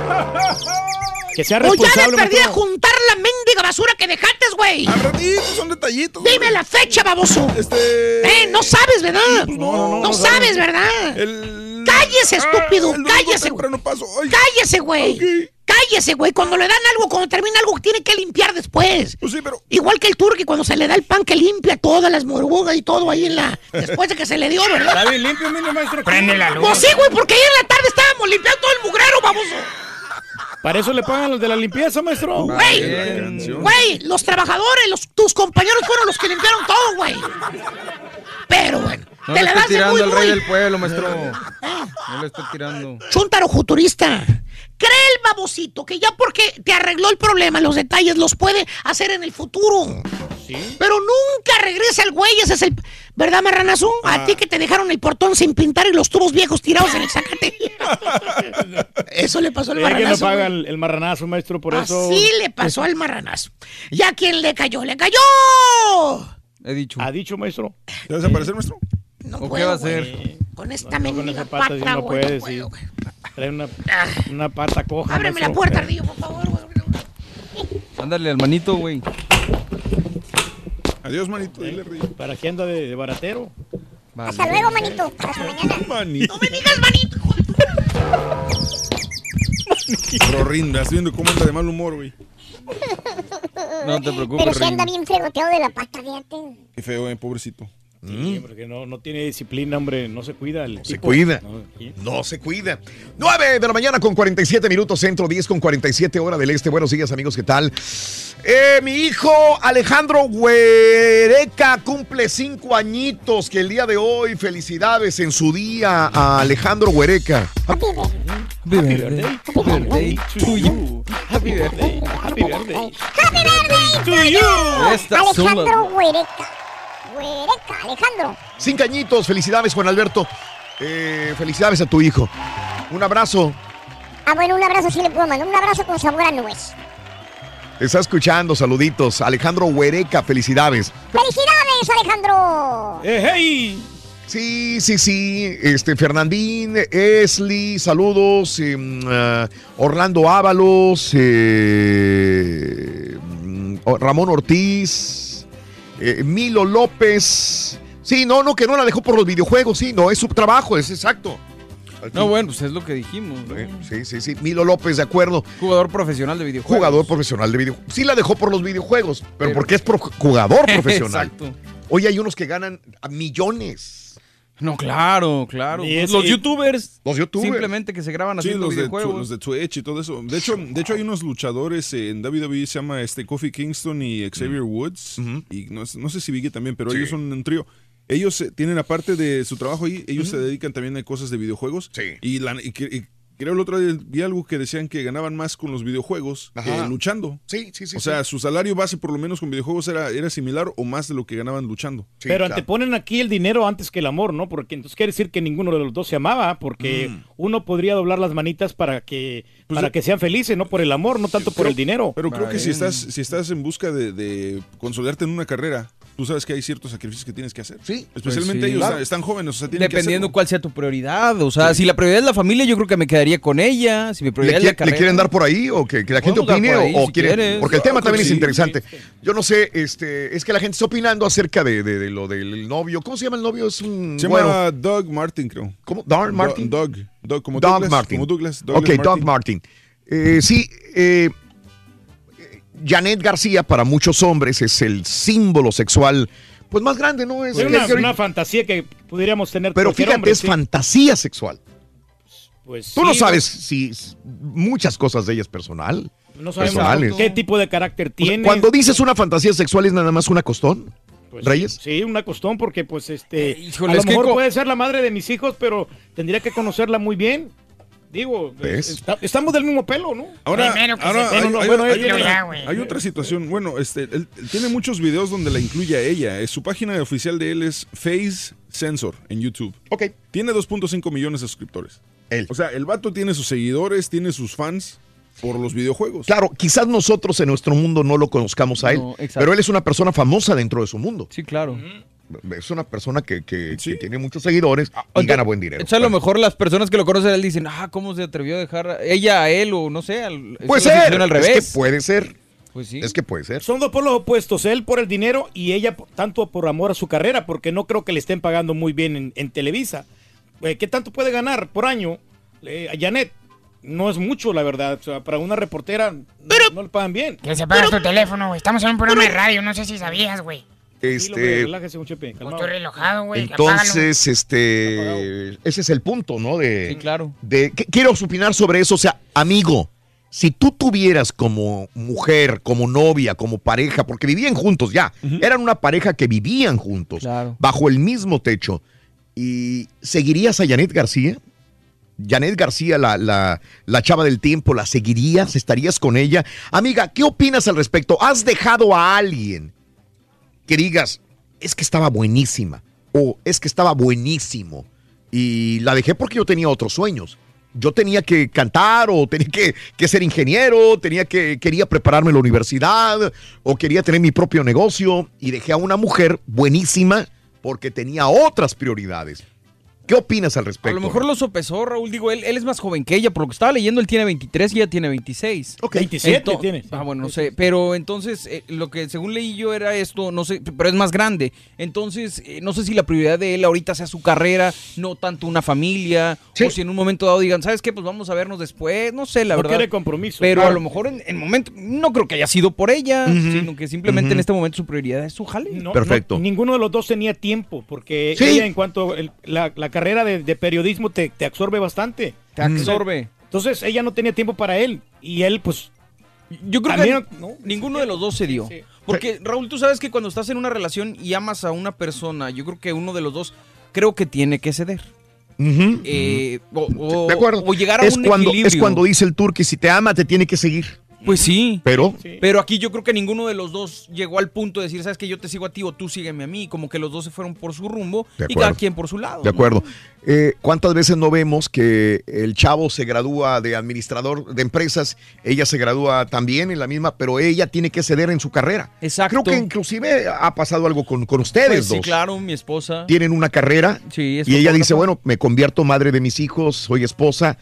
(laughs) Que sea O ya de responsable, perdida maestro. juntar la mendiga basura que dejaste, güey. Ratito, son detallitos. Dime la fecha, baboso. Este... Eh, no sabes, ¿verdad? no, no, no sabes, ¿verdad? El... Cállese, estúpido. Ah, el domingo Cállese, güey. temprano paso. Ay. Cállese, güey. Cállese, güey. Cuando le dan algo, cuando termina algo, tiene que limpiar después. Pues sí, pero... Igual que el turqui, cuando se le da el pan que limpia todas las morbugas y todo ahí en la. (laughs) Después de que se le dio, ¿verdad? Está bien limpio, mire, maestro. Prende la luz. Pues sí, güey, porque ayer en la tarde estábamos limpiando todo el mugrero, baboso. Para eso le pagan los de la limpieza, maestro. Güey, güey, los trabajadores, los, tus compañeros fueron los que limpiaron todo, güey. Pero bueno, No te le das de muy, tirando al rey muy. del pueblo, maestro. No le estoy tirando. Chuntaro futurista. Cree el babosito que ya porque te arregló el problema, los detalles los puede hacer en el futuro. Pero nunca regresa el güey, ese es el... ¿Verdad, marranazo? A ti que te dejaron el portón sin pintar y los tubos viejos tirados en el zacate. (laughs) Eso le pasó al Es que no marranazo. paga el, el marranazo, maestro, por eso. Así le pasó al marranazo. ¿Y a quién le cayó? ¡Le cayó! He dicho. ¿Ha dicho, maestro? ¿Te vas a aparecer, maestro? No ¿O qué puedo, va a hacer? Con esta No, con mendiga esa pata sí pata, no güey. puede, no sí. puedo, güey. Trae una, una pata coja. Ábreme la puerta, Ardillo, por favor, güey. Ándale al manito, güey. Adiós, manito. Dile, Río. ¿Para qué anda de, de baratero? Hasta luego, manito. Hasta mañana. (laughs) Manito. No me digas, manito. Rorinda, estoy viendo cómo anda de mal humor, güey. No te preocupes, Pero si anda bien fregoteado de la pata, fíjate. Qué feo, eh, pobrecito. Sí, porque no, no tiene disciplina, hombre. No se cuida. El Se tipo. cuida. No, sí. No se cuida. 9 de la mañana con 47 minutos centro, 10 con 47 hora del este. Buenos días, amigos, ¿qué tal? Eh, mi hijo Alejandro Huereca cumple cinco añitos que el día de hoy. Felicidades en su día a Alejandro Huereca. Happy birthday. Happy birthday. Happy birthday to you. Happy birthday. Happy birthday. Happy birthday to you. Alejandro. Huereca. Huereca, Alejandro. Cinco añitos. Felicidades, Juan Alberto. Eh, felicidades a tu hijo. Un abrazo. Ah, bueno, un abrazo sí le puedo mandar. Un abrazo con sabor a. Te está escuchando. Saluditos. Alejandro Huereca, felicidades. ¡Felicidades, Alejandro! ¡Eh, hey! Sí, sí, sí. Este, Fernandín, Esli, saludos. eh, mm, ah, Orlando Ábalos, eh, mm, Ramón Ortiz, eh, Milo López. Sí, no, no, que no la dejó por los videojuegos, sí, no, es su trabajo, es exacto. No, bueno, pues es lo que dijimos. ¿no? Sí, sí, sí, Milo López, de acuerdo. Jugador profesional de videojuegos. Jugador profesional de videojuegos. Sí la dejó por los videojuegos, pero, Pero- porque es pro- jugador (laughs) profesional. Exacto. Hoy hay unos que ganan a millones. No, claro, claro. Y es- los youtubers. Los youtubers. Simplemente que se graban Sí, haciendo los de, videojuegos. tu- los de Twitch y todo eso. De hecho, de hecho hay unos luchadores en WWE, se llama este Kofi Kingston y Xavier Woods. Y no, sé- no sé si Vicky también, pero Sí. ellos son un trío. Ellos eh, tienen aparte de su trabajo ahí, ellos se dedican también a cosas de videojuegos. Sí. Y, la- y creo el otro día vi algo que decían que ganaban más con los videojuegos Ajá. que luchando. Sí, sí, sí. o sí. sea, su salario base por lo menos con videojuegos era, era similar o más de lo que ganaban luchando. Sí, Pero claro. anteponen aquí el dinero antes que el amor, ¿no? Porque entonces quiere decir que ninguno de los dos se amaba, porque Mm. uno podría doblar las manitas para que Pues para yo- que sean felices, no por el amor, no tanto por el dinero. Pero creo que si estás, si estás en busca de, de consolidarte en una carrera, tú sabes que hay ciertos sacrificios que tienes que hacer. Sí. Especialmente Pues sí. ellos Claro. están- jóvenes, o sea, tienen Dependiendo que cuál sea tu prioridad. O sea, si la prioridad es la familia, yo creo que me quedaría con ella. Si mi ¿Le, prioridad es le quieren dar por ahí o que, que la gente opine? ahí, o, o si quieren- quieres. porque el tema también es sí, interesante. Yo no sé, este, es que la gente está opinando acerca de, de- de lo del novio. ¿Cómo se llama el novio? Es un Se güero. llama Doug Martin, creo. ¿Cómo? Doug Martin. Doug. Doug, como Doug Douglas. Martin. Como Douglas. ok, Doug Martin. Eh, sí, eh, Janet García para muchos hombres es el símbolo sexual pues más grande, ¿no? Es Es que- una, que- una fantasía que pudiéramos tener pero fíjate, hombre, es sí. fantasía sexual. Pues Tú no sabes si s- muchas cosas de ella es personal. No sabemos personales. qué tipo de carácter O sea, tiene. cuando dices una fantasía sexual es nada más una costón, Pues, Reyes. Sí, una costón porque pues este híjole, a lo es que mejor puede ser la madre de mis hijos, pero tendría que conocerla muy bien. Digo, estamos del mismo pelo, ¿no? Ahora, hay, otra, situación. Bueno, este, él, él tiene muchos videos donde la incluye a ella. Eh, Su página oficial de él es Face Sensor en YouTube. Ok. Tiene 2.5 millones de suscriptores. Él. O sea, el vato tiene sus seguidores, tiene sus fans por los videojuegos. Claro, quizás nosotros en nuestro mundo no lo conozcamos a él, No, pero él es una persona famosa dentro de su mundo. Sí, claro. Es una persona que, que- Sí. que tiene muchos seguidores y gana buen dinero. Entonces, a lo mejor las personas que lo conocen a él dicen, ah, ¿cómo se atrevió a dejar a ella a él o no sé? Al, Puede ser, al revés. es que puede ser, Pues sí. es que puede ser. Son dos polos opuestos, él por el dinero y ella por- tanto por amor a su carrera, porque no creo que le estén pagando muy bien en, en Televisa. Eh, ¿Qué tanto puede ganar por año eh, a Janet? No es mucho, la verdad. O sea, para una reportera no, no le pagan bien. Que se pagas tu teléfono, güey. Estamos en un programa de radio, no sé si sabías, güey. Este, relájese, un chepe, calmado. estoy relojado, güey. apágalo. entonces, este, ese es el punto, ¿no? De, Sí, claro. de que- quiero opinar sobre eso, o sea, amigo, si tú tuvieras como mujer, como novia, como pareja, porque vivían juntos ya, eran una pareja que vivían juntos, Claro. bajo el mismo techo, y seguirías a Janet García, Janet García, la, la, la chava del tiempo, ¿la seguirías? ¿Estarías con ella? Amiga, ¿qué opinas al respecto? ¿Has dejado a alguien que digas, es que estaba buenísima o es que estaba buenísimo y la dejé porque yo tenía otros sueños? Yo tenía que cantar o tenía que, que ser ingeniero, tenía que, quería prepararme en la universidad o quería tener mi propio negocio y dejé a una mujer buenísima porque tenía otras prioridades. ¿Qué opinas al A respecto? lo mejor lo sopesó, Raúl. Digo, él, él es más joven que ella. Por lo que estaba leyendo, él tiene 23 y ella tiene 26. Ok. 27 Ento- tiene. Ah, bueno, no sé. Pero entonces, eh, lo que según leí yo era esto, no sé, pero es más grande. Entonces, eh, no sé si la prioridad de él ahorita sea su carrera, no tanto una familia. Sí. O si en un momento dado digan, ¿sabes qué? Pues vamos a vernos después. No sé, la no verdad. quiere compromiso. Pero Claro. a lo mejor en el momento, no creo que haya sido por ella, sino que simplemente en este momento su prioridad es su jale. No, Perfecto. no, ninguno de los dos tenía tiempo, porque Sí. ella en cuanto el- la, la carrera de, de periodismo te, te absorbe bastante. Te absorbe. Entonces ella no tenía tiempo para él y él pues Yo creo También, que ¿no? ninguno de los dos se dio. Sí. Porque, Raúl, tú sabes que cuando estás en una relación y amas a una persona, yo creo que uno de los dos creo que tiene que ceder. Eh, o, o- de acuerdo. o llegar a es un cuando, equilibrio. Es cuando dice el tour que si te ama te tiene que seguir. Pues sí. Pero Pero aquí yo creo que ninguno de los dos llegó al punto de decir, sabes que yo te sigo a ti o tú sígueme a mí. Como que los dos se fueron por su rumbo y cada quien por su lado. De ¿no? acuerdo. Eh, ¿Cuántas veces no vemos que el chavo se gradúa de administrador de empresas? Ella se gradúa también en la misma, pero ella tiene que ceder en su carrera. Exacto. Creo que inclusive ha pasado algo con, con ustedes Pues sí, dos. claro, mi esposa. Tienen una carrera Sí, es y ella dice, bueno, me convierto madre de mis hijos, soy esposa,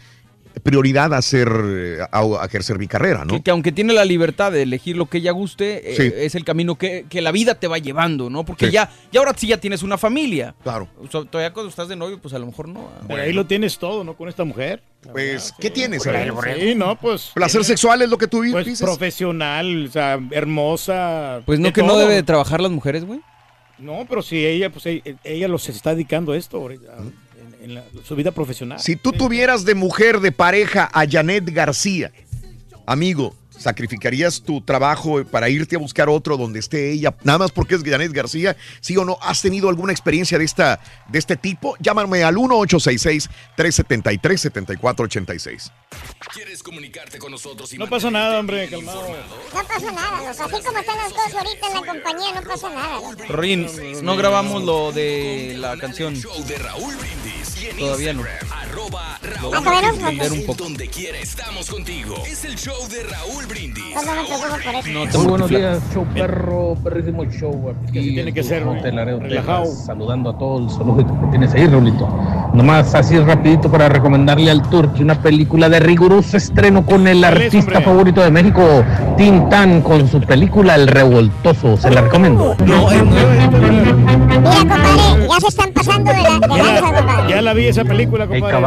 prioridad a hacer, eh, a, a ejercer mi carrera, ¿no? Que, que aunque tiene la libertad de elegir lo que ella guste, eh, es el camino que, que la vida te va llevando, ¿no? Porque Sí. ya, ya ahora sí ya tienes una familia. Claro. O sea, todavía cuando estás de novio, pues a lo mejor no. Pero ahí lo tienes todo, ¿no? Con esta mujer. Pues, ¿qué tienes? Ahí. Sí, no, pues. ¿Placer tiene- sexual es lo que tú Pues dices? profesional, o sea, hermosa. Pues no de que no debe de trabajar las mujeres, güey. No, pero si ella, pues ella, ella los está dedicando a esto ahorita, en la- su vida profesional. Si tú tuvieras de mujer, de pareja a Janet García, amigo, ¿Sacrificarías tu trabajo para irte a buscar otro donde esté ella, nada más porque es Janet García? ¿Sí o no? ¿Has tenido alguna experiencia de, esta, de este tipo? Llámame al 1-866-373-7486. ¿Quieres comunicarte con nosotros? Y No pasa nada, hombre, calmado. No pasa nada, los- así como están las cosas ahorita en la compañía, no pasa nada. Rin, no grabamos lo de la canción. de Raúl Brindis. Todavía no. Arroba Raúl. Donde quiera estamos contigo. Es el show de Raúl Brindis. No me preocupo por eso. Muy buenos días, show perro, perrísimo show. Aquí tiene que ser, Laredo, relajado. Saludando a todo el zoológico que tienes ahí, Raulito. Nomás así rapidito para recomendarle al Turki una película de riguroso estreno con el artista favorito de México, Tintán, con su película El Revoltoso. Se la recomiendo. Mira, compadre, ya se están pasando de la, de lanza, compadre. Ya la vi esa película, Hey, compadre.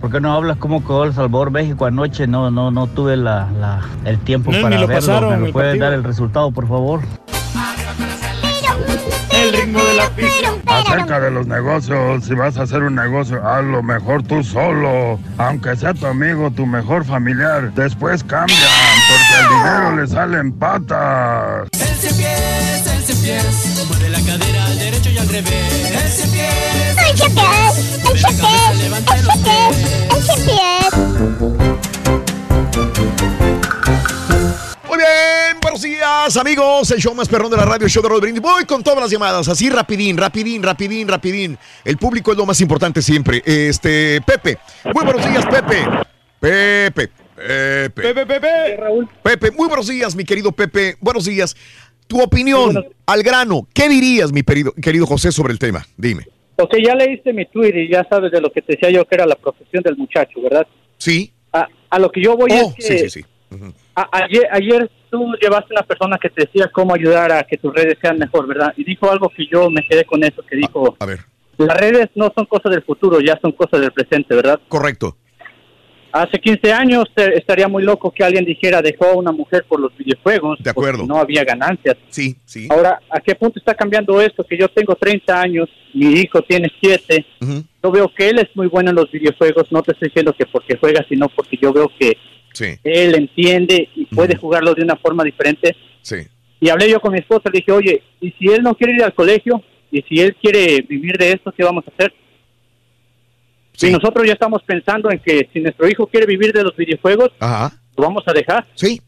¿Por qué no hablas cómo quedó El Salvador México anoche? No, no, no tuve la, la- el tiempo No, para lo verlo. pasaron, ¿Me lo puedes partido. dar el resultado, por favor? El ritmo de la pista. Acerca de los negocios, si vas a hacer un negocio, hazlo mejor tú solo, aunque sea tu amigo, tu mejor familiar. Después cambian, porque el dinero le sale en patas. El cien pies, el cien pies, mueve la cadera al derecho y al revés. El cien pies, El cien pies, el cien pies, el cien pies, el cien pies. Muy bien, buenos días, amigos. El show más perrón de la radio, el show de Raúl Brindis. Voy con todas las llamadas, así rapidín, rapidín, rapidín, rapidín. El público es lo más importante siempre. Este, Pepe. Muy buenos días, Pepe. Pepe. Pepe. Pepe, Pepe. Pepe, muy buenos días, mi querido Pepe. Buenos días. Tu opinión al grano. ¿Qué dirías, mi querido, querido José, sobre el tema? Dime. Ok, ya leíste mi tweet y ya sabes de lo que te decía yo que era la profesión del muchacho, ¿verdad? Sí. A, a lo que yo voy Oh, es que sí, sí, sí. a- ayer, ayer tú llevaste una persona que te decía cómo ayudar a que tus redes sean mejor, ¿verdad? Y dijo algo que yo me quedé con eso, que dijo, A ver. las redes no son cosas del futuro, ya son cosas del presente, ¿verdad? Correcto. Hace 15 años eh, estaría muy loco que alguien dijera dejó a una mujer por los videojuegos. De acuerdo. porque No había ganancias. Sí, sí. Ahora, ¿a qué punto está cambiando esto? Que yo tengo 30 años, mi hijo tiene 7. Yo veo que él es muy bueno en los videojuegos. No te estoy diciendo que porque juega, sino porque yo veo que Sí. él entiende y puede jugarlo de una forma diferente. Sí. Y hablé yo con mi esposa, le dije, oye, ¿y si él no quiere ir al colegio? ¿Y si él quiere vivir de esto, qué vamos a hacer? Y nosotros ya estamos pensando en que si nuestro hijo quiere vivir de los videojuegos, Ajá. lo vamos a dejar. Sí.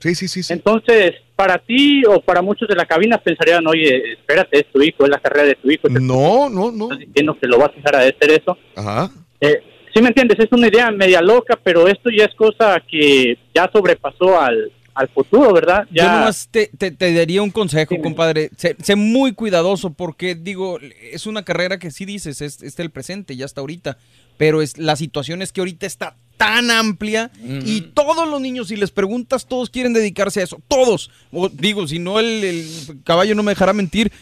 Sí, sí, sí. Entonces, para ti o para muchos de la cabina pensarían, oye, espérate, es tu hijo, es la carrera de tu hijo. No, no, no. Estás diciendo que lo vas a dejar a hacer eso. Ajá. Eh, sí me entiendes, es una idea media loca, pero esto ya es cosa que ya sobrepasó al, al futuro, ¿verdad? Yo Ya, nomás te, te- te daría un consejo, compadre. Sé, sé muy cuidadoso porque, digo, es una carrera que sí dices, es, es el presente, ya está ahorita. Pero es, la situación es que ahorita está tan amplia y todos los niños, si les preguntas, todos quieren dedicarse a eso. Todos. O, digo, si no, el, el caballo no me dejará mentir.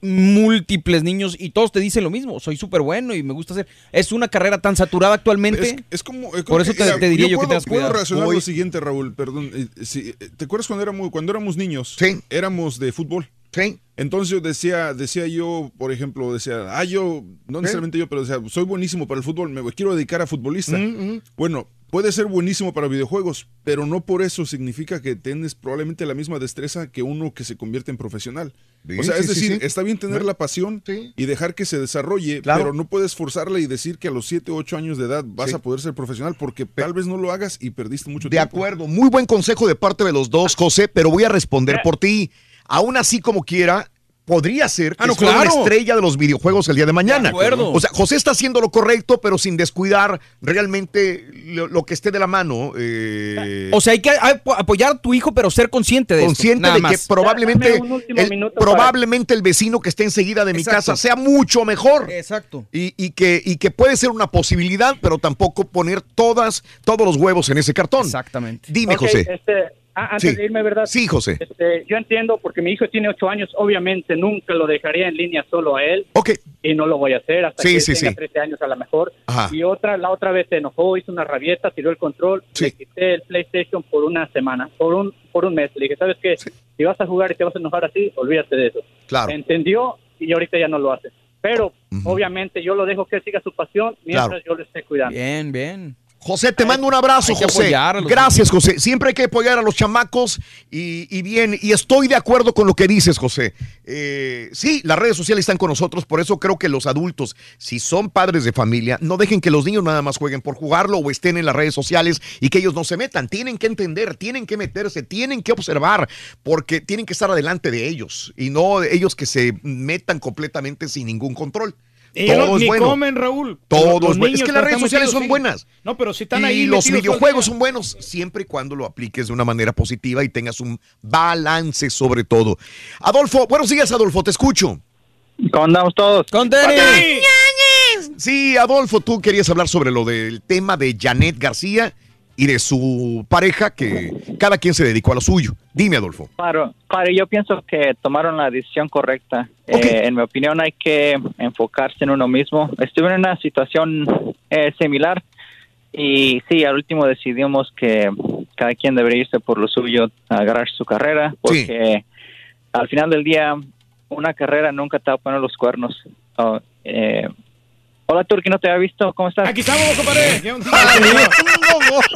Múltiples niños y todos te dicen lo mismo. Soy súper bueno y me gusta hacer. Es una carrera tan saturada actualmente. Es, es como, eh, Por eso que- te, te diría yo, puedo, que tengas puedo Hoy- lo siguiente, Raúl, perdón. eh, eh, ¿Te acuerdas cuando éramos, cuando éramos niños? Sí. Éramos de fútbol. Sí. Entonces yo decía, decía yo, por ejemplo, decía, ah, yo, no necesariamente yo, pero decía, soy buenísimo para el fútbol, me quiero dedicar a futbolista. Mm, Bueno, puede ser buenísimo para videojuegos, pero no por eso significa que tienes probablemente la misma destreza que uno que se convierte en profesional. Sí, o sea, es sí, decir, sí. está bien tener la pasión y dejar que se desarrolle, Claro. pero no puedes forzarla y decir que a los 7 o 8 años de edad vas Sí. a poder ser profesional porque tal vez no lo hagas y perdiste mucho De tiempo. acuerdo, muy buen consejo de parte de los dos, José, pero voy a responder por ti. Aún así, como quiera, podría ser que Ah, no, una estrella de los videojuegos el día de mañana. De acuerdo. O sea, José está haciendo lo correcto, pero sin descuidar realmente lo, lo que esté de la mano. eh, O sea, hay que apo- apoyar a tu hijo, pero ser consciente de esto, consciente de que probablemente el, para- probablemente el vecino que esté enseguida de mi Exacto. casa sea mucho mejor. Exacto. Y, y que, y que puede ser una posibilidad, pero tampoco poner todas, todos los huevos en ese cartón. Exactamente. Dime, José. este, ah, antes Sí. de irme, ¿verdad? Sí, José. Este, yo entiendo porque mi hijo tiene ocho años, obviamente nunca lo dejaría en línea solo a él. Ok. Y no lo voy a hacer hasta Sí, que sí, tenga sí. 13 años a lo mejor. Ajá. Y otra, la otra vez se enojó, hizo una rabieta, tiró el control, le quité el PlayStation por una semana, por un, por un mes. Le dije, ¿sabes qué? Si vas a jugar y te vas a enojar así, olvídate de eso. Claro. Entendió y ahorita ya no lo hace. Pero obviamente yo lo dejo que siga su pasión mientras Claro. yo lo esté cuidando. Bien, bien. José, te mando un abrazo, José. Gracias, José. Siempre hay que apoyar a los chamacos y, y bien, y estoy de acuerdo con lo que dices, José. Eh, sí, las redes sociales están con nosotros, por eso creo que los adultos, si son padres de familia, no dejen que los niños nada más jueguen por jugarlo o estén en las redes sociales y que ellos no se metan. Tienen que entender, tienen que meterse, tienen que observar, porque tienen que estar adelante de ellos y no ellos que se metan completamente sin ningún control. Y Todo no- es bueno. comen, Raúl. Todo Los es bueno. Es niños que las redes sociales metidos, son sí. buenas. No, pero si están y ahí los videojuegos son buenos siempre y cuando lo apliques de una manera positiva y tengas un balance sobre todo. Adolfo, buenos días, Adolfo, te escucho. ¿Cómo andamos todos? ¡Con Sí, Adolfo, tú querías hablar sobre lo del tema de Janet García y de su pareja, que cada quien se dedicó a lo suyo. Dime, Adolfo. Claro, claro, yo pienso que tomaron la decisión correcta. Eh, en mi opinión hay que enfocarse en uno mismo. Estuve en una situación eh, similar y sí, al último decidimos que cada quien debería irse por lo suyo, a agarrar su carrera, porque al final del día una carrera nunca te va a poner los cuernos. Oh, eh, hola, Turki, no te había visto. ¿Cómo estás? Aquí estamos, compadre. (laughs) Ya. (laughs)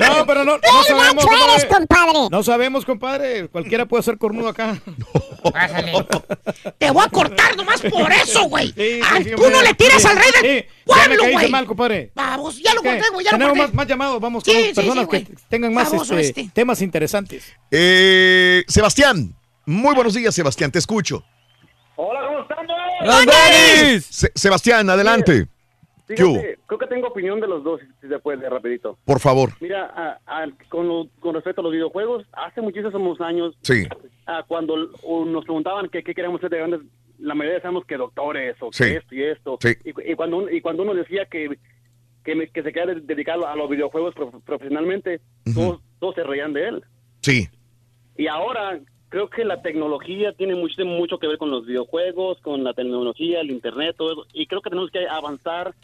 No, pero no, no ¡Qué sabemos, compadre. compadre! No sabemos, compadre. Cualquiera puede ser cornudo acá. (laughs) Te voy a cortar nomás por eso, güey. Sí, sí, Tú no le tiras al rey del sí, Ya me pueblo, güey. mal, compadre. Vamos, ya lo ¿Qué? corté, güey, ya lo Tenemos corté. más, más llamados. Vamos con personas que tengan más este, este. temas interesantes. Eh, Sebastián, muy buenos días, Sebastián, te escucho. Hola, ¿cómo están? Se- Sebastián, adelante. Fíjate, creo que tengo opinión de los dos, si se puede, rapidito. Por favor. Mira, a- a- con, lo- con respecto a los videojuegos, hace muchísimos años, Sí. ah, cuando nos preguntaban qué, qué queríamos ser de grandes, la mayoría decíamos que doctores o Sí. que esto y esto. Sí. Y, y cuando, y cuando uno decía que, que, me- que se quería de- dedicar a los videojuegos prof- profesionalmente, todos, todos se reían de él. Sí. Y ahora creo que la tecnología tiene mucho, mucho que ver con los videojuegos, con la tecnología, el internet, todo eso. Y creo que tenemos que avanzar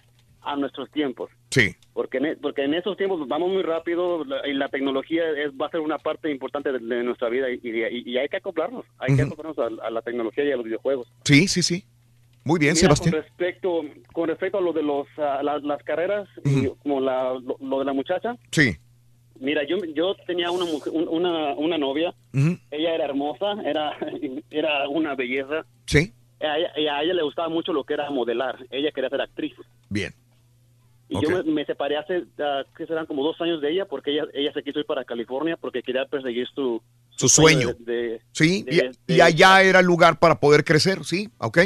a nuestros tiempos. Sí. Porque en, e- porque en esos tiempos vamos muy rápido la- y la tecnología es, va a ser una parte importante de, de nuestra vida y, y- y hay que acoplarnos. Hay que acoplarnos a, a la tecnología y a los videojuegos. Sí, sí, sí. Muy bien, Mira, Sebastián. Con respecto, con respecto a lo de los, la- las carreras y como la, lo, lo de la muchacha, Sí. mira, yo, yo tenía una, mujer- un- una, una novia ella era hermosa, era, (laughs) era una belleza. Sí. A ella, y a ella le gustaba mucho lo que era modelar. Ella quería ser actriz. Bien. Y yo me, me separé hace, ah, que serán como dos años de ella, porque ella, ella se quiso ir para California porque quería perseguir su, Su sueño. de- de- Sí. de- Y, allá era el lugar para poder crecer, sí. Ok.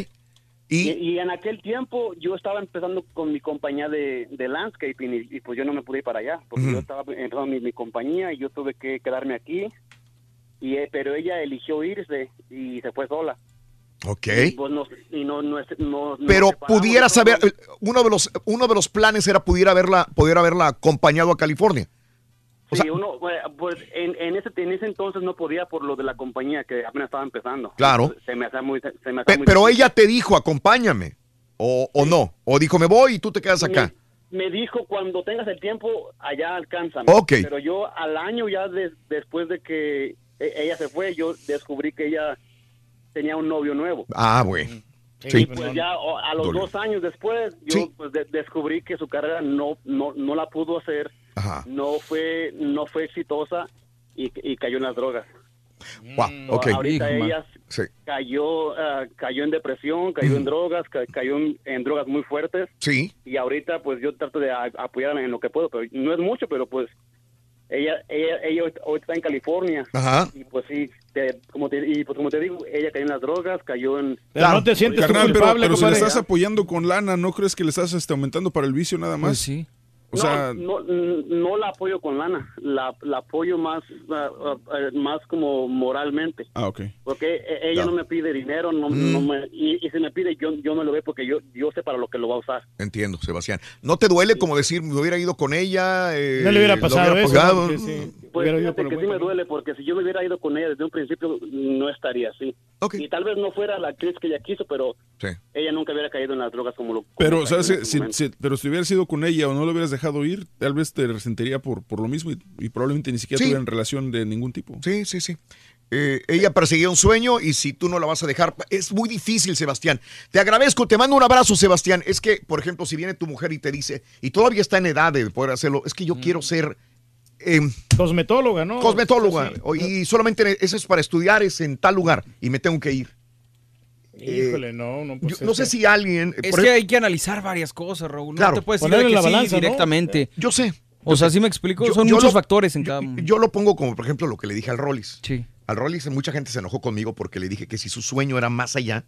Y, y en aquel tiempo yo estaba empezando con mi compañía de, de landscaping y, pues yo no me pude ir para allá, porque yo estaba empezando mi, mi compañía y yo tuve que quedarme aquí. Y, eh, pero ella eligió irse y se fue sola. Ok. Y, no, y no, Pero pudiera saber, uno de los, uno de los planes era pudiera haberla, poder haberla acompañado a California. Sí, uno, pues, pues, en, en, ese, en ese entonces no podía por lo de la compañía que apenas estaba empezando. Claro. Se me hacía muy, se me hacía Pe- muy pero difícil. ella te dijo, acompáñame. O, o no. O dijo, me voy y tú te quedas acá. Me, me dijo, cuando tengas el tiempo, allá alcanza. Ok. Pero yo al año ya de- después de que e- ella se fue, yo descubrí que ella tenía un novio nuevo. Ah, bueno. Y Sí. pues ya a los dos años después, yo Sí. pues, de- descubrí que su carrera no, no, no la pudo hacer, Ajá. no fue, no fue exitosa y, y cayó en las drogas. Wow, ok. Ahorita ella Sí. cayó, ah, cayó en depresión, cayó en drogas, ca- cayó en, en drogas muy fuertes. Sí. Y ahorita pues yo trato de a- apoyarla en lo que puedo, pero no es mucho, pero pues ella ella, ella ahorita está en California. Ajá. Y pues sí, te- como te, y pues como te digo, ella cayó en las drogas, cayó en... Pero no te sientes Carnal, pero, culpable, pero si le estás apoyando con lana, ¿no crees que le estás este, aumentando para el vicio nada más? Pues sí. O sea, no, no, no la apoyo con lana, la, la apoyo más, ah, ah, más como moralmente. ah, ok. Porque e- ella Ya. no me pide dinero, no, Mm. no me, y, y si me pide, yo, yo me lo veo porque yo, yo sé para lo que lo va a usar. Entiendo, Sebastián. ¿No te duele como decir, me hubiera ido con ella? eh, No le hubiera pasado hubiera eso, sí, Pues fíjate que sí me duele, porque si yo me hubiera ido con ella desde un principio, no estaría así. Y tal vez no fuera la actriz que ella quiso, pero Sí. ella nunca hubiera caído en las drogas como lo Pero, ¿sabes? Si, pero si hubieras ido con ella o no lo hubieras dejado ir, tal vez te resentiría por, por lo mismo y, y probablemente ni siquiera Sí. tuvieran relación de ningún tipo. Sí, sí, sí. Eh, ella perseguía un sueño y si tú no la vas a dejar, es muy difícil, Sebastián. Te agradezco, te mando un abrazo, Sebastián. Es que, por ejemplo, si viene tu mujer y te dice, y todavía está en edad de poder hacerlo, es que yo quiero ser em, Cosmetóloga, ¿no? cosmetóloga Sí. y solamente eso es para estudiar, es en tal lugar y me tengo que ir. Híjole, no, no. pues Yo no sé si alguien... Es por que ejemplo- hay que ananalizar varias cosas, Raúl. No Claro. te puedes Ponerle ir de la que sí balanza, ¿no? directamente. Yo sé. O yo sea, sé. ¿sí me explico? Yo- Son yo muchos lo- factores en cada... Yo lo pongo como, por ejemplo, lo que le dije al Rollis. Sí. Al Rollis, mucha gente se enojó conmigo porque le dije que si su sueño era más allá,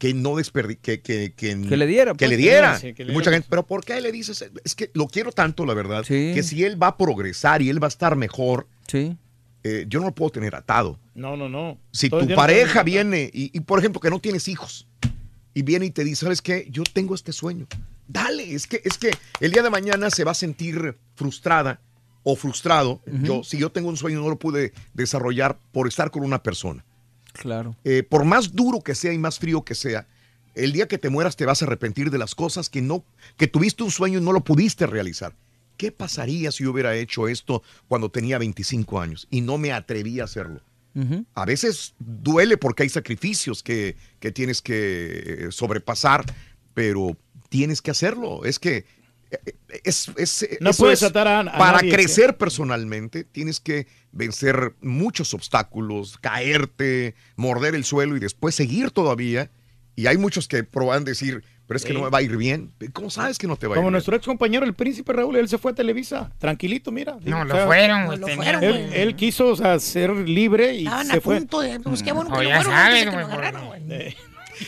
que no desperdi que, que, que, Que le diera, Que pues, le que diera. le- sí, que le Y mucha diera. gente, pero ¿por qué le dices? Es que lo quiero tanto, la verdad, que si él va a progresar y él va a estar mejor, eh, yo no lo puedo tener atado. No, no, no. Si Todo tu no pareja viene y, y, por ejemplo, que no tienes hijos y viene y te dice, ¿sabes qué? Yo tengo este sueño. Dale, es que, es que el día de mañana se va a sentir frustrada o frustrado. Yo, si yo tengo un sueño, no lo pude desarrollar por estar con una persona. Claro. Eh, por más duro que sea y más frío que sea, el día que te mueras te vas a arrepentir de las cosas que no, que tuviste un sueño y no lo pudiste realizar. ¿Qué pasaría si yo hubiera hecho esto cuando tenía 25 años y no me atreví a hacerlo? A veces duele porque hay sacrificios que, que tienes que eh, sobrepasar, pero tienes que hacerlo. Es que es, es- No puedes es- atar a- a para nadie, crecer personalmente tienes que vencer muchos obstáculos, caerte, morder el suelo y después seguir todavía. Y hay muchos que proban decir, pero es que Sí. no me va a ir bien. ¿Cómo sabes que no te va a ir Como bien? nuestro ex compañero, el príncipe Raúl, él se fue a Televisa, tranquilito, mira. No, lo fueron, güey, lo tenían- fueron, Él, quiso, o sea, ser libre y Estaban se a fue. punto de. Pues qué bueno Oh, que ya lo fueron sabes, antes de que güey,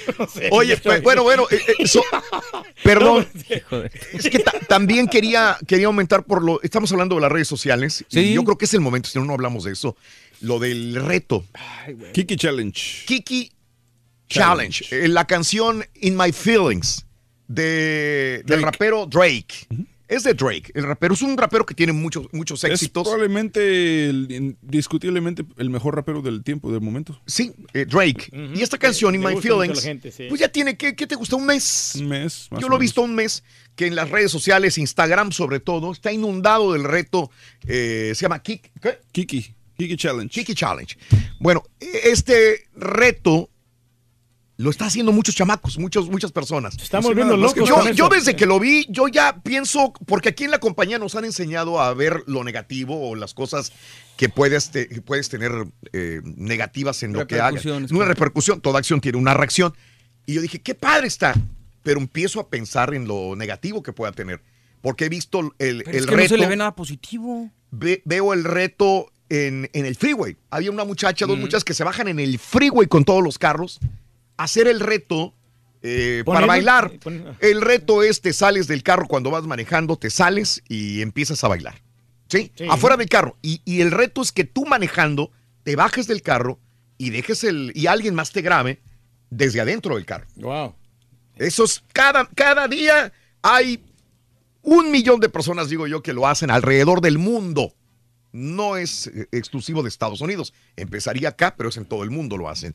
(laughs) Oye, pues, bueno, bueno, eh, eh, eso- (laughs) perdón. Es que ta- también quería, quería aumentar por lo. Estamos hablando de las redes sociales. Y yo creo que es el momento, si no, no hablamos de eso. Lo del reto. Kiki Challenge. Kiki Challenge. Eh, la canción In My Feelings de, del rapero Drake. Es de Drake. El rapero es un rapero que tiene muchos, muchos Es éxitos. probablemente, el- indiscutiblemente, el mejor rapero del tiempo, del momento. Sí, eh, Drake. Y esta canción, In My Feelings, gente, sí. pues ya tiene, ¿qué, qué te gusta? ¿Un mes? Un mes. más Yo lo he visto un mes que en las redes sociales, Instagram sobre todo, está inundado del reto. eh, se llama Kik- ¿qué? Kiki. Kiki Challenge. Kiki Challenge. Bueno, este reto lo está haciendo muchos chamacos, muchos, muchas personas. Estamos volviendo locos Yo, yo desde que lo vi, yo ya pienso, porque aquí en la compañía nos han enseñado a ver lo negativo o las cosas que puedes, te- que puedes tener eh, negativas en lo que hagas. Una claro. repercusión, toda acción tiene una reacción. Y yo dije, qué padre está, pero empiezo a pensar en lo negativo que pueda tener. Porque he visto el, Pero el es que reto. no se le ve nada positivo. ve- veo el reto en, en el freeway. Había una muchacha, dos muchachas que se bajan en el freeway con todos los carros hacer el reto eh, para bailar. poner- El reto es te sales del carro cuando vas manejando, te sales y empiezas a bailar. ¿Sí? Sí. Afuera del carro. Y, y el reto es que tú manejando te bajes del carro y dejes el y alguien más te grabe desde adentro del carro. Wow. Eso es cada, cada día hay un millón de personas, digo yo, que lo hacen alrededor del mundo. No es eh, exclusivo de Estados Unidos. Empezaría acá, pero es en todo el mundo lo hacen.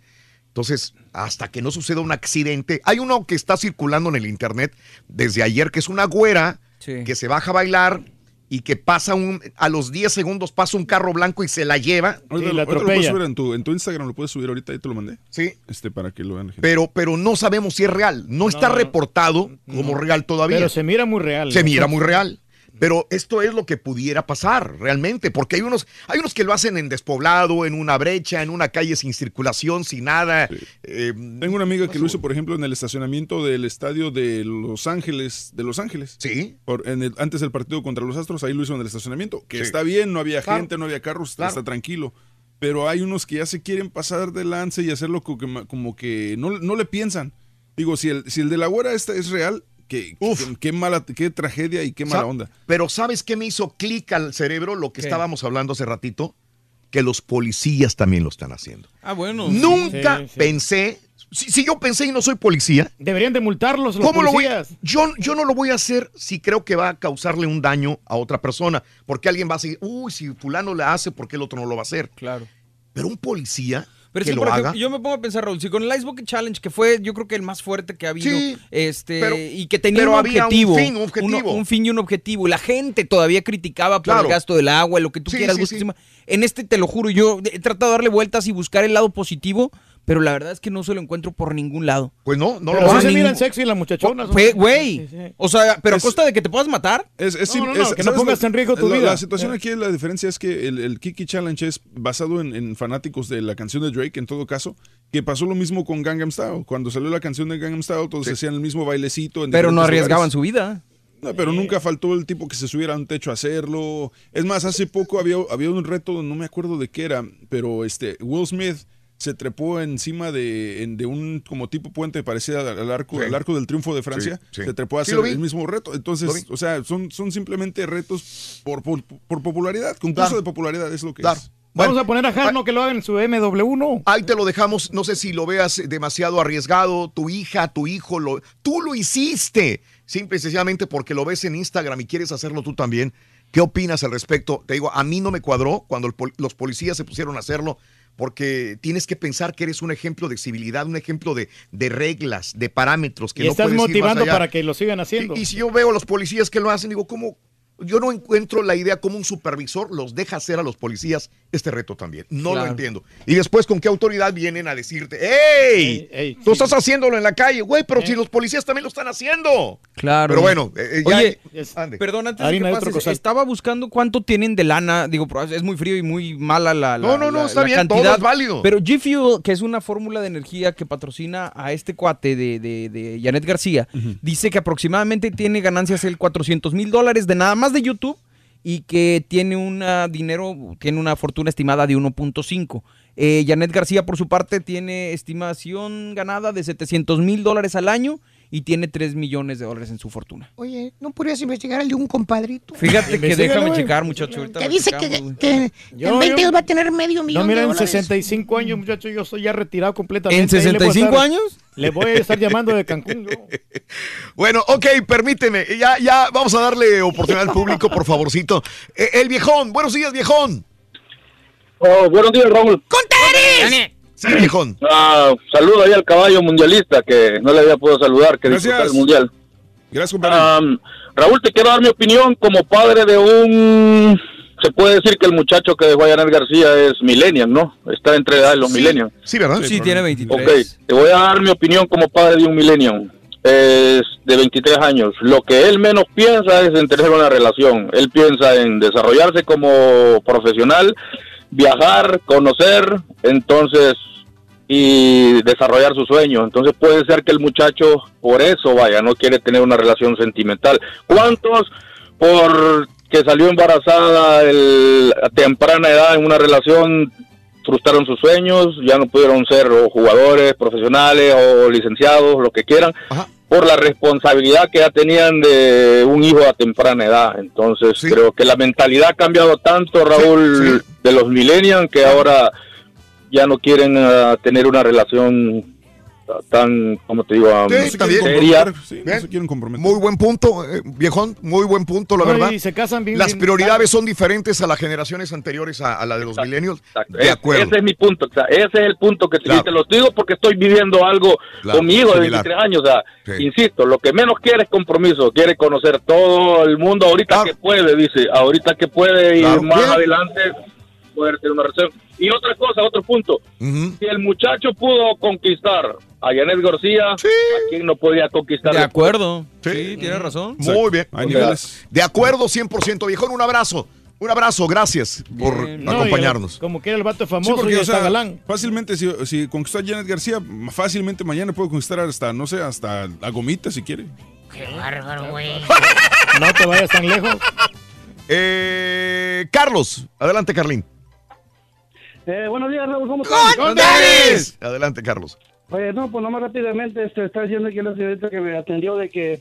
Entonces, hasta que no suceda un accidente, hay uno que está circulando en el internet desde ayer, que es una güera Sí. que se baja a bailar y que pasa un, a los 10 segundos pasa un carro blanco y se la lleva. Lo- ahorita lo puedes subir en tu, en tu Instagram, lo puedes subir ahorita, ahí te lo mandé. Sí. Este, para que lo vean la gente. Pero, pero no sabemos si es real. No, está no, reportado como real todavía. Pero se mira muy real. Se ¿no? mira muy real. Pero esto es lo que pudiera pasar realmente, porque hay unos, hay unos que lo hacen en despoblado, en una brecha, en una calle sin circulación, sin nada. Eh, Tengo una amiga que lo hizo, por ejemplo, en el estacionamiento del estadio de Los Ángeles, de Los Ángeles. Sí. Por, en el- antes del partido contra los Astros, ahí lo hizo en el estacionamiento. Que Sí. está bien, no había Claro. gente, no había carros, Claro. está tranquilo. Pero hay unos que ya se quieren pasar de lance y hacerlo como que, como que no, no le piensan. Digo, si el, si el de la güera esta es real, qué, qué, qué mala, qué tragedia y qué mala onda. Pero ¿sabes qué me hizo clic al cerebro? Lo que ¿Qué? estábamos hablando hace ratito, que los policías también lo están haciendo. Ah, bueno. Nunca Sí, sí. pensé, si, si yo pensé y no soy policía, Deberían de multarlos los ¿Cómo lo voy a- yo, yo no lo voy a hacer si creo que va a causarle un daño a otra persona. Porque alguien va a decir, uy, si fulano le hace, ¿por qué el otro no lo va a hacer? Claro. Pero un policía Pero que lo por haga. ejemplo, yo me pongo a pensar, Raúl, si con el Ice Bucket Challenge, que fue yo creo que el más fuerte que ha habido, Sí, este, pero- y que tenía pero un había un objetivo, fin, un objetivo. un fin y un objetivo, y la gente todavía criticaba por Claro. el gasto del agua, lo que tú Sí, quieras, sí. En este, te lo juro, yo he tratado de darle vueltas y buscar el lado positivo, pero la verdad es que no se lo encuentro por ningún lado. Pues no, no Pero Por sí se miran sexy las muchachonas. ¿no? güey. Sí, sí. O sea, pero Es- a costa de que te puedas matar. Es, es, No, no, no, es- que no ¿sabes pongas lo- en riesgo tu la- vida. La situación Eh. aquí, la diferencia es que el, el Kiki Challenge es basado en, en fanáticos de la canción de Drake, en todo caso, que pasó lo mismo con Gangnam Style. Cuando salió la canción de Gangnam Style, todos hacían el mismo bailecito. En Pero no arriesgaban lugares. su vida. No, pero nunca faltó el tipo que se subiera a un techo a hacerlo. Es más, hace poco había, había un reto, no me acuerdo de qué era, pero este Will Smith se trepó encima de, en- de un como tipo puente parecido al, arco, Sí. al arco del triunfo de Francia. Sí, sí. Se trepó a hacer el mismo reto. Entonces, o sea, son, son simplemente retos por, por, por popularidad. Concurso Claro. de popularidad es lo que Claro. es. Vamos Bueno, a poner a Jarno que lo haga en su MW1. Ahí te lo dejamos, no sé si lo veas demasiado arriesgado, tu hija, tu hijo, lo, tú lo hiciste, simple y sencillamente porque lo ves en Instagram y quieres hacerlo tú también. ¿Qué opinas al respecto? Te digo, a mí no me cuadró cuando el los policías se pusieron a hacerlo porque tienes que pensar que eres un ejemplo de civilidad, un ejemplo de, de reglas, de parámetros que Y no estás puedes ir más motivando allá. para que lo sigan haciendo. Y, y si yo veo a los policías que lo hacen, digo, ¿cómo? Yo no encuentro la idea como un supervisor los deja hacer a los policías este reto también. No lo entiendo. Y después, ¿con qué autoridad vienen a decirte, ¡Ey! Ey, ey, tú sí. estás haciéndolo en la calle, güey, pero Eh. si los policías también lo están haciendo. Claro. Pero bueno, eh, eh, ya- Oye, ande. Perdón, antes Harina de que pases, estaba buscando cuánto tienen de lana. Digo, pero es muy frío y muy mala la, la- No, no, no, la- está la bien, todo cantidad. es válido. Pero G Fuel, que es una fórmula de energía que patrocina a este cuate de, de, de Janet García, dice que aproximadamente tiene ganancias el 400 mil dólares de nada más de YouTube y que tiene una dinero, tiene una fortuna estimada de 1.5. Eh, Janet García, por su parte, tiene estimación ganada de 700 mil dólares al año y tiene 3 millones de dólares en su fortuna. Oye, ¿no podrías investigar el de un compadrito? Fíjate que déjame checar, muchacho. ahorita Que dice que, Yo- en 20 yo- años va a tener medio millón No, mira, de en dólares. 65 años, muchacho, yo estoy ya retirado completamente. ¿En Ahí le puedo 65 estar- años? Le voy a estar llamando de Cancún. yo. (laughs) Bueno, ok, permíteme. Ya, ya, vamos a darle oportunidad al público, por favorcito. Eh, el viejón, buenos días, viejón. Oh, buenos días, Raúl. ¡Contares! Sí, viejón. Ah, saludo ahí al caballo mundialista que no le había podido saludar, que disfrutar Gracias. el mundial. Gracias, compadre. Am, Raúl, te quiero dar mi opinión como padre de un... Se puede decir que el muchacho que dejó a García es millennial, ¿no? Está entre edad de los Sí, millennials. Sí, ¿verdad? Sí, tiene 23. Ok, te voy a dar mi opinión como padre de un millennial. Es de 23 años. Lo que él menos piensa es en tener una relación. Él piensa en desarrollarse como profesional, viajar, conocer, entonces, y desarrollar su sueño. Entonces puede ser que el muchacho, por eso, vaya, no quiere tener una relación sentimental. ¿Cuántos por que salió embarazada el- a temprana edad en una relación frustraron sus sueños, ya no pudieron ser o jugadores profesionales o licenciados, lo que quieran, Ajá. por la responsabilidad que ya tenían de un hijo a temprana edad. Entonces, Sí. creo que la mentalidad ha cambiado tanto, Raúl, sí. de los millennials, que ahora ya no quieren ah, tener una relación tan, como te digo, Sí, No se está quieren bien. seria. comprometer, sí, no Bien. se quieren comprometer. Muy buen punto, eh, viejón, muy buen punto, la No, verdad. Y se casan bien. Las bien prioridades son diferentes a las generaciones anteriores a, a la de los millennials. Exacto. De Es- acuerdo. Ese es mi punto. o sea, ese es el punto que te- Claro. te lo digo porque estoy viviendo algo Claro, con mi hijo de similar. 23 años. O sea, Sí. insisto, lo que menos quiere es compromiso. Quiere conocer todo el mundo ahorita Claro. que puede, dice. Ahorita que puede Claro. y más Bien. adelante poder tener una relación. Y otra cosa, otro punto. Si el muchacho pudo conquistar a Janet García, Sí. ¿a quién no podía conquistar? De acuerdo. Sí. Sí, tienes razón. Muy bien. Hay niveles. De acuerdo, 100%. Viejón, un abrazo. Un abrazo, gracias por. No, acompañarnos. el- como quiera el vato es Sí, famoso porque, y o está sea, galán. fácilmente, si, si conquistó a Janet García, fácilmente mañana puede conquistar hasta, no sé, hasta la gomita si quiere. Qué bárbaro, güey. No te vayas tan lejos. Eh, Carlos, adelante, Carlín. Eh, buenos días, Raúl. ¿Cómo estás? Adelante, Carlos. Oye, no, pues nomás rápidamente este, está diciendo aquí la señorita que me atendió de que,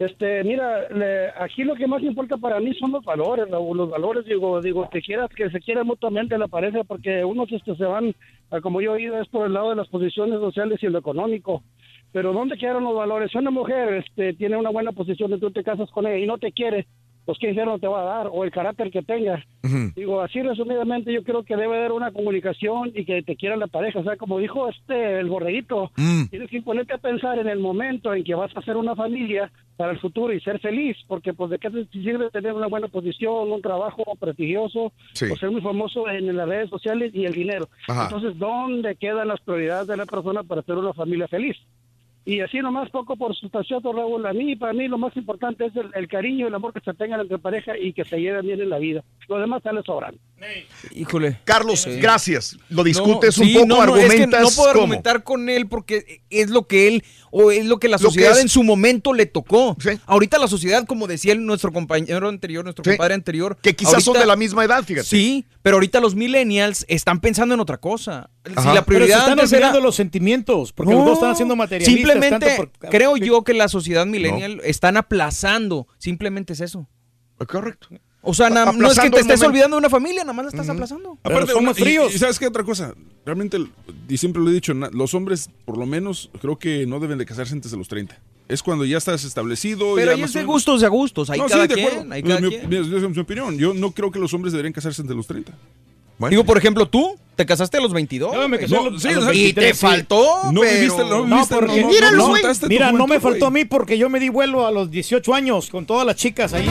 este, mira, le- aquí lo que más importa para mí son los valores, Raúl, los valores, digo, digo, que quieras que se quiera mutuamente la pareja, porque unos este, se van, a como yo he oído, es por el lado de las posiciones sociales y lo económico. Pero ¿dónde quedaron los valores? Si una mujer este, tiene una buena posición y tú te casas con ella y no te quiere, pues qué dinero te va a dar o el carácter que tenga. Digo, así resumidamente yo creo que debe haber una comunicación y que te quiera la pareja. O sea, como dijo este, el borreguito, Mm. tienes que ponerte a pensar en el momento en que vas a hacer una familia para el futuro y ser feliz, porque pues de qué te sirve tener una buena posición, un trabajo prestigioso, Sí. o ser muy famoso en las redes sociales y el dinero. Ajá. Entonces, ¿dónde quedan las prioridades de la persona para hacer una familia feliz? Y así nomás poco por sustanciado, Raúl, a mí, para mí lo más importante es el, el cariño y el amor que se tengan entre pareja y que se lleven bien en la vida. Lo demás sale sobrando. Híjole. Carlos, Sí. gracias. Lo discutes No, un sí, poco, no, no, es que argumentas no puedo cómo. argumentar con él porque es lo que él o es lo que la que sociedad en su momento le tocó. Ahorita la sociedad, como decía nuestro compañero anterior, nuestro Sí. compadre anterior, Que quizás son de la misma edad, fíjate. Sí, pero ahorita los millennials están pensando en otra cosa. Si la Pero prioridad se están era- los sentimientos, porque No, los dos están haciendo materialistas. Simplemente tanto por- creo yo que la sociedad millennial están aplazando. Simplemente es eso. Correcto. O sea, na- no es que te estés olvidando de una familia, nada más la estás aplazando. Aparte, son una- y- fríos. Y, sabes qué otra cosa, realmente, y siempre lo he dicho, na- los hombres, por lo menos, creo que no deben de casarse antes de los 30. Es cuando ya estás establecido. Pero ahí es de gustos a gustos, hay No, sí, cada de quien, acuerdo. hay cada Mi- quien. mi- esa es mi opinión. Yo no creo que los hombres deberían casarse antes de los 30. Digo, por ejemplo, tú te casaste a los 22. Yo me casé güey. a los- sí, a los o sea, y 23, te sí. faltó. No pero- viviste, no No, viviste, porque no, Mira, no me faltó a mí porque yo me di vuelo a los 18 años con todas las chicas ahí.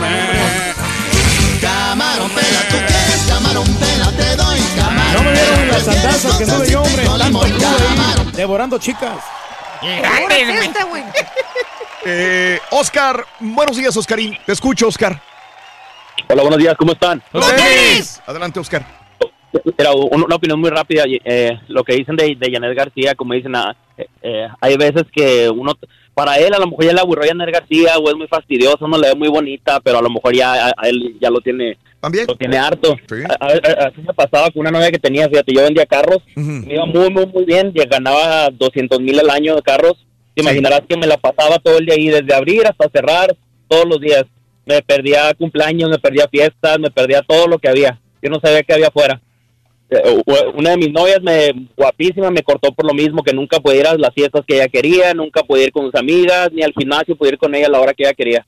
Camarón, pela, tú quieres camarón, pela, te doy camarón. No me vieron las andanzas que anduve yo, hombre, tanto ahí, devorando chicas. Esta, güey. (laughs) Eh, Oscar, buenos días, Oscarín. Te escucho, Oscar. Hola, buenos días, ¿cómo están? Adelante, Oscar. Era un- una opinión muy rápida. eh, lo que dicen de, de Janet García, como dicen, ah, eh, eh, hay veces que uno, para él a lo mejor ya le aburrió Janet García o es muy fastidioso, no le ve muy bonita, pero a lo mejor ya a, a él ya lo tiene, ¿También? lo tiene harto. A- a- a- así me pasaba con una novia que tenía, fíjate, yo vendía carros, me iba muy, muy, muy bien, y ganaba 200 mil al año de carros. Te imaginarás que me la pasaba todo el día ahí, desde abrir hasta cerrar, todos los días. Me perdía cumpleaños, me perdía fiestas, me perdía todo lo que había. Yo no sabía qué había afuera. Eh, Una de mis novias, me, guapísima, me cortó por lo mismo, que nunca podía ir a las fiestas que ella quería, nunca podía ir con sus amigas, ni al gimnasio podía ir con ella a la hora que ella quería.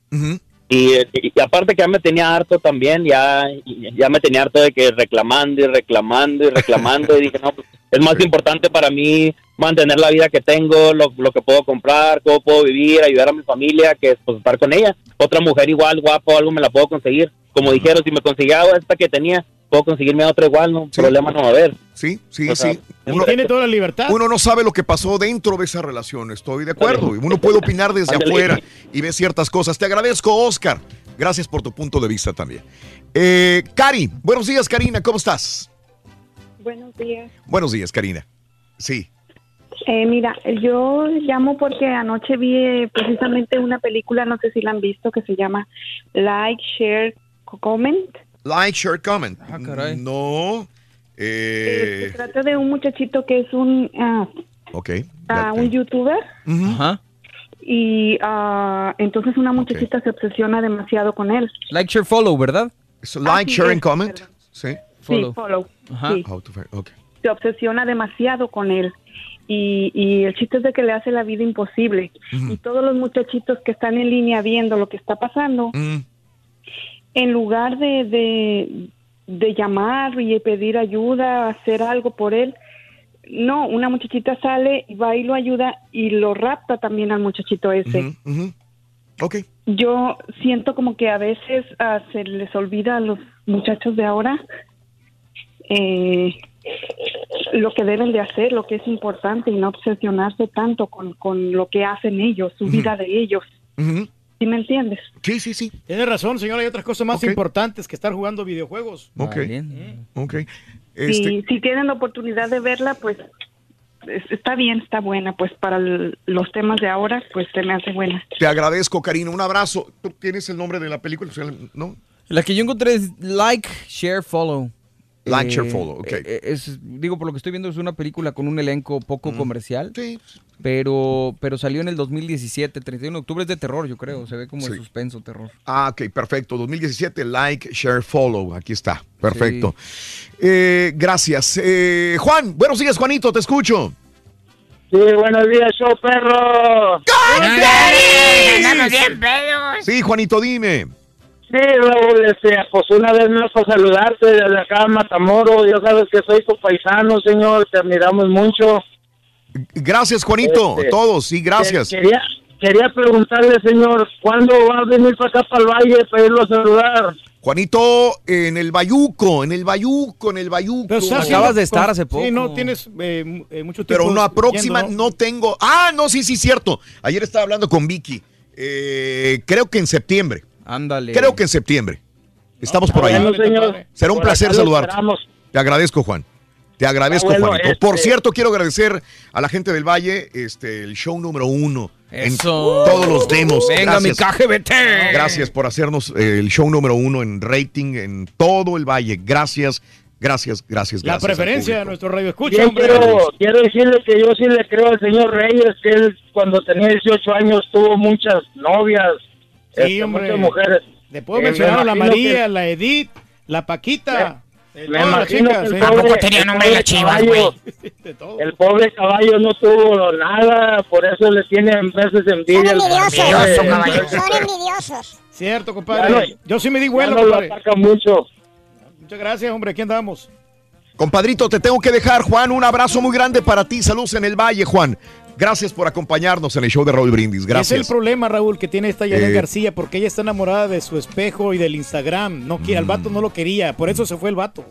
Y, y- y aparte que ya me tenía harto también, ya, ya me tenía harto de que reclamando y reclamando y reclamando y dije, no, pues, es más importante para mí mantener la vida que tengo, lo, lo que puedo comprar, cómo puedo vivir, ayudar a mi familia, que es pues, estar con ella. Otra mujer igual, guapa o algo me la puedo conseguir. Como dijeron, si me conseguía esta que tenía, puedo conseguirme otra igual, no problema no va a haber. Sí, sí, O sea, sí. uno tiene toda la libertad. Uno no sabe lo que pasó dentro de esa relación, estoy de acuerdo. Y Uno puede opinar desde afuera y ver ciertas cosas. Te agradezco, Oscar. Gracias por tu punto de vista también. Eh, Cari, buenos días, Karina, ¿cómo estás? Buenos días. Buenos días, Karina. Sí. Eh, mira, yo llamo porque anoche vi eh, precisamente una película, no sé si la han visto, que se llama Like, Share, Comment. Like, share, comment. Ah, No. Eh, Eh, se trata de un muchachito que es un, ah, ok. ah, un youtuber Ajá. y ah, entonces una muchachita se obsesiona demasiado con él. Like, share, follow, ¿verdad? So, like, Así share, es, and comment. Sí. Sí, follow. Ajá. Sí. How to find- ok. se obsesiona demasiado con él. Y, y el chiste es de que le hace la vida imposible. Y todos los muchachitos que están en línea viendo lo que está pasando, Mm. En lugar de, de, de llamar y pedir ayuda, hacer algo por él, no, una muchachita sale y va y lo ayuda y lo rapta también al muchachito ese. Ujú. Ok. Yo siento como que a veces ah, se les olvida a los muchachos de ahora eh, lo que deben de hacer, lo que es importante y no obsesionarse tanto con, con lo que hacen ellos, su vida de ellos. ¿Sí me entiendes? Sí, sí, sí. Tiene razón, señora. Hay otras cosas más importantes que estar jugando videojuegos. Ok. Ok. Si, Este, si tienen la oportunidad de verla, pues es- está bien, está buena. Pues para el- los temas de ahora, pues se me hace buena. te agradezco, Karina. Un abrazo. ¿Tú tienes el nombre de la película? ¿No? La que yo encontré es Like, Share, Follow. Like, Eh, share, follow, ok. eh, es, digo, por lo que estoy viendo, es una película con un elenco poco comercial. Sí. Pero, pero salió en el 2017, 31 de octubre. Es de terror, yo creo. Se ve como de Sí. suspenso, terror. Ah, ok, perfecto. 2017, like, share, follow. Aquí está. Perfecto. Eh, gracias. Eh, Juan, buenos días, Juanito, te escucho. Sí, buenos días, show perro. Andamos bien pedos. Sí, Juanito, dime. Sí, Raúl, este, pues una vez más para saludarte desde acá Matamoros. Ya sabes que soy tu paisano, señor. Te admiramos mucho. Gracias, Juanito. Este, Todos, sí, gracias. Quería, quería preguntarle, señor, ¿cuándo va a venir para acá, para el valle, para irlo a saludar? Juanito, en el Bayuco, en el Bayuco, en el Bayuco. Pero estás haciendo- Sí, no tienes eh, eh, mucho tiempo. Pero no, próxima yendo, no tengo. Ah, no, sí, sí, cierto. Ayer estaba hablando con Vicky. Eh, creo que en septiembre. Ándale. Creo que en septiembre. Estamos por ahí. Será un placer saludarte. esperamos. Te agradezco, Juan. Te agradezco, bueno, Juanito. Por este- cierto, quiero agradecer a la gente del Valle, este, el show número uno. En Eso. todos los demos. Venga, mi KGBT. Gracias por hacernos eh, el show número uno en rating en todo el Valle. Gracias, gracias, gracias. La gracias al preferencia de nuestro radio escucha, hombre. quiero, quiero decirle que yo sí le creo al señor Reyes que él cuando tenía 18 años tuvo muchas novias, Sí, este, hombre. muchas mujeres. Le puedo mencionar me a la María, que- la Edith, la Paquita. Me imagino chicas, que el eh. pobre- Tampoco tenía nombre las chivas, caballo- güey. (laughs) El pobre caballo no tuvo nada, por eso le tiene a veces envidia. al envidiosos. Son envidiosos. Cierto, compadre. no- Yo sí me di vuelo, no lo compadre. ataca mucho. Muchas gracias, hombre. Aquí andamos. Compadrito, te tengo que dejar, Juan. Un abrazo muy grande para ti. Saludos en el Valle, Juan. Gracias por acompañarnos en el show de Raúl Brindis. Es el Gracias. problema, Raúl, que tiene esta Yanet Eh. García, porque ella está enamorada de su espejo y del Instagram. No quiere, al vato no lo quería, por eso se fue el vato.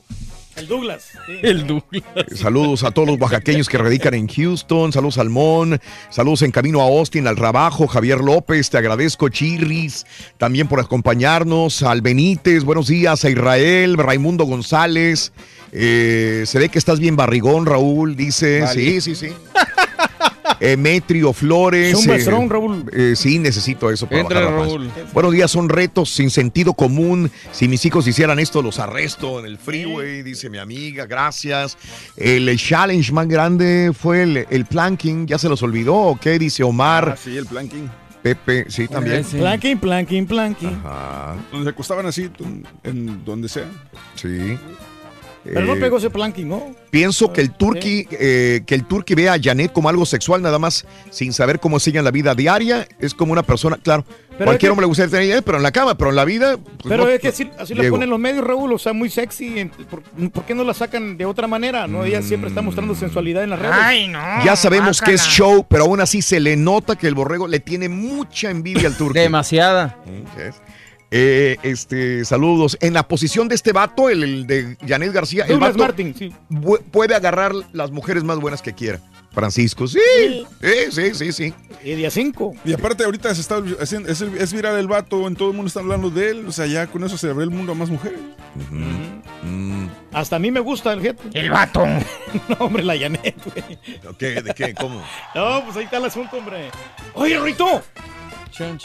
El Douglas. El Douglas. Saludos a todos los oaxaqueños que radican en Houston. Saludos al Mon. Saludos en camino a Austin, al Rabajo. Javier López, te agradezco. Chirris, también por acompañarnos. Al Benítez, buenos días. A Israel, Raimundo González. Eh, se ve que estás bien barrigón, Raúl. Dice, Vale. sí, sí, sí. (laughs) Emetrio Flores. Es un becerón, Raúl. eh, sí, necesito eso para Entra, bajar la panza. Raúl. Buenos días, son retos sin sentido común. Si mis hijos hicieran esto, los arresto en el freeway, dice mi amiga. Gracias. El challenge más grande fue el, el planking. ¿Ya se los olvidó o qué? Dice Omar. Ah, sí, el planking. Pepe, sí, también. Planking, planking, planking. Ajá. Donde se acostaban así, en, en donde sea. Sí. Pero no Eh, pegó ese planking, ¿no? Pienso que el turqui, eh, que el turqui vea a Janet como algo sexual, nada más sin saber cómo sigue en la vida diaria. Es como una persona, claro. Pero cualquier es que- hombre le gustaría tener a Janet, pero en la cama, pero en la vida. pues, Pero no- es que así, así la Diego. ponen los medios, Raúl, o sea, muy sexy. ¿Por, por qué no la sacan de otra manera? No, ella siempre está mostrando sensualidad en las redes. Ay, no. Ya sabemos que es show, pero aún así se le nota que el borrego le tiene mucha envidia al turco. Demasiada. Eh, este, saludos. En la posición de este vato, el, el de Janet García, el vato Martin, sí. puede agarrar las mujeres más buenas que quiera. Francisco, sí, sí, sí, sí, sí. Y día 5. Y aparte ahorita se está haciendo, es, es viral el vato, en todo el mundo está hablando de él, o sea, ya con eso se abre el mundo a más mujeres. Hasta a mí me gusta el gente. El vato. (laughs) no, hombre, la Janet, güey. ¿Qué? ¿De qué? ¿Cómo? (laughs) No, pues ahí está el asunto, hombre. Oye, Rorito.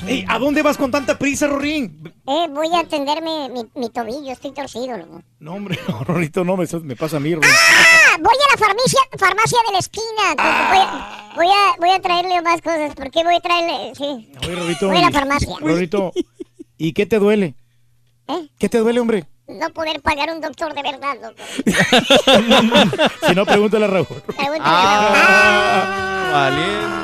Ey, ¿A dónde vas con tanta prisa, Rorín? Eh, voy a atenderme mi, mi tobillo, estoy torcido, loco. No, hombre, (laughs) no, Rorito, no, eso me pasa a mí, Rorín. Ah, voy a la farmacia, farmacia de la esquina. Voy, a, voy, a, voy a traerle más cosas. ¿Por qué voy a traerle? Sí. Oye, Rorito. Voy a la farmacia. Rorito, (laughs) ¿y qué te duele? ¿Eh? ¿Qué te duele, hombre? No poder pagar un doctor de verdad, loco. (laughs) si no, pregúntale a Raúl. Pregúntale Ah,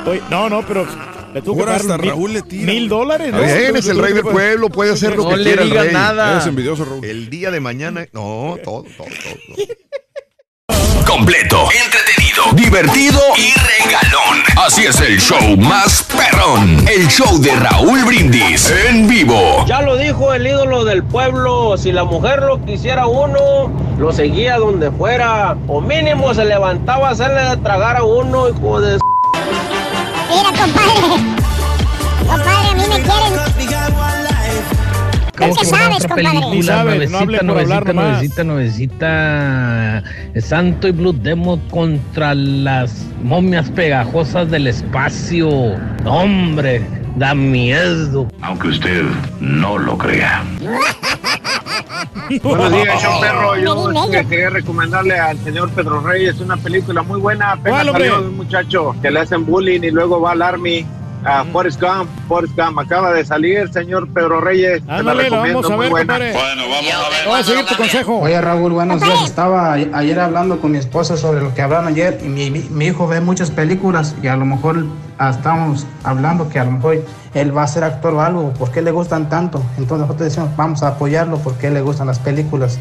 Oye, no, no, pero le tuvo que hasta mil, Raúl le tira. mil dólares. Está bien, es el rey del pueblo, puede hacer lo No que le quiera el rey. nada. Eres envidioso, Raúl. El día de mañana, no, todo, todo, todo. Completo, entretenido, divertido y regalón. Así es el show más perrón. El show de Raúl Brindis en vivo. Ya lo dijo el ídolo del pueblo, si la mujer lo quisiera uno, lo seguía donde fuera, o mínimo se levantaba a hacerle de tragar a uno, hijo de... Mira, compadre. Compadre, a mí me quieren. ¿Tú qué sabes, compadre? Ni sabe, no hable por hablar nomás. nuevecita, nuevecita. Santo y Blue Demon contra las momias pegajosas del espacio. Hombre, da miedo. Aunque usted no lo crea. (laughs) Buenos días, show perro. Yo quería recomendarle al señor Pedro Reyes una película muy buena. Apenas salió de un muchacho que le hacen bullying y luego va al army a Forrest Gump. Forrest Gump acaba de salir, señor Pedro Reyes. Te la recomiendo, vamos a ver, buena. Bueno, vamos a ver. Voy a seguir tu consejo. Oye Raúl, buenos días. Estaba ayer hablando con mi esposa sobre lo que hablaron ayer y mi, mi- mi hijo ve muchas películas y a lo mejor ah, estamos hablando que a lo mejor él va a ser actor o algo. ¿Por qué le gustan tanto? Entonces nosotros decimos, vamos a apoyarlo porque le gustan las películas.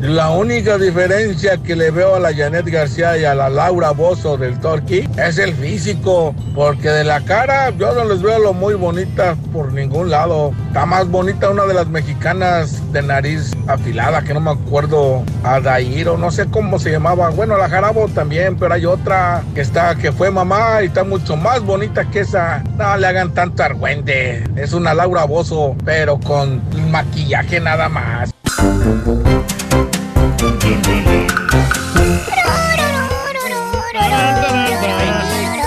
La única diferencia que le veo a la Janet García y a la Laura Bozo del Torquí es el físico, porque de la cara yo no les veo lo muy bonita por ningún lado. Está más bonita una de las mexicanas de nariz afilada, que no me acuerdo, Adair o no sé cómo se llamaba. Bueno, la Jarabo también, pero hay otra que está, que fue mamá y está mucho más bonita que esa. No le hagan tanto argüende. Es una Laura Bozo, pero con maquillaje nada más.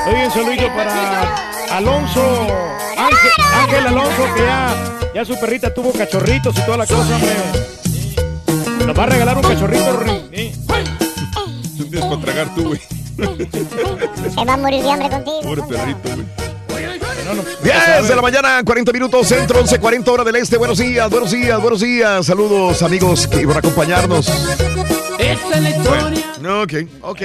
Oye, un saludito para Alonso, Ángel, Ángel Alonso, que ya, ya su perrita tuvo cachorritos y toda la cosa, hombre. Nos va a regalar un cachorrito, Rin. Sí. Tú tienes para tragar tú, güey. Se va a morir de hambre contigo. Pobre perrito, güey. 10 de la mañana, 40 minutos, centro, 11, 40 hora del este. Buenos días, buenos días, buenos días. Saludos, amigos, que por acompañarnos. Esta es la historia. No, ok, ok.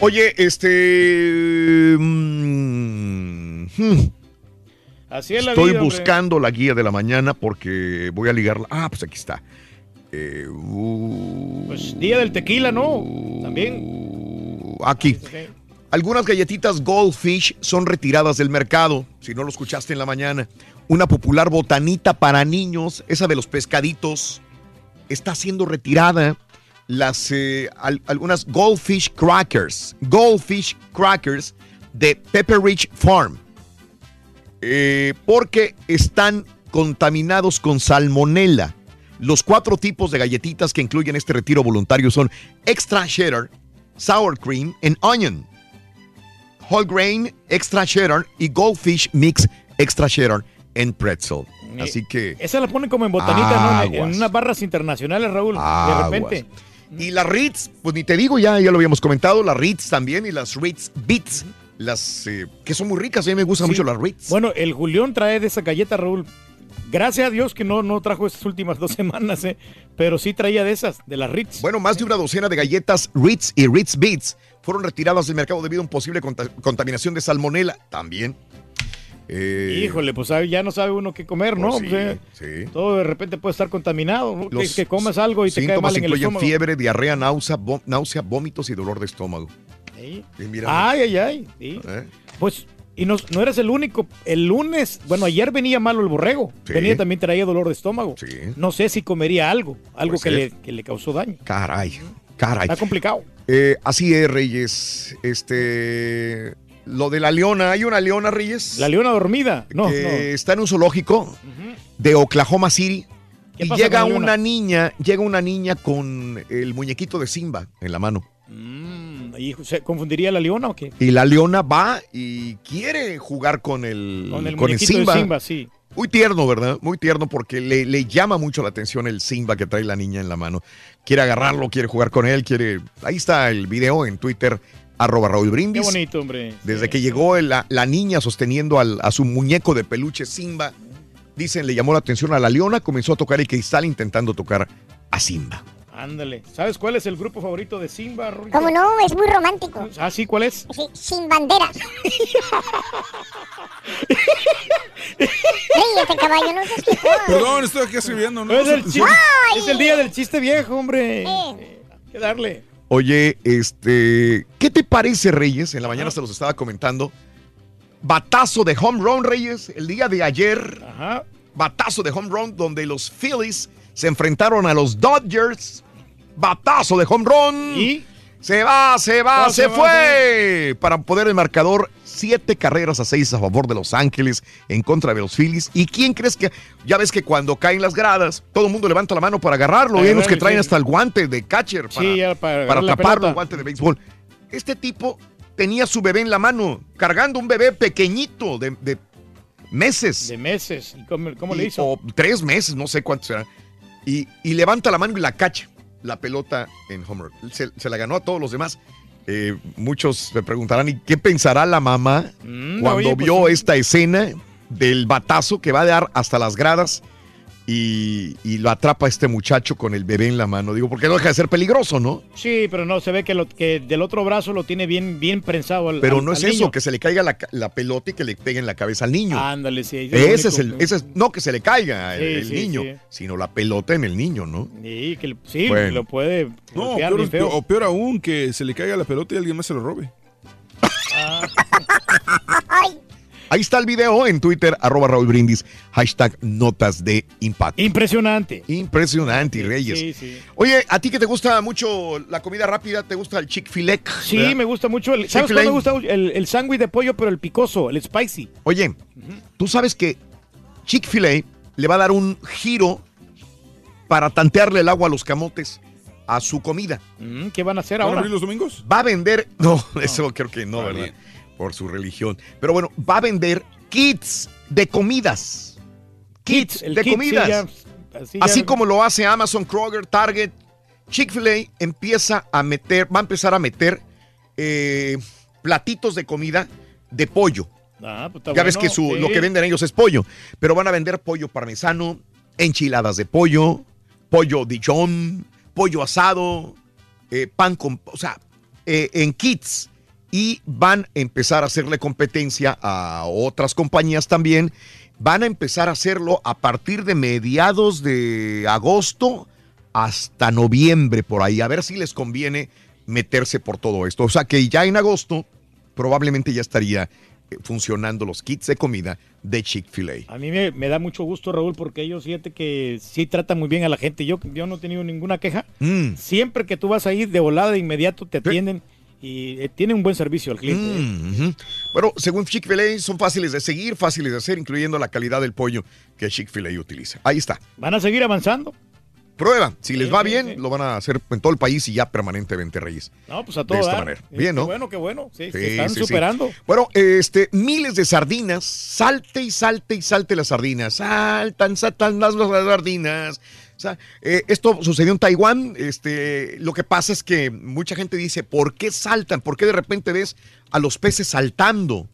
Oye, este. mm, hmm, Así es la Estoy vida, hombre. buscando la guía de la mañana porque voy a ligarla. Ah, pues aquí está. Eh, uh, Pues día del tequila, ¿no? También. aquí. Algunas galletitas Goldfish son retiradas del mercado, si no lo escuchaste en la mañana. Una popular botanita para niños, esa de los pescaditos, está siendo retirada. Las, eh, al- algunas Goldfish Crackers, Goldfish Crackers de Pepper Ridge Farm, eh, porque están contaminados con salmonella. Los cuatro tipos de galletitas que incluyen este retiro voluntario son Extra Cheddar, Sour Cream and Onion. Whole Grain, Extra Cheddar y Goldfish Mix Extra Cheddar and Pretzel. Así que... Esa la ponen como en botanita, ¿no? En- En unas barras internacionales, Raúl. De repente. Y las Ritz, pues ni te digo, ya, ya lo habíamos comentado, las Ritz también y las Ritz Beats, las eh, que son muy ricas, a mí me gustan Sí. mucho las Ritz. Bueno, el Julián trae de esa galleta, Raúl. Gracias a Dios que no, no trajo estas últimas dos (laughs) semanas, ¿eh? Pero sí traía de esas, de las Ritz. Bueno, más de una docena de galletas Ritz y Ritz Beats fueron retiradas del mercado debido a una posible conta- contaminación de salmonela. También. Eh, Híjole, pues ya no sabe uno qué comer, ¿no? Pues sí, O sea, sí. Todo de repente puede estar contaminado. ¿no? Que, Los que comas algo y te cae síntomas mal en el incluyen estómago. fiebre, diarrea, náusea, náusea, vómitos y dolor de estómago. Sí. Y mira, Ay, ay, ay. ¿eh? Pues, y no, no eres el único. El lunes, bueno, ayer venía malo el borrego. Sí. Venía también traía dolor de estómago. No sé si comería algo, algo que le, que le causó daño. Caray, caray. Está complicado. Eh, así es, Reyes. Este. Lo de la leona, ¿hay una leona, Reyes? La leona dormida. No, que no. está en un zoológico de Oklahoma City. ¿Qué Y llega una niña, llega una niña con el muñequito de Simba en la mano. Mm, ¿y ¿Se confundiría la leona o qué? Y la leona va y quiere jugar con el, Con el con el muñequito Simba. de Simba, sí. Muy tierno, ¿verdad? Muy tierno porque le, le llama mucho la atención el Simba que trae la niña en la mano. Quiere agarrarlo, quiere jugar con él, quiere... Ahí está el video en Twitter, arroba Raúl Qué Brindis. bonito, hombre. Desde que llegó la, la niña sosteniendo al- a su muñeco de peluche Simba, dicen, le llamó la atención a la leona, comenzó a tocar el cristal intentando tocar a Simba. Ándale. ¿Sabes cuál es el grupo favorito de Simba, Rulito? Como no, es muy romántico. Ah, sí, ¿cuál es? Sí, sin banderas. (laughs) Ríete, caballo, no seas quejón. Perdón, estoy aquí escribiendo. ¿no? Es el, chi- ¡Ay! es el día del chiste viejo, hombre. Eh, Hay que darle. Oye, este, ¿qué te parece, Reyes? En la mañana se los estaba comentando. Batazo de home run, Reyes, el día de ayer. Ajá. Batazo de home run donde los Phillies se enfrentaron a los Dodgers. Batazo de home run. ¿Y? Se va, se va, No, se, se va, fue. Para poder el marcador, siete carreras a seis a favor de Los Ángeles en contra de los Phillies. ¿Y quién crees que.? Ya ves que cuando caen las gradas, todo el mundo levanta la mano para agarrarlo. Hay unos que traen sí. hasta el guante de catcher para, Sí, para para taparlo, el guante de béisbol. Este tipo tenía su bebé en la mano, cargando un bebé pequeñito de, de meses. De meses. ¿Y cómo, cómo Y- le hizo? O tres meses, no sé cuántos serán. Y, y levanta la mano y la cacha, la pelota en Homer. Se, se la ganó a todos los demás. Eh, muchos se preguntarán, ¿y qué pensará la mamá Mm, cuando oye, pues vio esta escena del batazo que va a dar hasta las gradas y, y lo atrapa este muchacho con el bebé en la mano? Digo, porque no deja de ser peligroso, ¿no? Sí, pero no, se ve que, lo, que del otro brazo lo tiene bien, bien prensado al Pero al- no es al eso, niño. que se le caiga la, pelota y que le pegue en la cabeza al niño. Ándale, sí. ese es el, ese es, no que se le caiga el, Sí, el sí, niño, sí. sino la pelota en el niño, ¿no? Sí, que sí, Bueno. lo puede No, golpear peor, bien feo. o peor aún, que se le caiga la pelota y alguien más se lo robe. (laughs) Ahí está el video en Twitter, arroba Raúl Brindis, hashtag notas de impacto. Impresionante. Impresionante, Reyes. Sí, sí. Oye, ¿a ti que te gusta mucho la comida rápida? ¿Te gusta el Chick-fil-A? Sí, ¿verdad? me gusta mucho. El, ¿Sabes cuál me gusta? El, el sándwich de pollo, pero el picoso, el spicy. Oye, tú sabes que Chick-fil-A le va a dar un giro para tantearle el agua a los camotes a su comida. Mm, ¿Qué van a hacer ¿Van a ahora? abrir los domingos? Va a vender, no, eso creo que no. ¿verdad? Por su religión. Pero bueno, va a vender kits de comidas. Kits de kit, sí, comidas. ya, así ya- Así como lo hace Amazon, Kroger, Target, Chick-fil-A empieza a meter, va a empezar a meter eh, platitos de comida de pollo. Ah, pues ya ves que su, sí. lo que venden ellos es pollo, pero van a vender pollo parmesano, enchiladas de pollo, pollo Dijon, pollo asado, eh, pan con, o sea, eh, en kits. Y van a empezar a hacerle competencia a otras compañías también. Van a empezar a hacerlo a partir de mediados de agosto hasta noviembre por ahí. A ver si les conviene meterse por todo esto. O sea que ya en agosto probablemente ya estaría eh, funcionando los kits de comida de Chick-fil-A. A mí me, me da mucho gusto, Raúl, porque ellos fíjate que sí tratan muy bien a la gente. Yo, yo no he tenido ninguna queja. Mm. Siempre que tú vas a ir de volada, de inmediato te atienden y eh, tienen un buen servicio al cliente. ¿eh? Mm. Bueno, según Chick-fil-A son fáciles de seguir, fáciles de hacer, incluyendo la calidad del pollo que Chick-fil-A utiliza. Ahí está. ¿Van a seguir avanzando? Prueba. Si les va sí, bien, sí. lo van a hacer en todo el país y ya permanentemente, Reyes. No, pues a De todo esta dar. manera. Eh, Bien, qué ¿no? bueno, qué bueno. Sí, Sí, se están superando. Bueno, este, miles de sardinas, salte y salte y salte las sardinas, saltan, saltan las, las sardinas. O sea, eh, esto sucedió en Taiwán. Este, lo que pasa es que mucha gente dice, ¿por qué saltan? ¿Por qué de repente ves a los peces saltando?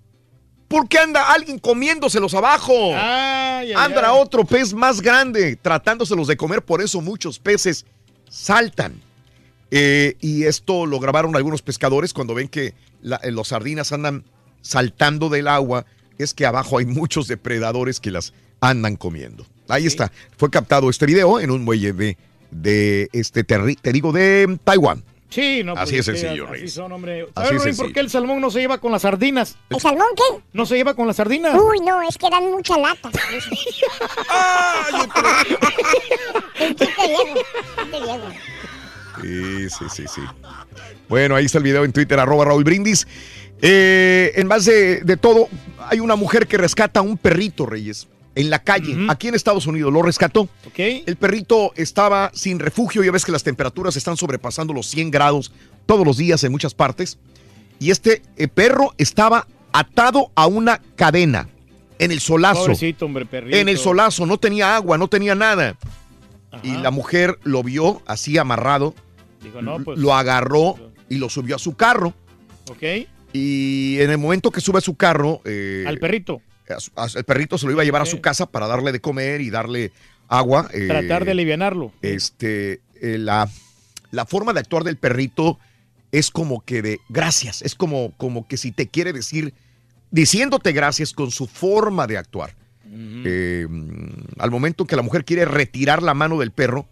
¿Por qué anda alguien comiéndoselos abajo? Ay, ay, anda ay. otro pez más grande tratándoselos de comer, por eso muchos peces saltan. Eh, y esto lo grabaron algunos pescadores cuando ven que la- eh, los sardinas andan saltando del agua, es que abajo hay muchos depredadores que las andan comiendo. Ahí está, fue captado este video en un muelle de, de este, terri- te digo, de Taiwán. Sí, no, Así pues, es sencillo, Así Reyes. son, hombre. Así ¿Sabes, es Rin, por qué el salmón no se lleva con las sardinas? ¿El salmón qué? ¿No se lleva con las sardinas? Uy, no, es que dan mucha lata. (laughs) Viejo. (laughs) Sí, sí, sí, sí. Bueno, ahí está el video en Twitter, arroba Raúl Brindis. Eh, en más de, de todo, hay una mujer que rescata a un perrito, Reyes, en la calle, aquí en Estados Unidos. Lo rescató. El perrito estaba sin refugio. Ya ves que las temperaturas están sobrepasando los 100 grados todos los días en muchas partes. Y este eh, perro estaba atado a una cadena en el solazo. Pobrecito, hombre, perrito. En el solazo, no tenía agua, no tenía nada. Y la mujer lo vio así amarrado, Digo, no, pues. lo agarró y lo subió a su carro. Ok. Y en el momento que sube a su carro, eh, Al perrito. A su- a- el perrito se lo iba a llevar a su casa para darle de comer y darle agua. eh, Tratar de alivianarlo. Este, eh, la, la forma de actuar del perrito es como que de gracias, es como, como que si te quiere decir, diciéndote gracias con su forma de actuar. Eh, al momento que la mujer quiere retirar la mano del perro,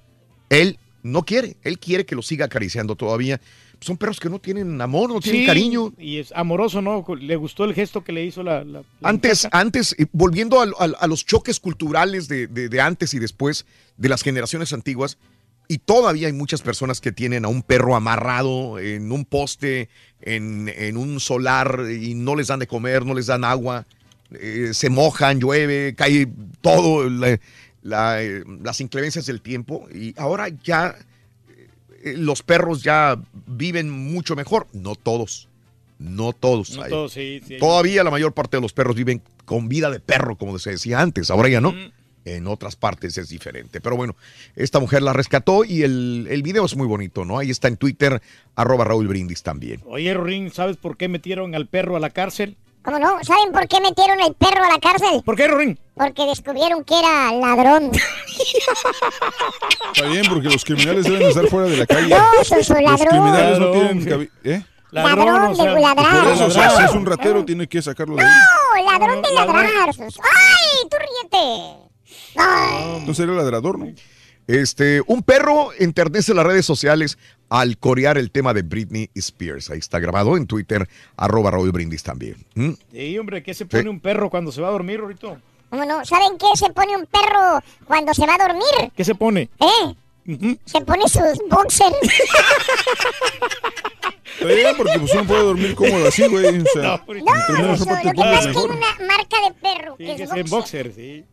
él no quiere, él quiere que lo siga acariciando todavía. Son perros que no tienen amor, no tienen Sí, cariño. Y es amoroso, ¿no? Le gustó el gesto que le hizo la. la- la Antes, muchacha. antes, volviendo a, los choques culturales de, de- de antes y después de las generaciones antiguas, y todavía hay muchas personas que tienen a un perro amarrado en un poste, en, en un solar, y no les dan de comer, no les dan agua, eh, se mojan, llueve, cae todo, la- eh, las inclemencias del tiempo, y ahora ya los perros ya viven mucho mejor, no todos. No todos. No Hay- todos, sí, sí. Todavía la mayor parte de los perros viven con vida de perro, como se decía antes. Ahora ya no. En otras partes es diferente. Pero bueno, esta mujer la rescató y el, el video es muy bonito, ¿no? Ahí está en Twitter, arroba Raúl Brindis también. Oye, Rorín, ¿sabes por qué metieron al perro a la cárcel? ¿Cómo no? ¿Saben por qué metieron el perro a la cárcel? ¿Por qué, Rorín? Porque descubrieron que era ladrón. Está bien, porque los criminales deben estar fuera de la calle. No, son su Los ladrón. criminales no Ladrón, tienen cabi- ¿Eh? Ladrón de ladrar. Por eso, o sea, si es un ratero, tiene que sacarlo de ahí. No, ladrón de ladrar. ¡Ay, tú ríete! Ay. Entonces era ladrador, ¿no? Este, un perro enternece las redes sociales al corear el tema de Britney Spears. Ahí está grabado en Twitter, arroba Raúl Brindis también. ¿Mm? Sí, hombre, ¿qué se pone un perro cuando se va a dormir, Rorito? ¿Cómo no? ¿Saben qué se pone un perro cuando se va a dormir? ¿Qué se pone? ¿Eh? Se pone sus boxers. (laughs) Está porque pues uno puede dormir cómodo así, güey. O sea, No, Eso, te lo que pasa pongas es que hay una marca de perro que que es es boxer. boxer, sí.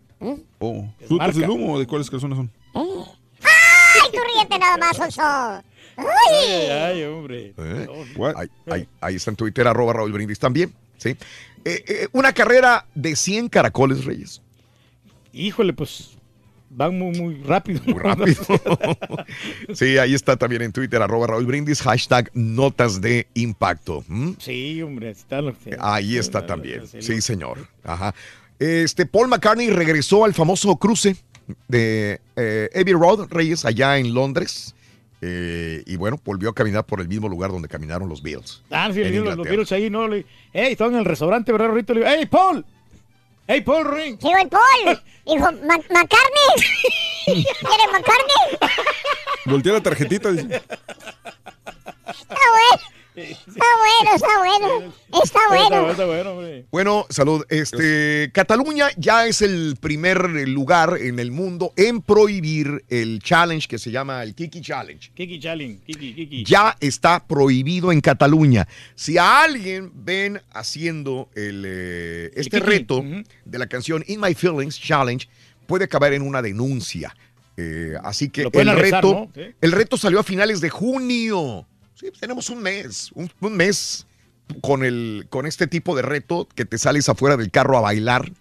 Oh, ¿Frutas del humo o de cuáles calzones son? ¡Ay, tú ríete nada más, Oso! Ay, hombre. ¿Eh? Ahí, ahí- ahí está en Twitter, arroba Raúl Brindis también. ¿sí? Eh, eh, una carrera de 100 caracoles, Reyes. Híjole, pues van muy, muy rápido. Muy rápido. (laughs) sí, ahí está también en Twitter, arroba Raúl Brindis, hashtag notas de impacto. ¿Mm? Sí, hombre, está lo que... Ahí está también. Sí, señor. Ajá. Este, Paul McCartney regresó al famoso cruce de eh, Abbey Road, Reyes, allá en Londres. Eh, y bueno, volvió a caminar por el mismo lugar donde caminaron los Beatles. Ah, sí, en los, los. Beatles ahí, ¿no? Le, hey, estaban en el restaurante, ¿verdad, Rorito? Le digo, hey, Paul. Hey, Paul Ring. Llegó el Paul. Dijo, "Ma- ¿McCartney? (laughs) ¿Quieres McCartney? Voltea la tarjetita. dice. Está bueno. Está bueno, está bueno. Está bueno. Está bueno, hombre. Bueno, salud. Este, Cataluña ya es el primer lugar en el mundo en prohibir el challenge que se llama el Kiki Challenge. Kiki Challenge, Kiki, Kiki. Ya está prohibido en Cataluña. Si a alguien ven haciendo el, eh, este reto de la canción In My Feelings Challenge, puede acabar en una denuncia. Eh, así que el arrestar, reto, ¿no? Sí. el reto salió a finales de junio. Sí, tenemos un mes, un, mes con, el, con este tipo de reto que te sales afuera del carro a bailar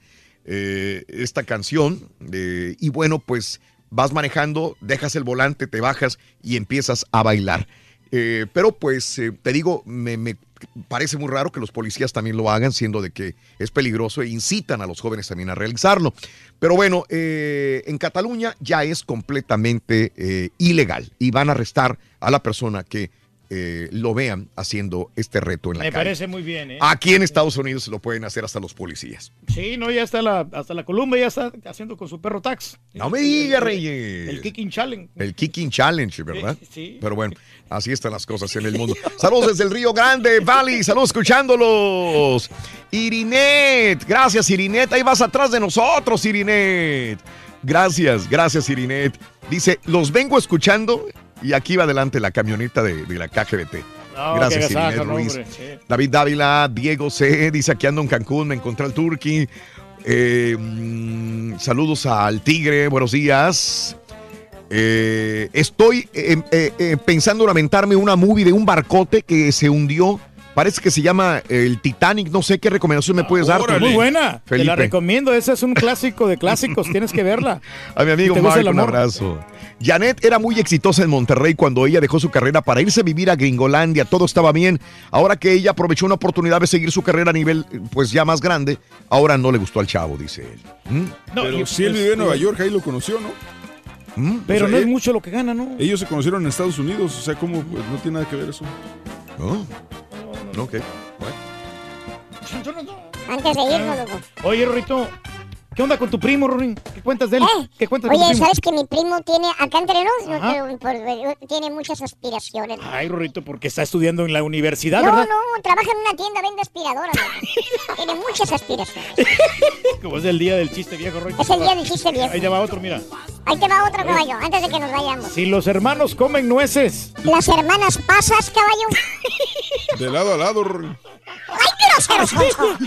eh, esta canción. eh, y bueno, pues vas manejando, dejas el volante, te bajas y empiezas a bailar. Eh, pero pues te digo, me, me parece muy raro que los policías también lo hagan, siendo de que es peligroso e incitan a los jóvenes también a realizarlo. Pero bueno, en Cataluña ya es completamente ilegal y van a arrestar a la persona que eh, lo vean haciendo este reto en la Me calle. parece muy bien, ¿eh? Aquí en Estados Unidos se lo pueden hacer hasta los policías. Sí, no, ya está la, hasta la Columbia ya está haciendo con su perro tax. No me diga, Reyes. El Kicking Challenge. El Kicking Challenge, ¿verdad? Sí. Pero bueno, así están las cosas en el (laughs) mundo. Saludos desde el Río Grande, Valley. Saludos escuchándolos. Irinet, gracias Irinet. Ahí vas atrás de nosotros, Irinet. Gracias, gracias Irinet. Dice, los vengo escuchando y aquí va adelante la camioneta de, de la KGBT. No, Gracias, no, Ruiz. hombre. David Dávila, Diego C. Dice aquí ando en Cancún, me encontré al Turqui. Eh, mm, saludos al Tigre, buenos días. Eh, estoy eh, pensando en lamentarme una movie de un barcote que se hundió. Parece que se llama eh, el Titanic. No sé qué recomendación me puedes dar. Muy buena. Te Felipe. la recomiendo. Ese es un clásico de clásicos. (laughs) Tienes que verla. A mi amigo Si te un abrazo. Janet era muy exitosa en Monterrey cuando ella dejó su carrera para irse a vivir a Gringolandia. Todo estaba bien. Ahora que ella aprovechó una oportunidad de seguir su carrera a nivel, pues ya más grande, ahora no le gustó al chavo, dice él. ¿Mm? Pero y- si él pues, vive en Nueva eh, York, ahí lo conoció, ¿no? ¿Mm? Pero O sea, no es eh, mucho lo que gana, ¿no? Ellos se conocieron en Estados Unidos, o sea, ¿cómo? Pues, no tiene nada que ver eso. Oh. Ok. Antes de irnos, loco. Oye, Rorito, ¿qué onda con tu primo, Rorín? ¿Qué cuentas de él? ¿Qué cuentas de tu Oye, primo? ¿sabes que mi primo tiene, acá entre nos, no por- tiene muchas aspiraciones? Ay, Rorito, porque está estudiando en la universidad, No, ¿verdad? no, trabaja en una tienda, vende aspiradoras. (laughs) tiene muchas aspiraciones. (laughs) Como es el día del chiste viejo, Rorito. Es el día del chiste viejo. Ahí te va otro, mira. Ahí te va otro caballo, antes de que nos vayamos. Si los hermanos comen nueces, Las hermanas pasas, caballo. De lado a lado. Rory. ¡Ay, grosero, Sonso! (laughs)